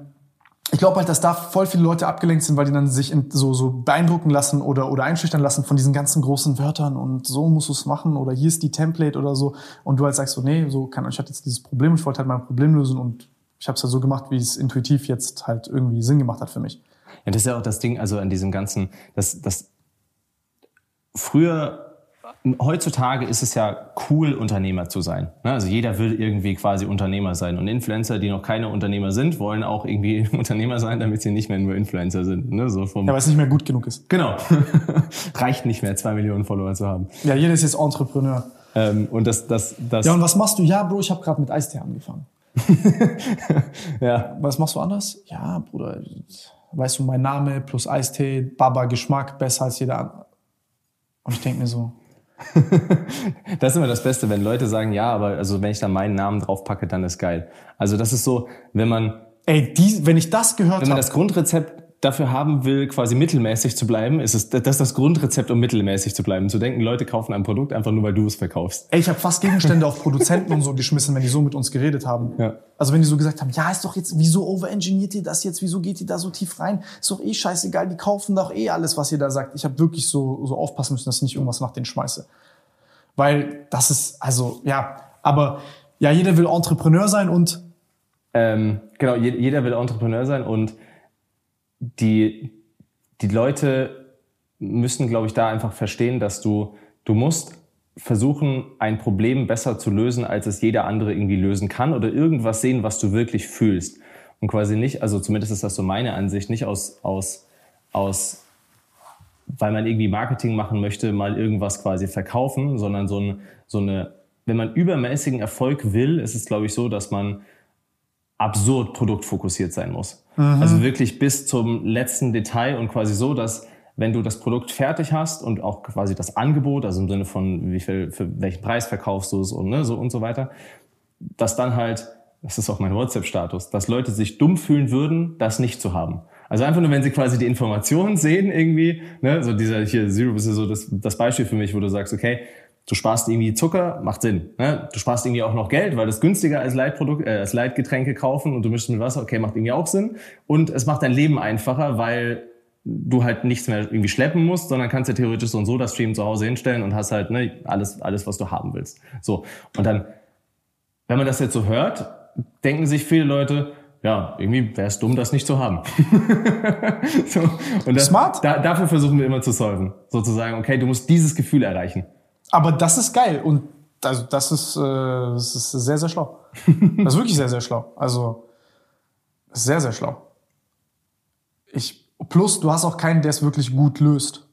ich glaube halt, dass da voll viele Leute abgelenkt sind, weil die dann sich so, so beeindrucken lassen oder, oder einschüchtern lassen von diesen ganzen großen Wörtern und so musst du es machen oder hier ist die Template oder so und du halt sagst so, nee, so kann ich hatte jetzt dieses Problem, ich wollte halt mein Problem lösen und ich habe es halt so gemacht, wie es intuitiv jetzt halt irgendwie Sinn gemacht hat für mich. Ja, das ist ja auch das Ding, also an diesem ganzen, das, das früher heutzutage ist es ja cool, Unternehmer zu sein. Ne? Also jeder will irgendwie quasi Unternehmer sein. Und Influencer, die noch keine Unternehmer sind, wollen auch irgendwie Unternehmer sein, damit sie nicht mehr nur Influencer sind. Ne? So vom ja, weil es nicht mehr gut genug ist. Genau. Reicht nicht mehr, zwei Millionen Follower zu haben. Ja, jeder ist jetzt Entrepreneur. Ähm, und das, das, das. Ja, und was machst du? Ja, Bro, ich habe gerade mit Eistee angefangen. ja. Was machst du anders? Ja, Bruder, weißt du, mein Name plus Eistee, Baba Geschmack, besser als jeder andere. Und ich denke mir so. das ist immer das Beste, wenn Leute sagen, ja, aber also wenn ich da meinen Namen draufpacke, dann ist geil. Also das ist so, wenn man. Ey, die, wenn ich das gehört habe. Wenn man hab, das Grundrezept dafür haben will, quasi mittelmäßig zu bleiben, ist es das ist das Grundrezept, um mittelmäßig zu bleiben. Zu denken, Leute kaufen ein Produkt einfach nur, weil du es verkaufst. Ey, ich habe fast Gegenstände auf Produzenten und so geschmissen, wenn die so mit uns geredet haben. Ja. Also wenn die so gesagt haben, ja, ist doch jetzt, wieso overengineert ihr das jetzt? Wieso geht ihr da so tief rein? Ist doch eh scheißegal, die kaufen doch eh alles, was ihr da sagt. Ich habe wirklich so, so aufpassen müssen, dass ich nicht irgendwas nach denen schmeiße. Weil das ist, also, ja, aber ja, jeder will Entrepreneur sein und ähm, genau, jeder will Entrepreneur sein und die, die Leute müssen, glaube ich, da einfach verstehen, dass du, du musst versuchen, ein Problem besser zu lösen, als es jeder andere irgendwie lösen kann oder irgendwas sehen, was du wirklich fühlst. Und quasi nicht, also zumindest ist das so meine Ansicht, nicht aus, aus, aus, weil man irgendwie Marketing machen möchte, mal irgendwas quasi verkaufen, sondern so, ein, so eine, wenn man übermäßigen Erfolg will, ist es, glaube ich, so, dass man absurd produktfokussiert sein muss. Mhm. Also wirklich bis zum letzten Detail und quasi so, dass wenn du das Produkt fertig hast und auch quasi das Angebot, also im Sinne von wie viel, für welchen Preis verkaufst du es und ne, so und so weiter, dass dann halt, das ist auch mein WhatsApp-Status, dass Leute sich dumm fühlen würden, das nicht zu haben. Also einfach nur, wenn sie quasi die Informationen sehen irgendwie, ne, so dieser hier Zero ist so das, das Beispiel für mich, wo du sagst, okay, du sparst irgendwie Zucker, macht Sinn. Ne? Du sparst irgendwie auch noch Geld, weil das günstiger als Leitprodukt, äh, als Leitgetränke kaufen und du mischst mit Wasser, okay, macht irgendwie auch Sinn. Und es macht dein Leben einfacher, weil du halt nichts mehr irgendwie schleppen musst, sondern kannst dir theoretisch so und so das Stream zu Hause hinstellen und hast halt ne, alles, alles, was du haben willst. So. Und dann, wenn man das jetzt so hört, denken sich viele Leute, ja, irgendwie wäre es dumm, das nicht zu haben. so, und das, Smart. Da, dafür versuchen wir immer zu solven. Sozusagen, okay, du musst dieses Gefühl erreichen. Aber das ist geil und also das ist, äh, das ist sehr, sehr schlau. Das ist wirklich sehr, sehr schlau. Also sehr, sehr schlau. Ich, plus, du hast auch keinen, der es wirklich gut löst.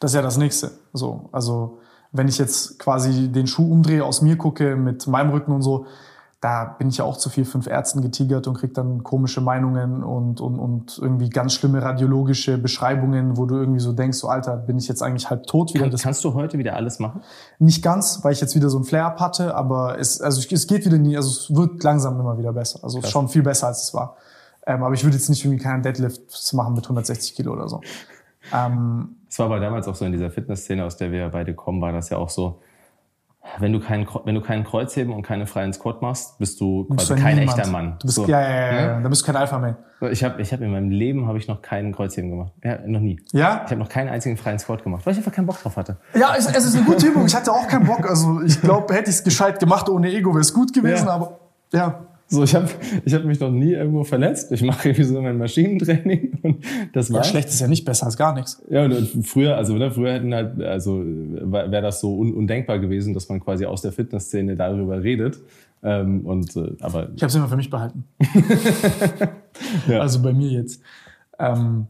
Das ist ja das Nächste. So, also wenn ich jetzt quasi den Schuh umdrehe, aus mir gucke, mit meinem Rücken und so, da bin ich ja auch zu viel fünf Ärzten getigert und krieg dann komische Meinungen und, und, und irgendwie ganz schlimme radiologische Beschreibungen, wo du irgendwie so denkst, so Alter, bin ich jetzt eigentlich halb tot wieder? Kann, Das- kannst du heute wieder alles machen? nicht ganz, weil ich jetzt wieder so ein Flare-up hatte, aber es, also es geht wieder nie, also es wird langsam immer wieder besser. Also Krass. schon viel besser als es war. Ähm, aber ich würde jetzt nicht irgendwie keinen Deadlift machen mit 160 Kilo oder so. Ähm, Es war aber damals auch so in dieser Fitnessszene, aus der wir beide kommen, war das ja auch so, wenn du keinen, wenn du keinen Kreuzheben und keine freien Squat machst, bist du bist quasi du kein niemand. echter Mann. Du bist, so. ja, ja, ja, ja, da bist du kein Alpha-Man. Ich habe ich hab in meinem Leben habe ich noch keinen Kreuzheben gemacht. Ja, noch nie. Ja? Ich habe noch keinen einzigen freien Squat gemacht, weil ich einfach keinen Bock drauf hatte. Ja, es, es ist eine gute Übung. Ich hatte auch keinen Bock. Also ich glaube, hätte ich es gescheit gemacht ohne Ego, wäre es gut gewesen, Ja. aber ja. So, ich habe ich hab mich noch nie irgendwo verletzt. Ich mache irgendwie so mein Maschinentraining und das ja. war's. Schlecht ist ja nicht besser als gar nichts. Ja, und früher, also ne, früher hätten halt, also wäre das so un undenkbar gewesen, dass man quasi aus der Fitnessszene darüber redet. Ähm, und äh, aber Ich habe es immer für mich behalten. Ja. Also bei mir jetzt. Ähm,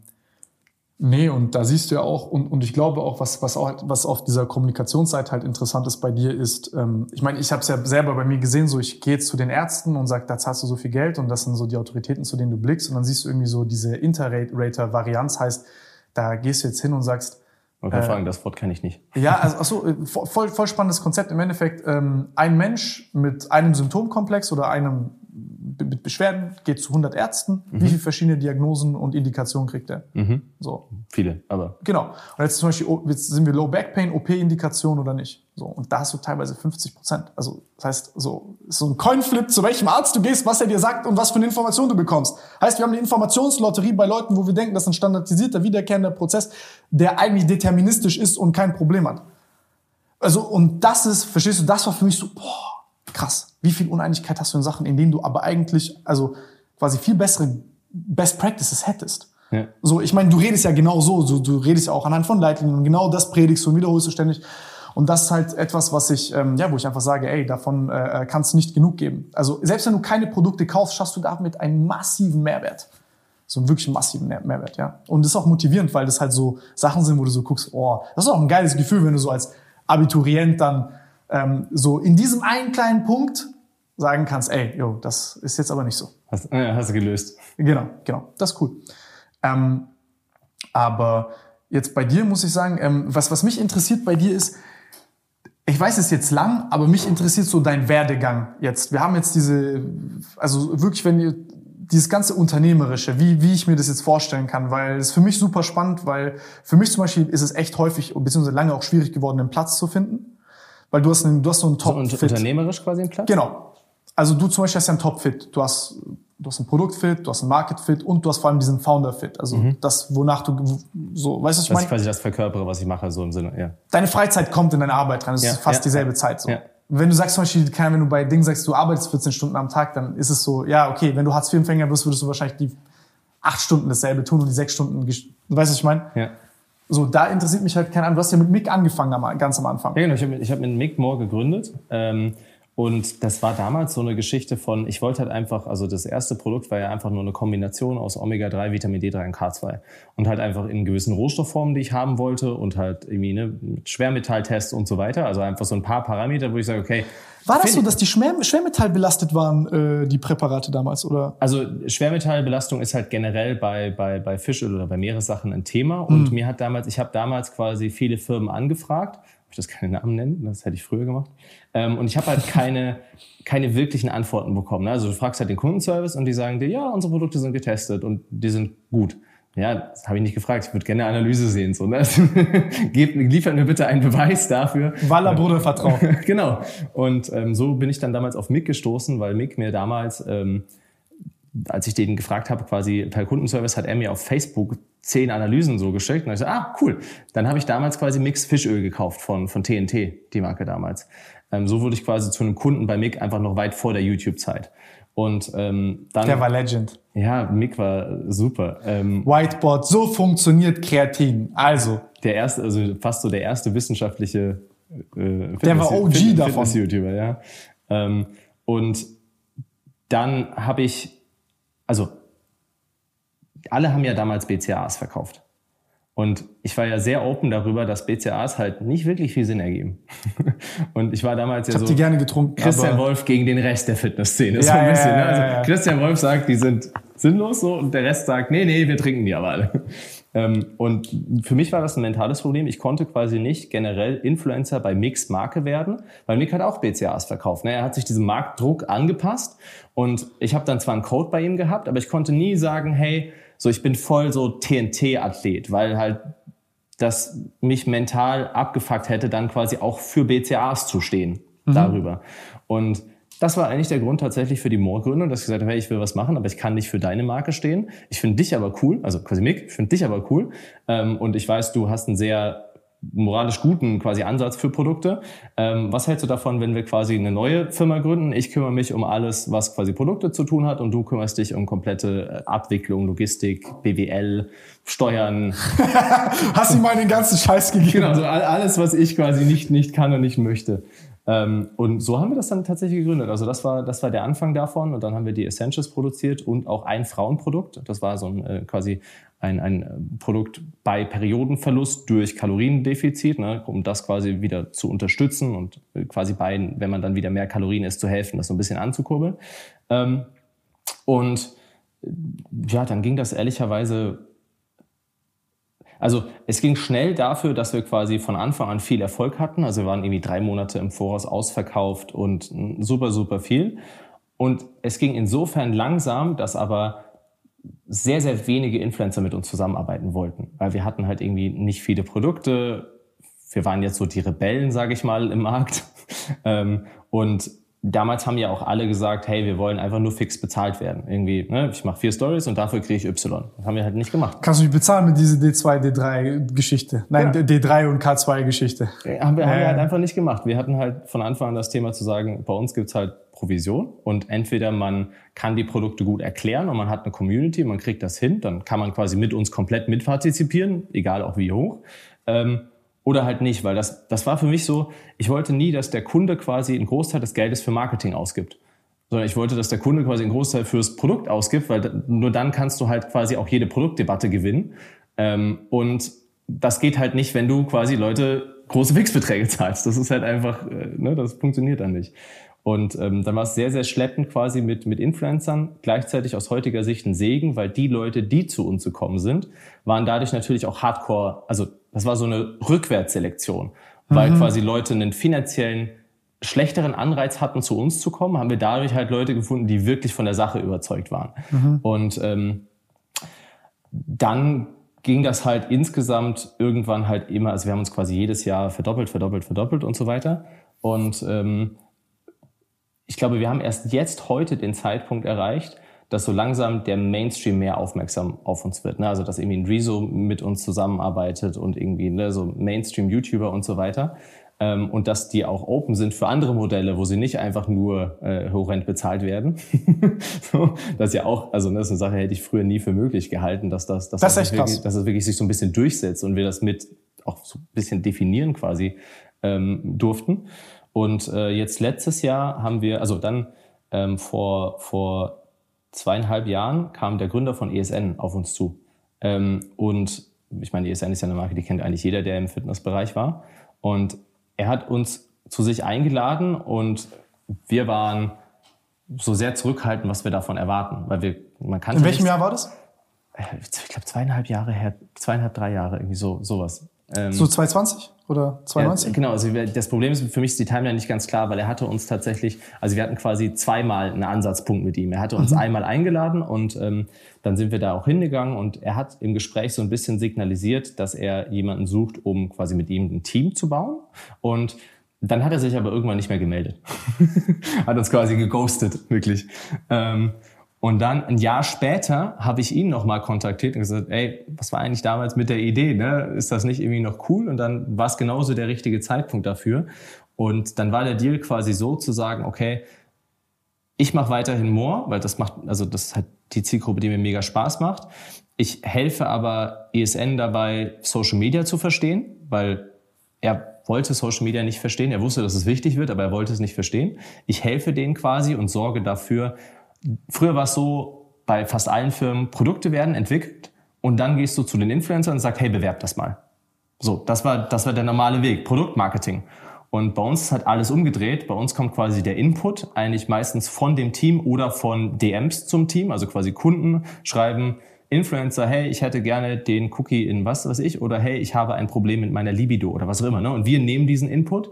nee, und da siehst du ja auch, und, und ich glaube auch, was, was, auch, was auf dieser Kommunikationsseite halt interessant ist bei dir, ist, ähm, ich meine, ich habe es ja selber bei mir gesehen, so ich gehe jetzt zu den Ärzten und sage, da zahlst du so viel Geld und das sind so die Autoritäten, zu denen du blickst. Und dann siehst du irgendwie so diese Interrater-Varianz, heißt, da gehst du jetzt hin und sagst, man kann Äh, fragen, das Wort kann ich nicht. ja, also ach so, äh, vo- voll, voll spannendes Konzept. Im Endeffekt, ähm, ein Mensch mit einem Symptomkomplex oder einem mit Beschwerden geht zu 100 Ärzten. Wie viele verschiedene Diagnosen und Indikationen kriegt er? Mhm. So, Viele, aber genau. Und jetzt zum Beispiel, oh, jetzt sind wir Low Back Pain, OP-Indikation oder nicht? So, und da hast du teilweise 50 Prozent. Also, das heißt, so, so ein Coinflip, zu welchem Arzt du gehst, was er dir sagt und was für eine Information du bekommst. Heißt, wir haben eine Informationslotterie bei Leuten, wo wir denken, das ist ein standardisierter, wiederkehrender Prozess, der eigentlich deterministisch ist und kein Problem hat. Also, und das ist, verstehst du, das war für mich so, boah, krass. Wie viel Uneinigkeit hast du in Sachen, in denen du aber eigentlich, also quasi viel bessere Best Practices hättest. Ja. So, ich meine, du redest ja genau so, du, du redest ja auch anhand von Leitlinien und genau das predigst du und wiederholst du ständig. Und das ist halt etwas, was ich, ähm, ja, wo ich einfach sage, ey, davon äh, kann es nicht genug geben. Also selbst wenn du keine Produkte kaufst, schaffst du damit einen massiven Mehrwert. So einen wirklich massiven Mehr- Mehrwert, ja. Und das ist auch motivierend, weil das halt so Sachen sind, wo du so guckst, oh, das ist auch ein geiles Gefühl, wenn du so als Abiturient dann ähm, so in diesem einen kleinen Punkt sagen kannst, ey, yo, das ist jetzt aber nicht so. hast, äh, hast du gelöst. Genau, genau. Das ist cool. Ähm, aber jetzt bei dir muss ich sagen, ähm, was, was mich interessiert bei dir ist, ich weiß es jetzt lang, aber mich interessiert so dein Werdegang jetzt. Wir haben jetzt diese, also wirklich, wenn ihr dieses ganze Unternehmerische, wie, wie ich mir das jetzt vorstellen kann, weil es für mich super spannend, weil für mich zum Beispiel ist es echt häufig, beziehungsweise lange auch schwierig geworden, einen Platz zu finden. Weil du hast, einen, du hast so einen Top-Fit. unternehmerisch quasi im Platz? Genau. Also du zum Beispiel hast ja einen Top-Fit. Du hast, du hast einen Produkt-Fit, du hast einen Market-Fit und du hast vor allem diesen Founder-Fit. Also das, wonach du so, weißt du, was ich Dass ich meine? quasi das verkörpere, was ich mache, so im Sinne, ja. Deine Freizeit kommt in deine Arbeit rein. Das Ja, ist fast ja, dieselbe ja. Zeit. So. Wenn du sagst zum Beispiel, wenn du bei Ding sagst, du arbeitest 14 Stunden am Tag, dann ist es so, ja, okay, wenn du Hartz-IV-Empfänger bist, würdest du wahrscheinlich die acht Stunden dasselbe tun und die sechs Stunden, gesch- du weißt, was ich meine? Ja. So, da interessiert mich halt keine Ahnung. Du hast ja mit Mick angefangen ganz am Anfang. Ja, genau. Ich habe hab mit Mick Moore gegründet. Ähm, Und das war damals so eine Geschichte von, ich wollte halt einfach, also das erste Produkt war ja einfach nur eine Kombination aus Omega-3, Vitamin D3 und K2. Und halt einfach in gewissen Rohstoffformen, die ich haben wollte und halt irgendwie ne, Schwermetalltests und so weiter. Also einfach so ein paar Parameter, wo ich sage, okay. War das so, dass die Schwer Schwermetall belastet waren, äh, die Präparate damals, oder? Also Schwermetallbelastung ist halt generell bei, bei, bei Fischöl oder bei Meeressachen ein Thema. Und mhm. mir hat damals, ich habe damals quasi viele Firmen angefragt, ich das keine Namen nennen, das hätte ich früher gemacht. Ähm, und ich habe halt keine, keine wirklichen Antworten bekommen. Ne? Also du fragst halt den Kundenservice und die sagen dir, ja, unsere Produkte sind getestet und die sind gut. Ja, das habe ich nicht gefragt. Ich würde gerne eine Analyse sehen. So, ne? Gebt, liefert mir bitte einen Beweis dafür. Walla Bruder Vertrauen. genau. Und ähm, so bin ich dann damals auf Mick gestoßen, weil Mick mir damals ähm, als ich den gefragt habe, quasi per Kundenservice, hat er mir auf Facebook zehn Analysen so geschickt. Und ich so, ah, cool. Dann habe ich damals quasi Mix Fischöl gekauft von, von TNT, die Marke damals. Ähm, so wurde ich quasi zu einem Kunden bei Mick einfach noch weit vor der YouTube-Zeit. Und ähm, dann. Der war Legend. Ja, Mick war super. Ähm, Whiteboard, so funktioniert Kreatin. Also. Der erste, also fast so der erste wissenschaftliche äh, Fitness, der war OG Fitness, davon. Fitness-YouTuber, ja. Ähm, und dann habe ich also alle haben ja damals BCAAs verkauft. Und ich war ja sehr open darüber, dass BCAAs halt nicht wirklich viel Sinn ergeben. Und ich war damals ich ja so. die gerne getrunken. Christian Wolf gegen den Rest der Fitnessszene. Ja, so ein bisschen, ja, ja, ne? Also Christian Wolf sagt, die sind sinnlos so und der Rest sagt, nee, nee, wir trinken die aber alle. Ähm, und für mich war das ein mentales Problem. Ich konnte quasi nicht generell Influencer bei Mix Marke werden, weil Mick hat auch BCAAs verkauft. Ne? Er hat sich diesem Marktdruck angepasst und ich habe dann zwar einen Code bei ihm gehabt, aber ich konnte nie sagen, hey, so ich bin voll so TNT-Athlet, weil halt das mich mental abgefuckt hätte, dann quasi auch für BCAAs zu stehen mhm. darüber. Und das war eigentlich der Grund tatsächlich für die Moor-Gründung, dass ich gesagt habe, hey, ich will was machen, aber ich kann nicht für deine Marke stehen. Ich finde dich aber cool, also quasi Mick, ich finde dich aber cool. Ähm, und ich weiß, du hast einen sehr moralisch guten quasi Ansatz für Produkte. Ähm, was hältst du davon, wenn wir quasi eine neue Firma gründen? Ich kümmere mich um alles, was quasi Produkte zu tun hat und du kümmerst dich um komplette äh, Abwicklung, Logistik, BWL, Steuern. Hast du mal den ganzen Scheiß gegeben? Genau, also alles, was ich quasi nicht, nicht kann und nicht möchte. Ähm, und so haben wir das dann tatsächlich gegründet. Also das war, das war der Anfang davon. Und dann haben wir die Essentials produziert und auch ein Frauenprodukt. Das war so ein, äh, quasi ein, ein Produkt bei Periodenverlust durch Kaloriendefizit, ne, um das quasi wieder zu unterstützen und äh, quasi bei, wenn man dann wieder mehr Kalorien isst, zu helfen, das so ein bisschen anzukurbeln. Ähm, und ja, dann ging das ehrlicherweise also es ging schnell dafür, dass wir quasi von Anfang an viel Erfolg hatten. Also wir waren irgendwie drei Monate im Voraus ausverkauft und super, super viel. Und es ging insofern langsam, dass aber sehr, sehr wenige Influencer mit uns zusammenarbeiten wollten. Weil wir hatten halt irgendwie nicht viele Produkte. Wir waren jetzt so die Rebellen, sage ich mal, im Markt. Ähm, und damals haben ja auch alle gesagt, hey, wir wollen einfach nur fix bezahlt werden. Irgendwie, ne, ich mache vier Stories und dafür kriege ich Y. Das haben wir halt nicht gemacht. Kannst du mich bezahlen mit dieser D2, D3-Geschichte? Nein, ja. D3 und K2-Geschichte. Haben wir, haben wir halt einfach nicht gemacht. Wir hatten halt von Anfang an das Thema zu sagen, bei uns gibt's halt Provision und entweder man kann die Produkte gut erklären und man hat eine Community, man kriegt das hin, dann kann man quasi mit uns komplett mitpartizipieren, egal auch wie hoch. Ähm, oder halt nicht, weil das, das war für mich so, ich wollte nie, dass der Kunde quasi einen Großteil des Geldes für Marketing ausgibt. Sondern ich wollte, dass der Kunde quasi einen Großteil fürs Produkt ausgibt, weil nur dann kannst du halt quasi auch jede Produktdebatte gewinnen. Ähm, und das geht halt nicht, wenn du quasi Leute große Fixbeträge zahlst. Das ist halt einfach, äh, ne, das funktioniert dann nicht. Und ähm, dann war es sehr, sehr schleppend quasi mit, mit Influencern. Gleichzeitig aus heutiger Sicht ein Segen, weil die Leute, die zu uns gekommen sind, waren dadurch natürlich auch hardcore, also das war so eine Rückwärtsselektion, weil mhm. quasi Leute einen finanziellen schlechteren Anreiz hatten, zu uns zu kommen, haben wir dadurch halt Leute gefunden, die wirklich von der Sache überzeugt waren. Mhm. Und ähm, dann ging das halt insgesamt irgendwann halt immer, also wir haben uns quasi jedes Jahr verdoppelt, verdoppelt, verdoppelt und so weiter. Und ähm, ich glaube, wir haben erst jetzt heute den Zeitpunkt erreicht, dass so langsam der Mainstream mehr aufmerksam auf uns wird. Ne? Also dass irgendwie ein Rezo mit uns zusammenarbeitet und irgendwie ne, so Mainstream-YouTuber und so weiter. Ähm, und dass die auch open sind für andere Modelle, wo sie nicht einfach nur äh, horrend bezahlt werden. so, das ist ja auch, also ne, das ist eine Sache, hätte ich früher nie für möglich gehalten, dass das, dass das, das, wirklich, dass das wirklich sich so ein bisschen durchsetzt und wir das mit auch so ein bisschen definieren quasi ähm, durften. Und äh, jetzt letztes Jahr haben wir, also dann ähm, vor, vor zweieinhalb Jahren kam der Gründer von ESN auf uns zu. Ähm, und ich meine, ESN ist ja eine Marke, die kennt eigentlich jeder, der im Fitnessbereich war. Und er hat uns zu sich eingeladen und wir waren so sehr zurückhaltend, was wir davon erwarten. Weil wir, man kannte In welchem nichts- Jahr war das? Ich glaube zweieinhalb Jahre her, zweieinhalb, drei Jahre, irgendwie so, sowas. Ähm, So 2020 oder ja, 2019? genau, also das Problem ist, für mich ist die Timeline nicht ganz klar, weil er hatte uns tatsächlich, also wir hatten quasi zweimal einen Ansatzpunkt mit ihm. Er hatte uns einmal eingeladen und ähm, dann sind wir da auch hingegangen und er hat im Gespräch so ein bisschen signalisiert, dass er jemanden sucht, um quasi mit ihm ein Team zu bauen. Und dann hat er sich aber irgendwann nicht mehr gemeldet. hat uns quasi geghostet, wirklich. Ähm, und dann ein Jahr später habe ich ihn nochmal kontaktiert und gesagt, ey, was war eigentlich damals mit der Idee? Ne? Ist das nicht irgendwie noch cool? Und dann war es genauso der richtige Zeitpunkt dafür. Und dann war der Deal quasi so zu sagen, okay, ich mache weiterhin More, weil das macht, also das ist halt die Zielgruppe, die mir mega Spaß macht. Ich helfe aber ESN dabei, Social Media zu verstehen, weil er wollte Social Media nicht verstehen. Er wusste, dass es wichtig wird, aber er wollte es nicht verstehen. Ich helfe denen quasi und sorge dafür. Früher war es so, bei fast allen Firmen, Produkte werden entwickelt und dann gehst du zu den Influencern und sagst, hey, bewerb das mal. So, das war, das war der normale Weg, Produktmarketing. Und bei uns halt alles umgedreht. Bei uns kommt quasi der Input eigentlich meistens von dem Team oder von DMs zum Team, also quasi Kunden schreiben, Influencer, hey, ich hätte gerne den Cookie in was weiß ich, oder hey, ich habe ein Problem mit meiner Libido oder was auch immer. Ne? Und wir nehmen diesen Input,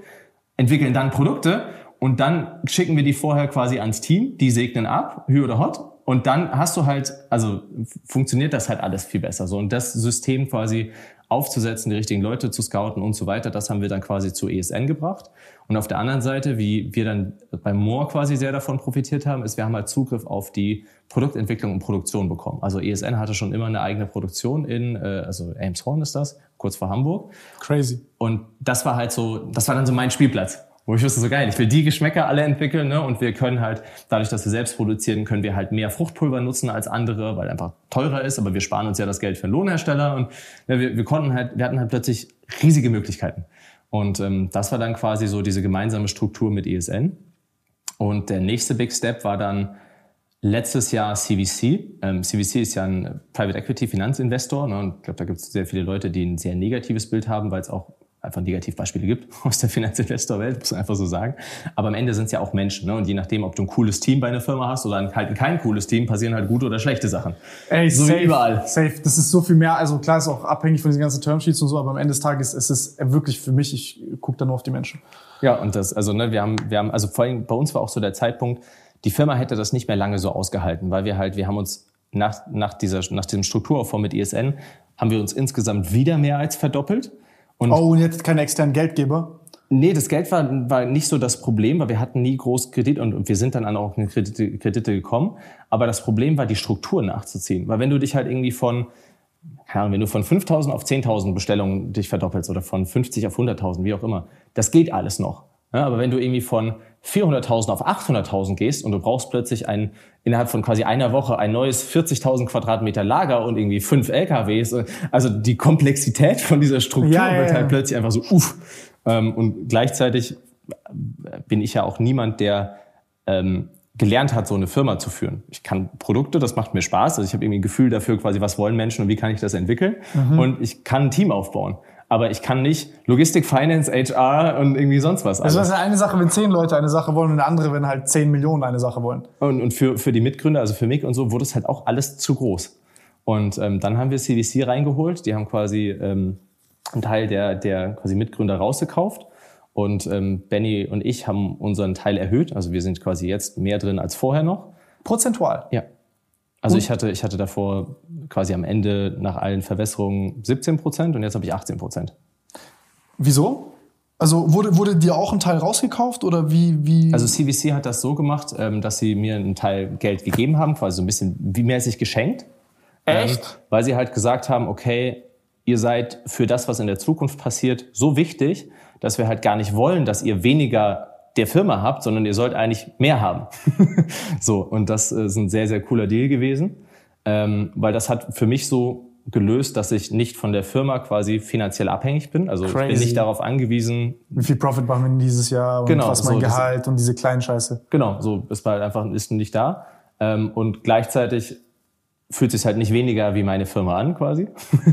entwickeln dann Produkte und dann schicken wir die vorher quasi ans Team, die segnen ab, Hü oder Hot. Und dann hast du halt, also funktioniert das halt alles viel besser. So und das System quasi aufzusetzen, die richtigen Leute zu scouten und so weiter, das haben wir dann quasi zu ESN gebracht. Und auf der anderen Seite, wie wir dann bei Moore quasi sehr davon profitiert haben, ist, wir haben halt Zugriff auf die Produktentwicklung und Produktion bekommen. Also ESN hatte schon immer eine eigene Produktion in, äh, also Elmshorn ist das, kurz vor Hamburg. Crazy. Und das war halt so, das war dann so mein Spielplatz. Wo ich wusste, so geil, ich will die Geschmäcker alle entwickeln, ne? Und wir können halt, dadurch, dass wir selbst produzieren, können wir halt mehr Fruchtpulver nutzen als andere, weil einfach teurer ist, aber wir sparen uns ja das Geld für einen Lohnhersteller und ne, wir, wir konnten halt, wir hatten halt plötzlich riesige Möglichkeiten. Und ähm, das war dann quasi so diese gemeinsame Struktur mit ESN. Und der nächste Big Step war dann letztes Jahr CVC. Ähm, CVC ist ja ein Private Equity Finanzinvestor. Ne? Und ich glaube, da gibt es sehr viele Leute, die ein sehr negatives Bild haben, weil es auch einfach Negativbeispiele gibt aus der Finanzinvestorwelt, muss man einfach so sagen. Aber am Ende sind es ja auch Menschen. Ne? Und je nachdem, ob du ein cooles Team bei einer Firma hast oder halt kein cooles Team, passieren halt gute oder schlechte Sachen. Ey, So wie safe, überall. Safe. Das ist so viel mehr. Also klar ist auch abhängig von diesen ganzen Termsheets und so, aber am Ende des Tages ist es wirklich für mich, ich gucke da nur auf die Menschen. Ja, und das, also ne, wir haben, wir haben, also vor allem bei uns war auch so der Zeitpunkt, die Firma hätte das nicht mehr lange so ausgehalten, weil wir halt, wir haben uns nach, nach dieser, nach diesem Strukturaufbau mit ISN, haben wir uns insgesamt wieder mehr als verdoppelt. Und Oh, und jetzt keine externen Geldgeber. Nee, das Geld war, war nicht so das Problem, weil wir hatten nie groß Kredit und, und wir sind dann auch in Kredite, Kredite gekommen. Aber das Problem war, die Struktur nachzuziehen. Weil wenn du dich halt irgendwie von, Ahnung, wenn du von 5.000 auf 10.000 Bestellungen dich verdoppelst oder von 50 auf 100.000, wie auch immer, das geht alles noch. Ja, aber wenn du irgendwie von 400.000 auf 800.000 gehst und du brauchst plötzlich ein, innerhalb von quasi einer Woche ein neues 40.000 Quadratmeter Lager und irgendwie fünf LKWs, also die Komplexität von dieser Struktur Ja, ja, wird ja. halt plötzlich einfach so, uff. Ähm, und gleichzeitig bin ich ja auch niemand, der ähm, gelernt hat, so eine Firma zu führen. Ich kann Produkte, das macht mir Spaß. Also ich habe irgendwie ein Gefühl dafür, quasi, was wollen Menschen und wie kann ich das entwickeln. Und ich kann ein Team aufbauen. Aber ich kann nicht Logistik, Finance, HR und irgendwie sonst was. Also das ist eine Sache, wenn zehn Leute eine Sache wollen und eine andere, wenn halt zehn Millionen eine Sache wollen. Und, und für, für die Mitgründer, also für mich und so, wurde es halt auch alles zu groß. Und ähm, dann haben wir CVC reingeholt. Die haben quasi ähm, einen Teil der, der quasi Mitgründer rausgekauft. Und ähm, Benny und ich haben unseren Teil erhöht. Also wir sind quasi jetzt mehr drin als vorher noch. Prozentual. Ja. Also ich hatte, ich hatte davor quasi am Ende nach allen Verwässerungen 17 Prozent und jetzt habe ich 18 Prozent. Wieso? Also wurde, wurde dir auch ein Teil rausgekauft oder wie, wie? Also CVC hat das so gemacht, ähm, dass sie mir einen Teil Geld gegeben haben, quasi so ein bisschen wie mäßig geschenkt. Echt? Ähm, weil sie halt gesagt haben, okay, ihr seid für das, was in der Zukunft passiert, so wichtig, dass wir halt gar nicht wollen, dass ihr weniger der Firma habt, sondern ihr sollt eigentlich mehr haben. so, und das ist ein sehr, sehr cooler Deal gewesen, ähm, weil das hat für mich so gelöst, dass ich nicht von der Firma quasi finanziell abhängig bin. Also ich bin Crazy. nicht darauf angewiesen, Wie viel Profit machen wir dieses Jahr und Genau, was mein so, das- Gehalt und diese kleinen Scheiße. Genau, so ist halt einfach ist nicht da. Ähm, und gleichzeitig fühlt sich halt nicht weniger wie meine Firma an, quasi.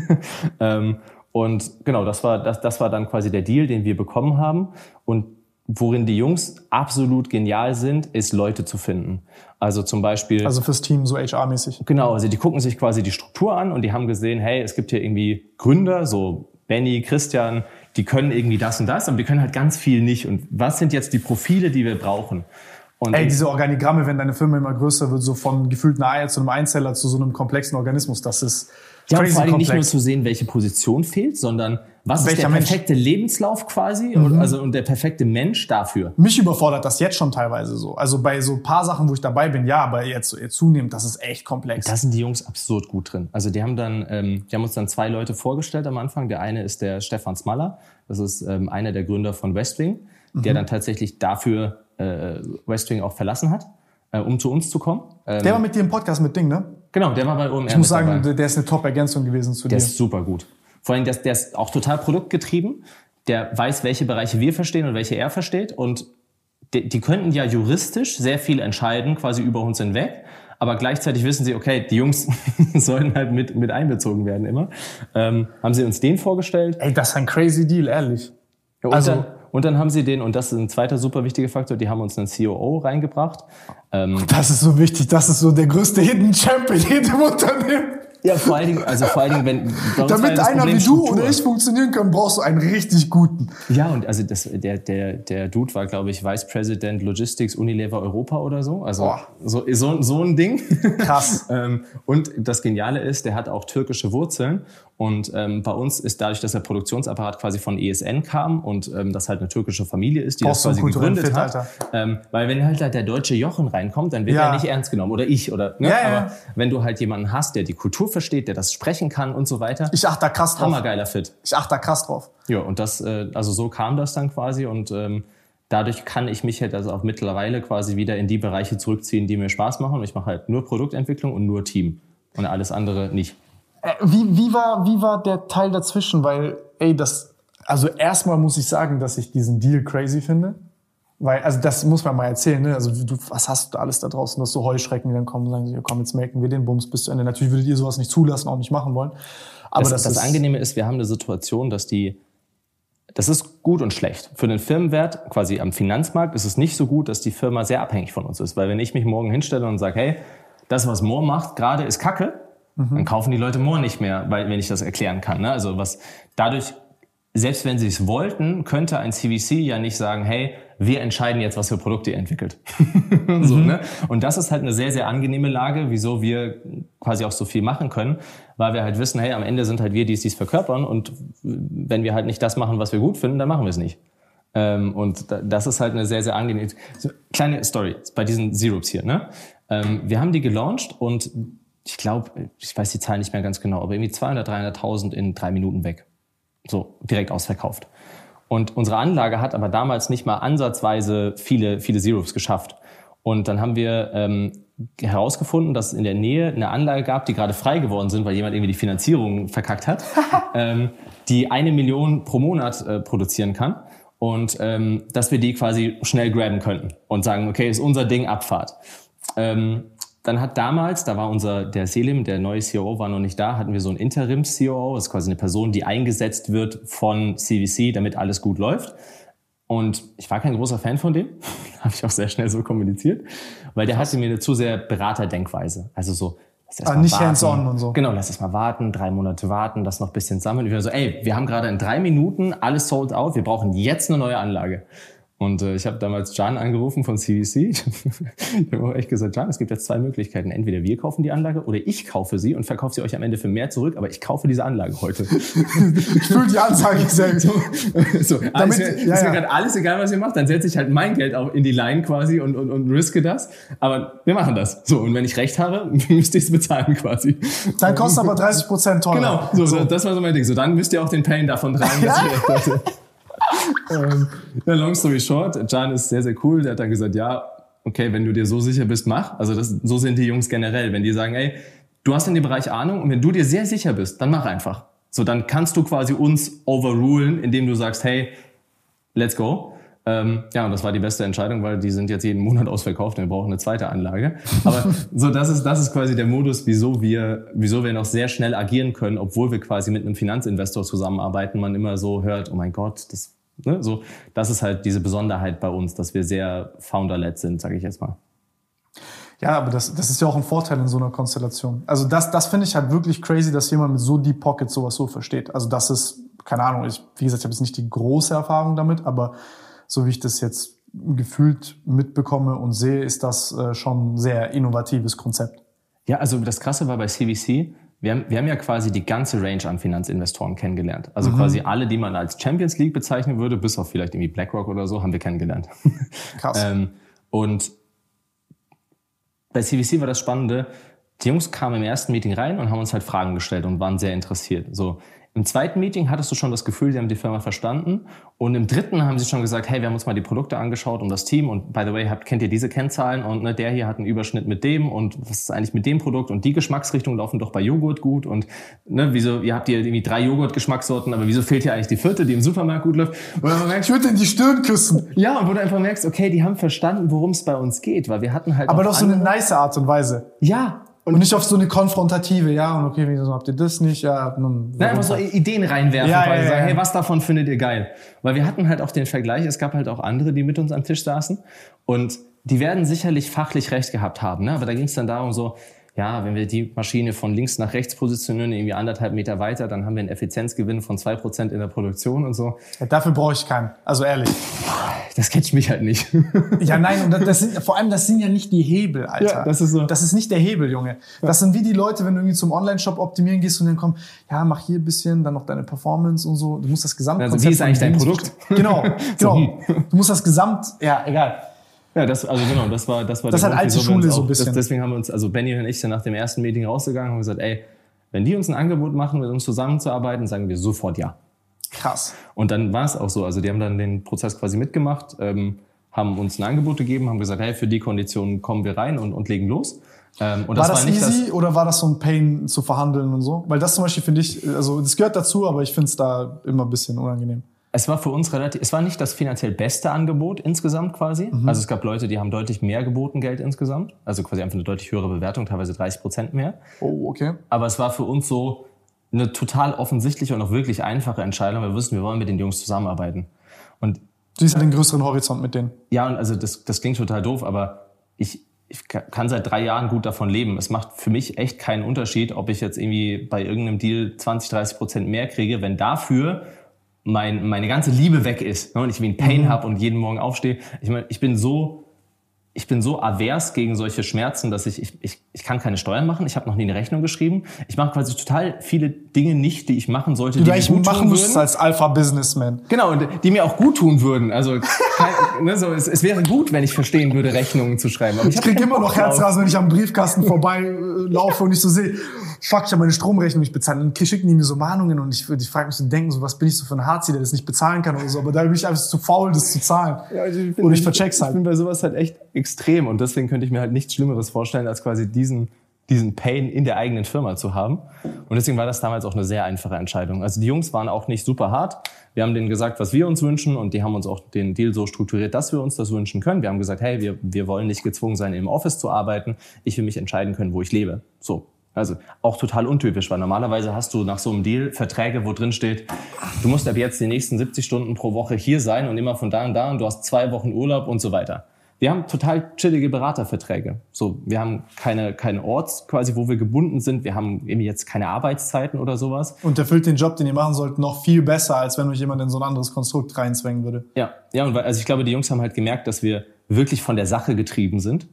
ähm, und genau, das war, das, das war dann quasi der Deal, den wir bekommen haben. Und worin die Jungs absolut genial sind, ist Leute zu finden. Also zum Beispiel. Also fürs Team so HR-mäßig. Genau, also die gucken sich quasi die Struktur an und die haben gesehen, hey, es gibt hier irgendwie Gründer, so Benny, Christian, die können irgendwie das und das, aber die können halt ganz viel nicht. Und was sind jetzt die Profile, die wir brauchen? Und Ey, diese Organigramme, wenn deine Firma immer größer wird, so von gefühlt einer Eier zu einem Einzeller zu so einem komplexen Organismus, das ist ja, crazy vor allem nicht nur zu sehen, welche Position fehlt, sondern was ist Welcher der Mensch? Mhm. perfekte Lebenslauf quasi und, also, und der perfekte Mensch dafür. Mich überfordert das jetzt schon teilweise so. Also bei so ein paar Sachen, wo ich dabei bin, ja, aber jetzt, jetzt zunehmend, das ist echt komplex. Da sind die Jungs absurd gut drin. Also die haben dann, ähm, die haben uns dann zwei Leute vorgestellt am Anfang. Der eine ist der Stefan Smaller. Das ist ähm, einer der Gründer von Westwing, Mhm. der dann tatsächlich dafür äh, Westwing auch verlassen hat, äh, um zu uns zu kommen. Ähm, der war mit dir im Podcast mit Ding, ne? Genau, der war bei OMR Ich muss mit dabei. sagen, der der ist eine Top-Ergänzung gewesen zu Der dir. ist super gut. Vor allem, der, ist- der ist auch total produktgetrieben. Der weiß, welche Bereiche wir verstehen und welche er versteht. Und die, die könnten ja juristisch sehr viel entscheiden, quasi über uns hinweg. Aber gleichzeitig wissen sie, okay, die Jungs sollen halt mit, mit einbezogen werden immer. Ähm, haben sie uns den vorgestellt. Ey, das ist ein crazy Deal, ehrlich. Und, Also- dann, und dann haben sie den, und das ist ein zweiter super wichtiger Faktor, die haben uns einen COO reingebracht. Ähm, Das ist so wichtig. Das ist so der größte Hidden Champion in jedem Unternehmen. ja, vor allen Dingen, also vor allen Dingen, wenn, ja Damit einer Problem wie du oder ich funktionieren können, brauchst du einen richtig guten. Ja, und also das, der, der, der Dude war, glaube ich, Vice President Logistics Unilever Europa oder so. Also Boah. so, so, so ein Ding. Krass. ähm, und das Geniale ist, der hat auch türkische Wurzeln. Und ähm, bei uns ist dadurch, dass der Produktionsapparat quasi von ESN kam und ähm, das halt eine türkische Familie ist, die Brauchst das quasi gegründet Fit, hat. Alter. Ähm, weil wenn halt, halt der deutsche Jochen reinkommt, dann wird Ja. er nicht ernst genommen. Oder ich. Oder, ne? Ja, ja. Aber wenn du halt jemanden hast, der die Kultur versteht, der das sprechen kann und so weiter, Ich achte da krass drauf. hammergeiler Fit. Ich achte da krass drauf. Ja, und das, äh, also so kam das dann quasi und ähm, dadurch kann ich mich halt also auch mittlerweile quasi wieder in die Bereiche zurückziehen, die mir Spaß machen. Und ich mache halt nur Produktentwicklung und nur Team und alles andere nicht. Äh, Wie, wie, war, wie war der Teil dazwischen? Weil, ey, das, also erstmal muss ich sagen, dass ich diesen Deal crazy finde. Weil, also das muss man mal erzählen, ne? Also du, was hast du da alles da draußen? Du hast so Heuschrecken, die dann kommen und sagen, ja, komm, jetzt melken wir den Bums bis zu Ende. Natürlich würdet ihr sowas nicht zulassen, auch nicht machen wollen. Aber Das, das, das, ist, Angenehme ist, wir haben eine Situation, dass die, das ist gut und schlecht. Für den Firmenwert, quasi am Finanzmarkt, ist es nicht so gut, dass die Firma sehr abhängig von uns ist. Weil wenn ich mich morgen hinstelle und sage, hey, das, was Moore macht, gerade ist Kacke, dann kaufen die Leute Moore nicht mehr, weil, wenn ich das erklären kann. Ne? Also was dadurch, selbst wenn sie es wollten, könnte ein CVC ja nicht sagen, hey, wir entscheiden jetzt, was für Produkte ihr entwickelt. so, ne? Und das ist halt eine sehr, sehr angenehme Lage, wieso wir quasi auch so viel machen können, weil wir halt wissen, hey, am Ende sind halt wir, die es dies verkörpern und wenn wir halt nicht das machen, was wir gut finden, dann machen wir es nicht. Ähm, und da- das ist halt eine sehr, sehr angenehme, kleine Story bei diesen Syrups hier. Ne? Ähm, wir haben die gelauncht und ich glaube, ich weiß die Zahl nicht mehr ganz genau, aber irgendwie 200, 300.000 in drei Minuten weg. So, direkt ausverkauft. Und unsere Anlage hat aber damals nicht mal ansatzweise viele, viele Syrups geschafft. Und dann haben wir ähm, herausgefunden, dass es in der Nähe eine Anlage gab, die gerade frei geworden sind, weil jemand irgendwie die Finanzierung verkackt hat, ähm, die eine Million pro Monat äh, produzieren kann. Und ähm, dass wir die quasi schnell grabben könnten und sagen, okay, ist unser Ding Abfahrt. Ähm, dann hat damals, da war unser, der Selim, der neue CEO, war noch nicht da, hatten wir so einen Interims-CEO, das ist quasi eine Person, die eingesetzt wird von CVC, damit alles gut läuft. Und ich war kein großer Fan von dem, habe ich auch sehr schnell so kommuniziert, weil der hatte mir eine zu sehr Beraterdenkweise. Also so, lass erst Ah, mal nicht hands-on und so. Genau, lass es mal warten, drei Monate warten, das noch ein bisschen sammeln. Und wir so, ey, wir haben gerade in drei Minuten alles sold out, wir brauchen jetzt eine neue Anlage. Und äh, ich habe damals Can angerufen von CVC. ich habe auch echt gesagt, Can, es gibt jetzt zwei Möglichkeiten. Entweder wir kaufen die Anlage oder ich kaufe sie und verkaufe sie euch am Ende für mehr zurück, aber ich kaufe diese Anlage heute. ich fühle die Ansage sehr gut. so, Damit- alles, ja, ist mir ja. gerade alles egal, was ihr macht, dann setze ich halt mein Geld auch in die Line quasi und, und, und riske das. Aber wir machen das. So, und wenn ich recht habe, müsst ihr es bezahlen quasi. Dann kostet aber 30 Prozent teurer. Genau, so, das war so mein Ding. So, dann müsst ihr auch den Pain davon tragen, dass ich recht hatte. Ähm, long story short, Can ist sehr, sehr cool. Der hat dann gesagt, ja, okay, wenn du dir so sicher bist, mach. Also das, so sind die Jungs generell. Wenn die sagen, ey, du hast in dem Bereich Ahnung und wenn du dir sehr sicher bist, dann mach einfach. So, dann kannst du quasi uns overrulen, indem du sagst, hey, let's go. Ähm, ja, und das war die beste Entscheidung, weil die sind jetzt jeden Monat ausverkauft und wir brauchen eine zweite Anlage. Aber so, das ist, das ist quasi der Modus, wieso wir, wieso wir noch sehr schnell agieren können, obwohl wir quasi mit einem Finanzinvestor zusammenarbeiten. Man immer so hört, oh mein Gott, das, ne, so, das ist halt diese Besonderheit bei uns, dass wir sehr founder-led sind, sage ich jetzt mal. Ja, aber das, das ist ja auch ein Vorteil in so einer Konstellation. Also das, das finde ich halt wirklich crazy, dass jemand mit so Deep Pockets sowas so versteht. Also das ist, keine Ahnung, ich, wie gesagt, ich habe jetzt nicht die große Erfahrung damit, aber so wie ich das jetzt gefühlt mitbekomme und sehe, ist das äh, schon ein sehr innovatives Konzept. Ja, also das Krasse war bei CVC, wir haben, wir haben ja quasi die ganze Range an Finanzinvestoren kennengelernt. Also mhm. quasi alle, die man als Champions League bezeichnen würde, bis auf vielleicht irgendwie BlackRock oder so, haben wir kennengelernt. Krass. ähm, und bei CVC war das Spannende, die Jungs kamen im ersten Meeting rein und haben uns halt Fragen gestellt und waren sehr interessiert. So, im zweiten Meeting hattest du schon das Gefühl, sie haben die Firma verstanden. Und im dritten haben sie schon gesagt, hey, wir haben uns mal die Produkte angeschaut und das Team. Und by the way, habt, kennt ihr diese Kennzahlen? Und ne, der hier hat einen Überschnitt mit dem. Und was ist eigentlich mit dem Produkt? Und die Geschmacksrichtungen laufen doch bei Joghurt gut. Und ne, wieso, ihr habt hier irgendwie drei Joghurt-Geschmackssorten, aber wieso fehlt hier eigentlich die vierte, die im Supermarkt gut läuft? Und man merkt, ich würde in die Stirn küssen. Ja, und wo du einfach merkst, okay, die haben verstanden, worum es bei uns geht. Weil wir hatten halt. Aber doch so eine nice Art und Weise. Ja, und, und, nicht auf so eine konfrontative, ja, und okay, wieso habt ihr das nicht? Ja, nun, Nein, einfach so Ideen reinwerfen, ja, quasi ja, sagen, hey, was davon findet ihr geil? Weil wir hatten halt auch den Vergleich, es gab halt auch andere, die mit uns am Tisch saßen und die werden sicherlich fachlich recht gehabt haben, ne? aber da ging es dann darum so, ja, wenn wir die Maschine von links nach rechts positionieren, irgendwie anderthalb Meter weiter, dann haben wir einen Effizienzgewinn von zwei Prozent in der Produktion und so. Ja, dafür brauche ich keinen. Also ehrlich. Das catcht mich halt nicht. Ja, nein, und das sind, vor allem, das sind ja nicht die Hebel, Alter. Ja, das ist so. Das ist nicht der Hebel, Junge. Das sind wie die Leute, wenn du irgendwie zum Online-Shop optimieren gehst und dann kommen, ja, mach hier ein bisschen, dann noch deine Performance und so. Du musst das Gesamtkonzept... Also wie ist eigentlich dein Produkt? Genau, genau. Du musst das Gesamt, ja, egal. Ja, das, also genau, das war, das war das hat alte Schule so ein bisschen. Das, deswegen haben wir uns, also Benny und ich sind nach dem ersten Meeting rausgegangen und gesagt, ey, wenn die uns ein Angebot machen, mit uns zusammenzuarbeiten, sagen wir sofort ja. Krass. Und dann war es auch so. Also die haben dann den Prozess quasi mitgemacht, ähm, haben uns ein Angebot gegeben, haben gesagt, hey, für die Konditionen kommen wir rein und, und legen los. Ähm, und war das, das war easy das, oder war das so ein Pain zu verhandeln und so? Weil das zum Beispiel finde ich, also das gehört dazu, aber ich finde es da immer ein bisschen unangenehm es war für uns relativ, es war nicht das finanziell beste Angebot insgesamt quasi. Mhm. Also es gab Leute, die haben deutlich mehr geboten Geld insgesamt. Also quasi einfach eine deutlich höhere Bewertung, teilweise 30 Prozent mehr. Oh, okay. Aber es war für uns so eine total offensichtliche und auch wirklich einfache Entscheidung. Wir wussten, wir wollen mit den Jungs zusammenarbeiten. Und du siehst ja den größeren Horizont mit denen. Ja, und also das, das klingt total doof, aber ich, ich kann seit drei Jahren gut davon leben. Es macht für mich echt keinen Unterschied, ob ich jetzt irgendwie bei irgendeinem Deal 20, 30 Prozent mehr kriege, wenn dafür mein, meine ganze Liebe weg ist ne, und ich wie ein Pain mhm. habe und jeden Morgen aufstehe. Ich meine, ich bin so ich bin so avers gegen solche Schmerzen, dass ich, ich, ich, ich kann keine Steuern machen. Ich habe noch nie eine Rechnung geschrieben. Ich mache quasi total viele Dinge nicht, die ich machen sollte, die, die mir gut machen tun würden. als Alpha-Businessman. Genau, und die mir auch gut tun würden. Also kein, ne, so, es, es wäre gut, wenn ich verstehen würde, Rechnungen zu schreiben. Aber ich, ich kriege immer noch Herzrasen, wenn ich am Briefkasten vorbei äh, laufe und ich so sehe, fuck, ich habe meine Stromrechnung nicht bezahlt. Und schicken die mir so Mahnungen und ich, ich frage mich so, denken, so, was bin ich so für ein Harzi, der das nicht bezahlen kann oder so. Aber da bin ich einfach zu faul, das zu zahlen. Ja, also ich bin, und ich vercheck's halt. Ich bin bei sowas halt echt extrem und deswegen könnte ich mir halt nichts Schlimmeres vorstellen, als quasi diesen diesen Pain in der eigenen Firma zu haben. Und deswegen war das damals auch eine sehr einfache Entscheidung. Also die Jungs waren auch nicht super hart. Wir haben denen gesagt, was wir uns wünschen und die haben uns auch den Deal so strukturiert, dass wir uns das wünschen können. Wir haben gesagt, hey, wir, wir wollen nicht gezwungen sein, im Office zu arbeiten. Ich will mich entscheiden können, wo ich lebe. So. Also auch total untypisch, weil normalerweise hast du nach so einem Deal Verträge, wo drin steht, du musst ab jetzt die nächsten 70 Stunden pro Woche hier sein und immer von da und da und du hast zwei Wochen Urlaub und so weiter. Wir haben total chillige Beraterverträge. So, wir haben keine, keine Orts quasi, wo wir gebunden sind. Wir haben irgendwie jetzt keine Arbeitszeiten oder sowas. Und erfüllt den Job, den ihr machen sollt, noch viel besser, als wenn euch jemand in so ein anderes Konstrukt reinzwängen würde. Ja, ja, und weil, also ich glaube, die Jungs haben halt gemerkt, dass wir wirklich von der Sache getrieben sind.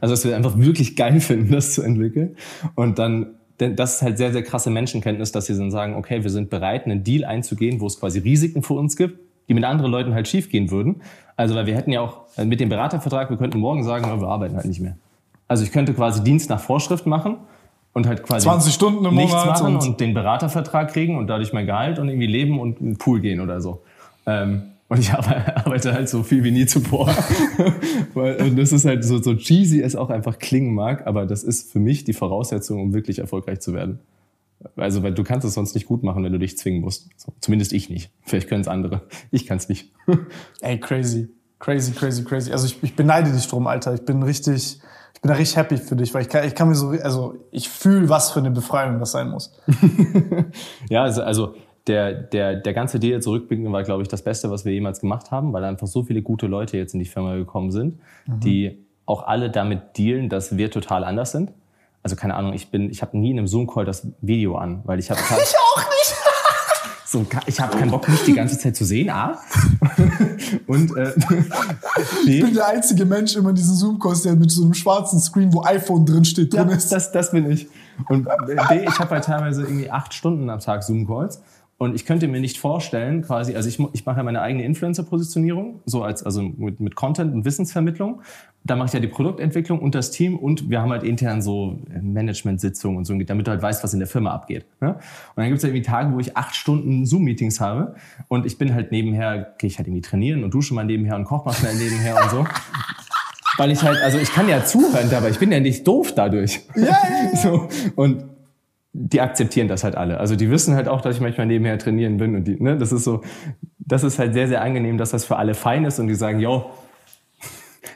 Also, dass wir einfach wirklich geil finden, das zu entwickeln. Und dann denn das ist halt sehr, sehr krasse Menschenkenntnis, dass sie dann sagen, okay, wir sind bereit, einen Deal einzugehen, wo es quasi Risiken für uns gibt, die mit anderen Leuten halt schiefgehen würden. Also, weil wir hätten ja auch äh, mit dem Beratervertrag, wir könnten morgen sagen, wir arbeiten halt nicht mehr. Also ich könnte quasi Dienst nach Vorschrift machen und halt quasi 20 Stunden im nichts machen und, und, den Beratervertrag kriegen und dadurch mein Gehalt und irgendwie leben und in den Pool gehen oder so. Ähm, Und ich arbeite halt so viel wie nie zuvor. und das ist halt so, so cheesy es auch einfach klingen mag, aber das ist für mich die Voraussetzung, um wirklich erfolgreich zu werden. Also, weil du kannst es sonst nicht gut machen, wenn du dich zwingen musst. So, zumindest ich nicht. Vielleicht können es andere. Ich kann es nicht. Ey, crazy. Crazy, crazy, crazy. Also ich, ich beneide dich drum, Alter. Ich bin richtig, ich bin da richtig happy für dich, weil ich kann, ich kann mir so, also ich fühle, was für eine Befreiung das sein muss. ja, also, also der, der, der ganze Deal zurückblicken war, glaube ich, das Beste, was wir jemals gemacht haben, weil einfach so viele gute Leute jetzt in die Firma gekommen sind, mhm. die auch alle damit dealen, dass wir total anders sind. Also keine Ahnung, ich bin, ich habe nie in einem Zoom-Call das Video an, weil ich habe. Ich auch nicht. So, ich habe keinen Bock, mich die ganze Zeit zu sehen, A. Und äh, B. Ich bin der einzige Mensch immer in diesen Zoom-Calls, der mit so einem schwarzen Screen, wo iPhone drin steht, drin ja, ist. Das, das bin ich. Und B, ich habe halt teilweise irgendwie acht Stunden am Tag Zoom-Calls. Und ich könnte mir nicht vorstellen, quasi, also ich, ich mache ja meine eigene Influencer-Positionierung, so als, also mit, mit Content und Wissensvermittlung. Da mache ich ja die Produktentwicklung und das Team und wir haben halt intern so Management-Sitzungen und so, damit du halt weißt, was in der Firma abgeht. Ne? Und dann gibt es halt irgendwie Tage, wo ich acht Stunden Zoom-Meetings habe und ich bin halt nebenher, gehe ich halt irgendwie trainieren und dusche mal nebenher und koche mal schnell nebenher und so. Weil ich halt, also ich kann ja zuhören, aber ich bin ja nicht doof dadurch. Ja, ja, ja. So, und die akzeptieren das halt alle. Also die wissen halt auch, dass ich manchmal nebenher trainieren bin und die, ne, das ist so, das ist halt sehr, sehr angenehm, dass das für alle fein ist und die sagen, yo,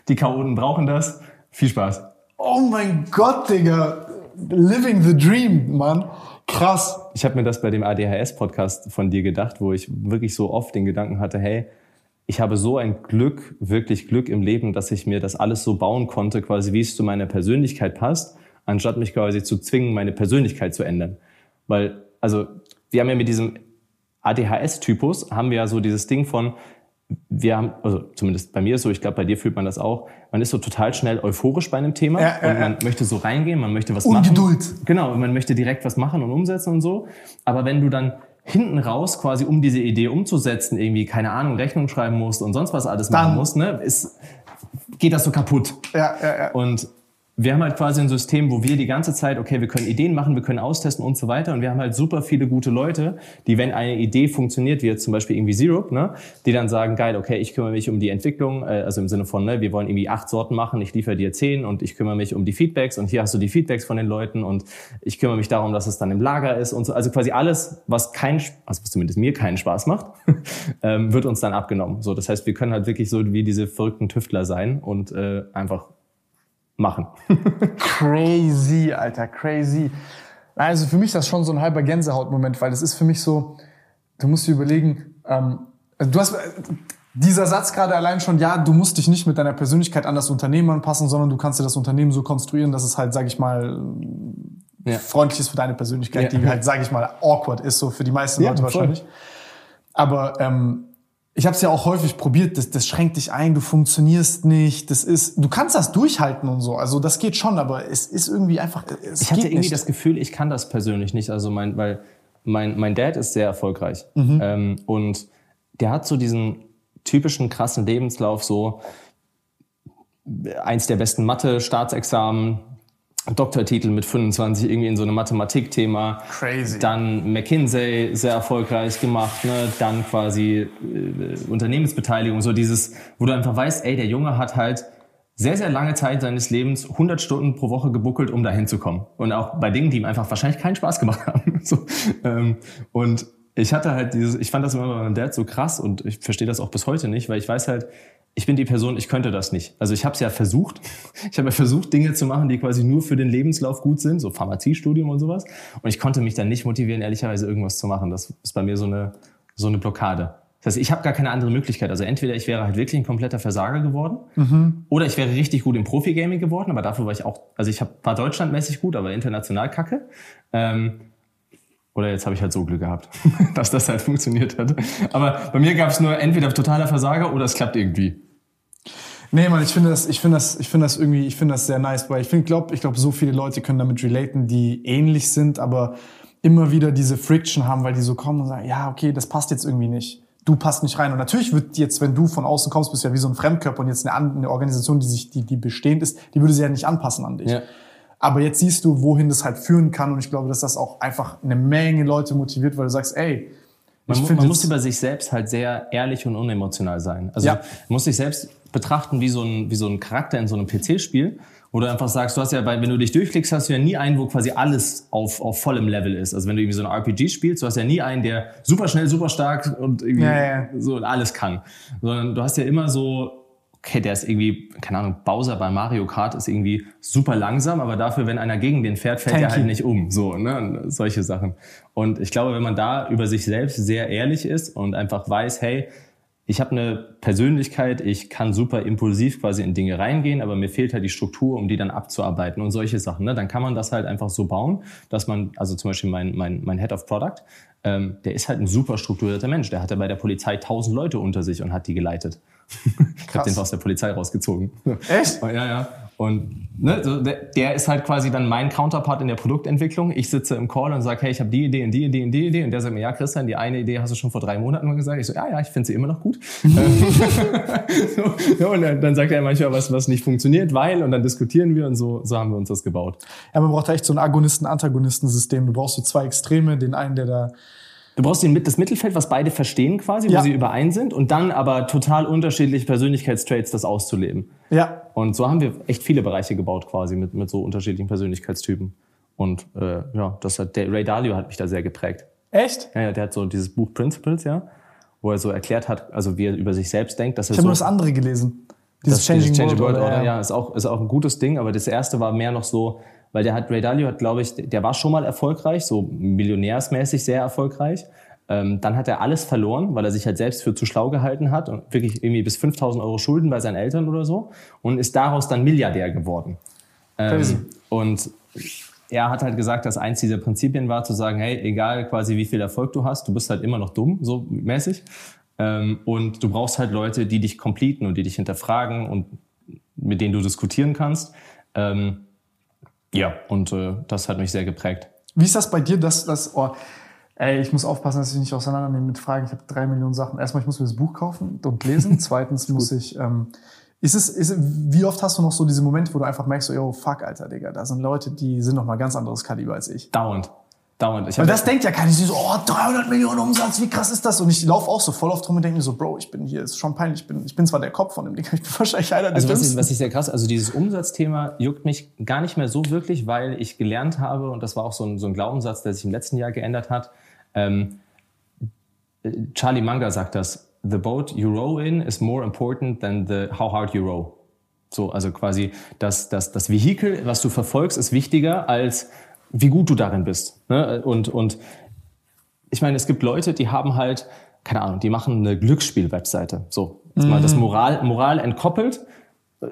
die Chaoten brauchen das. Viel Spaß. Oh mein Gott, Digga. Living the dream, Mann. Krass. Ich habe mir das bei dem ADHS-Podcast von dir gedacht, wo ich wirklich so oft den Gedanken hatte, hey, ich habe so ein Glück, wirklich Glück im Leben, dass ich mir das alles so bauen konnte, quasi wie es zu meiner Persönlichkeit passt anstatt mich quasi zu zwingen, meine Persönlichkeit zu ändern. Weil, also, wir haben ja mit diesem ADHS-Typus, haben wir ja so dieses Ding von, wir haben, also zumindest bei mir ist so, ich glaube, bei dir fühlt man das auch, man ist so total schnell euphorisch bei einem Thema ja, und man ja. möchte so reingehen, man möchte was Ungeduld. machen. Genau, man möchte direkt was machen und umsetzen und so. Aber wenn du dann hinten raus quasi, um diese Idee umzusetzen, irgendwie, keine Ahnung, Rechnung schreiben musst und sonst was alles dann. machen musst, ne, ist, geht das so kaputt. Ja, ja, ja. Und wir haben halt quasi ein System, wo wir die ganze Zeit, okay, wir können Ideen machen, wir können austesten und so weiter. Und wir haben halt super viele gute Leute, die, wenn eine Idee funktioniert, wie jetzt zum Beispiel irgendwie Zero, ne, die dann sagen, geil, okay, ich kümmere mich um die Entwicklung, äh, also im Sinne von, ne, wir wollen irgendwie acht Sorten machen, ich liefere dir zehn und ich kümmere mich um die Feedbacks und hier hast du die Feedbacks von den Leuten und ich kümmere mich darum, dass es dann im Lager ist und so. Also quasi alles, was kein, also was zumindest mir keinen Spaß macht, ähm, wird uns dann abgenommen. So, das heißt, wir können halt wirklich so wie diese verrückten Tüftler sein und äh, einfach machen. crazy, Alter, crazy. Also für mich ist das schon so ein halber Gänsehautmoment, weil das ist für mich so, du musst dir überlegen, ähm, also du hast dieser Satz gerade allein schon, ja, du musst dich nicht mit deiner Persönlichkeit an das Unternehmen anpassen, sondern du kannst dir das Unternehmen so konstruieren, dass es halt, sag ich mal, ja. freundlich ist für deine Persönlichkeit, ja. die halt, sag ich mal, awkward ist, so für die meisten ja, Leute wahrscheinlich. Aber ähm, ich habe es ja auch häufig probiert, das, das schränkt dich ein, du funktionierst nicht, das ist, du kannst das durchhalten und so, also das geht schon, aber es ist irgendwie einfach, es Ich hatte irgendwie nicht. das Gefühl, ich kann das persönlich nicht, also mein, weil mein, mein Dad ist sehr erfolgreich mhm. ähm, und der hat so diesen typischen krassen Lebenslauf, so eins der besten Mathe-Staatsexamen, Doktortitel mit 25 irgendwie in so einem Mathematikthema. Crazy. Dann McKinsey sehr erfolgreich gemacht, ne? Dann quasi äh, Unternehmensbeteiligung, so dieses, wo du einfach weißt, ey, der Junge hat halt sehr, sehr lange Zeit seines Lebens 100 Stunden pro Woche gebuckelt, um dahin zu kommen. Und auch bei Dingen, die ihm einfach wahrscheinlich keinen Spaß gemacht haben. so, ähm, und ich hatte halt dieses, ich fand das immer bei meinem Dad so krass und ich verstehe das auch bis heute nicht, weil ich weiß halt, ich bin die Person, ich könnte das nicht. Also ich habe es ja versucht. Ich habe ja versucht, Dinge zu machen, die quasi nur für den Lebenslauf gut sind, so Pharmaziestudium und sowas. Und ich konnte mich dann nicht motivieren, ehrlicherweise irgendwas zu machen. Das ist bei mir so eine, so eine Blockade. Das heißt, ich habe gar keine andere Möglichkeit. Also entweder ich wäre halt wirklich ein kompletter Versager geworden mhm. oder ich wäre richtig gut im Profi-Gaming geworden, aber dafür war ich auch, also ich hab, war deutschlandmäßig gut, aber international kacke. Ähm, oder jetzt habe ich halt so Glück gehabt, dass das halt funktioniert hat. Aber bei mir gab es nur entweder totaler Versager oder es klappt irgendwie. Nee, man, ich finde das, ich finde das, ich finde das irgendwie, ich finde das sehr nice, weil ich finde, glaub, ich glaube, so viele Leute können damit relaten, die ähnlich sind, aber immer wieder diese Friction haben, weil die so kommen und sagen, ja, okay, das passt jetzt irgendwie nicht. Du passt nicht rein. Und natürlich wird jetzt, wenn du von außen kommst, bist du ja wie so ein Fremdkörper und jetzt eine, eine Organisation, die sich, die, die bestehend ist, die würde sie ja nicht anpassen an dich. Ja. Aber jetzt siehst du, wohin das halt führen kann. Und ich glaube, dass das auch einfach eine Menge Leute motiviert, weil du sagst, ey, Man, man muss über sich selbst halt sehr ehrlich und unemotional sein. Also Ja. man muss sich selbst betrachten wie so ein, wie so ein Charakter in so einem PC-Spiel, wo du einfach sagst, du hast ja, bei, wenn du dich durchklickst, hast du ja nie einen, wo quasi alles auf, auf vollem Level ist. Also wenn du irgendwie so ein RPG spielst, du hast ja nie einen, der super schnell, super stark und irgendwie ja, ja. so alles kann. Sondern du hast ja immer so, okay, der ist irgendwie, keine Ahnung, Bowser bei Mario Kart ist irgendwie super langsam, aber dafür, wenn einer gegen den fährt, fällt er halt nicht um. So, ne? Solche Sachen. Und ich glaube, wenn man da über sich selbst sehr ehrlich ist und einfach weiß, hey, ich habe eine Persönlichkeit, ich kann super impulsiv quasi in Dinge reingehen, aber mir fehlt halt die Struktur, um die dann abzuarbeiten und solche Sachen. Ne? Dann kann man das halt einfach so bauen, dass man, also zum Beispiel mein, mein, mein Head of Product, ähm, der ist halt ein super strukturierter Mensch. Der hatte bei der Polizei tausend Leute unter sich und hat die geleitet. Ich habe den aus der Polizei rausgezogen. Echt? Ja, ja. Und ne, so der, der ist halt quasi dann mein Counterpart in der Produktentwicklung. Ich sitze im Call und sage, hey, ich habe die Idee und die Idee und die Idee. Und der sagt mir, ja, Christian, die eine Idee hast du schon vor drei Monaten mal gesagt. Ich so, ja, ja, ich finde sie immer noch gut. so, und dann, dann sagt er manchmal was, was nicht funktioniert, weil, und dann diskutieren wir und so, so haben wir uns das gebaut. Ja, man braucht echt so ein Agonisten-Antagonisten-System. Du brauchst so zwei Extreme, den einen, der da. Du brauchst den, das Mittelfeld, was beide verstehen quasi, Ja. wo sie überein sind und dann aber total unterschiedliche Persönlichkeitstraits das auszuleben. Ja. Und so haben wir echt viele Bereiche gebaut quasi mit, mit so unterschiedlichen Persönlichkeitstypen. Und äh, ja, das hat, der Ray Dalio hat mich da sehr geprägt. Echt? Ja, ja, der hat so dieses Buch Principles, ja, wo er so erklärt hat, also wie er über sich selbst denkt, dass er Ich habe so nur das andere gelesen. Dieses das Changing, Changing World, World Order, Order. ja, ist auch, ist auch ein gutes Ding, aber das erste war mehr noch so, weil der hat, Ray Dalio hat, glaube ich, der war schon mal erfolgreich, so millionärsmäßig sehr erfolgreich. Ähm, dann hat er alles verloren, weil er sich halt selbst für zu schlau gehalten hat und wirklich irgendwie bis 5000 Euro Schulden bei seinen Eltern oder so und ist daraus dann Milliardär geworden. Ähm, und er hat halt gesagt, dass eins dieser Prinzipien war, zu sagen, hey, egal quasi wie viel Erfolg du hast, du bist halt immer noch dumm, so mäßig. Ähm, und du brauchst halt Leute, die dich completen und die dich hinterfragen und mit denen du diskutieren kannst. Ähm, ja, und äh, das hat mich sehr geprägt. Wie ist das bei dir, dass das. Oh, ey, ich muss aufpassen, dass ich nicht auseinandernehme mit Fragen. Ich habe drei Millionen Sachen. Erstmal, ich muss mir das Buch kaufen und lesen. Zweitens muss ich. Ähm, ist es, ist, wie oft hast du noch so diese Momente, wo du einfach merkst, so, yo, fuck, Alter, Digga, da sind Leute, die sind noch mal ganz anderes Kaliber als ich. Dauernd. Dauernd. Ich hab- das denkt ja keiner. Die so, oh, 300 Millionen Umsatz, wie krass ist das? Und ich laufe auch so voll oft rum und denke mir so, Bro, ich bin hier, ist schon peinlich. Ich bin, ich bin zwar der Kopf von dem Ding, ich bin wahrscheinlich einer der Also was ich, was ich sehr krass, also dieses Umsatzthema juckt mich gar nicht mehr so wirklich, weil ich gelernt habe, und das war auch so ein, so ein Glaubenssatz, der sich im letzten Jahr geändert hat. Ähm, Charlie Munger sagt das, the boat you row in is more important than the how hard you row. So, also quasi das, das, das Vehikel, was du verfolgst, ist wichtiger als wie gut du darin bist. Ne? Und, und ich meine, es gibt Leute, die haben halt, keine Ahnung, die machen eine Glücksspiel-Webseite. So, jetzt mal das Moral, Moral entkoppelt.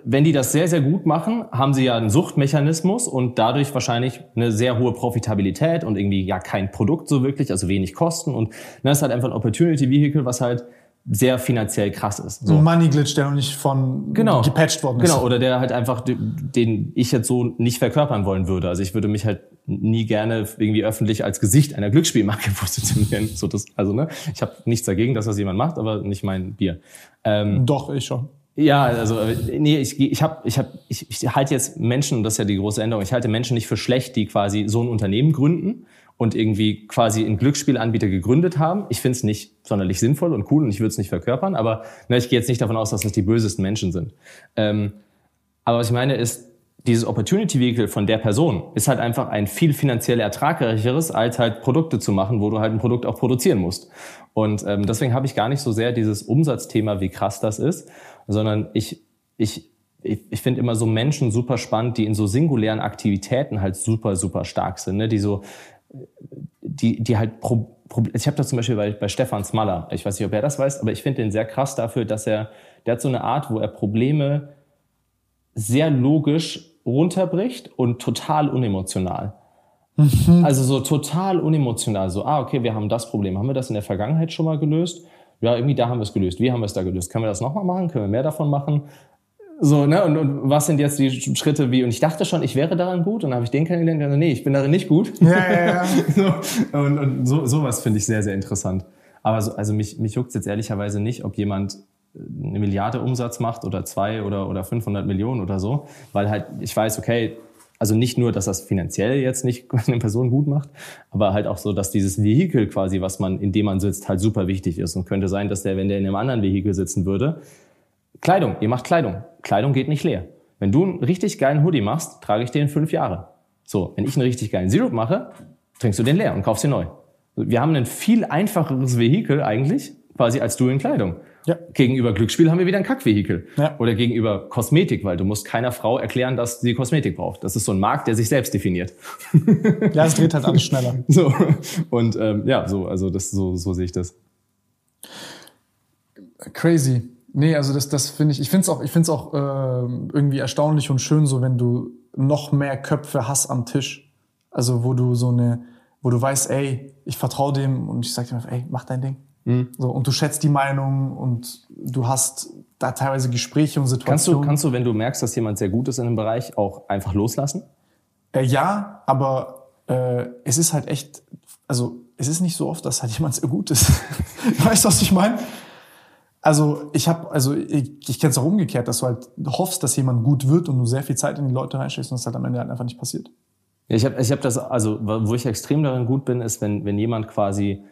Wenn die das sehr, sehr gut machen, haben sie ja einen Suchtmechanismus und dadurch wahrscheinlich eine sehr hohe Profitabilität und irgendwie ja kein Produkt so wirklich, also wenig Kosten. Und das ist halt einfach ein Opportunity Vehicle, was halt sehr finanziell krass ist. So. Ein Money Glitch, der noch nicht von Genau. gepatcht worden ist. Genau, oder der halt einfach, den ich jetzt so nicht verkörpern wollen würde. Also ich würde mich halt nie gerne irgendwie öffentlich als Gesicht einer Glücksspielmarke positionieren. So das, also ne, ich habe nichts dagegen, dass das jemand macht, aber nicht mein Bier. Ähm, Doch, ich schon. ja, also äh, nee, ich ich habe ich habe ich, ich halte jetzt Menschen, und das ist ja die große Änderung. Ich halte Menschen nicht für schlecht, die quasi so ein Unternehmen gründen und irgendwie quasi einen Glücksspielanbieter gegründet haben. Ich finde es nicht sonderlich sinnvoll und cool und ich würde es nicht verkörpern, aber ne, ich gehe jetzt nicht davon aus, dass das die bösesten Menschen sind. Ähm, aber was ich meine ist, dieses Opportunity Vehicle von der Person ist halt einfach ein viel finanziell ertragreicheres, als halt Produkte zu machen, wo du halt ein Produkt auch produzieren musst. Und ähm, deswegen habe ich gar nicht so sehr dieses Umsatzthema, wie krass das ist, sondern ich, ich, ich, ich finde immer so Menschen super spannend, die in so singulären Aktivitäten halt super, super stark sind, ne? die so, die, die halt pro, pro, ich habe das zum Beispiel bei, bei Stefan Smaller, ich weiß nicht, ob er das weiß, aber ich finde den sehr krass dafür, dass er, der hat so eine Art, wo er Probleme sehr logisch runterbricht und total unemotional. Also so total unemotional. So, ah, okay, wir haben das Problem. Haben wir das in der Vergangenheit schon mal gelöst? Ja, irgendwie da haben wir es gelöst. Wie haben wir es da gelöst? Können wir das nochmal machen? Können wir mehr davon machen? So, ne? Und, und was sind jetzt die Schritte wie? Und ich dachte schon, ich wäre daran gut. Und dann habe ich den kennengelernt. und Nee, ich bin darin nicht gut. Ja, ja, ja. so, und und so, sowas finde ich sehr, sehr interessant. Aber so, also mich, mich juckt jetzt ehrlicherweise nicht, ob jemand äh, eine Milliarde Umsatz macht oder zwei oder, oder 500 Millionen oder so. Weil halt, ich weiß, okay, also nicht nur, dass das finanziell jetzt nicht eine Person gut macht, aber halt auch so, dass dieses Vehikel quasi, was man, in dem man sitzt, halt super wichtig ist. Und könnte sein, dass der, wenn der in einem anderen Vehikel sitzen würde, Kleidung, ihr macht Kleidung. Kleidung geht nicht leer. Wenn du einen richtig geilen Hoodie machst, trage ich den fünf Jahre. So, wenn ich einen richtig geilen Syrup mache, trinkst du den leer und kaufst ihn neu. Wir haben ein viel einfacheres Vehikel eigentlich, quasi als du in Kleidung. Ja. Gegenüber Glücksspiel haben wir wieder ein Kackvehikel. Ja. Oder gegenüber Kosmetik, weil du musst keiner Frau erklären, dass sie Kosmetik braucht. Das ist so ein Markt, der sich selbst definiert. Ja, es dreht halt alles schneller. So. Und ähm, ja, so, also das, so, so sehe ich das. Crazy. Nee, also das, das finde ich, ich finde es auch, ich find's auch äh, irgendwie erstaunlich und schön, so wenn du noch mehr Köpfe hast am Tisch. Also wo du so eine, wo du weißt, ey, ich vertraue dem und ich sag dir einfach, ey, mach dein Ding. Mhm. So, und du schätzt die Meinung und du hast da teilweise Gespräche und Situationen. Kannst du, kannst du, wenn du merkst, dass jemand sehr gut ist in einem Bereich, auch einfach loslassen? Äh, ja, aber äh, es ist halt echt, also es ist nicht so oft, dass halt jemand sehr gut ist. weißt du, was ich meine? Also ich habe, also ich, ich kenne es auch umgekehrt, dass du halt hoffst, dass jemand gut wird und du sehr viel Zeit in die Leute reinsteckst und es halt am Ende halt einfach nicht passiert. Ja, ich habe ich hab das, also wo ich extrem darin gut bin, ist, wenn, wenn jemand quasi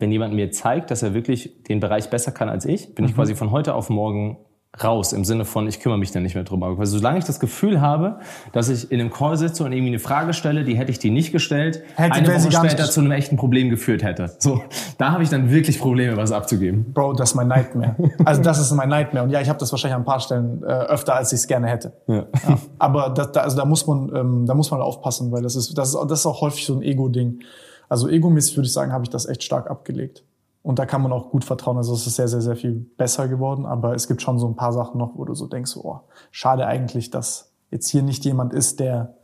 wenn jemand mir zeigt, dass er wirklich den Bereich besser kann als ich, bin mhm. ich quasi von heute auf morgen raus im Sinne von, ich kümmere mich dann nicht mehr drum. Aber solange ich das Gefühl habe, dass ich in einem Call sitze und irgendwie eine Frage stelle, die hätte ich die nicht gestellt, hätte, eine Woche später zu einem echten Problem geführt hätte. So, da habe ich dann wirklich Probleme, was abzugeben. Bro, das ist mein Nightmare. also das ist mein Nightmare. Und ja, ich habe das wahrscheinlich an ein paar Stellen äh, öfter, als ich es gerne hätte. Ja. Ja. Aber das, da, also da muss man, ähm, da muss man aufpassen, weil das ist, das ist, das ist auch häufig so ein Ego-Ding. Also egomäßig würde ich sagen, habe ich das echt stark abgelegt. Und da kann man auch gut vertrauen. Also es ist sehr, sehr, sehr viel besser geworden. Aber es gibt schon so ein paar Sachen noch, wo du so denkst, oh, schade eigentlich, dass jetzt hier nicht jemand ist, der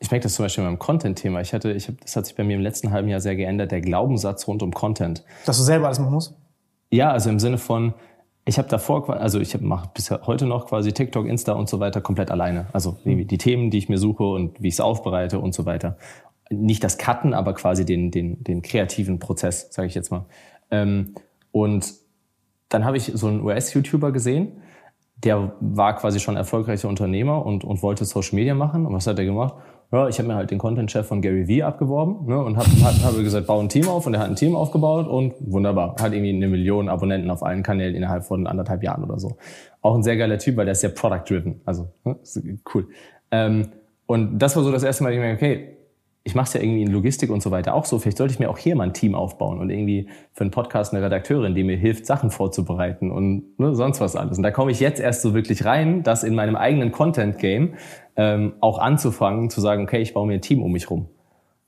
ich merke das zum Beispiel beim Content-Thema. Ich hatte, ich hab, das hat sich bei mir im letzten halben Jahr sehr geändert, der Glaubenssatz rund um Content. Dass du selber alles machen musst? Ja, also im Sinne von, ich habe davor, also ich mache bis heute noch quasi TikTok, Insta und so weiter komplett alleine. Also die Themen, die ich mir suche und wie ich es aufbereite und so weiter nicht das Cutten, aber quasi den, den, den kreativen Prozess, sage ich jetzt mal. Ähm, und dann habe ich so einen US-YouTuber gesehen, der war quasi schon erfolgreicher Unternehmer und, und wollte Social Media machen. Und was hat er gemacht? Ja, ich habe mir halt den Content-Chef von Gary Vee abgeworben ne, und habe hab, hab gesagt, bau ein Team auf. Und er hat ein Team aufgebaut und wunderbar. Hat irgendwie eine Million Abonnenten auf allen Kanälen innerhalb von anderthalb Jahren oder so. Auch ein sehr geiler Typ, weil der ist sehr product-driven. Also ne, cool. Ähm, und das war so das erste Mal, ich mir okay, ich mache es ja irgendwie in Logistik und so weiter auch so. Vielleicht sollte ich mir auch hier mal ein Team aufbauen und irgendwie für einen Podcast eine Redakteurin, die mir hilft, Sachen vorzubereiten und ne, sonst was alles. Und da komme ich jetzt erst so wirklich rein, das in meinem eigenen Content-Game ähm, auch anzufangen, zu sagen, okay, ich baue mir ein Team um mich rum.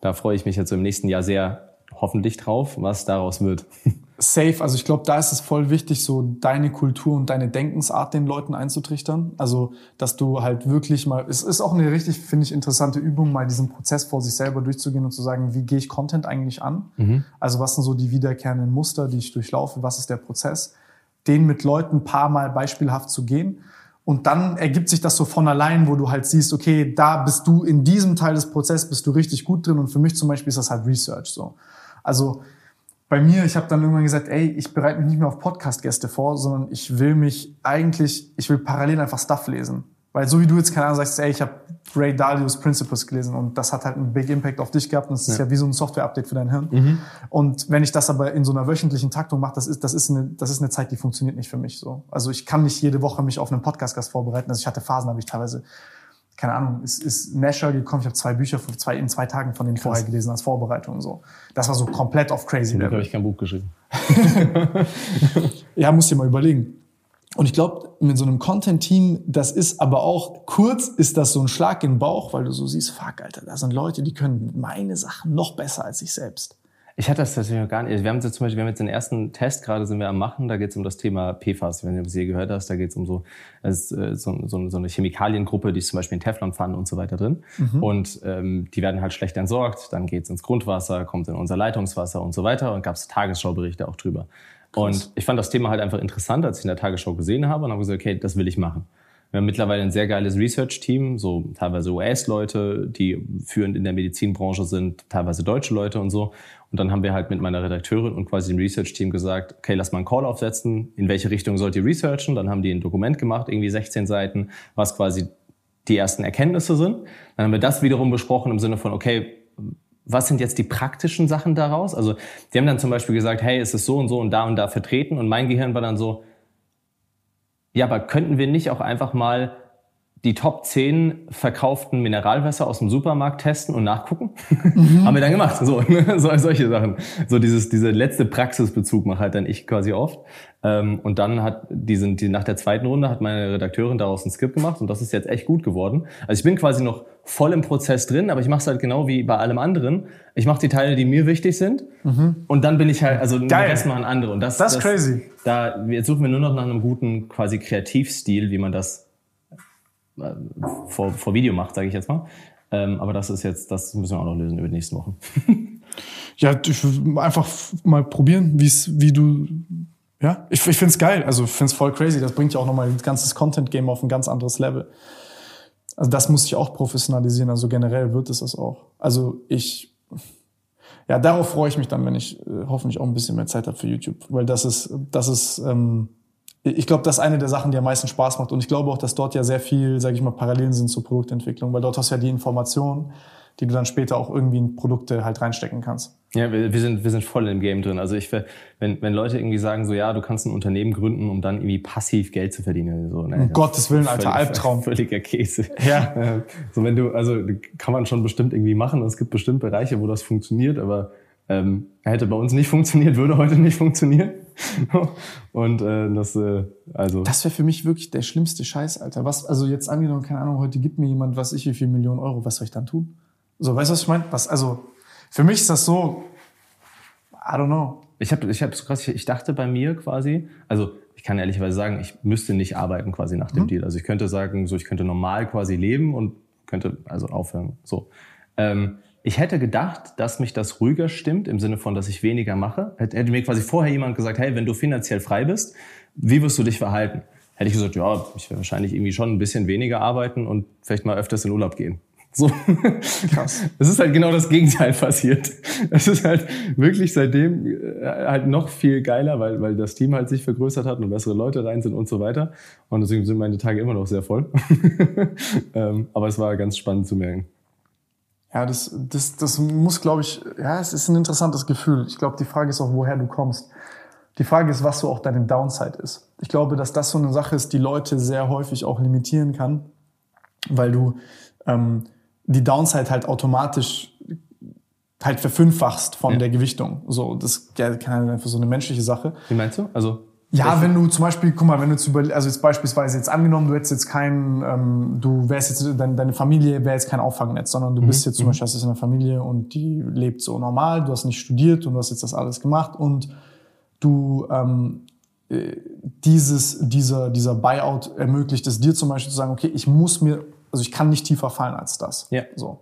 Da freue ich mich jetzt im nächsten Jahr sehr hoffentlich drauf, was daraus wird. Safe, also ich glaube, da ist es voll wichtig, so deine Kultur und deine Denkensart den Leuten einzutrichtern. Also, dass du halt wirklich mal, es ist auch eine richtig, finde ich, interessante Übung, mal diesen Prozess vor sich selber durchzugehen und zu sagen, wie gehe ich Content eigentlich an? Mhm. Also, was sind so die wiederkehrenden Muster, die ich durchlaufe? Was ist der Prozess? Den mit Leuten ein paar Mal beispielhaft zu gehen. Und dann ergibt sich das so von allein, wo du halt siehst, okay, da bist du in diesem Teil des Prozesses bist du richtig gut drin. Und für mich zum Beispiel ist das halt Research so. Also, bei mir, ich habe dann irgendwann gesagt, ey, ich bereite mich nicht mehr auf Podcast-Gäste vor, sondern ich will mich eigentlich, ich will parallel einfach Stuff lesen. Weil so wie du jetzt, keine Ahnung, sagst, ey, ich habe Ray Dalios Principles gelesen und das hat halt einen Big Impact auf dich gehabt und es ja. ist ja wie so ein Software-Update für dein Hirn. Mhm. Und wenn ich das aber in so einer wöchentlichen Taktung mache, das ist, das ist eine, das ist eine Zeit, die funktioniert nicht für mich so. Also ich kann nicht jede Woche mich auf einen Podcast-Gast vorbereiten. Also ich hatte Phasen, habe ich teilweise keine Ahnung, ist, ist Nasher gekommen. Ich habe zwei Bücher zwei, in zwei Tagen von denen vorher gelesen als Vorbereitung und so. Das war so komplett auf crazy Level. habe ich kein Buch geschrieben. ja, muss dir mal überlegen. Und ich glaube, mit so einem Content-Team, das ist aber auch kurz, ist das so ein Schlag in den Bauch, weil du so siehst, fuck, Alter, da sind Leute, die können meine Sachen noch besser als ich selbst. Ich hatte das tatsächlich noch gar nicht. Wir haben jetzt zum Beispiel, wir haben jetzt den ersten Test gerade sind wir am machen. Da geht es um das Thema PFAS. Wenn du es je gehört hast, da geht es um so, äh, so, so, so, eine Chemikaliengruppe, die ist zum Beispiel in Teflonpfannen und so weiter drin. Mhm. Und ähm, die werden halt schlecht entsorgt. Dann geht es ins Grundwasser, kommt in unser Leitungswasser und so weiter. Und gab es Tagesschauberichte auch drüber. Krass. Und ich fand das Thema halt einfach interessant, als ich in der Tagesschau gesehen habe und habe gesagt, okay, das will ich machen. Wir haben mittlerweile ein sehr geiles Research-Team, so teilweise US-Leute, die führend in der Medizinbranche sind, teilweise deutsche Leute und so. Und dann haben wir halt mit meiner Redakteurin und quasi dem Research-Team gesagt, okay, lass mal einen Call aufsetzen, in welche Richtung sollt ihr researchen? Dann haben die ein Dokument gemacht, irgendwie 16 Seiten, was quasi die ersten Erkenntnisse sind. Dann haben wir das wiederum besprochen im Sinne von, okay, was sind jetzt die praktischen Sachen daraus? Also die haben dann zum Beispiel gesagt, hey, es ist so und so und da und da vertreten. Und mein Gehirn war dann so, ja, aber könnten wir nicht auch einfach mal die Top 10 verkauften Mineralwässer aus dem Supermarkt testen und nachgucken. Mhm. Haben wir dann gemacht. So, ne? so, solche Sachen. So dieses, diese letzte Praxisbezug mache halt dann ich quasi oft. Ähm, und dann hat die, die, nach der zweiten Runde hat meine Redakteurin daraus ein Skript gemacht und das ist jetzt echt gut geworden. Also ich bin quasi noch voll im Prozess drin, aber ich mache es halt genau wie bei allem anderen. Ich mache die Teile, die mir wichtig sind mhm. und dann bin ich halt, also Geil. den Rest machen andere. Und das, das ist crazy. Da, jetzt suchen wir nur noch nach einem guten quasi Kreativstil, wie man das vor, vor Video macht, sage ich jetzt mal. Ähm, aber das ist jetzt, das müssen wir auch noch lösen über die nächsten Wochen. ja, einfach mal probieren, wie du. Ja, ich, ich finde es geil. Also ich finde es voll crazy. Das bringt ja auch nochmal das ganze Content-Game auf ein ganz anderes Level. Also das muss ich auch professionalisieren. Also generell wird es das auch. Also ich, ja, darauf freue ich mich dann, wenn ich äh, hoffentlich auch ein bisschen mehr Zeit habe für YouTube, weil das ist, das ist ähm, ich glaube, das ist eine der Sachen, die am meisten Spaß macht. Und ich glaube auch, dass dort ja sehr viel, sage ich mal, Parallelen sind zur Produktentwicklung, weil dort hast du ja die Informationen, die du dann später auch irgendwie in Produkte halt reinstecken kannst. Ja, wir, wir sind wir sind voll im Game drin. Also ich, wenn wenn Leute irgendwie sagen so, ja, du kannst ein Unternehmen gründen, um dann irgendwie passiv Geld zu verdienen, so. Ne, um Gottes Willen, alter völlig, Albtraum. Völliger Käse. Ja. So wenn du, also kann man schon bestimmt irgendwie machen. Es gibt bestimmt Bereiche, wo das funktioniert, aber ähm, hätte bei uns nicht funktioniert, würde heute nicht funktionieren. und äh, das, äh, also. Das wäre für mich wirklich der schlimmste Scheiß, Alter. Was, also jetzt angenommen, keine Ahnung, heute gibt mir jemand, was ich, wie viel Millionen Euro, was soll ich dann tun? So, weißt du, was ich meine? Was, also, für mich ist das so, I don't know. Ich habe, ich habe so krass, ich dachte bei mir quasi, also ich kann ehrlicherweise sagen, ich müsste nicht arbeiten quasi nach dem mhm. Deal. Also ich könnte sagen, so ich könnte normal quasi leben und könnte also aufhören. So. Ähm, ich hätte gedacht, dass mich das ruhiger stimmt, im Sinne von, dass ich weniger mache. Hätte mir quasi vorher jemand gesagt, hey, wenn du finanziell frei bist, wie wirst du dich verhalten? Hätte ich gesagt, ja, ich werde wahrscheinlich irgendwie schon ein bisschen weniger arbeiten und vielleicht mal öfters in Urlaub gehen. So. Krass. Es ist halt genau das Gegenteil passiert. Es ist halt wirklich seitdem äh, halt noch viel geiler, weil, weil das Team halt sich vergrößert hat und bessere Leute rein sind und so weiter. Und deswegen sind meine Tage immer noch sehr voll. Ähm, aber es war ganz spannend zu merken. Ja, das, das, das muss, glaube ich, ja, es ist ein interessantes Gefühl. Ich glaube, die Frage ist auch, woher du kommst. Die Frage ist, was so auch deine Downside ist. Ich glaube, dass das so eine Sache ist, die Leute sehr häufig auch limitieren kann, weil du ähm, die Downside halt automatisch halt verfünffachst von ja. der Gewichtung. So, das ist ja, einfach so eine menschliche Sache. Wie meinst du? Also ja, wenn du zum Beispiel, guck mal, wenn du jetzt über, also jetzt beispielsweise jetzt angenommen, du hättest jetzt kein, ähm, du wärst jetzt, dein, deine Familie wäre jetzt kein Auffangnetz, sondern du mhm. bist jetzt zum mhm. Beispiel, hast jetzt eine Familie und die lebt so normal, du hast nicht studiert und du hast jetzt das alles gemacht und du, ähm, äh, dieses, dieser, dieser Buyout ermöglicht es dir zum Beispiel zu sagen, okay, ich muss mir, also ich kann nicht tiefer fallen als das. Ja. So.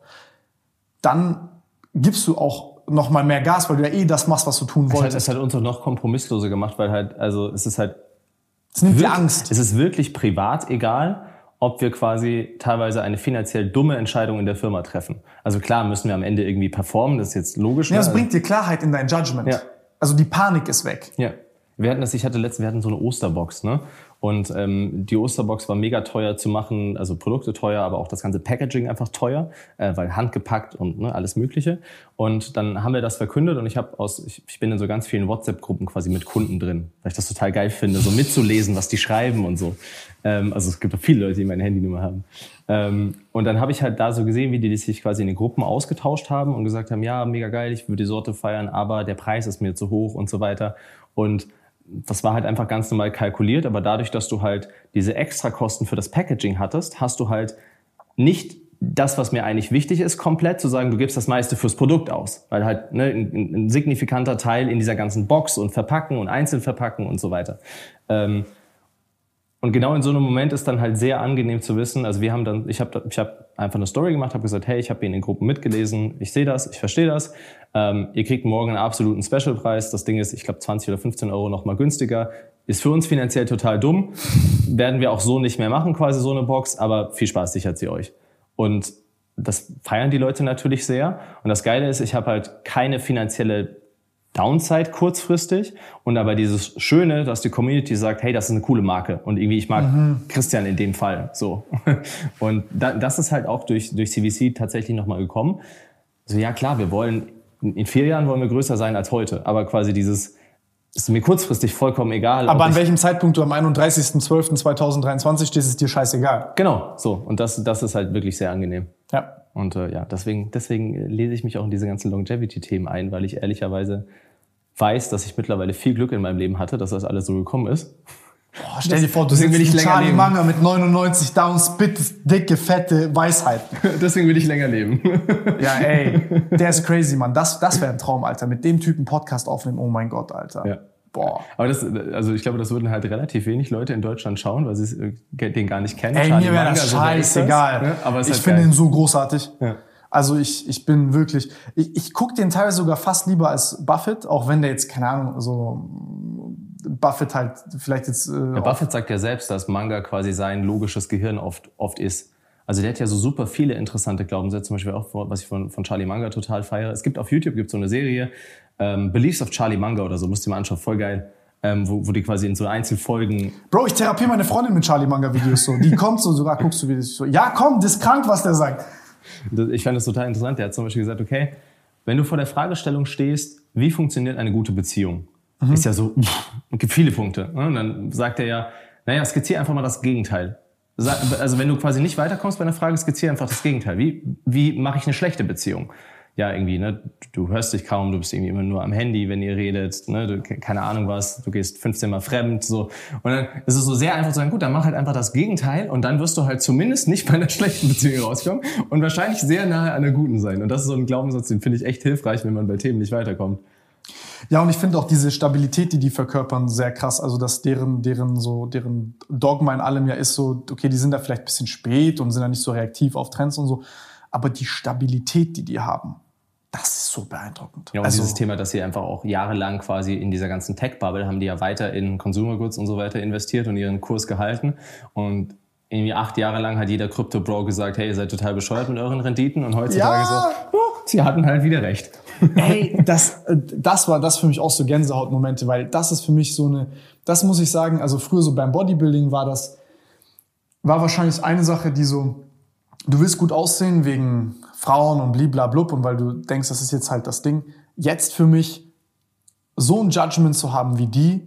Dann gibst du auch noch mal mehr Gas, weil du ja eh das machst, was du tun wolltest. Es hat, es hat uns auch noch kompromissloser gemacht, weil halt, also es ist halt. Es nimmt dir Angst. Es ist wirklich privat egal, ob wir quasi teilweise eine finanziell dumme Entscheidung in der Firma treffen. Also klar müssen wir am Ende irgendwie performen, das ist jetzt logisch. Ja, es ne? bringt dir Klarheit in dein Judgment. Ja. Also die Panik ist weg. Ja. Wir hatten das, ich hatte letztens, wir hatten so eine Osterbox, ne? Und ähm, die Osterbox war mega teuer zu machen, also Produkte teuer, aber auch das ganze Packaging einfach teuer, äh, weil handgepackt und ne, alles Mögliche. Und dann haben wir das verkündet und ich habe aus, ich, ich bin in so ganz vielen WhatsApp-Gruppen quasi mit Kunden drin, weil ich das total geil finde, so mitzulesen, was die schreiben und so. Ähm, also es gibt auch viele Leute, die meine Handynummer haben. Ähm, und dann habe ich halt da so gesehen, wie die sich quasi in den Gruppen ausgetauscht haben und gesagt haben, ja, mega geil, ich würde die Sorte feiern, aber der Preis ist mir zu hoch und so weiter. Und das war halt einfach ganz normal kalkuliert, aber dadurch, dass du halt diese Extrakosten für das Packaging hattest, hast du halt nicht das, was mir eigentlich wichtig ist, komplett zu sagen, du gibst das meiste fürs Produkt aus, weil halt ne, ein, ein signifikanter Teil in dieser ganzen Box und Verpacken und einzeln verpacken und so weiter. Ähm, und genau in so einem Moment ist dann halt sehr angenehm zu wissen. Also wir haben dann, ich habe ich hab einfach eine Story gemacht, habe gesagt, hey, ich habe in den Gruppen mitgelesen, ich sehe das, ich verstehe das. Ähm, ihr kriegt morgen einen absoluten Specialpreis. Das Ding ist, ich glaube, 20 oder 15 Euro noch mal günstiger. Ist für uns finanziell total dumm. Werden wir auch so nicht mehr machen, quasi so eine Box. Aber viel Spaß sichert sie euch. Und das feiern die Leute natürlich sehr. Und das Geile ist, ich habe halt keine finanzielle Downside kurzfristig und aber dieses Schöne, dass die Community sagt, hey, das ist eine coole Marke und irgendwie ich mag mhm. Christian in dem Fall so. Und da, das ist halt auch durch, durch CVC tatsächlich nochmal gekommen. So, ja klar, wir wollen, in vier Jahren wollen wir größer sein als heute, aber quasi dieses, ist mir kurzfristig vollkommen egal. Aber an welchem Zeitpunkt du am 31.12.2023 stehst, ist dir scheißegal. Genau, so. Und das, das ist halt wirklich sehr angenehm. Ja. Und äh, ja, deswegen, deswegen lese ich mich auch in diese ganzen Longevity-Themen ein, weil ich ehrlicherweise weiß, dass ich mittlerweile viel Glück in meinem Leben hatte, dass das alles so gekommen ist. Boah, stell dir vor, du sitzt will ich länger Charlie leben. Manga mit 99 Downs, bitte dicke, fette Weisheiten. Deswegen will ich länger leben. ja, ey, der ist crazy, Mann. Das, das wäre ein Traum, Alter. Mit dem Typen Podcast aufnehmen, oh mein Gott, Alter. Ja. Boah. Aber das, also ich glaube, das würden halt relativ wenig Leute in Deutschland schauen, weil sie äh, den gar nicht kennen. Ey, Charlie mir wäre das scheißegal. So, ne? Aber ich halt finde ihn so großartig. Ja. Also ich, ich bin wirklich, ich, ich gucke den teilweise sogar fast lieber als Buffett, auch wenn der jetzt, keine Ahnung, so Buffett halt vielleicht jetzt. Äh, ja, Buffett sagt ja selbst, dass Manga quasi sein logisches Gehirn oft, oft ist. Also der hat ja so super viele interessante Glaubenssätze, zum Beispiel auch, was ich von, von Charlie Manga total feiere. Es gibt auf YouTube gibt so eine Serie, ähm, Beliefs of Charlie Manga oder so, musst du dir mal anschauen, voll geil. Ähm, wo, wo die quasi in so Einzelfolgen. Bro, ich therapiere meine Freundin mit Charlie Manga Videos so. Die kommt so, sogar guckst du wie das so. Ja, komm, das ist krank, was der sagt. Ich fand das total interessant. Der hat zum Beispiel gesagt, okay, wenn du vor der Fragestellung stehst, wie funktioniert eine gute Beziehung? Mhm. Ist ja so, pff, gibt viele Punkte. Ne? Und dann sagt er ja, naja, skizziere einfach mal das Gegenteil. Also wenn du quasi nicht weiterkommst bei einer Frage, skizziere einfach das Gegenteil. Wie, wie mache ich eine schlechte Beziehung? Ja, irgendwie, ne, du hörst dich kaum, du bist irgendwie immer nur am Handy, wenn ihr redet, ne, du, keine Ahnung was, du gehst 15 Mal fremd, so. Und dann ist es so sehr einfach zu sagen, gut, dann mach halt einfach das Gegenteil und dann wirst du halt zumindest nicht bei einer schlechten Beziehung rauskommen und wahrscheinlich sehr nahe an einer guten sein. Und das ist so ein Glaubenssatz, den finde ich echt hilfreich, wenn man bei Themen nicht weiterkommt. Ja, und ich finde auch diese Stabilität, die die verkörpern, sehr krass. Also, dass deren, deren, so, deren Dogma in allem ja ist so, okay, die sind da vielleicht ein bisschen spät und sind da nicht so reaktiv auf Trends und so. Aber die Stabilität, die die haben, das ist so beeindruckend. Ja, und also, dieses Thema, dass sie einfach auch jahrelang quasi in dieser ganzen Tech-Bubble haben die ja weiter in Consumer Goods und so weiter investiert und ihren Kurs gehalten. Und irgendwie acht Jahre lang hat jeder Krypto-Bro gesagt, hey, ihr seid total bescheuert mit euren Renditen. Und heutzutage ja. so, oh, sie hatten halt wieder recht. Hey, das, das war das für mich auch so Gänsehautmomente, weil das ist für mich so eine, das muss ich sagen, also früher so beim Bodybuilding war das, war wahrscheinlich eine Sache, die so, du willst gut aussehen wegen Frauen und bliblablub und weil du denkst, das ist jetzt halt das Ding. Jetzt für mich so ein Judgment zu haben wie die.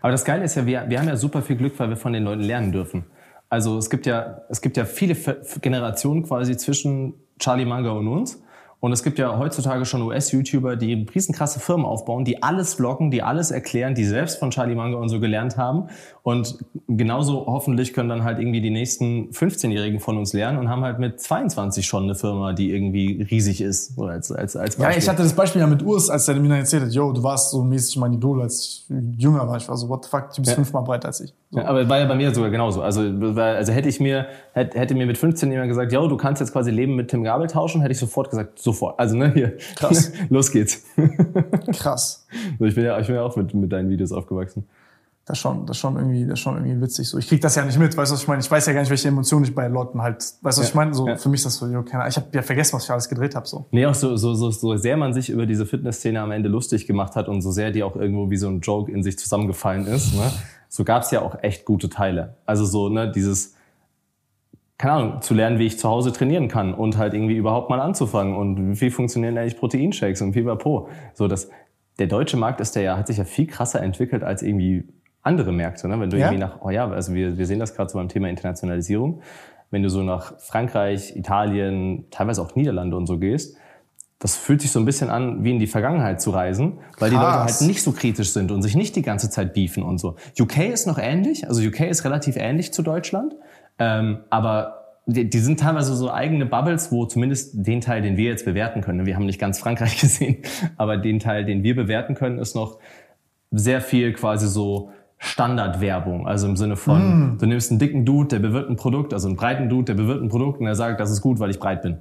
Aber das Geile ist ja, wir, wir haben ja super viel Glück, weil wir von den Leuten lernen dürfen. Also es gibt ja, es gibt ja viele Generationen quasi zwischen Charlie Manga und uns. Und es gibt ja heutzutage schon US-YouTuber, die riesenkrasse Firmen aufbauen, die alles vloggen, die alles erklären, die selbst von Charlie Manga und so gelernt haben. Und genauso hoffentlich können dann halt irgendwie die nächsten 15-Jährigen von uns lernen und haben halt mit 22 schon eine Firma, die irgendwie riesig ist. So als, als, als Beispiel. Ja, ich hatte das Beispiel ja mit Urs, als der mir dann erzählt hat, yo, du warst so mäßig mein Idol, als ich jünger war. Ich war so, what the fuck, du bist ja. fünfmal breiter als ich. So. Ja, aber war ja bei mir sogar genauso. Also, also hätte ich mir, hätte, hätte mir mit 15 jemand gesagt, yo, du kannst jetzt quasi Leben mit Tim Gabel tauschen, hätte ich sofort gesagt, so sofort. Also, ne, hier. Krass. Los geht's. Krass. So, ich bin ja, ich bin ja auch mit, mit deinen Videos aufgewachsen. Das schon, das schon irgendwie, das schon irgendwie witzig. So, ich krieg das ja nicht mit, weißt du, was ich meine? Ich weiß ja gar nicht, welche Emotionen ich bei Leuten halt, weißt du, was ja, ich meine? So, ja. für mich ist das so, keine. Ich habe ja vergessen, was ich alles gedreht habe, so. Nee, auch so, so, so, so sehr man sich über diese Fitnessszene am Ende lustig gemacht hat und so sehr die auch irgendwo wie so ein Joke in sich zusammengefallen ist, ne? So gab's ja auch echt gute Teile. Also so, ne, dieses, keine Ahnung, zu lernen, wie ich zu Hause trainieren kann und halt irgendwie überhaupt mal anzufangen und wie funktionieren eigentlich Proteinshakes und pipapo. So, das, der deutsche Markt ist der ja, hat sich ja viel krasser entwickelt als irgendwie andere Märkte. Ne? Wenn du ja? irgendwie nach, oh ja, also wir, wir sehen das gerade so beim Thema Internationalisierung. Wenn du so nach Frankreich, Italien, teilweise auch Niederlande und so gehst, das fühlt sich so ein bisschen an, wie in die Vergangenheit zu reisen, weil Krass. die Leute halt nicht so kritisch sind und sich nicht die ganze Zeit beefen und so. UK ist noch ähnlich, also UK ist relativ ähnlich zu Deutschland. Ähm, aber die, die sind teilweise so eigene Bubbles, wo zumindest den Teil, den wir jetzt bewerten können, wir haben nicht ganz Frankreich gesehen, aber den Teil, den wir bewerten können, ist noch sehr viel quasi so Standardwerbung. Also im Sinne von, mm. du nimmst einen dicken Dude, der bewirbt ein Produkt, also einen breiten Dude, der bewirbt ein Produkt und er sagt, das ist gut, weil ich breit bin.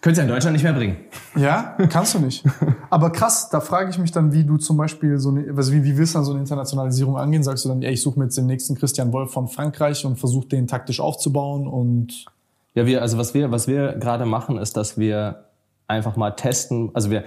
Könntest du ja in Deutschland nicht mehr bringen. Ja, kannst du nicht. Aber krass, da frage ich mich dann, wie du zum Beispiel so eine, also wie, wie willst du dann so eine Internationalisierung angehen? Sagst du dann, ey, ich suche mir jetzt den nächsten Christian Wolf von Frankreich und versuche den taktisch aufzubauen und ja, wir, also was wir, was wir gerade machen, ist, dass wir einfach mal testen. Also wir,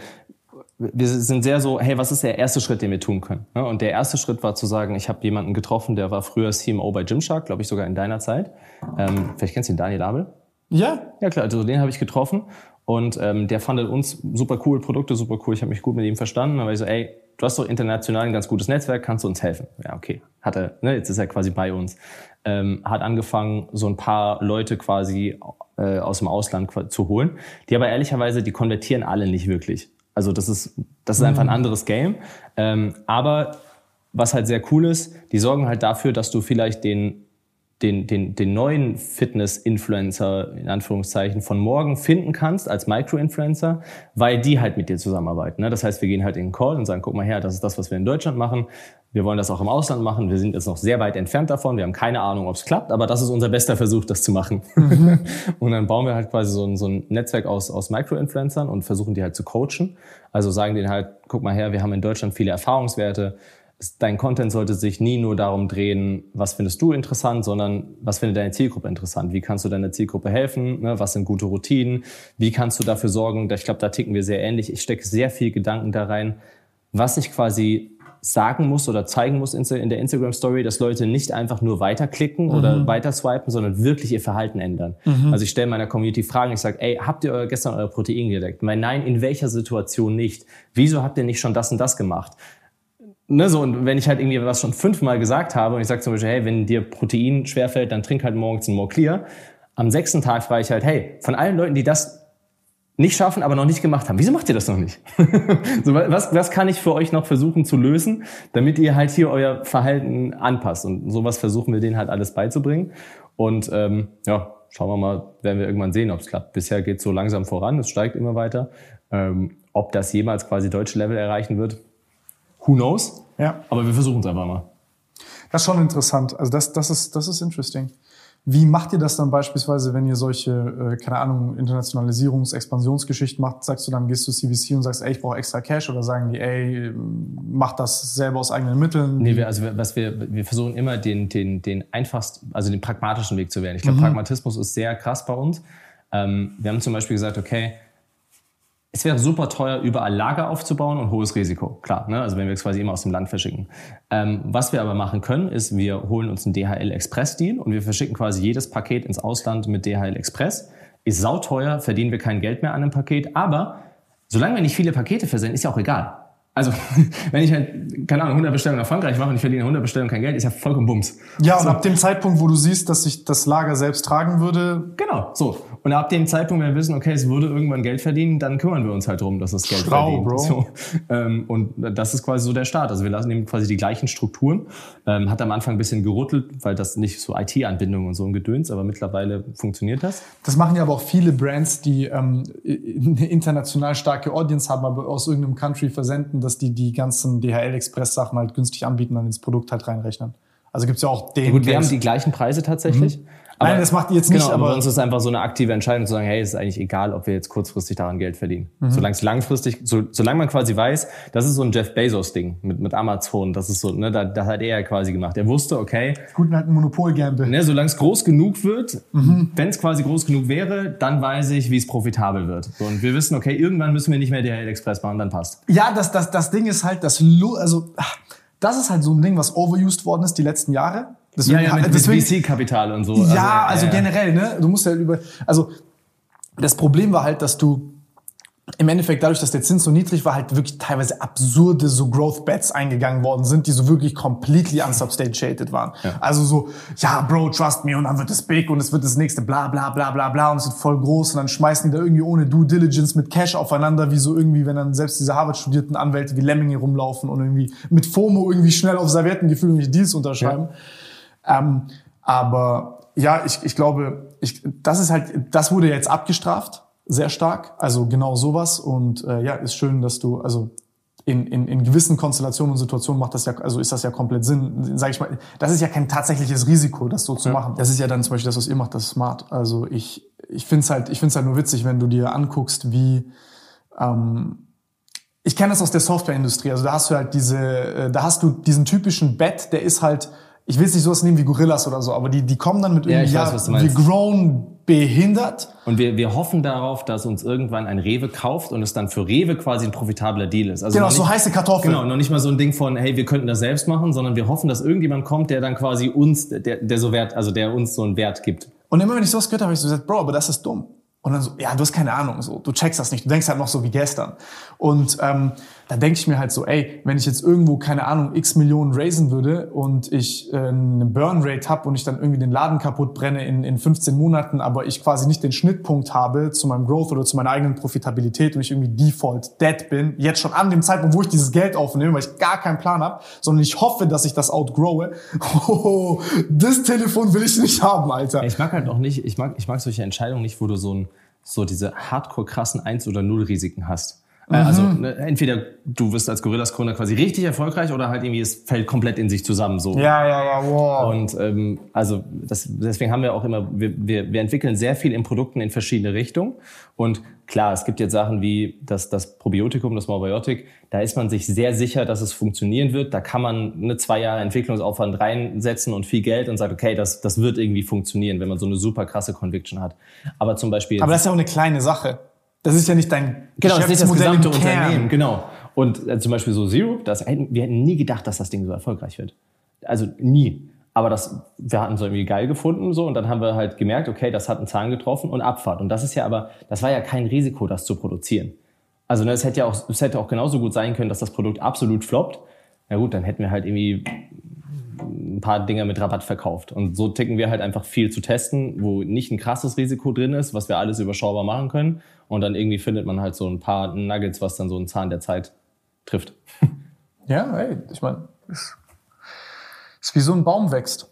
wir sind sehr so, hey, was ist der erste Schritt, den wir tun können? Und der erste Schritt war zu sagen, ich habe jemanden getroffen, der war früher CMO bei Gymshark, glaube ich sogar in deiner Zeit. Ähm, vielleicht kennst du den Daniel Abel? Ja. Ja klar, also den habe ich getroffen und ähm, der fand uns super cool, Produkte super cool, ich habe mich gut mit ihm verstanden. Aber ich so, ey, du hast doch international ein ganz gutes Netzwerk, kannst du uns helfen? Ja, okay. Hat er, ne, jetzt ist er quasi bei uns. Ähm, hat angefangen, so ein paar Leute quasi äh, aus dem Ausland zu holen, die aber ehrlicherweise, die konvertieren alle nicht wirklich. Also das ist, das ist einfach ein mhm. anderes Game. Ähm, aber was halt sehr cool ist, die sorgen halt dafür, dass du vielleicht den, den, den, den neuen Fitness-Influencer in Anführungszeichen von morgen finden kannst als Micro-Influencer, weil die halt mit dir zusammenarbeiten. Ne? Das heißt, wir gehen halt in den Call und sagen, guck mal her, das ist das, was wir in Deutschland machen. Wir wollen das auch im Ausland machen. Wir sind jetzt noch sehr weit entfernt davon. Wir haben keine Ahnung, ob es klappt, aber das ist unser bester Versuch, das zu machen. Mhm. und dann bauen wir halt quasi so ein, so ein Netzwerk aus, aus Micro-Influencern und versuchen die halt zu coachen. Also sagen denen halt, guck mal her, wir haben in Deutschland viele Erfahrungswerte. Dein Content sollte sich nie nur darum drehen, was findest du interessant, sondern was findet deine Zielgruppe interessant? Wie kannst du deiner Zielgruppe helfen? Ne, was sind gute Routinen? Wie kannst du dafür sorgen? Ich glaube, da ticken wir sehr ähnlich. Ich stecke sehr viel Gedanken da rein, was ich quasi sagen muss oder zeigen muss in der Instagram Story, dass Leute nicht einfach nur weiterklicken mhm. oder weiter swipen, sondern wirklich ihr Verhalten ändern. Mhm. Also ich stelle meiner Community Fragen, ich sage, ey, habt ihr gestern euer Protein gedeckt? Nein, in welcher Situation nicht? Wieso habt ihr nicht schon das und das gemacht? Ne, so, und wenn ich halt irgendwie was schon fünfmal gesagt habe und ich sage zum Beispiel, hey, wenn dir Protein schwerfällt, dann trink halt morgens ein More Clear. Am sechsten Tag frage ich halt, hey, von allen Leuten, die das nicht schaffen, aber noch nicht gemacht haben. Wieso macht ihr das noch nicht? so, was, was kann ich für euch noch versuchen zu lösen, damit ihr halt hier euer Verhalten anpasst? Und sowas versuchen wir denen halt alles beizubringen. Und ähm, ja, schauen wir mal, werden wir irgendwann sehen, ob es klappt. Bisher geht es so langsam voran, es steigt immer weiter. Ähm, ob das jemals quasi deutsche Level erreichen wird, who knows? Ja. Aber wir versuchen es einfach mal. Das ist schon interessant. Also das, das ist, das ist interesting. Wie macht ihr das dann beispielsweise, wenn ihr solche, äh, keine Ahnung, Internationalisierungs-, Expansionsgeschichten macht? Sagst du dann, gehst du CVC und sagst, ey, ich brauche extra Cash oder sagen die, ey, mach das selber aus eigenen Mitteln? Nee, wir, also was wir, wir versuchen immer den, den, den einfachsten, also den pragmatischen Weg zu wählen. Ich glaube, mhm. Pragmatismus ist sehr krass bei uns. Ähm, wir haben zum Beispiel gesagt, okay, es wäre super teuer, überall Lager aufzubauen und hohes Risiko. Klar, ne? also wenn wir es quasi immer aus dem Land verschicken. Ähm, was wir aber machen können, ist, wir holen uns einen DHL Express Deal und wir verschicken quasi jedes Paket ins Ausland mit DHL Express. Ist sauteuer, verdienen wir kein Geld mehr an einem Paket, aber solange wir nicht viele Pakete versenden, ist ja auch egal. Also, wenn ich halt, keine Ahnung, 100 Bestellungen nach Frankreich mache und ich verdiene 100 Bestellungen kein Geld, ist ja vollkommen Bums. Ja, und ab dem Zeitpunkt, wo du siehst, dass sich das Lager selbst tragen würde. Genau, so. Und ab dem Zeitpunkt, wenn wir wissen, okay, es würde irgendwann Geld verdienen, dann kümmern wir uns halt darum, dass es Geld Schlau, verdient. Bro. So, ähm, und das ist quasi so der Start. Also wir lassen eben quasi die gleichen Strukturen. Ähm, hat am Anfang ein bisschen gerüttelt, weil das nicht so IT-Anbindungen und so ein Gedöns, aber mittlerweile funktioniert das. Das machen ja aber auch viele Brands, die ähm, eine international starke Audience haben, aber aus irgendeinem Country versenden, dass die die ganzen DHL-Express-Sachen halt günstig anbieten, dann ins Produkt halt reinrechnen. Also gibt's ja auch den. Ja, gut, wir haben die gleichen Preise tatsächlich. Mhm. Aber, Nein, das macht ihr jetzt nicht. Genau, aber bei uns ist einfach so eine aktive Entscheidung zu sagen, hey, es ist eigentlich egal, ob wir jetzt kurzfristig daran Geld verdienen. Mhm. Solange es langfristig, so, solange man quasi weiß, das ist so ein Jeff Bezos-Ding mit, mit Amazon. Das ist so, ne, da, das hat er ja quasi gemacht. Er wusste, okay. Guten alten Monopol-Gamble. Ne, solange es groß genug wird, mhm. wenn es quasi groß genug wäre, dann weiß ich, wie es profitabel wird. So, und wir wissen, okay, irgendwann müssen wir nicht mehr DHL Express machen, dann passt. Ja, das, das, das Ding ist halt, das, also, das ist halt so ein Ding, was overused worden ist die letzten Jahre Deswegen, ja, ja, mit, deswegen, VC-Kapital und so. Ja, also, also ja, generell, ne? Du musst ja über, also das Problem war halt, dass du im Endeffekt dadurch, dass der Zins so niedrig war, halt wirklich teilweise absurde so Growth Bets eingegangen worden sind, die so wirklich completely unsubstantiated waren. Ja. Also so, ja, Bro, trust me und dann wird es big und es wird das nächste bla bla bla bla bla und es wird voll groß und dann schmeißen die da irgendwie ohne Due Diligence mit Cash aufeinander, wie so irgendwie, wenn dann selbst diese Harvard-studierten Anwälte wie Lemminge rumlaufen und irgendwie mit FOMO irgendwie schnell auf Servietten gefühlt irgendwelche Deals unterschreiben. Ja. Ähm, aber ja, ich, ich glaube, ich, das ist halt, das wurde jetzt abgestraft, sehr stark. Also genau sowas. Und äh, ja, ist schön, dass du, also in, in, in gewissen Konstellationen und Situationen macht das ja, also ist das ja komplett Sinn. Sag ich mal, das ist ja kein tatsächliches Risiko, das so zu ja. machen. Das ist ja dann zum Beispiel das, was ihr macht, das ist smart. Also ich, ich finde es halt, ich find's halt nur witzig, wenn du dir anguckst, wie ähm, ich kenne das aus der Softwareindustrie. Also da hast du halt diese, äh, da hast du diesen typischen Bet, der ist halt ich will es nicht sowas nehmen wie Gorillas oder so, aber die, die kommen dann mit Ja, irgendwie, weiß, meinst. wir grown behindert. Und wir, wir hoffen darauf, dass uns irgendwann ein Rewe kauft und es dann für Rewe quasi ein profitabler Deal ist. Also Genau, noch so nicht- heiße Kartoffeln. Genau, noch nicht mal so ein Ding von, hey, wir könnten das selbst machen, sondern wir hoffen, dass irgendjemand kommt, der dann quasi uns, der, der so Wert, also der uns so einen Wert gibt. Und immer wenn ich sowas gehört habe, habe ich so gesagt, Bro, aber das ist dumm. Und dann so, ja, du hast keine Ahnung, so, du checkst das nicht, du denkst halt noch so wie gestern. Und ähm, da denke ich mir halt so, ey, wenn ich jetzt irgendwo, keine Ahnung, x Millionen raisen würde und ich äh, eine Burn-Rate habe und ich dann irgendwie den Laden kaputt brenne in, in 15 Monaten, aber ich quasi nicht den Schnittpunkt habe zu meinem Growth oder zu meiner eigenen Profitabilität und ich irgendwie default dead bin, jetzt schon an dem Zeitpunkt, wo ich dieses Geld aufnehme, weil ich gar keinen Plan habe, sondern ich hoffe, dass ich das outgrowe. Oh, das Telefon will ich nicht haben, Alter. Ich mag halt auch nicht, ich mag, ich mag solche Entscheidungen nicht, wo du so ein, so diese hardcore krassen 1 oder 0 Risiken hast. Äh, Also ne, entweder du wirst als Gorillas Gründer quasi richtig erfolgreich oder halt irgendwie es fällt komplett in sich zusammen so. Ja, ja, ja, wow. Und ähm, also das, deswegen haben wir auch immer, wir, wir, wir entwickeln sehr viel in Produkten in verschiedene Richtungen. Und klar, es gibt jetzt Sachen wie das, das Probiotikum, das Morbiotic, da ist man sich sehr sicher, dass es funktionieren wird. Da kann man eine zwei Jahre Entwicklungsaufwand reinsetzen und viel Geld und sagt, okay, das, das wird irgendwie funktionieren, wenn man so eine super krasse Conviction hat. Aber zum Beispiel Aber das ist ja auch eine kleine Sache. Das ist ja nicht dein Genau, das ist nicht das Geschäftsmodell gesamte. Unternehmen, genau. Und äh, zum Beispiel so Zero, das, hätten- wir hätten nie gedacht, dass das Ding so erfolgreich wird. Also nie. Aber das, wir hatten es irgendwie geil gefunden so und dann haben wir halt gemerkt, okay, das hat einen Zahn getroffen und Abfahrt. Und das ist ja aber, das war ja kein Risiko, das zu produzieren. Also ne, es hätte ja auch, es hätte auch genauso gut sein können, dass das Produkt absolut floppt. Na gut, dann hätten wir halt irgendwie ein paar Dinger mit Rabatt verkauft. Und so ticken wir halt einfach viel zu testen, wo nicht ein krasses Risiko drin ist, was wir alles überschaubar machen können. Und dann irgendwie findet man halt so ein paar Nuggets, was dann so einen Zahn der Zeit trifft. Ja, ey, ich meine, ist, ist wie so ein Baum wächst.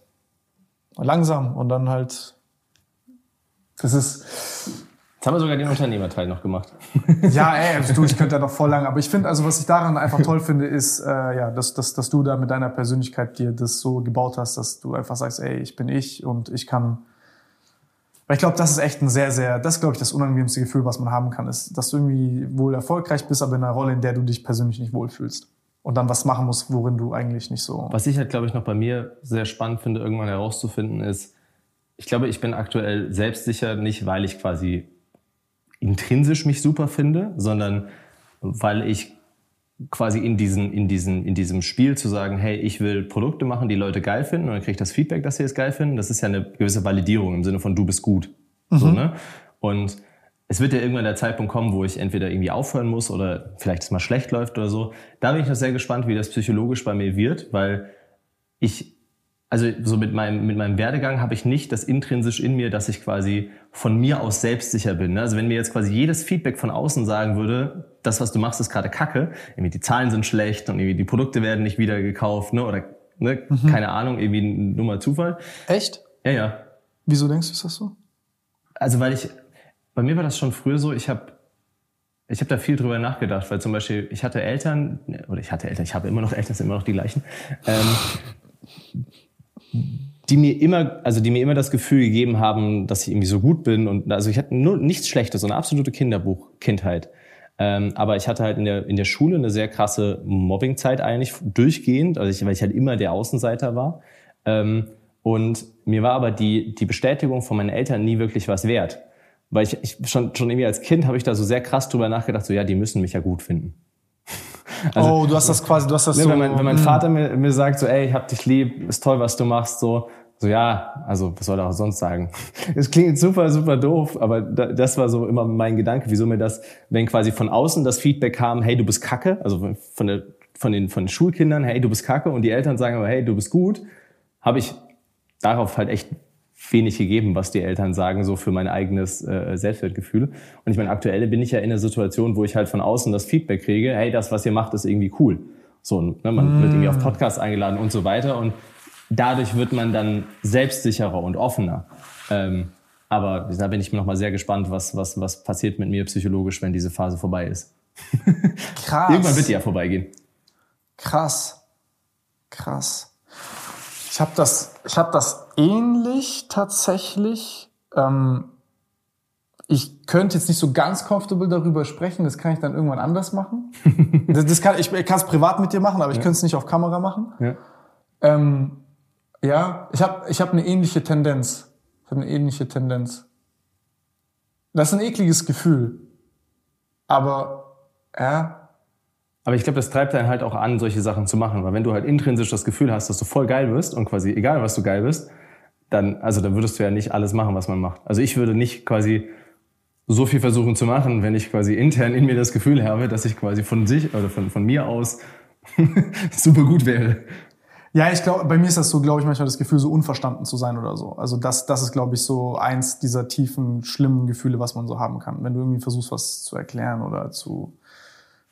Langsam und dann halt. Das ist. Jetzt haben wir sogar den Unternehmerteil noch gemacht. Ja, ey, also du, ich könnte ja noch voll lang. Aber ich finde, also was ich daran einfach toll finde, ist, äh, ja, dass, dass, dass du da mit deiner Persönlichkeit dir das so gebaut hast, dass du einfach sagst, ey, ich bin ich und ich kann. Weil ich glaube, das ist echt ein sehr, sehr, das ist, glaube ich, das unangenehmste Gefühl, was man haben kann, ist, dass du irgendwie wohl erfolgreich bist, aber in einer Rolle, in der du dich persönlich nicht wohlfühlst. Und dann was machen musst, worin du eigentlich nicht so. Was ich halt, glaube ich, noch bei mir sehr spannend finde, irgendwann herauszufinden, ist, ich glaube, ich bin aktuell selbstsicher, nicht weil ich quasi intrinsisch mich super finde, sondern weil ich quasi in, diesen, in, diesen, in diesem Spiel zu sagen, hey, ich will Produkte machen, die Leute geil finden und dann kriege ich das Feedback, dass sie es geil finden. Das ist ja eine gewisse Validierung im Sinne von du bist gut. So, ne? Und es wird ja irgendwann der Zeitpunkt kommen, wo ich entweder irgendwie aufhören muss oder vielleicht es mal schlecht läuft oder so. Da bin ich noch sehr gespannt, wie das psychologisch bei mir wird, weil ich, also so mit meinem, mit meinem Werdegang habe ich nicht das intrinsisch in mir, dass ich quasi von mir aus selbstsicher bin. ne? Also wenn mir jetzt quasi jedes Feedback von außen sagen würde, das, was du machst, ist gerade Kacke, irgendwie die Zahlen sind schlecht und irgendwie die Produkte werden nicht wieder gekauft, ne? oder ne? keine Ahnung, irgendwie nur mal Zufall. Echt? Ja, ja. Wieso denkst du, ist das so? Also weil ich, bei mir war das schon früher so, ich habe ich hab da viel drüber nachgedacht, weil zum Beispiel ich hatte Eltern, oder ich hatte Eltern, ich habe immer noch Eltern, sind immer noch die gleichen, ähm, die mir immer, also die mir immer das Gefühl gegeben haben, dass ich irgendwie so gut bin und also ich hatte nur nichts Schlechtes, so eine absolute Kinderbuch-Kindheit. Ähm, aber ich hatte halt in der, in der Schule eine sehr krasse Mobbingzeit eigentlich durchgehend, also ich, weil ich halt immer der Außenseiter war. Ähm, und mir war aber die, die Bestätigung von meinen Eltern nie wirklich was wert. Weil ich, ich schon, schon irgendwie als Kind habe ich da so sehr krass drüber nachgedacht, so ja, die müssen mich ja gut finden. Oh, du hast das quasi, du hast das Ne, so. wenn, mein, wenn mein Hm. Vater mir, mir sagt, so, ey, ich hab dich lieb, ist toll, was du machst, so, so ja, also was soll er auch sonst sagen? Es klingt super, super doof, aber da, das war so immer mein Gedanke, wieso mir das, wenn quasi von außen das Feedback kam, hey, du bist kacke, also von, der, von, den, von den Schulkindern, hey, du bist kacke, und die Eltern sagen aber, hey, du bist gut, habe ich darauf halt echt wenig gegeben, was die Eltern sagen, so für mein eigenes äh, Selbstwertgefühl. Und ich meine, aktuell bin ich ja in der Situation, wo ich halt von außen das Feedback kriege, hey, das, was ihr macht, ist irgendwie cool. So, ne, man wird irgendwie auf Podcasts eingeladen und so weiter. Und dadurch wird man dann selbstsicherer und offener. Ähm, aber da bin ich noch mal sehr gespannt, was, was, was passiert mit mir psychologisch, wenn diese Phase vorbei ist. Krass. Irgendwann wird die ja vorbeigehen. Krass. Krass. Ich habe das, ich habe das ähnlich tatsächlich. Ähm, ich könnte jetzt nicht so ganz comfortable darüber sprechen. Das kann ich dann irgendwann anders machen. das, das kann, ich kann es privat mit dir machen, aber ich könnte es nicht auf Kamera machen. Ja. Ähm, Ja, ich habe ich hab eine ähnliche Tendenz. Ich habe eine ähnliche Tendenz. Das ist ein ekliges Gefühl. Aber, ja. Aber ich glaube, das treibt einen halt auch an, solche Sachen zu machen. Weil wenn du halt intrinsisch das Gefühl hast, dass du voll geil bist und quasi egal, was du geil bist, dann, also dann würdest du ja nicht alles machen, was man macht. Also ich würde nicht quasi so viel versuchen zu machen, wenn ich quasi intern in mir das Gefühl habe, dass ich quasi von sich oder von, von mir aus super gut wäre. Ja, ich glaube, bei mir ist das so, glaube ich, manchmal das Gefühl, so unverstanden zu sein oder so. Also das, das ist, glaube ich, so eins dieser tiefen, schlimmen Gefühle, was man so haben kann. Wenn du irgendwie versuchst, was zu erklären oder zu,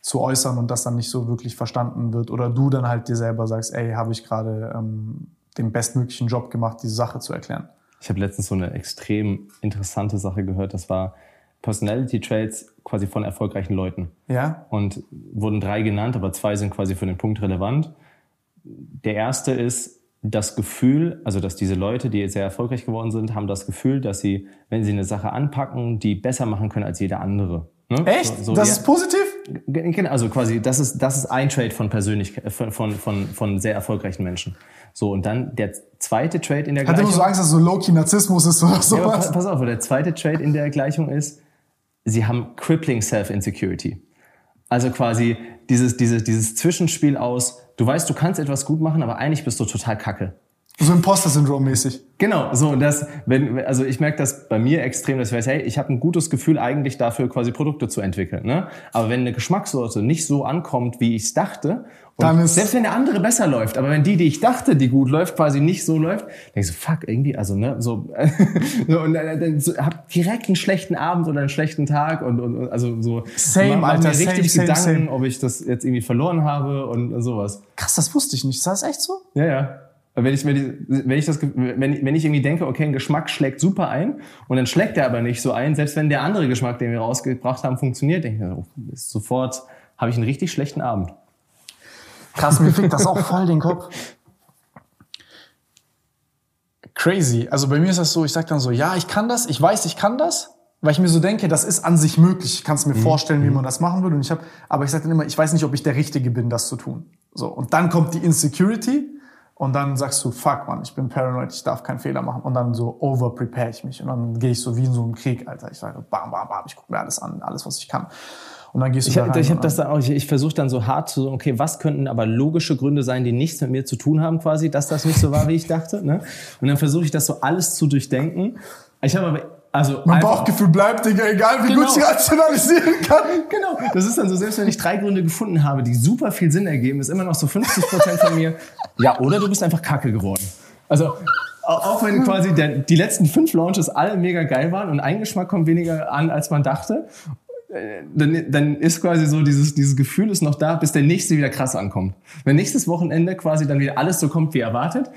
zu äußern und das dann nicht so wirklich verstanden wird oder du dann halt dir selber sagst, ey, habe ich gerade ähm, den bestmöglichen Job gemacht, diese Sache zu erklären. Ich habe letztens so eine extrem interessante Sache gehört. Das war Personality Traits quasi von erfolgreichen Leuten. Ja. Und wurden drei genannt, aber zwei sind quasi für den Punkt relevant. Der erste ist das Gefühl, also dass diese Leute, die sehr erfolgreich geworden sind, haben das Gefühl, dass sie, wenn sie eine Sache anpacken, die besser machen können als jeder andere. Ne? Echt? So, so das ist positiv? Genau, also quasi, das ist, das ist ein Trade von Persönlichkeit, von, von, von, von sehr erfolgreichen Menschen. So, und dann der zweite Trade in der Gleichung. Hat immer so Angst, dass so Low-Key Narzissmus ist oder sowas? Ja, pass, pass auf, der zweite Trade in der Gleichung ist, sie haben crippling Self-Insecurity. Also quasi dieses, dieses, dieses Zwischenspiel aus, du weißt, du kannst etwas gut machen, aber eigentlich bist du total kacke. So Imposter-Syndrom-mäßig. Genau, so das, wenn, also ich merke das bei mir extrem, dass ich weiß, hey, ich habe ein gutes Gefühl eigentlich dafür, quasi Produkte zu entwickeln. Ne? Aber wenn eine Geschmackssorte nicht so ankommt, wie ich es dachte, und dann ist selbst wenn der andere besser läuft, aber wenn die, die ich dachte, die gut läuft, quasi nicht so läuft, denke ich so, fuck, irgendwie, also ne, so, so und dann, dann so, hab direkt einen schlechten Abend oder einen schlechten Tag und, und, und also so same, mach, Alter, mir richtig same, Gedanken, same, same. ob ich das jetzt irgendwie verloren habe und, und sowas. Krass, das wusste ich nicht. Ist das echt so? Ja, ja. Wenn ich, wenn ich, das, wenn, ich, wenn ich irgendwie denke, okay, ein Geschmack schlägt super ein und dann schlägt der aber nicht so ein, selbst wenn der andere Geschmack, den wir rausgebracht haben, funktioniert, denke ich, oh, sofort habe ich einen richtig schlechten Abend. Krass, mir fickt das auch voll den Kopf. Crazy. Also bei mir ist das so, ich sag dann so, ja, ich kann das, ich weiß, ich kann das, weil ich mir so denke, das ist an sich möglich. Ich kann es mir mhm. vorstellen, wie mhm. man das machen würde. Und ich hab, aber ich sage dann immer, ich weiß nicht, ob ich der Richtige bin, das zu tun. So und dann kommt die Insecurity und dann sagst du, fuck man, ich bin paranoid, ich darf keinen Fehler machen. Und dann so over prepare ich mich. Und dann gehe ich so wie in so einem Krieg, Alter. Ich sage, bam, bam, bam, ich gucke mir alles an, alles, was ich kann. Und dann gehst du ich da rein. Ich habe das dann auch, ich, ich versuche dann so hart zu, okay, was könnten aber logische Gründe sein, die nichts mit mir zu tun haben quasi, dass das nicht so war, wie ich dachte. Ne? Und dann versuche ich das so alles zu durchdenken. Ich habe aber also mein Bauchgefühl bleibt, Digga, egal wie genau. gut ich rationalisieren kann. Genau. Das ist dann so, selbst wenn ich drei Gründe gefunden habe, die super viel Sinn ergeben, ist immer noch so 50 Prozent von mir. Ja, oder du bist einfach kacke geworden. Also, auch wenn quasi der, die letzten fünf Launches alle mega geil waren und ein Geschmack kommt weniger an, als man dachte, äh, dann, dann ist quasi so dieses, dieses Gefühl ist noch da, bis der nächste wieder krass ankommt. Wenn nächstes Wochenende quasi dann wieder alles so kommt wie erwartet,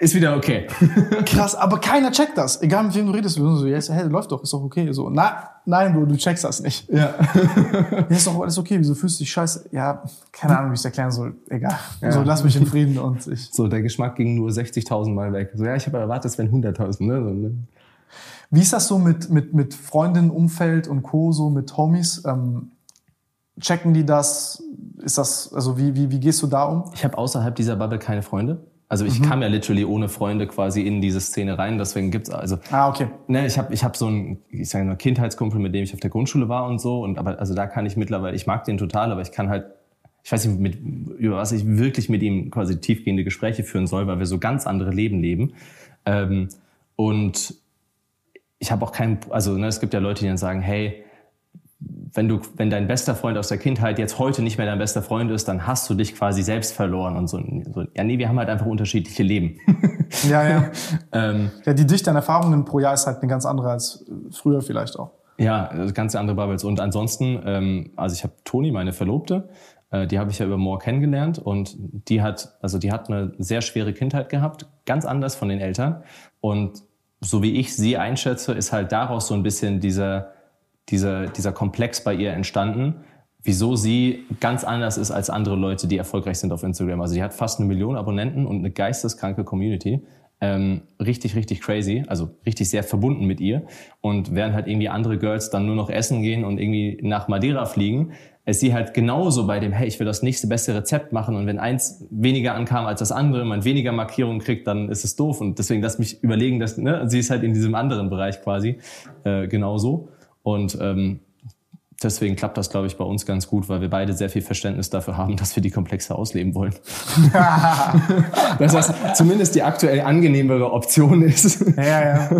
ist wieder okay. Krass, aber keiner checkt das. Egal mit wem du redest, so, ja, hey, läuft doch, ist doch okay. So, na, nein, Bro, du checkst das nicht. Ja. ja, ist doch alles okay, wieso fühlst du dich scheiße? Ja, keine Ahnung, wie ich es erklären soll. Egal. Ja. So, lass mich in Frieden und ich. So, der Geschmack ging nur 60.000 Mal weg. So, ja, ich habe erwartet, es wären 100.000, ne? So, ne? Wie ist das so mit, mit, mit Freundinnen, Umfeld und Co., so mit Homies? Ähm, checken die das? Ist das, also wie, wie, wie gehst du da um? Ich habe außerhalb dieser Bubble keine Freunde. Also ich mhm. kam ja literally ohne Freunde quasi in diese Szene rein, deswegen gibt's also. Ah okay. Ne, ich habe ich hab so einen, ich sage mal Kindheitskumpel, mit dem ich auf der Grundschule war und so und aber also da kann ich mittlerweile, ich mag den total, aber ich kann halt, ich weiß nicht mit über was ich wirklich mit ihm quasi tiefgehende Gespräche führen soll, weil wir so ganz andere Leben leben ähm, und ich habe auch keinen, also ne, es gibt ja Leute, die dann sagen, hey wenn du, wenn dein bester Freund aus der Kindheit jetzt heute nicht mehr dein bester Freund ist, dann hast du dich quasi selbst verloren und so. so ja, nee, wir haben halt einfach unterschiedliche Leben. ja, ja. ähm, ja, die Dichte an Erfahrungen pro Jahr ist halt eine ganz andere als früher vielleicht auch. Ja, ganz andere Bubbles. Und ansonsten, ähm, also ich habe Toni, meine Verlobte, äh, die habe ich ja über Moore kennengelernt und die hat, also die hat eine sehr schwere Kindheit gehabt, ganz anders von den Eltern. Und so wie ich sie einschätze, ist halt daraus so ein bisschen dieser dieser, dieser Komplex bei ihr entstanden, wieso sie ganz anders ist als andere Leute, die erfolgreich sind auf Instagram. Also sie hat fast eine Million Abonnenten und eine geisteskranke Community. ähm, richtig, richtig crazy, also richtig sehr verbunden mit ihr. Und während halt irgendwie andere Girls dann nur noch essen gehen und irgendwie nach Madeira fliegen, ist sie halt genauso bei dem, hey, ich will das nächste beste Rezept machen und wenn eins weniger ankam als das andere, man weniger Markierungen kriegt, dann ist es doof. Und deswegen lass mich überlegen, dass ne, sie ist halt in diesem anderen Bereich quasi äh, genauso. Und ähm, deswegen klappt das, glaube ich, bei uns ganz gut, weil wir beide sehr viel Verständnis dafür haben, dass wir die Komplexe ausleben wollen. dass das zumindest die aktuell angenehmere Option ist. Ja, ja.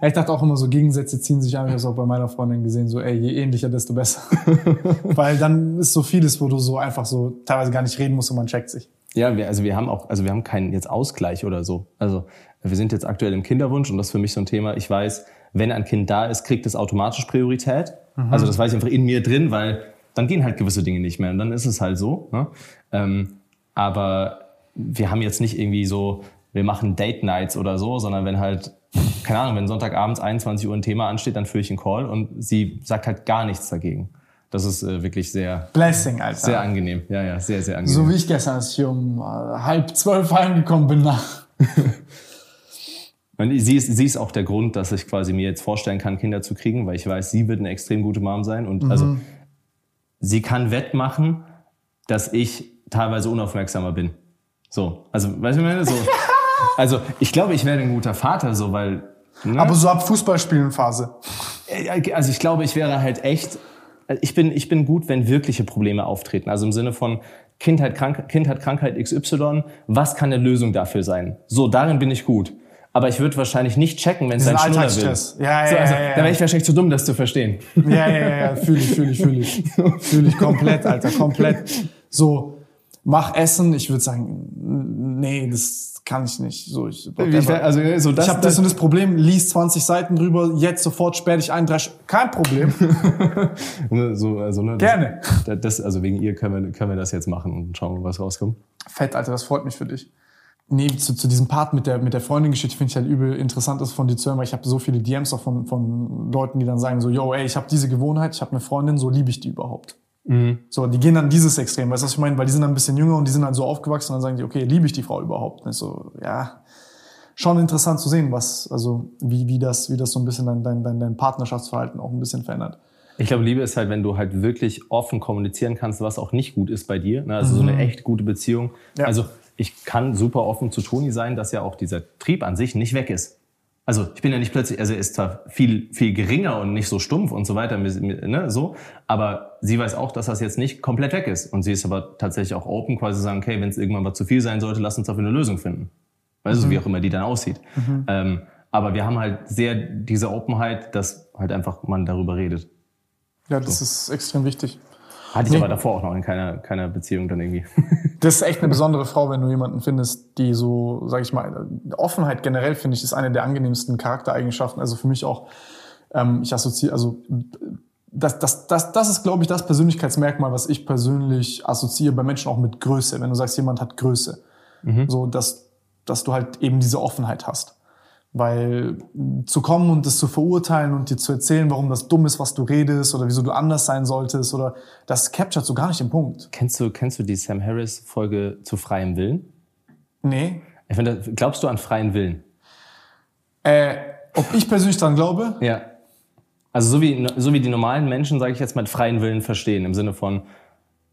Ich dachte auch immer so, Gegensätze ziehen sich an. Ich habe es auch bei meiner Freundin gesehen, so, ey, je ähnlicher, desto besser. weil dann ist so vieles, wo du so einfach so teilweise gar nicht reden musst und man checkt sich. Ja, wir, also wir haben auch, also wir haben keinen jetzt Ausgleich oder so. Also wir sind jetzt aktuell im Kinderwunsch und das ist für mich so ein Thema. Ich weiß, wenn ein Kind da ist, kriegt es automatisch Priorität. Mhm. Also das weiß ich einfach in mir drin, weil dann gehen halt gewisse Dinge nicht mehr und dann ist es halt so. Ne? Ähm, aber wir haben jetzt nicht irgendwie so, wir machen Date Nights oder so, sondern wenn halt, keine Ahnung, wenn Sonntagabends 21 Uhr ein Thema ansteht, dann führe ich einen Call und sie sagt halt gar nichts dagegen. Das ist äh, wirklich sehr Blessing, Alter. Sehr angenehm. Ja, ja, sehr, sehr angenehm. So wie ich gestern, als ich um äh, halb zwölf heimgekommen bin nach. sie, ist, sie ist auch der Grund, dass ich quasi mir jetzt vorstellen kann, Kinder zu kriegen, weil ich weiß, sie wird eine extrem gute Mom sein. Und mhm. also sie kann wettmachen, dass ich teilweise unaufmerksamer bin. So, also, weißt du, ich meine, so. Also, ich glaube, ich werde ein guter Vater, so, weil. Ne? Aber so ab Fußballspielen-Phase. Also, ich glaube, ich wäre halt echt. Ich bin, ich bin gut, wenn wirkliche Probleme auftreten. Also im Sinne von Kindheit, Krank, Kindheit, Krankheit XY. Was kann eine Lösung dafür sein? So, darin bin ich gut aber ich würde wahrscheinlich nicht checken, wenn es ein Schnuller will. Ja, ja, so, also, ja, ja, Da wäre ich wahrscheinlich zu dumm, das zu verstehen. Ja, ja, ja, fühle ich, fühle ich, fühle ich. Fühle ich komplett, Alter, komplett. So, mach Essen, ich würde sagen, nee, das kann ich nicht. So, ich, ich, also, so das, ich habe das und das Problem, lies 20 Seiten drüber, jetzt sofort sperre dich ein, drei, kein Problem. so, also, ne, Gerne. Das, das, also wegen ihr können wir, können wir das jetzt machen und schauen, was rauskommt. Fett, Alter, das freut mich für dich nee, zu, zu diesem Part mit der, mit der Freundin-Geschichte finde ich halt übel interessant, das von dir zu hören, weil ich habe so viele DMs auch von, von Leuten, die dann sagen so, yo, ey, ich habe diese Gewohnheit, ich habe eine Freundin, so liebe ich die überhaupt. Mhm. So, die gehen dann dieses Extrem, weißt du, was ich meine? Weil die sind dann ein bisschen jünger und die sind halt so aufgewachsen und dann sagen die, okay, liebe ich die Frau überhaupt? Und so, ja, schon interessant zu sehen, was, also wie, wie das, wie das so ein bisschen dein, dein, dein, dein Partnerschaftsverhalten auch ein bisschen verändert. Ich glaube, Liebe ist halt, wenn du halt wirklich offen kommunizieren kannst, was auch nicht gut ist bei dir. Ne? Also mhm. so eine mhm. echt gute Beziehung. Ja. Also ich kann super offen zu Toni sein, dass ja auch dieser Trieb an sich nicht weg ist. Also ich bin ja nicht plötzlich, also er ist zwar viel, viel geringer und nicht so stumpf und so weiter, ne, so, aber sie weiß auch, dass das jetzt nicht komplett weg ist. Und sie ist aber tatsächlich auch open, quasi sagen, okay, wenn es irgendwann mal zu viel sein sollte, lass uns dafür eine Lösung finden. Weißt mhm. du, wie auch immer die dann aussieht. Mhm. Ähm, aber wir haben halt sehr diese Openheit, dass halt einfach man darüber redet. Ja, das so. ist extrem wichtig. Hatte ich aber davor auch noch in keiner, keiner Beziehung dann irgendwie. Das ist echt eine besondere Frau, wenn du jemanden findest, die so, sag ich mal, Offenheit generell finde ich, ist eine der angenehmsten Charaktereigenschaften. Also für mich auch, ähm, ich assoziiere, also das, das, das, das ist, glaube ich, das Persönlichkeitsmerkmal, was ich persönlich assoziiere bei Menschen auch mit Größe. Wenn du sagst, jemand hat Größe. Mhm. So, dass, dass du halt eben diese Offenheit hast. Weil zu kommen und das zu verurteilen und dir zu erzählen, warum das dumm ist, was du redest oder wieso du anders sein solltest oder das capturet so gar nicht den Punkt. Kennst du, kennst du die Sam Harris Folge zu freiem Willen? Nee. Ich finde, glaubst du an freien Willen? Äh, ob ich persönlich dran glaube? Ja. Also so wie, so wie die normalen Menschen, sage ich jetzt mal, freien Willen verstehen, im Sinne von...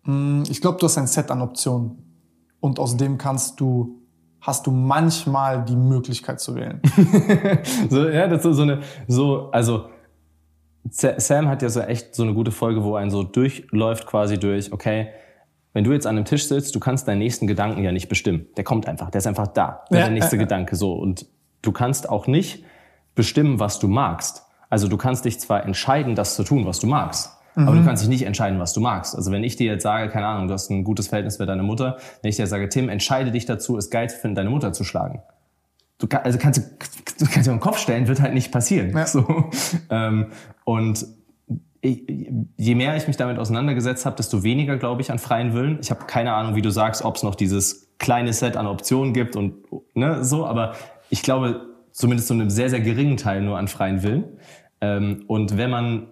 Hm, ich glaube, du hast ein Set an Optionen. Und aus dem kannst du hast du manchmal die Möglichkeit zu wählen. so, ja, das ist so eine, so, also Sam hat ja so echt so eine gute Folge, wo ein so durchläuft quasi durch, okay, wenn du jetzt an einem Tisch sitzt, du kannst deinen nächsten Gedanken ja nicht bestimmen. Der kommt einfach, der ist einfach da, ja, der nächste äh, Gedanke so. Und du kannst auch nicht bestimmen, was du magst. Also du kannst dich zwar entscheiden, das zu tun, was du magst. Mhm. Aber du mhm. kannst dich nicht entscheiden, was du magst. Also wenn ich dir jetzt sage, keine Ahnung, du hast ein gutes Verhältnis mit deiner Mutter, wenn ich dir sage, Tim, entscheide dich dazu, es geil zu finden, deine Mutter zu schlagen. Du kann, also kannst du, du kannst dir den Kopf stellen, wird halt nicht passieren. Ja. So. Ähm, und ich, je mehr ich mich damit auseinandergesetzt habe, desto weniger glaube ich an freien Willen. Ich habe keine Ahnung, wie du sagst, ob es noch dieses kleine Set an Optionen gibt und ne, so, aber ich glaube zumindest zu einem sehr, sehr geringen Teil nur an freien Willen. Ähm, und wenn man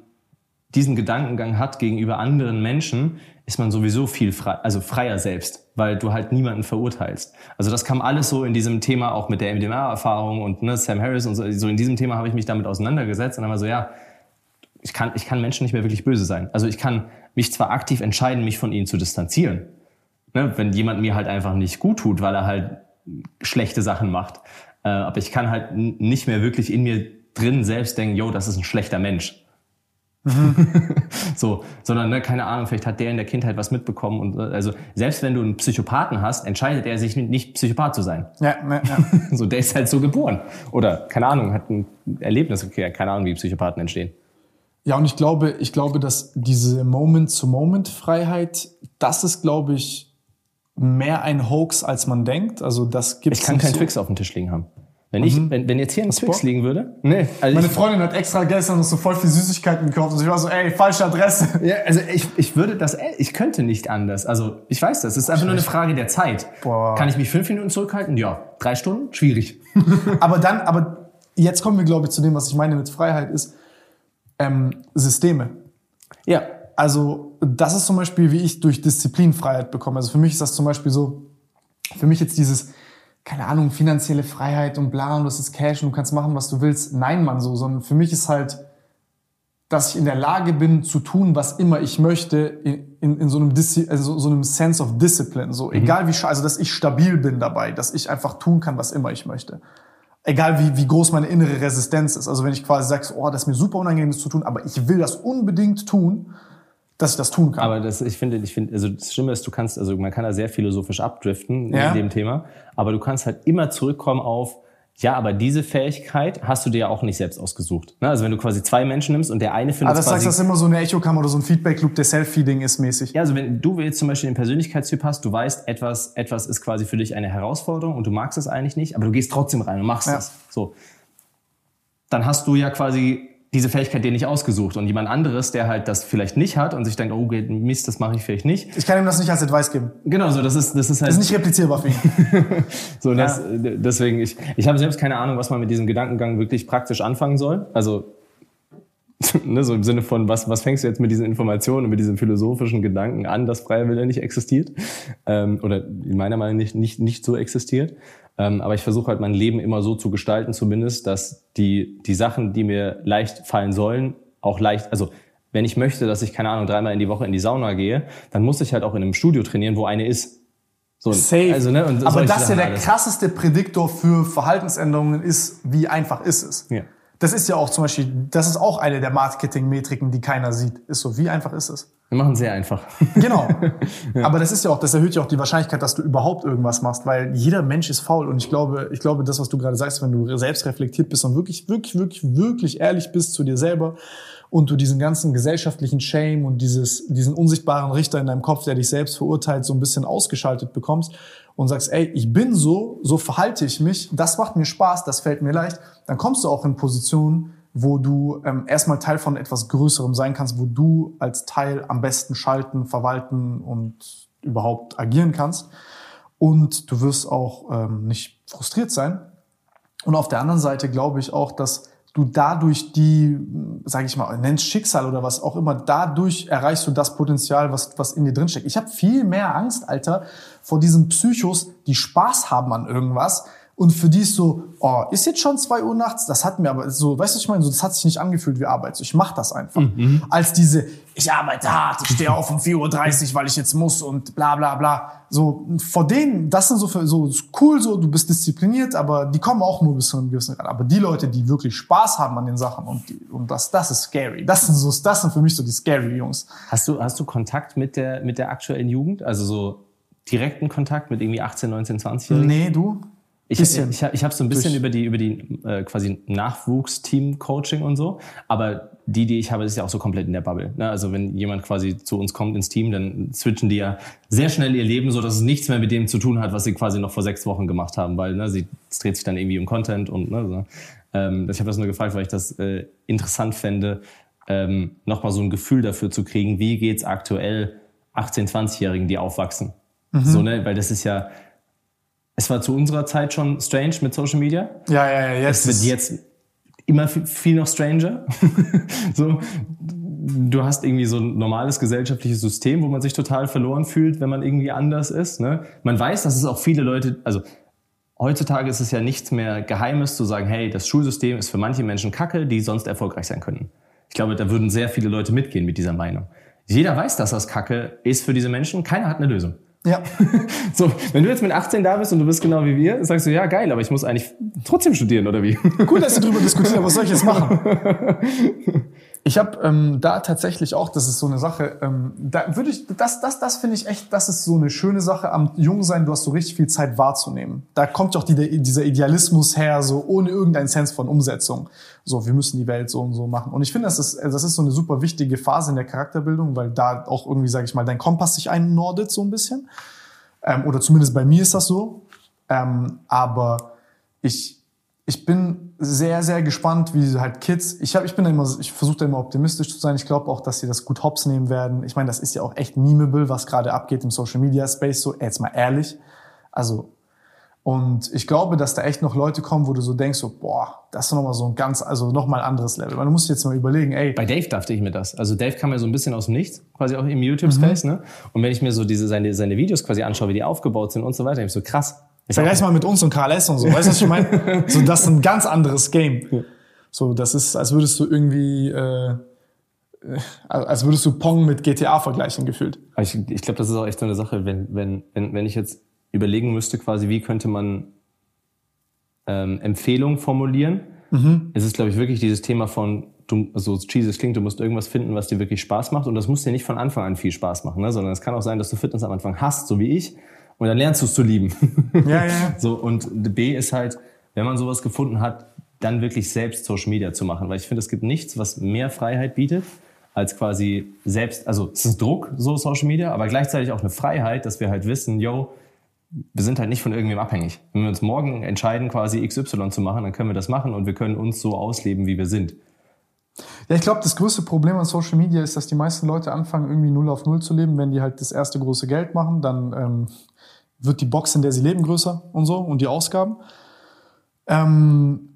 diesen Gedankengang hat gegenüber anderen Menschen, ist man sowieso viel frei, also freier selbst, weil du halt niemanden verurteilst. Also das kam alles so in diesem Thema auch mit der MDMA-Erfahrung und ne, Sam Harris und so, so in diesem Thema habe ich mich damit auseinandergesetzt und dann war so, ja, ich kann, ich kann Menschen nicht mehr wirklich böse sein. Also ich kann mich zwar aktiv entscheiden, mich von ihnen zu distanzieren, ne, wenn jemand mir halt einfach nicht gut tut, weil er halt schlechte Sachen macht. Äh, aber ich kann halt nicht mehr wirklich in mir drin selbst denken, yo, das ist ein schlechter Mensch. So, sondern ne, keine Ahnung, vielleicht hat der in der Kindheit was mitbekommen und also selbst wenn du einen Psychopathen hast, entscheidet er sich nicht Psychopath zu sein. Ja, ja, ja. so, der ist halt so geboren oder keine Ahnung, hat ein Erlebnis, okay, keine Ahnung, wie Psychopathen entstehen. Ja, und ich glaube, ich glaube, dass diese Moment-to-Moment-Freiheit, das ist, glaube ich, mehr ein Hoax, als man denkt. Also das gibt Ich kann keinen so. Twix auf dem Tisch liegen haben. Wenn, ich, mhm. wenn, wenn jetzt hier ein Twix liegen würde. Nee, also Meine Freundin hat extra gestern noch so voll viel Süßigkeiten gekauft und ich war so, ey, falsche Adresse. Ja, also ich, ich würde das, ich könnte nicht anders. Also ich weiß das. Es ist einfach nur eine Frage der Zeit. Boah. Kann ich mich fünf Minuten zurückhalten? Ja. Drei Stunden? Schwierig. aber dann, aber jetzt kommen wir, glaube ich, zu dem, was ich meine mit Freiheit ist, ähm, Systeme. Ja. Also das ist zum Beispiel, wie ich durch Disziplin Freiheit bekomme. Also für mich ist das zum Beispiel so, für mich jetzt dieses, keine Ahnung, finanzielle Freiheit und bla, und das ist Cash und du kannst machen, was du willst. Nein, Mann, so, sondern für mich ist halt, dass ich in der Lage bin zu tun, was immer ich möchte, in, in, in so, einem Diszi also so einem Sense of Discipline. So, mhm. egal wie, also dass ich stabil bin dabei, dass ich einfach tun kann, was immer ich möchte. Egal wie, wie groß meine innere Resistenz ist. Also wenn ich quasi sage, oh, das ist mir super unangenehm, das zu tun, aber ich will das unbedingt tun, dass ich das tun kann. Aber das, ich finde, ich finde, also das Schlimme ist, du kannst, also man kann da sehr philosophisch abdriften ja. in dem Thema, aber du kannst halt immer zurückkommen auf, ja, aber diese Fähigkeit hast du dir ja auch nicht selbst ausgesucht. Ne? Also wenn du quasi zwei Menschen nimmst und der eine findet Aber das quasi... sagst, das immer so eine Echokammer oder so ein Feedback-Loop, der Self-Feeding ist mäßig. Ja, also wenn du jetzt zum Beispiel den Persönlichkeitstyp hast, du weißt, etwas, etwas ist quasi für dich eine Herausforderung und du magst es eigentlich nicht, aber du gehst trotzdem rein und machst ja. es. So. Dann hast du ja quasi diese Fähigkeit dir nicht ausgesucht und jemand anderes, der halt das vielleicht nicht hat und sich denkt, oh Mist, das mache ich vielleicht nicht. Ich kann ihm das nicht als Advice geben. Genau, so das ist das ist halt das ist nicht replizierbar für ihn. so ja. das, deswegen ich ich habe selbst keine Ahnung, was man mit diesem Gedankengang wirklich praktisch anfangen soll. Also ne, so im Sinne von, was, was fängst du jetzt mit diesen Informationen und mit diesem philosophischen Gedanken an, dass freier Wille nicht existiert? Ähm, oder in meiner Meinung nicht, nicht, nicht so existiert. Ähm, aber ich versuche halt mein Leben immer so zu gestalten, zumindest, dass die, die Sachen, die mir leicht fallen sollen, auch leicht, also wenn ich möchte, dass ich, keine Ahnung, dreimal in die Woche in die Sauna gehe, dann muss ich halt auch in einem Studio trainieren, wo eine ist. So, Safe. Also, ne, und Aber das ist ja der alles. krasseste Prädiktor für Verhaltensänderungen ist, wie einfach ist es. Ja. Das ist ja auch zum Beispiel, das ist auch eine der Marketing-Metriken, die keiner sieht. Ist so, wie einfach ist es? Wir machen sehr einfach. Genau. ja. Aber das ist ja auch, das erhöht ja auch die Wahrscheinlichkeit, dass du überhaupt irgendwas machst, weil jeder Mensch ist faul. Und ich glaube, ich glaube, das, was du gerade sagst, wenn du selbst reflektiert bist und wirklich, wirklich, wirklich, wirklich ehrlich bist zu dir selber und du diesen ganzen gesellschaftlichen Shame und dieses, diesen unsichtbaren Richter in deinem Kopf, der dich selbst verurteilt, so ein bisschen ausgeschaltet bekommst und sagst, ey, ich bin so, so verhalte ich mich, das macht mir Spaß, das fällt mir leicht, dann kommst du auch in Positionen, wo du ähm, erstmal Teil von etwas Größerem sein kannst, wo du als Teil am besten schalten, verwalten und überhaupt agieren kannst. Und du wirst auch ähm, nicht frustriert sein. Und auf der anderen Seite glaube ich auch, dass du dadurch die, sage ich mal, nennst Schicksal oder was auch immer, dadurch erreichst du das Potenzial, was, was in dir drinsteckt. Ich habe viel mehr Angst, Alter, vor diesen Psychos, die Spaß haben an irgendwas, und für die ist so, oh, ist jetzt schon zwei Uhr nachts? Das hat mir aber so, weißt du, ich meine, so, das hat sich nicht angefühlt wie Arbeit. So, ich mach das einfach. Mhm. Als diese, ich arbeite hart, ich stehe auf um 4.30 Uhr, weil ich jetzt muss und bla bla bla. So, vor denen, das sind so, für, so cool, so, du bist diszipliniert, aber die kommen auch nur bis zu einem gewissen Grad. Aber die Leute, die wirklich Spaß haben an den Sachen und, die, und das, das ist scary. Das sind so, das sind für mich so die scary Jungs. Hast du, hast du Kontakt mit der, mit der aktuellen Jugend? Also so direkten Kontakt mit irgendwie 18, 19, 20-Jährigen? Nee, du? Ich, bisschen. ich, ich, ich habe so ein bisschen über die über die äh, quasi Nachwuchsteam-Coaching und so, aber die, die ich habe, ist ja auch so komplett in der Bubble. Ne? Also wenn jemand quasi zu uns kommt ins Team, dann switchen die ja sehr schnell ihr Leben, so dass es nichts mehr mit dem zu tun hat, was sie quasi noch vor sechs Wochen gemacht haben, weil ne, sie es dreht sich dann irgendwie um Content und ne, so. ähm, ich habe das nur gefragt, weil ich das äh, interessant fände, ähm, nochmal so ein Gefühl dafür zu kriegen, wie geht's aktuell 18-, 20-Jährigen, die aufwachsen. Mhm. So, ne, weil das ist ja es war zu unserer Zeit schon strange mit Social Media. Ja, ja, ja. Jetzt es wird jetzt immer viel noch stranger. so, du hast irgendwie so ein normales gesellschaftliches System, wo man sich total verloren fühlt, wenn man irgendwie anders ist. Ne? Man weiß, dass es auch viele Leute, also heutzutage ist es ja nichts mehr Geheimes zu sagen, hey, das Schulsystem ist für manche Menschen Kacke, die sonst erfolgreich sein könnten. Ich glaube, da würden sehr viele Leute mitgehen mit dieser Meinung. Jeder weiß, dass das Kacke ist für diese Menschen. Keiner hat eine Lösung. Ja. So, wenn du jetzt mit 18 da bist und du bist genau wie wir, sagst du, ja, geil, aber ich muss eigentlich trotzdem studieren, oder wie? Gut, dass wir drüber diskutieren, aber was soll ich jetzt machen? Ich habe ähm, da tatsächlich auch, das ist so eine Sache, ähm, da würde ich, das, das, das finde ich echt, das ist so eine schöne Sache am Jungsein, du hast so richtig viel Zeit wahrzunehmen. Da kommt ja auch die, dieser Idealismus her, so ohne irgendeinen Sense von Umsetzung. So, wir müssen die Welt so und so machen. Und ich finde, das ist, das ist so eine super wichtige Phase in der Charakterbildung, weil da auch irgendwie, sage ich mal, dein Kompass sich einnordet so ein bisschen. Ähm, oder zumindest bei mir ist das so. Ähm, aber ich, ich bin sehr, sehr gespannt, wie halt Kids, ich, hab, ich bin da immer, ich versuche da immer optimistisch zu sein. Ich glaube auch, dass sie das gut hops nehmen werden. Ich meine, das ist ja auch echt memeable, was gerade abgeht im Social Media Space, so, jetzt mal ehrlich. Also, und ich glaube, dass da echt noch Leute kommen, wo du so denkst, so, boah, das ist nochmal so ein ganz, also nochmal ein anderes Level. Du musst jetzt mal überlegen, ey. Bei Dave dachte ich mir das. Also Dave kam ja so ein bisschen aus dem Nichts, quasi auch im YouTube-Space, mhm. ne? Und wenn ich mir so diese, seine, seine Videos quasi anschaue, wie die aufgebaut sind und so weiter, ich so krass, Vergleich mal mit uns und KLS und so. Weißt du, was ich meine? so, das ist ein ganz anderes Game. So, das ist, als würdest du irgendwie, äh, als würdest du Pong mit GTA vergleichen gefühlt. Ich, ich glaube, das ist auch echt so eine Sache, wenn, wenn, wenn, wenn ich jetzt überlegen müsste, quasi, wie könnte man ähm, Empfehlungen formulieren, mhm. ist es, glaube ich, wirklich dieses Thema von, du, so cheesy es klingt, du musst irgendwas finden, was dir wirklich Spaß macht. Und das muss dir nicht von Anfang an viel Spaß machen, ne? sondern es kann auch sein, dass du Fitness am Anfang hast, so wie ich, und dann lernst du es zu lieben. Ja, ja. So, und B ist halt, wenn man sowas gefunden hat, dann wirklich selbst Social Media zu machen. Weil ich finde, es gibt nichts, was mehr Freiheit bietet, als quasi selbst, also es ist Druck, so Social Media, aber gleichzeitig auch eine Freiheit, dass wir halt wissen, yo, wir sind halt nicht von irgendwem abhängig. Wenn wir uns morgen entscheiden, quasi XY zu machen, dann können wir das machen und wir können uns so ausleben, wie wir sind. Ja, ich glaube, das größte Problem an Social Media ist, dass die meisten Leute anfangen, irgendwie null auf null zu leben, wenn die halt das erste große Geld machen, dann ähm, wird die Box, in der sie leben, größer und so und die Ausgaben. Ähm,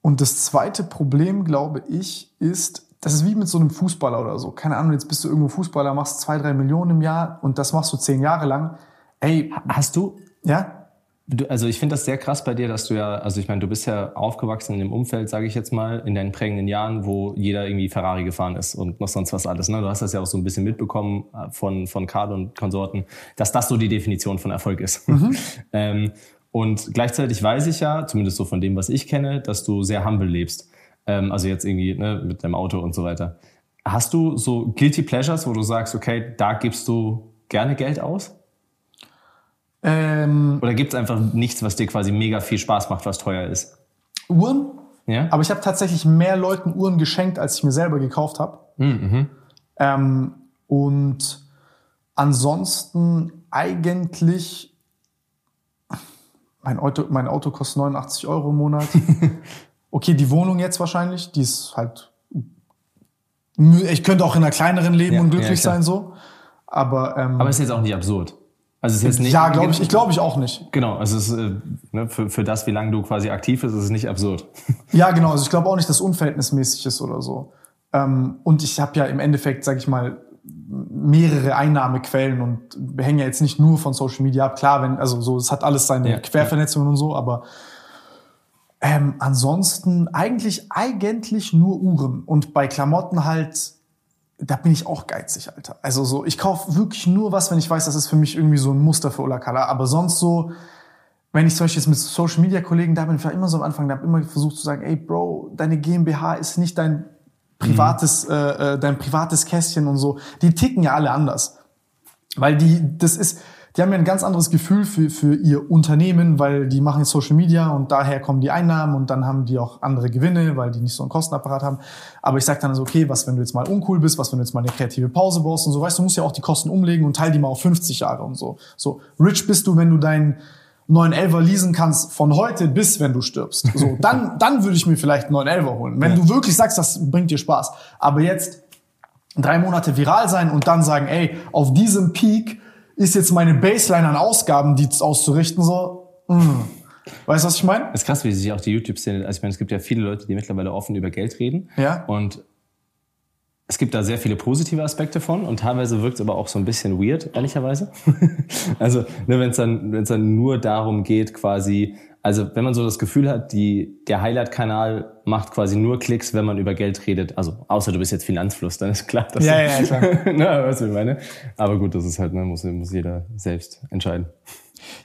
und das zweite Problem, glaube ich, ist, das ist wie mit so einem Fußballer oder so. Keine Ahnung, jetzt bist du irgendwo Fußballer, machst zwei, drei Millionen im Jahr und das machst du zehn Jahre lang. Ey, hast du? Ja? Du, also ich finde das sehr krass bei dir, dass du ja, also ich meine, du bist ja aufgewachsen in dem Umfeld, sage ich jetzt mal, in deinen prägenden Jahren, wo jeder irgendwie Ferrari gefahren ist und noch sonst was alles. Ne? Du hast das ja auch so ein bisschen mitbekommen äh, von, von Card und Konsorten, dass das so die Definition von Erfolg ist. Mhm. ähm, und gleichzeitig weiß ich ja, zumindest so von dem, was ich kenne, dass du sehr humble lebst. Ähm, also jetzt irgendwie ne, mit deinem Auto und so weiter. Hast du so Guilty Pleasures, wo du sagst, okay, da gibst du gerne Geld aus? Ähm, Oder gibt es einfach nichts, was dir quasi mega viel Spaß macht, was teuer ist? Uhren? Ja. Aber ich habe tatsächlich mehr Leuten Uhren geschenkt, als ich mir selber gekauft habe. Mhm. Ähm, und ansonsten eigentlich mein Auto, mein Auto kostet 89 Euro im Monat. okay, die Wohnung jetzt wahrscheinlich, die ist halt. Ich könnte auch in einer kleineren leben Ja, und glücklich ja, sein so. Aber, ähm, Aber ist jetzt auch nicht absurd. Also es ist jetzt nicht. ja, glaube ich, ich glaube ich auch nicht. Genau, also es ist äh, ne, für, für das, wie lange du quasi aktiv bist, ist es nicht absurd. Ja, genau. Also ich glaube auch nicht, dass es unverhältnismäßig ist oder so. Ähm, und ich habe ja im Endeffekt, sage ich mal, mehrere Einnahmequellen und hängen ja jetzt nicht nur von Social Media ab. Klar, wenn also so, es hat alles seine Ja, Quervernetzungen und so, aber ähm, ansonsten eigentlich eigentlich nur Uhren und bei Klamotten halt. Da bin ich auch geizig, Alter. Also so, ich kaufe wirklich nur was, wenn ich weiß, das ist für mich irgendwie so ein Muster für Ola Kala. Aber sonst so, wenn ich zum Beispiel jetzt mit Social Media Kollegen da bin, ich war immer so am Anfang, da habe immer versucht zu sagen, ey Bro, deine GmbH ist nicht dein privates, äh, äh, dein privates Kästchen und so. Die ticken ja alle anders. Weil die, das ist, die haben ja ein ganz anderes Gefühl für, für ihr Unternehmen, weil die machen Social Media und daher kommen die Einnahmen und dann haben die auch andere Gewinne, weil die nicht so einen Kostenapparat haben. Aber ich sag dann so, okay, was, wenn du jetzt mal uncool bist, was, wenn du jetzt mal eine kreative Pause brauchst und so, weißt du, du musst ja auch die Kosten umlegen und teil die mal auf 50 Jahre und so. So, rich bist du, wenn du deinen 911er leasen kannst von heute bis wenn du stirbst. So, dann, dann würde ich mir vielleicht einen 911er holen. Wenn du wirklich sagst, das bringt dir Spaß. Aber jetzt drei Monate viral sein und dann sagen, ey, auf diesem Peak ist jetzt meine Baseline an Ausgaben, die auszurichten, so, mm. weißt du, was ich meine? Es ist krass, wie sich auch die YouTube-Szene, also ich meine, es gibt ja viele Leute, die mittlerweile offen über Geld reden. Ja. Und es gibt da sehr viele positive Aspekte von und teilweise wirkt es aber auch so ein bisschen weird, ehrlicherweise. also, ne, wenn es dann, wenn's dann nur darum geht, quasi, also wenn man so das Gefühl hat, die, der Highlight-Kanal macht quasi nur Klicks, wenn man über Geld redet. Also außer du bist jetzt Finanzfluss, dann ist klar, dass ja, ja, klar. Na, was ich meine. Aber gut, das ist halt, ne, muss, muss jeder selbst entscheiden.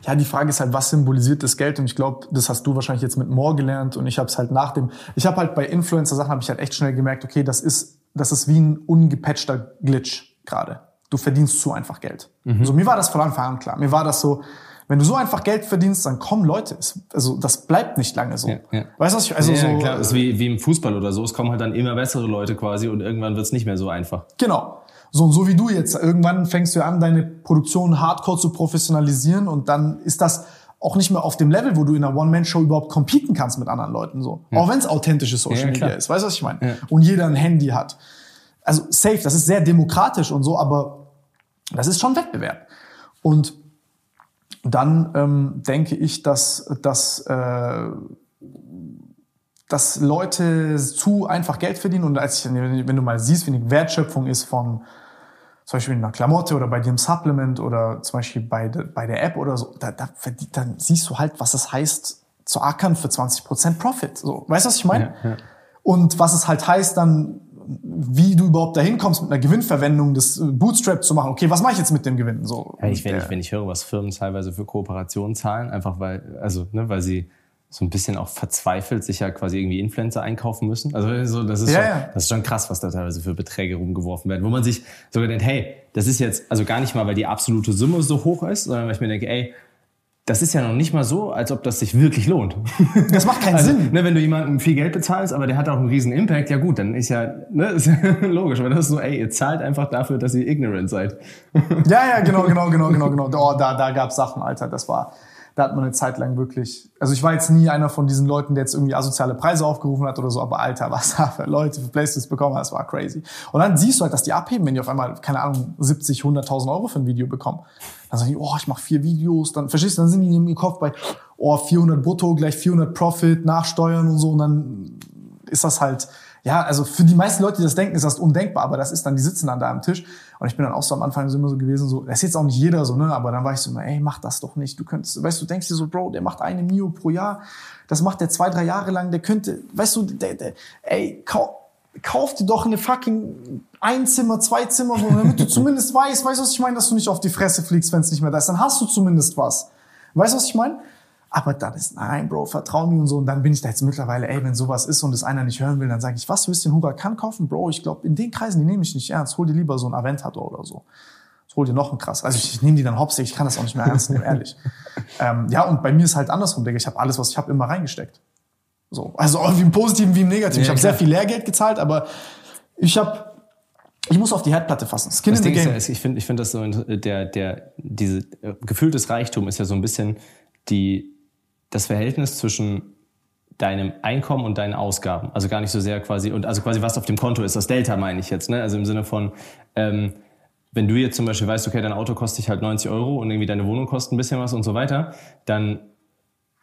Ja, die Frage ist halt, was symbolisiert das Geld? Und ich glaube, das hast du wahrscheinlich jetzt mit More gelernt. Und ich habe es halt nach dem, ich habe halt bei Influencer-Sachen habe ich halt echt schnell gemerkt, okay, das ist das ist wie ein ungepatchter Glitch gerade. Du verdienst zu einfach Geld. Mhm. So, mir war das von Anfang an klar. Mir war das so, wenn du so einfach Geld verdienst, dann kommen Leute. Also das bleibt nicht lange so. Ja, ja. Weißt du, was ich also ja, so klar, das ist wie, wie im Fußball oder so. Es kommen halt dann immer bessere Leute quasi und irgendwann wird's nicht mehr so einfach. Genau. So und so wie du jetzt. Irgendwann fängst du an, deine Produktion hardcore zu professionalisieren und dann ist das auch nicht mehr auf dem Level, wo du in einer One-Man-Show überhaupt competen kannst mit anderen Leuten. so. Ja. Auch wenn es authentisches Social Media ist. Weißt du, was ich meine? Und jeder ein Handy hat also safe, das ist sehr demokratisch und so, aber das ist schon Wettbewerb. Und dann ähm, denke ich, dass, dass, äh, dass Leute zu einfach Geld verdienen und als ich, wenn du mal siehst, wie die Wertschöpfung ist von zum Beispiel in einer Klamotte oder bei dir im Supplement oder zum Beispiel bei, de, bei der App oder so, da, da, dann siehst du halt, was es heißt, zu ackern für 20% Profit. So, weißt du, was ich meine? Ja, ja. Und was es halt heißt, dann wie du überhaupt dahin kommst, mit einer Gewinnverwendung des äh, Bootstrap zu machen. Okay, was mache ich jetzt mit dem Gewinn? So. Ja, ich, wenn, ich, wenn ich höre, was Firmen teilweise für Kooperationen zahlen, einfach weil, also, ne, weil sie so ein bisschen auch verzweifelt sich ja quasi irgendwie Influencer einkaufen müssen. Also so, das ist, ja, schon, ja. das ist schon krass, was da teilweise für Beträge rumgeworfen werden, wo man sich sogar denkt, hey, das ist jetzt also gar nicht mal, weil die absolute Summe so hoch ist, sondern weil ich mir denke, ey, das ist ja noch nicht mal so, als ob das sich wirklich lohnt. Das macht keinen also, Sinn. Ne, wenn du jemandem viel Geld bezahlst, aber der hat auch einen riesen Impact, ja gut, dann ist ja, ne, ist ja logisch. Aber das ist so, ey, ihr zahlt einfach dafür, dass ihr ignorant seid. Ja, ja, genau, genau, genau, genau, genau. Oh, da, da gab's Sachen, Alter, das war, da hat man eine Zeit lang wirklich, also ich war jetzt nie einer von diesen Leuten, der jetzt irgendwie asoziale Preise aufgerufen hat oder so, aber Alter, was da für Leute für Playstations bekommen das war crazy. Und dann siehst du halt, dass die abheben, wenn die auf einmal, keine Ahnung, 70, 100.000 Euro für ein Video bekommen. Dann sagen die, oh, ich mache vier Videos, dann, verstehst du, dann sind die in ihrem Kopf bei, oh, 400 brutto, gleich 400 Profit, Nachsteuern und so, und dann ist das halt, ja, also für die meisten Leute, die das denken, ist das undenkbar, aber das ist dann, die sitzen dann da am Tisch und ich bin dann auch so am Anfang so immer so gewesen, so, das ist jetzt auch nicht jeder so, ne, aber dann war ich so immer, ey, mach das doch nicht, du könntest, weißt du, denkst dir so, Bro, der macht eine Mio pro Jahr, das macht der zwei, drei Jahre lang, der könnte, weißt du, der, der, ey, kau, kauf dir doch eine fucking ein Zimmer, zwei Zimmer, damit du zumindest weißt, weißt du, was ich meine, dass du nicht auf die Fresse fliegst, wenn es nicht mehr da ist, dann hast du zumindest was. Weißt du, was ich meine? Aber dann ist, nein, Bro, vertrau mir und so. Und dann bin ich da jetzt mittlerweile, ey, wenn sowas ist und es einer nicht hören will, dann sage ich, was, willst du den Huracan kaufen? Bro, ich glaube, in den Kreisen, die nehme ich nicht ernst. Hol dir lieber so ein Aventador oder so. Hol dir noch einen krass. Also ich, ich nehme die dann hops, ich kann das auch nicht mehr ernst nehmen, ehrlich. ähm, ja, und bei mir ist halt andersrum, Digga. Ich habe alles, was ich habe, immer reingesteckt. So, also wie im Positiven wie im Negativen. Ich habe sehr viel Lehrgeld gezahlt, aber ich habe ich muss auf die Herdplatte fassen. Skin das in the Game. Ist, ich finde, ich finde das so, der, der, diese äh, gefühltes Reichtum ist ja so ein bisschen die das Verhältnis zwischen deinem Einkommen und deinen Ausgaben. Also gar nicht so sehr quasi, und also quasi was auf dem Konto ist, das Delta meine ich jetzt, ne? Also im Sinne von, ähm, wenn du jetzt zum Beispiel weißt, okay, dein Auto kostet dich halt 90 Euro und irgendwie deine Wohnung kostet ein bisschen was und so weiter, dann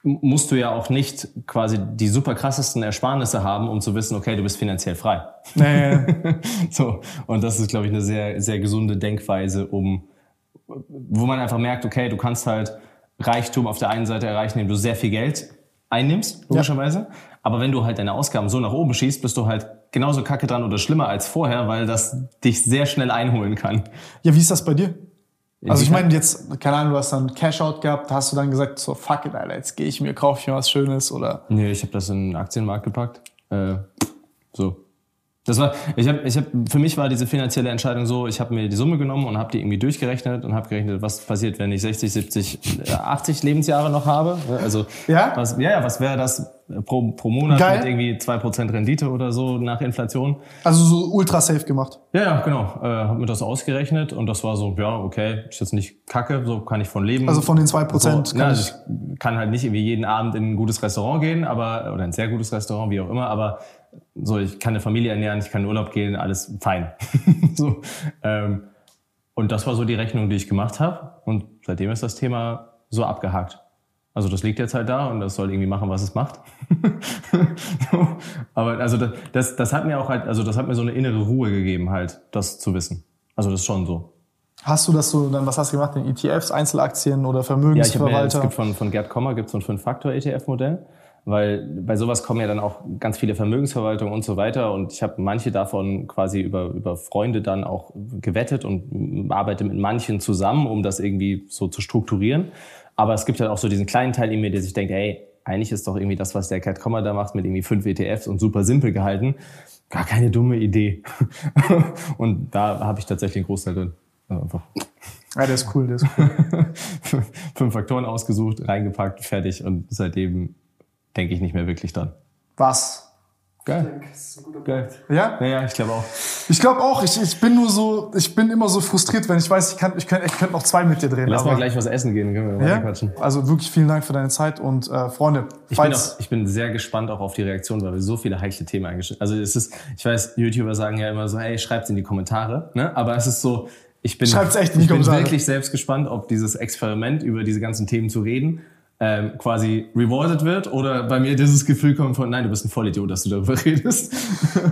musst du ja auch nicht quasi die super krassesten Ersparnisse haben, um zu wissen, okay, du bist finanziell frei. Naja. so. Und das ist, glaube ich, eine sehr, sehr gesunde Denkweise, um, wo man einfach merkt, okay, du kannst halt Reichtum auf der einen Seite erreichen, indem du sehr viel Geld einnimmst, logischerweise. Ja. Aber wenn du halt deine Ausgaben so nach oben schießt, bist du halt genauso kacke dran oder schlimmer als vorher, weil das dich sehr schnell einholen kann. Ja, wie ist das bei dir? Also ich meine jetzt, keine Ahnung, du hast dann Cash-Out gehabt, hast du dann gesagt, so fuck it, Alter, jetzt gehe ich mir, kaufe ich mir was Schönes oder? Nee, ich habe das in den Aktienmarkt gepackt. Äh, so. Das war, ich habe, ich hab, für mich war diese finanzielle Entscheidung so, ich habe mir die Summe genommen und habe die irgendwie durchgerechnet und habe gerechnet, was passiert, wenn ich 60, 70, 80 Lebensjahre noch habe. Also ja, was, ja, ja was wäre das pro, pro Monat Geil. mit irgendwie zwei Prozent Rendite oder so nach Inflation? Also so ultra safe gemacht. Ja, ja, genau. Äh, habe mir das ausgerechnet und das war so, ja, okay, ist jetzt nicht kacke, so kann ich von leben. Also von den zwei Prozent. So, kann ich, ich kann halt nicht irgendwie jeden Abend in ein gutes Restaurant gehen, aber oder ein sehr gutes Restaurant, wie auch immer, aber so, ich kann eine Familie ernähren, ich kann in Urlaub gehen, alles fein. so, ähm, und das war so die Rechnung, die ich gemacht habe. Und seitdem ist das Thema so abgehakt. Also das liegt jetzt halt da und das soll irgendwie machen, was es macht. so. Aber also das, das, das hat mir auch halt, also das hat mir so eine innere Ruhe gegeben, halt, das zu wissen. Also das ist schon so. Hast du das so, dann was hast du gemacht, in ETFs, Einzelaktien oder Ja, ich Vermögensverwalter? habe mir, es gibt von, von Gerd Kommer gibt so ein Fünf-Faktor-ETF-Modell, weil bei sowas kommen ja dann auch ganz viele Vermögensverwaltungen und so weiter und ich habe manche davon quasi über, über Freunde dann auch gewettet und arbeite mit manchen zusammen, um das irgendwie so zu strukturieren. Aber es gibt halt auch so diesen kleinen Teil in mir, der sich denkt, ey, eigentlich ist doch irgendwie das, was der Gerd Kommer da macht, mit irgendwie fünf ETFs und super simpel gehalten, gar keine dumme Idee. und da habe ich tatsächlich einen Großteil drin. Also einfach ja, der ist cool, der ist cool. fünf Faktoren ausgesucht, reingepackt, fertig und seitdem denke ich nicht mehr wirklich dran. Was? Geil. Geil. Ja? Naja, ich glaube auch. Ich glaube auch, ich, ich bin nur so, ich bin immer so frustriert, wenn ich weiß, ich kann, ich könnte ich könnt noch zwei mit dir drehen. Lass aber- mal gleich was essen gehen, können wir Ja? quatschen. Also wirklich vielen Dank für deine Zeit und äh, Freunde, Ich bin, auch, ich bin sehr gespannt auch auf die Reaktion, weil wir so viele heikle Themen eingestellt Also es ist, ich weiß, YouTuber sagen ja immer so, hey, schreibt's in die Kommentare, ne? Aber es ist so, ich bin, ich bin wirklich selbst gespannt, ob dieses Experiment über diese ganzen Themen zu reden ähm, quasi rewarded wird oder bei mir dieses Gefühl kommt von, nein, du bist ein Vollidiot, dass du darüber redest.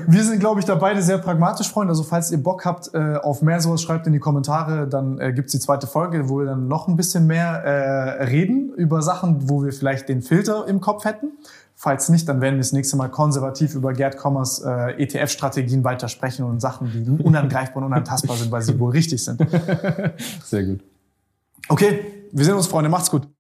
wir sind, glaube ich, da beide sehr pragmatisch, Freunde. Also falls ihr Bock habt äh, auf mehr sowas, schreibt in die Kommentare. Dann äh, gibt's die zweite Folge, wo wir dann noch ein bisschen mehr äh, reden über Sachen, wo wir vielleicht den Filter im Kopf hätten. Falls nicht, dann werden wir das nächste Mal konservativ über Gerd Kommers äh, ETF-Strategien weitersprechen und Sachen, die unangreifbar und unantastbar sind, weil sie wohl richtig sind. Sehr gut. Okay, wir sehen uns, Freunde. Macht's gut.